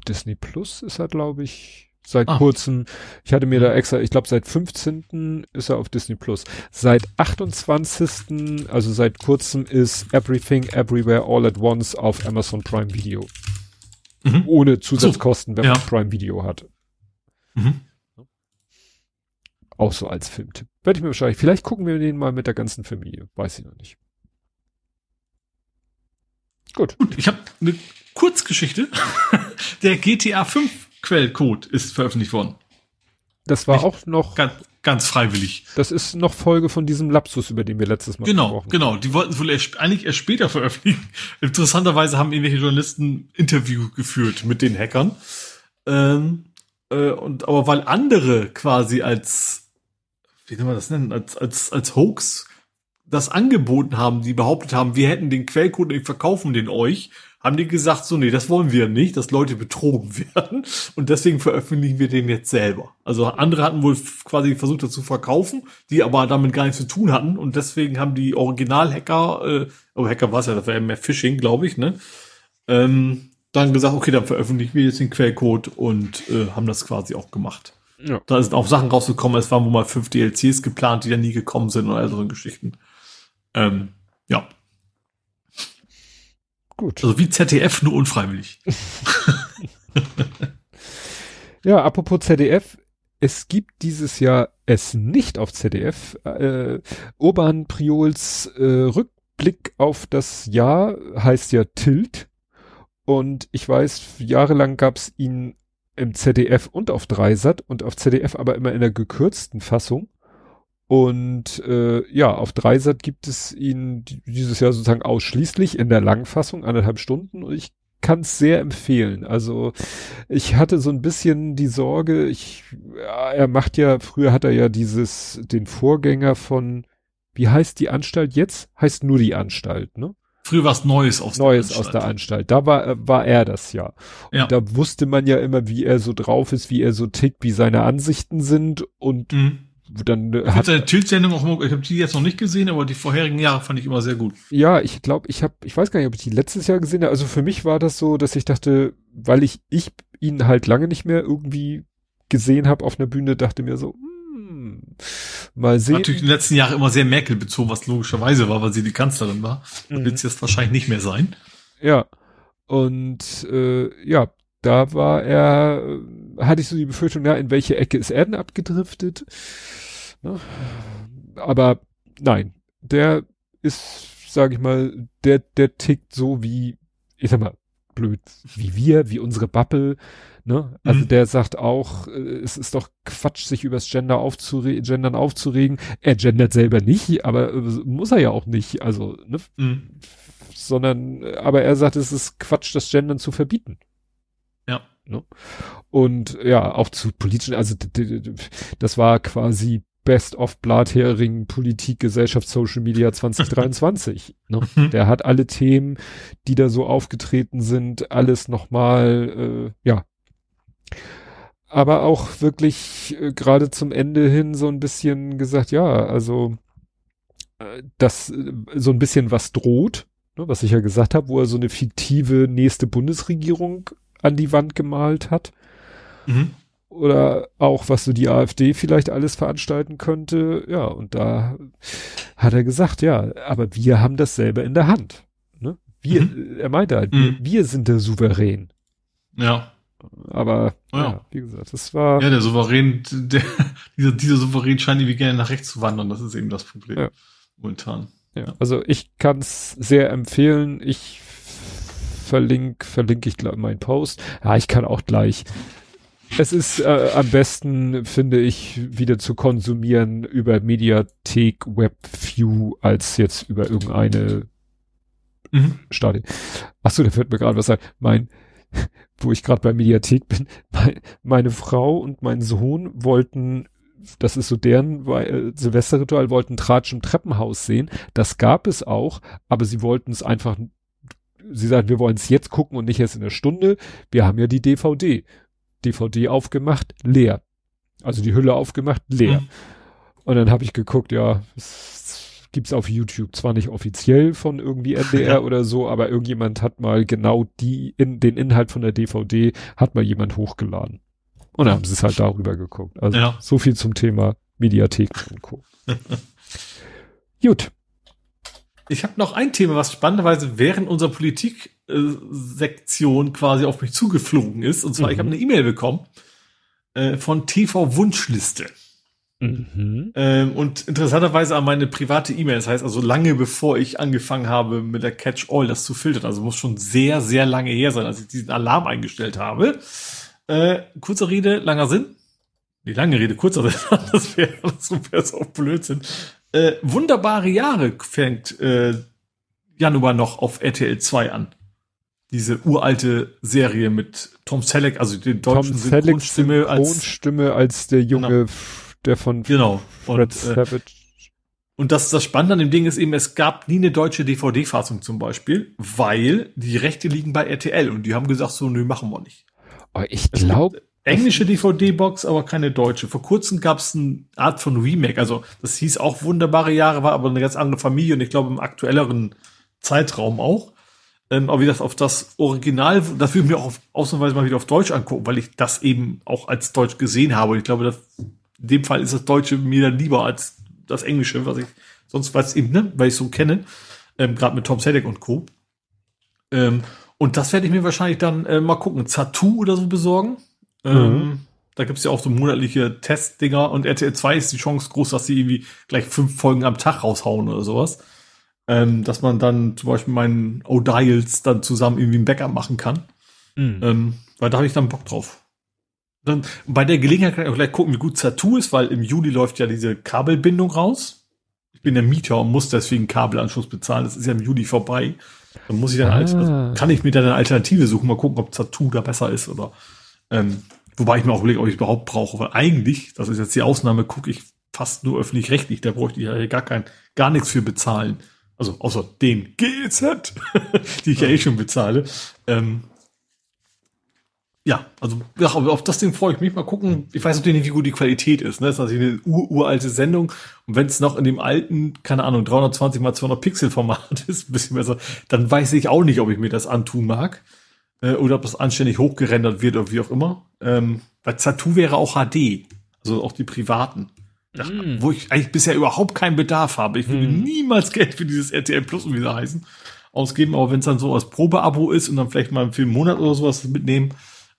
Disney Plus ist er, glaube ich, seit ah. kurzem. Ich hatte mir da mhm. extra, ich glaube seit 15. ist er auf Disney Plus. Seit 28. also seit kurzem ist Everything Everywhere All at Once auf Amazon Prime Video. Mhm. Ohne Zusatzkosten, wenn ja. man Prime Video hat. Mhm. Auch so als Filmtipp. Werde ich mir wahrscheinlich, vielleicht gucken wir den mal mit der ganzen Familie. Weiß ich noch nicht. Gut. Gut, ich habe eine Kurzgeschichte. der GTA 5 Quellcode ist veröffentlicht worden. Das war Nicht auch noch ganz, ganz freiwillig. Das ist noch Folge von diesem Lapsus, über den wir letztes Mal genau, gesprochen Genau, genau. Die wollten wohl erst, eigentlich erst später veröffentlichen. Interessanterweise haben irgendwelche Journalisten Interview geführt mit den Hackern. Ähm, äh, und aber weil andere quasi als wie soll man das nennen, als, als, als Hoax das angeboten haben, die behauptet haben, wir hätten den Quellcode und verkaufen den euch, haben die gesagt, so, nee, das wollen wir nicht, dass Leute betrogen werden. Und deswegen veröffentlichen wir den jetzt selber. Also andere hatten wohl quasi versucht, das zu verkaufen, die aber damit gar nichts zu tun hatten. Und deswegen haben die Original-Hacker, äh, aber Hacker war es ja, das war ja mehr Phishing, glaube ich, ne? Ähm, dann gesagt, okay, dann veröffentlichen wir jetzt den Quellcode und äh, haben das quasi auch gemacht. Ja. Da sind auch Sachen rausgekommen, es waren wohl mal fünf DLCs geplant, die dann nie gekommen sind und all so Geschichten. Ähm, ja. Gut. Also wie ZDF, nur unfreiwillig. ja, apropos ZDF, es gibt dieses Jahr es nicht auf ZDF. Äh, Urban Priols äh, Rückblick auf das Jahr heißt ja Tilt. Und ich weiß, jahrelang gab es ihn im ZDF und auf Dreisat und auf ZDF aber immer in der gekürzten Fassung. Und äh, ja, auf Dreisat gibt es ihn dieses Jahr sozusagen ausschließlich in der Langfassung, anderthalb Stunden. Und ich kann es sehr empfehlen. Also ich hatte so ein bisschen die Sorge, ich, ja, er macht ja, früher hat er ja dieses, den Vorgänger von, wie heißt die Anstalt jetzt? Heißt nur die Anstalt, ne? Früher war es Neues aus Neues der Anstalt. aus der Anstalt. Da war, äh, war er das ja. Und ja. da wusste man ja immer, wie er so drauf ist, wie er so tickt, wie seine Ansichten sind und mhm. dann ich hat seine Tilt-Sendung auch, ich habe die jetzt noch nicht gesehen, aber die vorherigen Jahre fand ich immer sehr gut. Ja, ich glaube, ich habe, ich weiß gar nicht, ob ich die letztes Jahr gesehen habe. Also für mich war das so, dass ich dachte, weil ich ich ihn halt lange nicht mehr irgendwie gesehen habe auf einer Bühne, dachte mir so, Mal sehen. Natürlich in den letzten Jahren immer sehr Merkel bezogen, was logischerweise war, weil sie die Kanzlerin war. Mhm. Wird es jetzt wahrscheinlich nicht mehr sein. Ja. Und äh, ja, da war er, hatte ich so die Befürchtung, ja, in welche Ecke ist er denn abgedriftet? Ne? Aber nein, der ist, sag ich mal, der, der tickt so wie, ich sag mal, blöd, wie wir, wie unsere Bubble. Ne? Also mhm. der sagt auch, äh, es ist doch Quatsch, sich übers Gender aufzure Gendern aufzuregen. Er gendert selber nicht, aber äh, muss er ja auch nicht. Also, ne? Mhm. Sondern, aber er sagt, es ist Quatsch, das Gendern zu verbieten. Ja. Ne? Und ja, auch zu politischen, also das war quasi Best of Blathering, Politik, Gesellschaft, Social Media 2023. ne? Mhm. Der hat alle Themen, die da so aufgetreten sind, alles nochmal, äh, ja, aber auch wirklich äh, gerade zum Ende hin so ein bisschen gesagt, ja, also äh, dass äh, so ein bisschen was droht, ne, was ich ja gesagt habe, wo er so eine fiktive nächste Bundesregierung an die Wand gemalt hat. Mhm. Oder auch, was so die AfD vielleicht alles veranstalten könnte. Ja, und da hat er gesagt, ja, aber wir haben das selber in der Hand. Ne? Wir, mhm. er meinte halt, mhm. wir, wir sind der Souverän. Ja. Aber ja. ja. wie gesagt, das war. Ja, der Souverän, der, dieser, dieser Souverän scheint irgendwie gerne nach rechts zu wandern. Das ist eben das Problem. Ja. Momentan. Ja, also ich kann es sehr empfehlen. Ich verlinke, verlinke ich glaube meinen Post. Ja, ich kann auch gleich. Es ist äh, am besten, finde ich, wieder zu konsumieren über Mediathek WebView als jetzt über irgendeine mhm. Stadie. Ach so, da fällt mir gerade was ein. Mein, wo ich gerade bei Mediathek bin, mein, meine Frau und mein Sohn wollten, das ist so deren äh, Silvesterritual, wollten Tratsch im Treppenhaus sehen. Das gab es auch, aber sie wollten es einfach, sie sagten, wir wollen es jetzt gucken und nicht erst in der Stunde. Wir haben ja die DVD. DVD aufgemacht, leer. Also die Hülle aufgemacht, leer. Mhm. Und dann habe ich geguckt, ja, es gibt's auf YouTube, zwar nicht offiziell von irgendwie NDR ja. oder so, aber irgendjemand hat mal genau die in den Inhalt von der DVD hat mal jemand hochgeladen. Und dann haben sie es halt darüber geguckt. Also ja. so viel zum Thema Mediatheken und Co. Gut. Ich habe noch ein Thema, was spannenderweise während unserer Politik-Sektion quasi auf mich zugeflogen ist. Und zwar, mhm. ich habe eine E-Mail bekommen äh, von TV Wunschliste. Mhm. Ähm, und interessanterweise an meine private E-Mail. Das heißt also lange bevor ich angefangen habe mit der Catch-All das zu filtern. Also muss schon sehr, sehr lange her sein, als ich diesen Alarm eingestellt habe. Äh, kurze Rede, langer Sinn. Die lange Rede, kurzer Sinn. das wäre so, wär's auch Blödsinn. Äh, wunderbare Jahre fängt äh, Januar noch auf RTL 2 an. Diese uralte Serie mit Tom Selleck, also den deutschen Tom Synchronstimme als, als der junge genau der von genau. Fred und, äh, Savage. Und das, das Spannende an dem Ding ist eben, es gab nie eine deutsche DVD-Fassung zum Beispiel, weil die Rechte liegen bei RTL und die haben gesagt, so, nö, machen wir nicht. Oh, ich glaube. Englische DVD-Box, aber keine deutsche. Vor kurzem gab es eine Art von Remake. Also das hieß auch wunderbare Jahre, war aber eine ganz andere Familie und ich glaube im aktuelleren Zeitraum auch. Ähm, aber wie das auf das Original, das würde ich mir auch auf, ausnahmsweise mal wieder auf Deutsch angucken, weil ich das eben auch als Deutsch gesehen habe. Und ich glaube, das in dem Fall ist das Deutsche mir dann lieber als das Englische, was ich sonst weiß eben, ne, weil ich so kenne, ähm, gerade mit Tom Selleck und Co. Ähm, und das werde ich mir wahrscheinlich dann äh, mal gucken, Tattoo oder so besorgen. Ähm, mhm. Da gibt's ja auch so monatliche Testdinger und RTL 2 ist die Chance groß, dass sie irgendwie gleich fünf Folgen am Tag raushauen oder sowas. Ähm, dass man dann zum Beispiel meinen O'Dials dann zusammen irgendwie ein Backup machen kann. Mhm. Ähm, weil da habe ich dann Bock drauf. Dann, bei der Gelegenheit kann ich auch gleich gucken, wie gut Tattoo ist, weil im Juli läuft ja diese Kabelbindung raus. Ich bin der Mieter und muss deswegen Kabelanschluss bezahlen. Das ist ja im Juli vorbei. Dann muss ich dann ah. also kann ich mir dann eine Alternative suchen, mal gucken, ob Tattoo da besser ist oder ähm, wobei ich mir auch überlege, ob ich es überhaupt brauche, weil eigentlich, das ist jetzt die Ausnahme, gucke ich fast nur öffentlich-rechtlich, da bräuchte ich ja gar kein, gar nichts für bezahlen. Also außer den GZ, die ich ja eh schon bezahle. Ähm, ja, also ja, auf das Ding freue ich mich. Mal gucken. Ich weiß natürlich nicht, wie gut die Qualität ist. Ne? Das ist natürlich eine ur uralte Sendung. Und wenn es noch in dem alten, keine Ahnung, 320 mal 200 Pixel Format ist, ein bisschen besser, dann weiß ich auch nicht, ob ich mir das antun mag. Äh, oder ob das anständig hochgerendert wird oder wie auch immer. Ähm, weil Tattoo wäre auch HD. Also auch die privaten. Mm. Wo ich eigentlich bisher überhaupt keinen Bedarf habe. Ich würde mm. niemals Geld für dieses RTL Plus, wie sie heißen, ausgeben. Aber wenn es dann so als Probeabo ist und dann vielleicht mal für einen Monat oder sowas mitnehmen,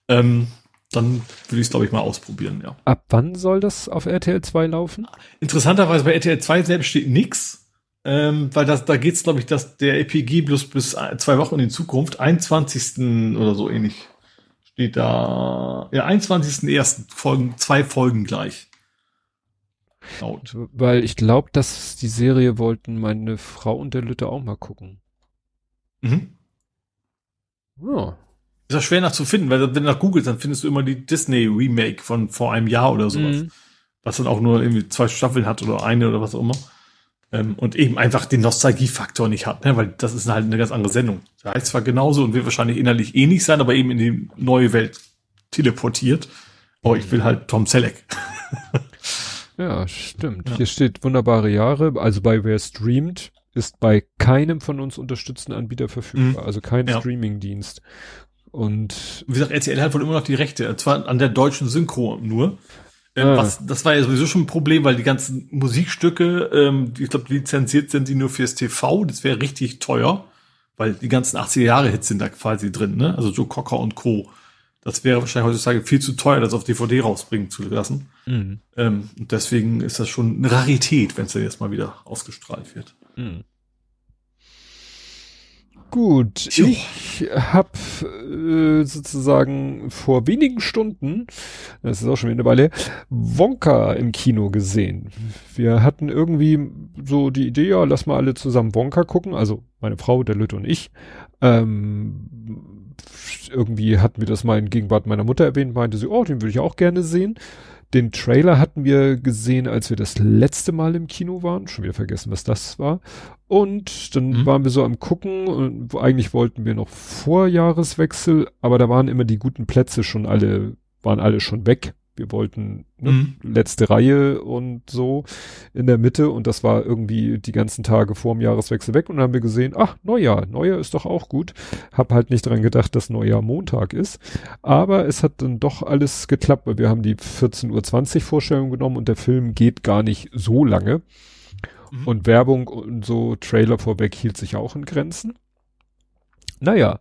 ähm, dann würde ich es, glaube ich, mal ausprobieren, ja. Ab wann soll das auf RTL 2 laufen? Interessanterweise bei RTL 2 selbst steht nix, ähm, weil das, da geht's, glaube ich, dass der EPG bloß bis zwei Wochen in die Zukunft, 21. oder so ähnlich, steht da, ja, 21.01. Folgen, zwei Folgen gleich. Laut. Weil ich glaube, dass die Serie wollten meine Frau und der Lütte auch mal gucken. Mhm. Ja. Ist ja schwer nach zu finden, weil wenn du nach googelst, dann findest du immer die Disney Remake von vor einem Jahr oder sowas. Mhm. Was dann auch nur irgendwie zwei Staffeln hat oder eine oder was auch immer. Ähm, und eben einfach den Nostalgiefaktor nicht hat, ne? weil das ist halt eine ganz andere Sendung. Da heißt zwar genauso und wird wahrscheinlich innerlich ähnlich sein, aber eben in die neue Welt teleportiert. Aber ich will halt Tom Selleck. ja, stimmt. Ja. Hier steht wunderbare Jahre. Also bei Wer streamt ist bei keinem von uns unterstützten Anbieter verfügbar. Mhm. Also kein ja. Streaming-Dienst. Und wie gesagt, RTL hat wohl immer noch die Rechte, zwar an der deutschen Synchro nur. Ähm, ah. was, das war ja sowieso schon ein Problem, weil die ganzen Musikstücke, ähm, ich glaube, lizenziert sind die nur fürs TV. Das wäre richtig teuer, weil die ganzen 80er Jahre Hits sind da quasi drin, ne? Also Joe Cocker und Co. Das wäre wahrscheinlich heutzutage viel zu teuer, das auf DVD rausbringen zu lassen. Mhm. Ähm, und deswegen ist das schon eine Rarität, wenn es dann jetzt mal wieder ausgestrahlt wird. Mhm. Gut, ich ich habe äh, sozusagen vor wenigen Stunden, das ist auch schon wieder eine Weile, Wonka im Kino gesehen. Wir hatten irgendwie so die Idee, ja, lass mal alle zusammen Wonka gucken, also meine Frau, der Lütte und ich. Ähm, irgendwie hatten wir das mal in Gegenwart meiner Mutter erwähnt, meinte sie, oh, den würde ich auch gerne sehen. Den Trailer hatten wir gesehen, als wir das letzte Mal im Kino waren. Schon wieder vergessen, was das war. Und dann mhm. waren wir so am gucken und eigentlich wollten wir noch vor Jahreswechsel, aber da waren immer die guten Plätze schon alle, waren alle schon weg. Wir wollten ne, mhm. letzte Reihe und so in der Mitte und das war irgendwie die ganzen Tage vor dem Jahreswechsel weg und dann haben wir gesehen, ach, Neujahr, Neujahr ist doch auch gut. Hab halt nicht dran gedacht, dass Neujahr Montag ist, aber es hat dann doch alles geklappt, weil wir haben die 14.20 Uhr Vorstellung genommen und der Film geht gar nicht so lange mhm. und Werbung und so Trailer vorweg hielt sich auch in Grenzen. Naja,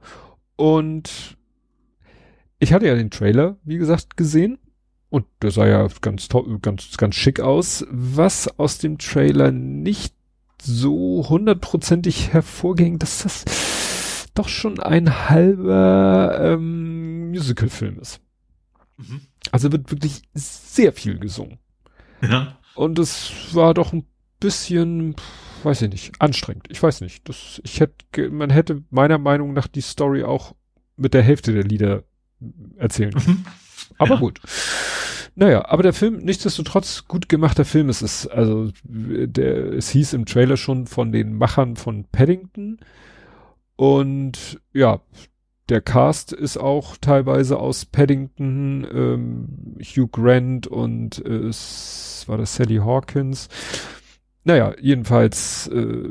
und ich hatte ja den Trailer, wie gesagt, gesehen und der sah ja ganz toll, ganz, ganz schick aus. Was aus dem Trailer nicht so hundertprozentig hervorging, dass das doch schon ein halber ähm, Musical-Film ist. Mhm. Also wird wirklich sehr viel gesungen. Ja. Und es war doch ein bisschen, weiß ich nicht, anstrengend. Ich weiß nicht. Das, ich hätte, man hätte meiner Meinung nach die Story auch mit der Hälfte der Lieder erzählen können. Mhm. Aber ja. gut. Naja, aber der Film, nichtsdestotrotz gut gemachter Film. Es ist, also, der, es hieß im Trailer schon von den Machern von Paddington. Und ja, der Cast ist auch teilweise aus Paddington, ähm, Hugh Grant und äh, es war das Sally Hawkins. Naja, jedenfalls äh,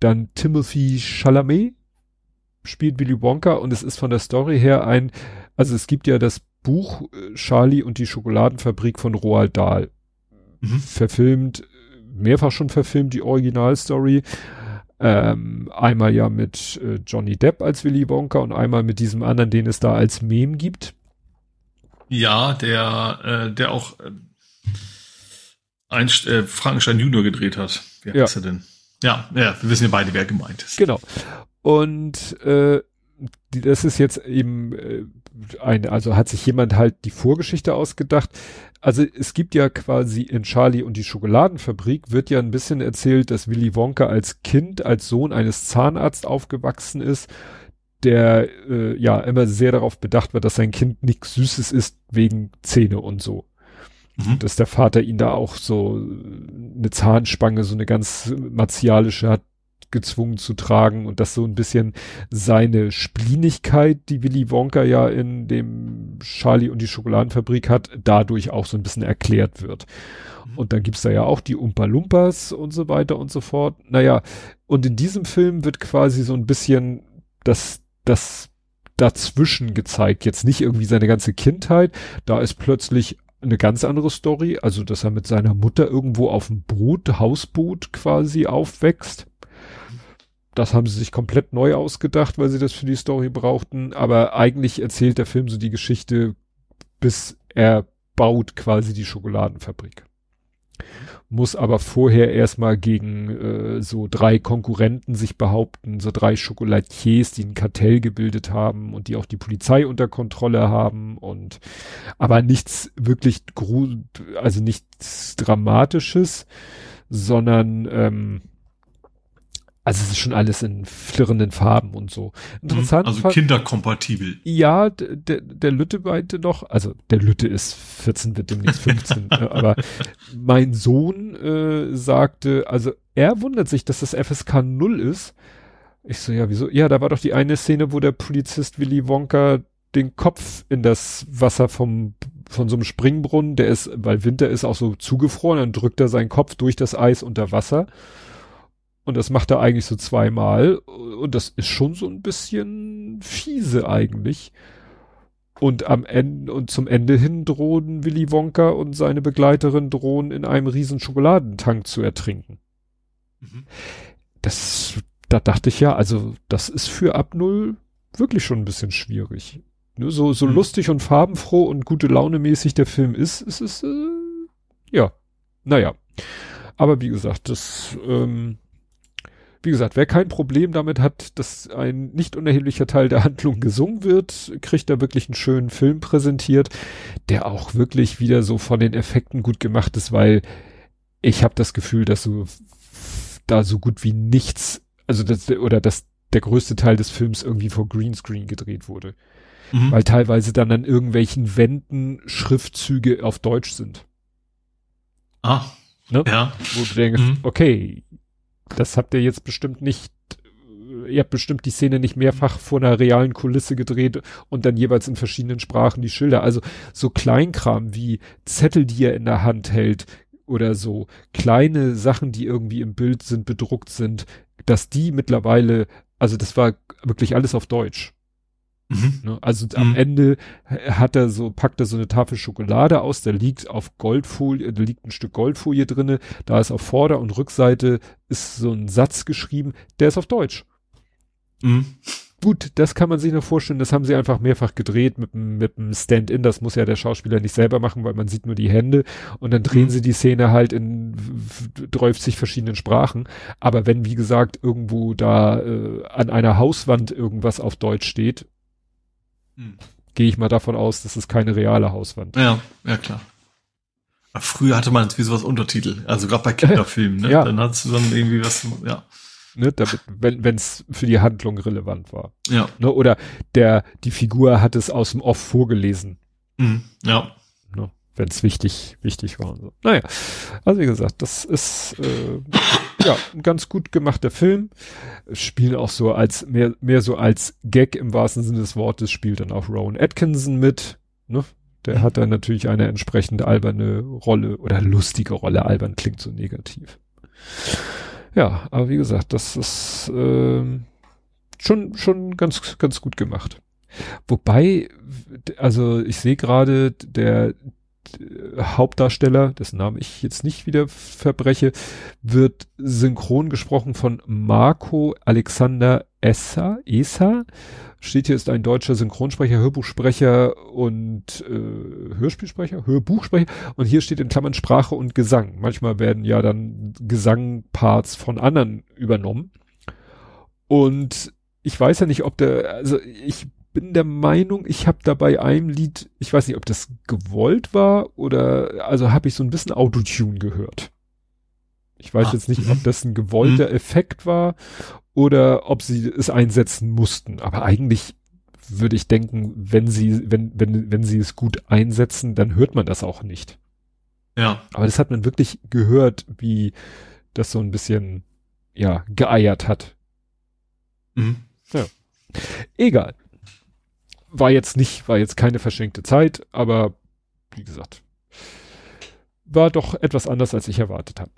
dann Timothy Chalamet spielt Willy Wonka und es ist von der Story her ein also es gibt ja das Buch äh, Charlie und die Schokoladenfabrik von Roald Dahl. Mhm. Verfilmt, mehrfach schon verfilmt, die Originalstory. Ähm, einmal ja mit äh, Johnny Depp als Willy Wonka und einmal mit diesem anderen, den es da als Meme gibt. Ja, der, äh, der auch äh, ein, äh, Frankenstein Junior gedreht hat. Heißt ja. er denn? Ja, ja, wir wissen ja beide, wer gemeint ist. Genau. Und äh, das ist jetzt eben äh, ein, also hat sich jemand halt die Vorgeschichte ausgedacht. Also es gibt ja quasi in Charlie und die Schokoladenfabrik wird ja ein bisschen erzählt, dass Willy Wonka als Kind, als Sohn eines Zahnarztes aufgewachsen ist, der äh, ja immer sehr darauf bedacht wird, dass sein Kind nichts Süßes ist wegen Zähne und so. Mhm. Dass der Vater ihn da auch so eine Zahnspange, so eine ganz martialische hat gezwungen zu tragen und dass so ein bisschen seine Splinigkeit, die Willy Wonka ja in dem Charlie und die Schokoladenfabrik hat, dadurch auch so ein bisschen erklärt wird. Mhm. Und dann gibt's da ja auch die Umpa Lumpas und so weiter und so fort. Naja, und in diesem Film wird quasi so ein bisschen das, das dazwischen gezeigt. Jetzt nicht irgendwie seine ganze Kindheit. Da ist plötzlich eine ganz andere Story. Also, dass er mit seiner Mutter irgendwo auf dem Boot, Hausboot quasi aufwächst das haben sie sich komplett neu ausgedacht, weil sie das für die Story brauchten. Aber eigentlich erzählt der Film so die Geschichte, bis er baut quasi die Schokoladenfabrik. Muss aber vorher erstmal gegen äh, so drei Konkurrenten sich behaupten, so drei Schokolatiers, die ein Kartell gebildet haben und die auch die Polizei unter Kontrolle haben und aber nichts wirklich also nichts Dramatisches, sondern ähm, also es ist schon alles in flirrenden Farben und so. Interessant. Also kinderkompatibel. Ja, der, der Lütte meinte noch, also der Lütte ist 14, wird demnächst 15, ne, aber mein Sohn äh, sagte, also er wundert sich, dass das FSK 0 ist. Ich so, ja, wieso? Ja, da war doch die eine Szene, wo der Polizist Willy Wonka den Kopf in das Wasser vom von so einem Springbrunnen, der ist, weil Winter ist auch so zugefroren, dann drückt er seinen Kopf durch das Eis unter Wasser. Und das macht er eigentlich so zweimal. Und das ist schon so ein bisschen fiese eigentlich. Und am Ende, und zum Ende hin drohen Willy Wonka und seine Begleiterin drohen in einem riesen Schokoladentank zu ertrinken. Mhm. Das, da dachte ich ja, also, das ist für ab Null wirklich schon ein bisschen schwierig. Nur so, so mhm. lustig und farbenfroh und gute Laune mäßig der Film ist, ist es, äh, ja, naja. Aber wie gesagt, das, ähm, wie gesagt, wer kein Problem damit hat, dass ein nicht unerheblicher Teil der Handlung gesungen wird, kriegt da wirklich einen schönen Film präsentiert, der auch wirklich wieder so von den Effekten gut gemacht ist, weil ich habe das Gefühl, dass so da so gut wie nichts, also das, oder dass der größte Teil des Films irgendwie vor Greenscreen gedreht wurde. Mhm. Weil teilweise dann an irgendwelchen Wänden Schriftzüge auf Deutsch sind. Ah. Ne? Ja. Wo du denkst, mhm. okay, das habt ihr jetzt bestimmt nicht, ihr habt bestimmt die Szene nicht mehrfach vor einer realen Kulisse gedreht und dann jeweils in verschiedenen Sprachen die Schilder. Also so Kleinkram wie Zettel, die er in der Hand hält oder so kleine Sachen, die irgendwie im Bild sind, bedruckt sind, dass die mittlerweile, also das war wirklich alles auf Deutsch. Mhm. Ne? Also mhm. am Ende hat er so, packt er so eine Tafel Schokolade aus, da liegt auf Goldfolie, da liegt ein Stück Goldfolie drinne, da ist auf Vorder- und Rückseite ist so ein Satz geschrieben, der ist auf Deutsch. Mhm. Gut, das kann man sich noch vorstellen, das haben sie einfach mehrfach gedreht mit, mit einem Stand-in, das muss ja der Schauspieler nicht selber machen, weil man sieht nur die Hände und dann drehen mhm. sie die Szene halt in 30 verschiedenen Sprachen. Aber wenn, wie gesagt, irgendwo da äh, an einer Hauswand irgendwas auf Deutsch steht, hm. Gehe ich mal davon aus, dass es keine reale Hauswand. Ja, ja klar. Aber früher hatte man wie sowas Untertitel, also gerade bei Kinderfilmen, ne? ja. Dann hast du dann irgendwie was, ja. Ne, damit, wenn es für die Handlung relevant war. Ja. Ne, oder der, die Figur hat es aus dem Off vorgelesen. Mhm, ja. Ne, wenn es wichtig, wichtig war. Und so. Naja, also wie gesagt, das ist äh, ja, ein ganz gut gemachter Film. Spielen auch so als, mehr, mehr so als Gag im wahrsten Sinne des Wortes, spielt dann auch Rowan Atkinson mit, ne? Der hat dann natürlich eine entsprechende alberne Rolle oder lustige Rolle. Albern klingt so negativ. Ja, aber wie gesagt, das ist äh, schon schon ganz ganz gut gemacht. Wobei, also ich sehe gerade, der Hauptdarsteller, dessen Namen ich jetzt nicht wieder verbreche, wird synchron gesprochen von Marco Alexander Essa, Esa. Steht hier ist ein deutscher Synchronsprecher, Hörbuchsprecher und äh, Hörspielsprecher, Hörbuchsprecher. Und hier steht in Klammern Sprache und Gesang. Manchmal werden ja dann Gesangparts von anderen übernommen. Und ich weiß ja nicht, ob der, also ich bin der Meinung, ich habe da bei einem Lied, ich weiß nicht, ob das gewollt war oder also habe ich so ein bisschen Autotune gehört. Ich weiß ah, jetzt nicht, ob das ein gewollter mhm. Effekt war oder ob sie es einsetzen mussten. Aber eigentlich würde ich denken, wenn sie, wenn, wenn, wenn sie es gut einsetzen, dann hört man das auch nicht. Ja. Aber das hat man wirklich gehört, wie das so ein bisschen, ja, geeiert hat. Mhm. Ja. Egal war jetzt nicht, war jetzt keine verschenkte Zeit, aber wie gesagt, war doch etwas anders, als ich erwartet habe.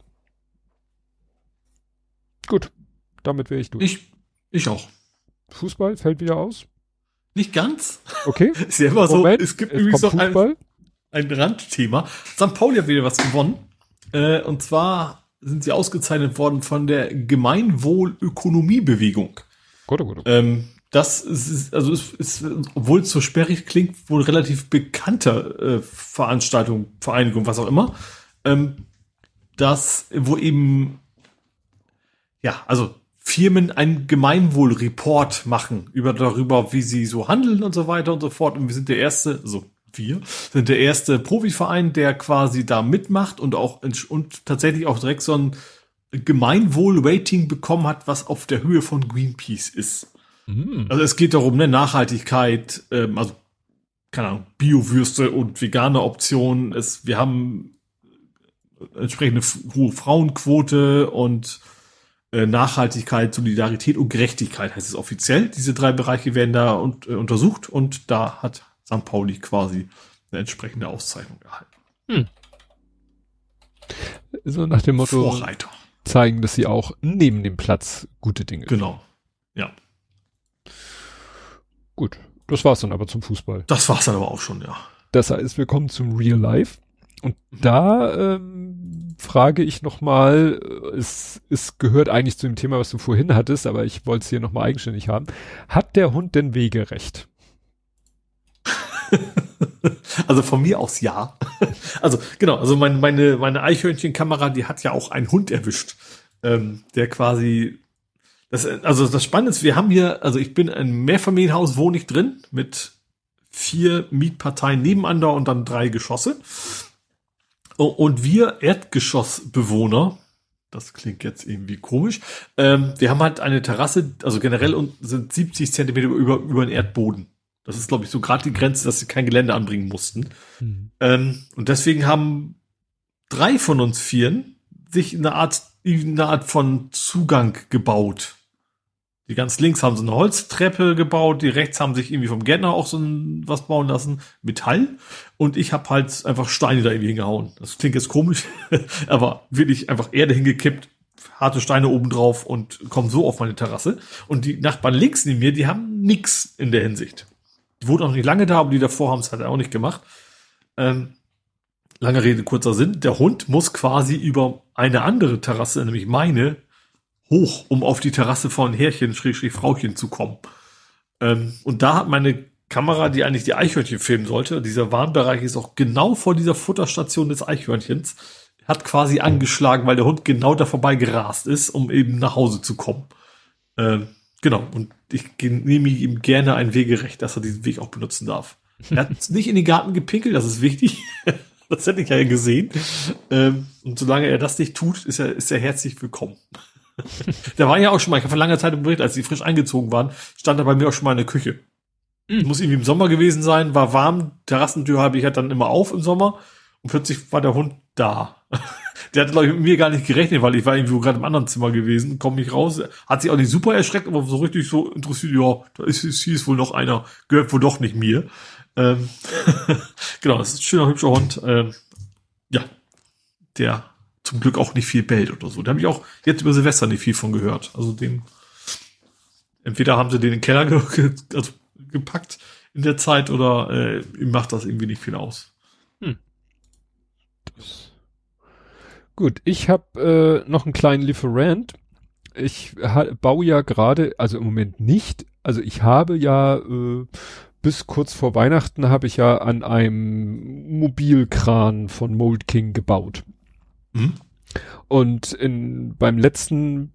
Gut, damit wäre ich durch. Ich, ich auch. Fußball fällt wieder aus? Nicht ganz. Okay. Ist ja immer so, es gibt es übrigens noch ein, ein Randthema. St. Pauli hat wieder was gewonnen. Äh, und zwar sind sie ausgezeichnet worden von der Gemeinwohlökonomiebewegung. Gut, gut, gut. Ähm, das ist, also ist, ist, obwohl es so sperrig klingt, wohl relativ bekannter äh, Veranstaltung, Vereinigung, was auch immer, ähm, das, wo eben, ja, also Firmen einen Gemeinwohlreport machen über darüber, wie sie so handeln und so weiter und so fort. Und wir sind der erste, also wir sind der erste Profiverein, der quasi da mitmacht und auch und tatsächlich auch direkt so ein Gemeinwohl-Rating bekommen hat, was auf der Höhe von Greenpeace ist. Mhm. Also es geht darum, ne, Nachhaltigkeit, ähm, also keine Ahnung, Biowürste und vegane Optionen. Es, wir haben entsprechende hohe Frauenquote und äh, Nachhaltigkeit, Solidarität und Gerechtigkeit heißt es offiziell. Diese drei Bereiche werden da und, äh, untersucht und da hat St. Pauli quasi eine entsprechende Auszeichnung erhalten. Hm. So nach dem Motto Vorreiter. zeigen, dass sie auch neben dem Platz gute Dinge Genau. Ja. Gut, das war's dann aber zum Fußball. Das war's dann aber auch schon, ja. Das heißt, wir kommen zum Real Life. Und mhm. da ähm, frage ich nochmal, es, es gehört eigentlich zu dem Thema, was du vorhin hattest, aber ich wollte es hier nochmal eigenständig haben. Hat der Hund denn Wegerecht? also von mir aus ja. Also genau, also mein, meine, meine Eichhörnchenkamera, die hat ja auch einen Hund erwischt, ähm, der quasi Das, also das Spannende ist, wir haben hier, also ich bin ein Mehrfamilienhaus, wohne ich drin, mit vier Mietparteien nebeneinander und dann drei Geschosse. Und wir Erdgeschossbewohner, das klingt jetzt irgendwie komisch, ähm, wir haben halt eine Terrasse, also generell sind 70 Zentimeter über, über den Erdboden. Das ist, glaube ich, so gerade die Grenze, dass sie kein Gelände anbringen mussten. Mhm. Ähm, und deswegen haben drei von uns Vieren sich eine Art, eine Art von Zugang gebaut. Die ganz links haben so eine Holztreppe gebaut, die rechts haben sich irgendwie vom Gärtner auch so ein, was bauen lassen, Metall. Und ich habe halt einfach Steine da irgendwie hingehauen. Das klingt jetzt komisch, aber wirklich einfach Erde hingekippt, harte Steine oben drauf und kommen so auf meine Terrasse. Und die Nachbarn links neben mir, die haben nix in der Hinsicht. Die wohnen auch nicht lange da, aber die davor haben es halt auch nicht gemacht. Ähm, lange Rede, kurzer Sinn. Der Hund muss quasi über eine andere Terrasse, nämlich meine, hoch, um auf die Terrasse von Herrchen, Schrägstrich Frauchen zu kommen. Ähm, und da hat meine Kamera, die eigentlich die Eichhörnchen filmen sollte, dieser Warnbereich ist auch genau vor dieser Futterstation des Eichhörnchens, hat quasi angeschlagen, weil der Hund genau da vorbei gerast ist, um eben nach Hause zu kommen. Ähm, genau, und ich nehme ihm gerne ein Wegerecht, dass er diesen Weg auch benutzen darf. Er hat nicht in den Garten gepinkelt, das ist wichtig. das hätte ich ja gesehen. Ähm, und solange er das nicht tut, ist er, ist er herzlich willkommen. der war ja auch schon mal, ich habe vor langer Zeit im Bericht, als die frisch eingezogen waren, stand er bei mir auch schon mal in der Küche. Mhm. Muss irgendwie im Sommer gewesen sein, war warm, Terrassentür habe ich halt dann immer auf im Sommer und plötzlich war der Hund da. der hat, glaube ich, mit mir gar nicht gerechnet, weil ich war irgendwie gerade im anderen Zimmer gewesen, komme nicht raus, hat sich auch nicht super erschreckt, aber so richtig so interessiert, ja, da ist, ist, hier ist wohl noch einer, gehört wohl doch nicht mir. Ähm, genau, das ist ein schöner, hübscher Hund. Ähm, ja, der zum Glück auch nicht viel bellt oder so. Da habe ich auch jetzt über Silvester nicht viel von gehört. Also den, entweder haben sie den in den Keller ge also gepackt in der Zeit oder äh, ihm macht das irgendwie nicht viel aus. Hm. Das Gut, ich habe äh, noch einen kleinen Lieferant. Ich baue ja gerade, also im Moment nicht, also ich habe ja äh, bis kurz vor Weihnachten habe ich ja an einem Mobilkran von Mold King gebaut. Mhm. Und in, beim letzten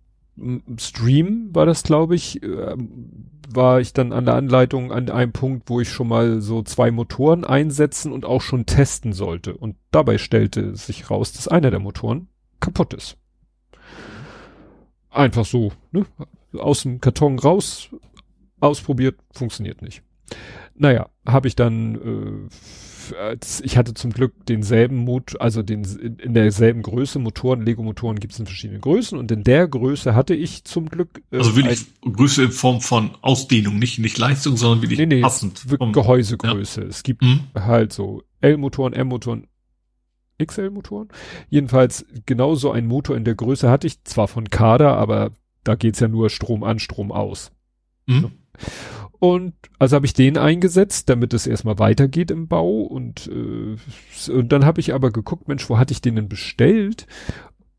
Stream war das, glaube ich, äh, war ich dann an der Anleitung an einem Punkt, wo ich schon mal so zwei Motoren einsetzen und auch schon testen sollte. Und dabei stellte sich raus, dass einer der Motoren kaputt ist. Einfach so, ne? Aus dem Karton raus, ausprobiert, funktioniert nicht. Naja, habe ich dann, äh, ich hatte zum Glück denselben Mut, also den in derselben Größe Motoren, Lego-Motoren gibt es in verschiedenen Größen und in der Größe hatte ich zum Glück. Äh, also wirklich Größe in Form von Ausdehnung, nicht, nicht Leistung, sondern wirklich nee, nee, passend. Vom, Gehäusegröße. Ja. Es gibt mhm. halt so L-Motoren, M-Motoren, XL-Motoren. Jedenfalls genau so ein Motor in der Größe hatte ich, zwar von Kader, aber da geht's ja nur Strom an, Strom aus. Mhm. Und also habe ich den eingesetzt, damit es erstmal weitergeht im Bau. Und, äh, und dann habe ich aber geguckt, Mensch, wo hatte ich den denn bestellt?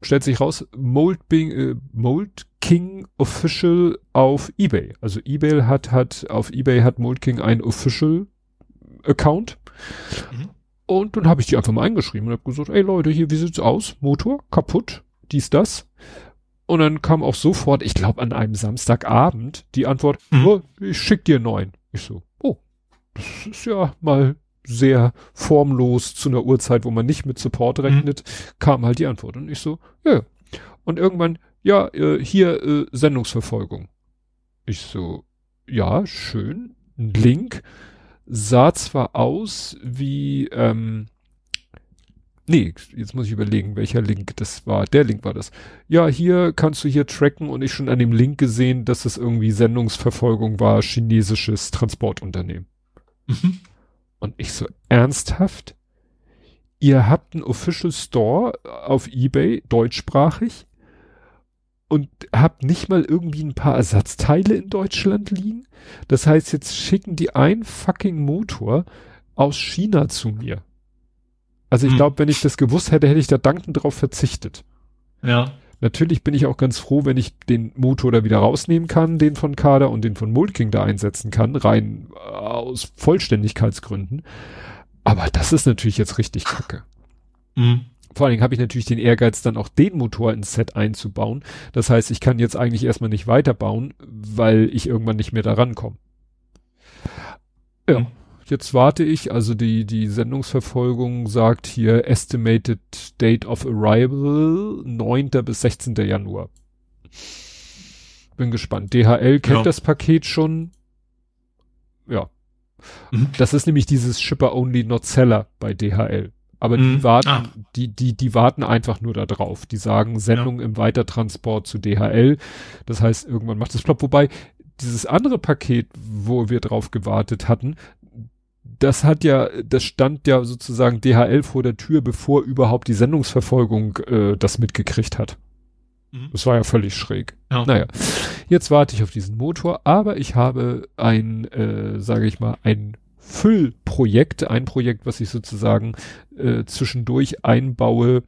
Stellt sich raus, Mold, Bing, äh, Mold King Official auf eBay. Also eBay hat, hat, auf eBay hat Mold King ein Official Account. Mhm. Und dann habe ich die einfach mal eingeschrieben und habe gesagt, ey Leute, hier, wie sieht's aus? Motor kaputt, dies, das. Und dann kam auch sofort, ich glaube an einem Samstagabend, die Antwort, mhm. oh, ich schick dir neun. Ich so, oh, das ist ja mal sehr formlos zu einer Uhrzeit, wo man nicht mit Support mhm. rechnet, mhm. kam halt die Antwort. Und ich so, ja. Und irgendwann, ja, äh, hier äh, Sendungsverfolgung. Ich so, ja, schön. Ein Link. Sah zwar aus wie, ähm, Nee, jetzt muss ich überlegen, welcher Link das war. Der Link war das. Ja, hier kannst du hier tracken und ich schon an dem Link gesehen, dass es irgendwie Sendungsverfolgung war, chinesisches Transportunternehmen. Mhm. Und ich so, ernsthaft? Ihr habt einen Official Store auf Ebay, deutschsprachig, und habt nicht mal irgendwie ein paar Ersatzteile in Deutschland liegen? Das heißt, jetzt schicken die einen fucking Motor aus China zu mir. Also ich hm. glaube, wenn ich das gewusst hätte, hätte ich da dankend drauf verzichtet. Ja. Natürlich bin ich auch ganz froh, wenn ich den Motor da wieder rausnehmen kann, den von Kader und den von Mulking da einsetzen kann, rein äh, aus Vollständigkeitsgründen. Aber das ist natürlich jetzt richtig kacke. Mhm. vor allen Dingen habe ich natürlich den Ehrgeiz, dann auch den Motor ins Set einzubauen. Das heißt, ich kann jetzt eigentlich erstmal nicht weiterbauen, weil ich irgendwann nicht mehr da rankomme. Ja, mhm. Jetzt warte ich. Also die, die Sendungsverfolgung sagt hier Estimated Date of Arrival 9. bis 16. Januar. Bin gespannt. DHL kennt ja. das Paket schon. Ja. Mhm. Das ist nämlich dieses Shipper Only Not Seller bei DHL. Aber mhm. die warten, ah. die, die, die warten einfach nur da drauf. Die sagen Sendung ja. im Weitertransport zu DHL. Das heißt, irgendwann macht es plopp. Wobei, dieses andere Paket, wo wir drauf gewartet hatten, das hat ja, das stand ja sozusagen DHL vor der Tür, bevor überhaupt die Sendungsverfolgung äh, das mitgekriegt hat. Mhm. Das war ja völlig schräg. Ja. Naja, jetzt warte ich auf diesen Motor, aber ich habe ein, äh, sage ich mal, ein Füllprojekt, ein Projekt, was ich sozusagen äh, zwischendurch einbaue,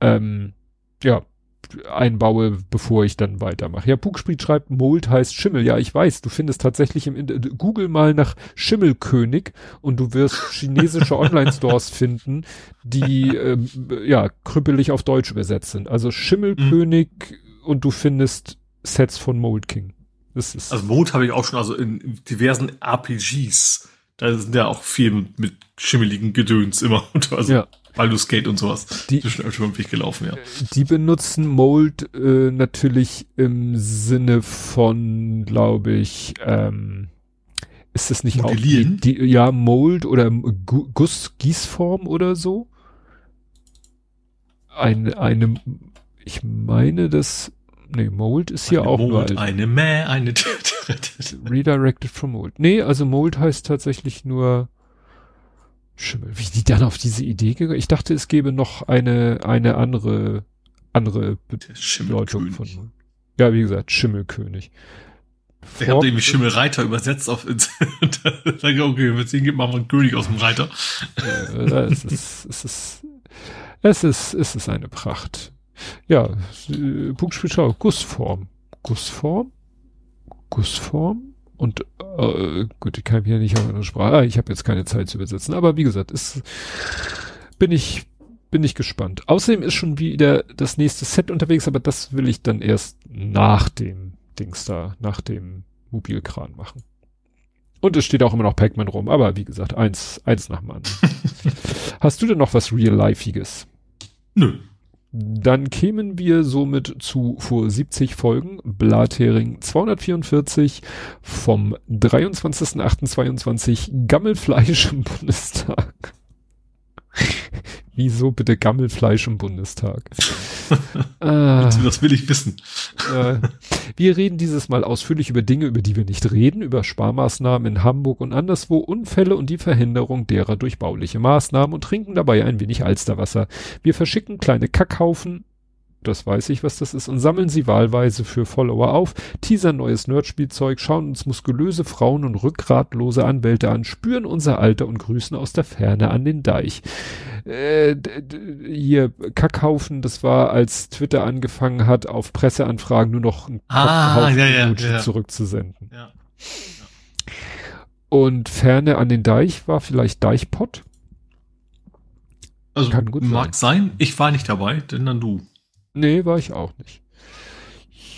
ähm, ja, einbaue, bevor ich dann weitermache. Ja, Pugspriet schreibt, Mold heißt Schimmel. Ja, ich weiß, du findest tatsächlich im Internet, Google mal nach Schimmelkönig und du wirst chinesische Online-Stores finden, die, ähm, ja, krüppelig auf Deutsch übersetzt sind. Also Schimmelkönig mhm. und du findest Sets von Mold King. Das ist also Mold habe ich auch schon, also in diversen RPGs. Da sind ja auch viel mit, mit schimmeligen Gedöns immer. Also ja. Baldur's Gate und sowas. Die, ist schon Weg gelaufen, ja. Die benutzen Mold äh, natürlich im Sinne von, glaube ich, ähm, ist das nicht Modellieren? auch die, die, ja Mold oder Guss Gießform oder so? Eine eine ich meine, das nee, Mold ist hier eine auch Mold, nur eine Mäh, eine Redirected from Mold. Nee, also Mold heißt tatsächlich nur Schimmel. Wie die dann auf diese Idee gegangen? Ich dachte, es gäbe noch eine, eine andere, andere Bedeutung von. Ja, wie gesagt, Schimmelkönig. Ich habe irgendwie Schimmelreiter übersetzt auf Sag okay, deswegen gibt man mal einen König aus dem Reiter. Ja, es ist, es ist, es ist, es ist eine Pracht. Ja, Buchspielschau, Gussform. Gussform? Gussform? Und äh, gut, ich kann hier nicht auf eine Sprache. Ah, ich habe jetzt keine Zeit zu übersetzen. Aber wie gesagt, ist bin ich bin ich gespannt. Außerdem ist schon wieder das nächste Set unterwegs, aber das will ich dann erst nach dem Dings da, nach dem Mobilkran machen. Und es steht auch immer noch Pac-Man rum, aber wie gesagt, eins, eins nach dem anderen. Hast du denn noch was Real-Lifeiges? Nö. Dann kämen wir somit zu vor 70 Folgen Blathering 244 vom 23.08.22 Gammelfleisch im Bundestag. Wieso bitte Gammelfleisch im Bundestag? ah, das will ich wissen. Äh, wir reden dieses Mal ausführlich über Dinge, über die wir nicht reden, über Sparmaßnahmen in Hamburg und anderswo, Unfälle und die Verhinderung derer durch bauliche Maßnahmen und trinken dabei ein wenig Alsterwasser. Wir verschicken kleine Kackhaufen das weiß ich, was das ist, und sammeln sie wahlweise für Follower auf, teasern neues Nerdspielzeug, schauen uns muskulöse Frauen und rückgratlose Anwälte an, spüren unser Alter und grüßen aus der Ferne an den Deich. Äh, hier, Kackhaufen, das war, als Twitter angefangen hat, auf Presseanfragen nur noch ein ah, ja, ja, ja. zurückzusenden. Ja. Und Ferne an den Deich war vielleicht Deichpott? Also Kann gut mag sein. sein. Ich war nicht dabei, denn dann du. Nee, war ich auch nicht.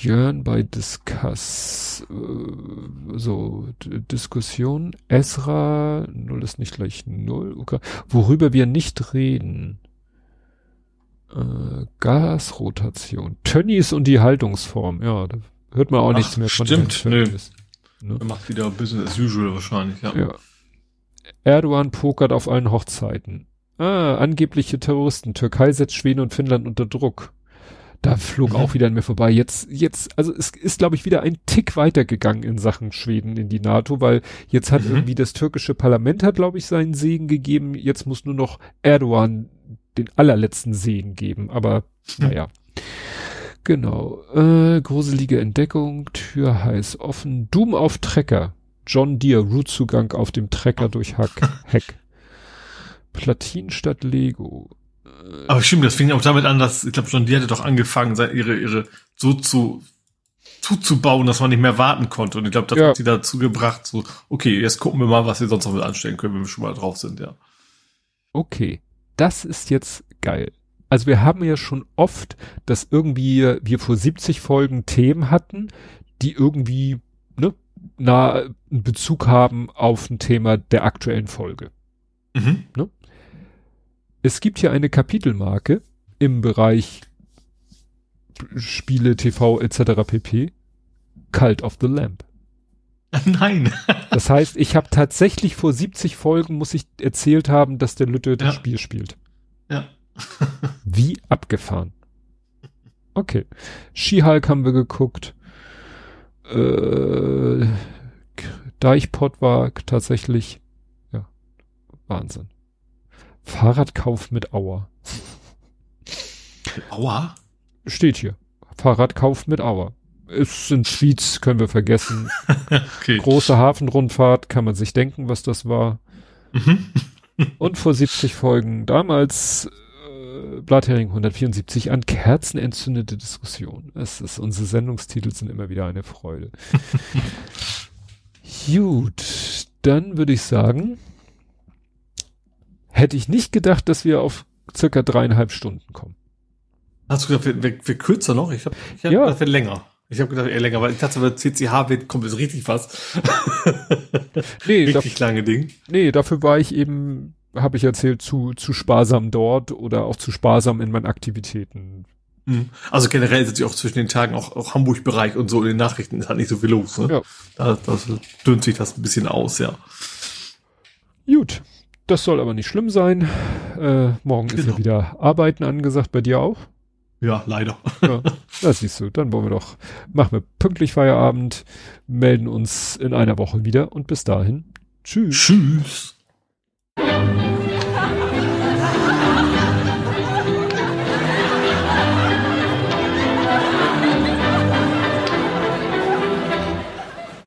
Jörn bei Discuss, äh, so, Diskussion, Esra, null ist nicht gleich null, okay. worüber wir nicht reden. Äh, Gasrotation, Tönnies und die Haltungsform, ja, da hört man auch Ach, nichts mehr von Stimmt, nö. Ne? Er macht wieder Business as usual wahrscheinlich, ja. ja. Erdogan pokert auf allen Hochzeiten. Ah, angebliche Terroristen. Türkei setzt Schweden und Finnland unter Druck. Da flog mhm. auch wieder an mir vorbei. Jetzt, jetzt, also es ist, glaube ich, wieder ein Tick weitergegangen in Sachen Schweden in die NATO, weil jetzt hat mhm. irgendwie das türkische Parlament hat, glaube ich, seinen Segen gegeben. Jetzt muss nur noch Erdogan den allerletzten Segen geben. Aber mhm. naja. Genau. Äh, gruselige Entdeckung, Tür heiß offen. Doom auf Trecker. John Deere, Rootzugang auf dem Trecker durch Hack. Heck. Platin statt Lego. Aber stimmt, das fing auch damit an, dass, ich glaube schon, die hatte doch angefangen, ihre, ihre so zu zuzubauen, dass man nicht mehr warten konnte. Und ich glaube, das ja. hat sie dazu gebracht, so, okay, jetzt gucken wir mal, was wir sonst noch mit anstellen können, wenn wir schon mal drauf sind, ja. Okay. Das ist jetzt geil. Also wir haben ja schon oft, dass irgendwie wir vor 70 Folgen Themen hatten, die irgendwie ne, nah einen Bezug haben auf ein Thema der aktuellen Folge. Mhm. Es gibt hier eine Kapitelmarke im Bereich Spiele, TV etc. pp. Cult of the Lamp. Nein. Das heißt, ich habe tatsächlich vor 70 Folgen muss ich erzählt haben, dass der Lütte das Ja. Spiel spielt. Ja. Wie abgefahren. Okay. She-Hulk haben wir geguckt. Äh, Deichpot war tatsächlich, ja, Wahnsinn. Fahrradkauf mit Auer. Aua. Steht hier. Fahrradkauf mit Auer. Es sind Tweets, können wir vergessen. Okay. Große Hafenrundfahrt, kann man sich denken, was das war. Mhm. Und vor 70 Folgen damals äh, Blathering 174 an Kerzen entzündete Diskussion. Es ist, unsere Sendungstitel sind immer wieder eine Freude. Gut, dann würde ich sagen, hätte ich nicht gedacht, dass wir auf circa dreieinhalb Stunden kommen. Hast du gedacht, wir, wir, wir kürzer noch? Ich habe ich hab Ja. gedacht, wir länger. Ich habe gedacht, eher länger, weil ich dachte, bei CCH wird, kommt jetzt richtig was. Nee, da, richtig lange Ding. nee, dafür war ich eben, habe ich erzählt, zu, zu sparsam dort oder auch zu sparsam in meinen Aktivitäten. Mhm. Also generell ist auch zwischen den Tagen auch, auch Hamburg-Bereich und so in den Nachrichten ist halt nicht so viel los. Ne? Ja. Da, das dünnt sich das ein bisschen aus, ja. Gut, das soll aber nicht schlimm sein. Äh, morgen ist ja Genau. wieder Arbeiten angesagt, bei dir auch? Ja, leider. Ja, das siehst du. Dann wollen wir doch, machen wir pünktlich Feierabend, melden uns in einer Woche wieder und bis dahin. Tschüss. Tschüss.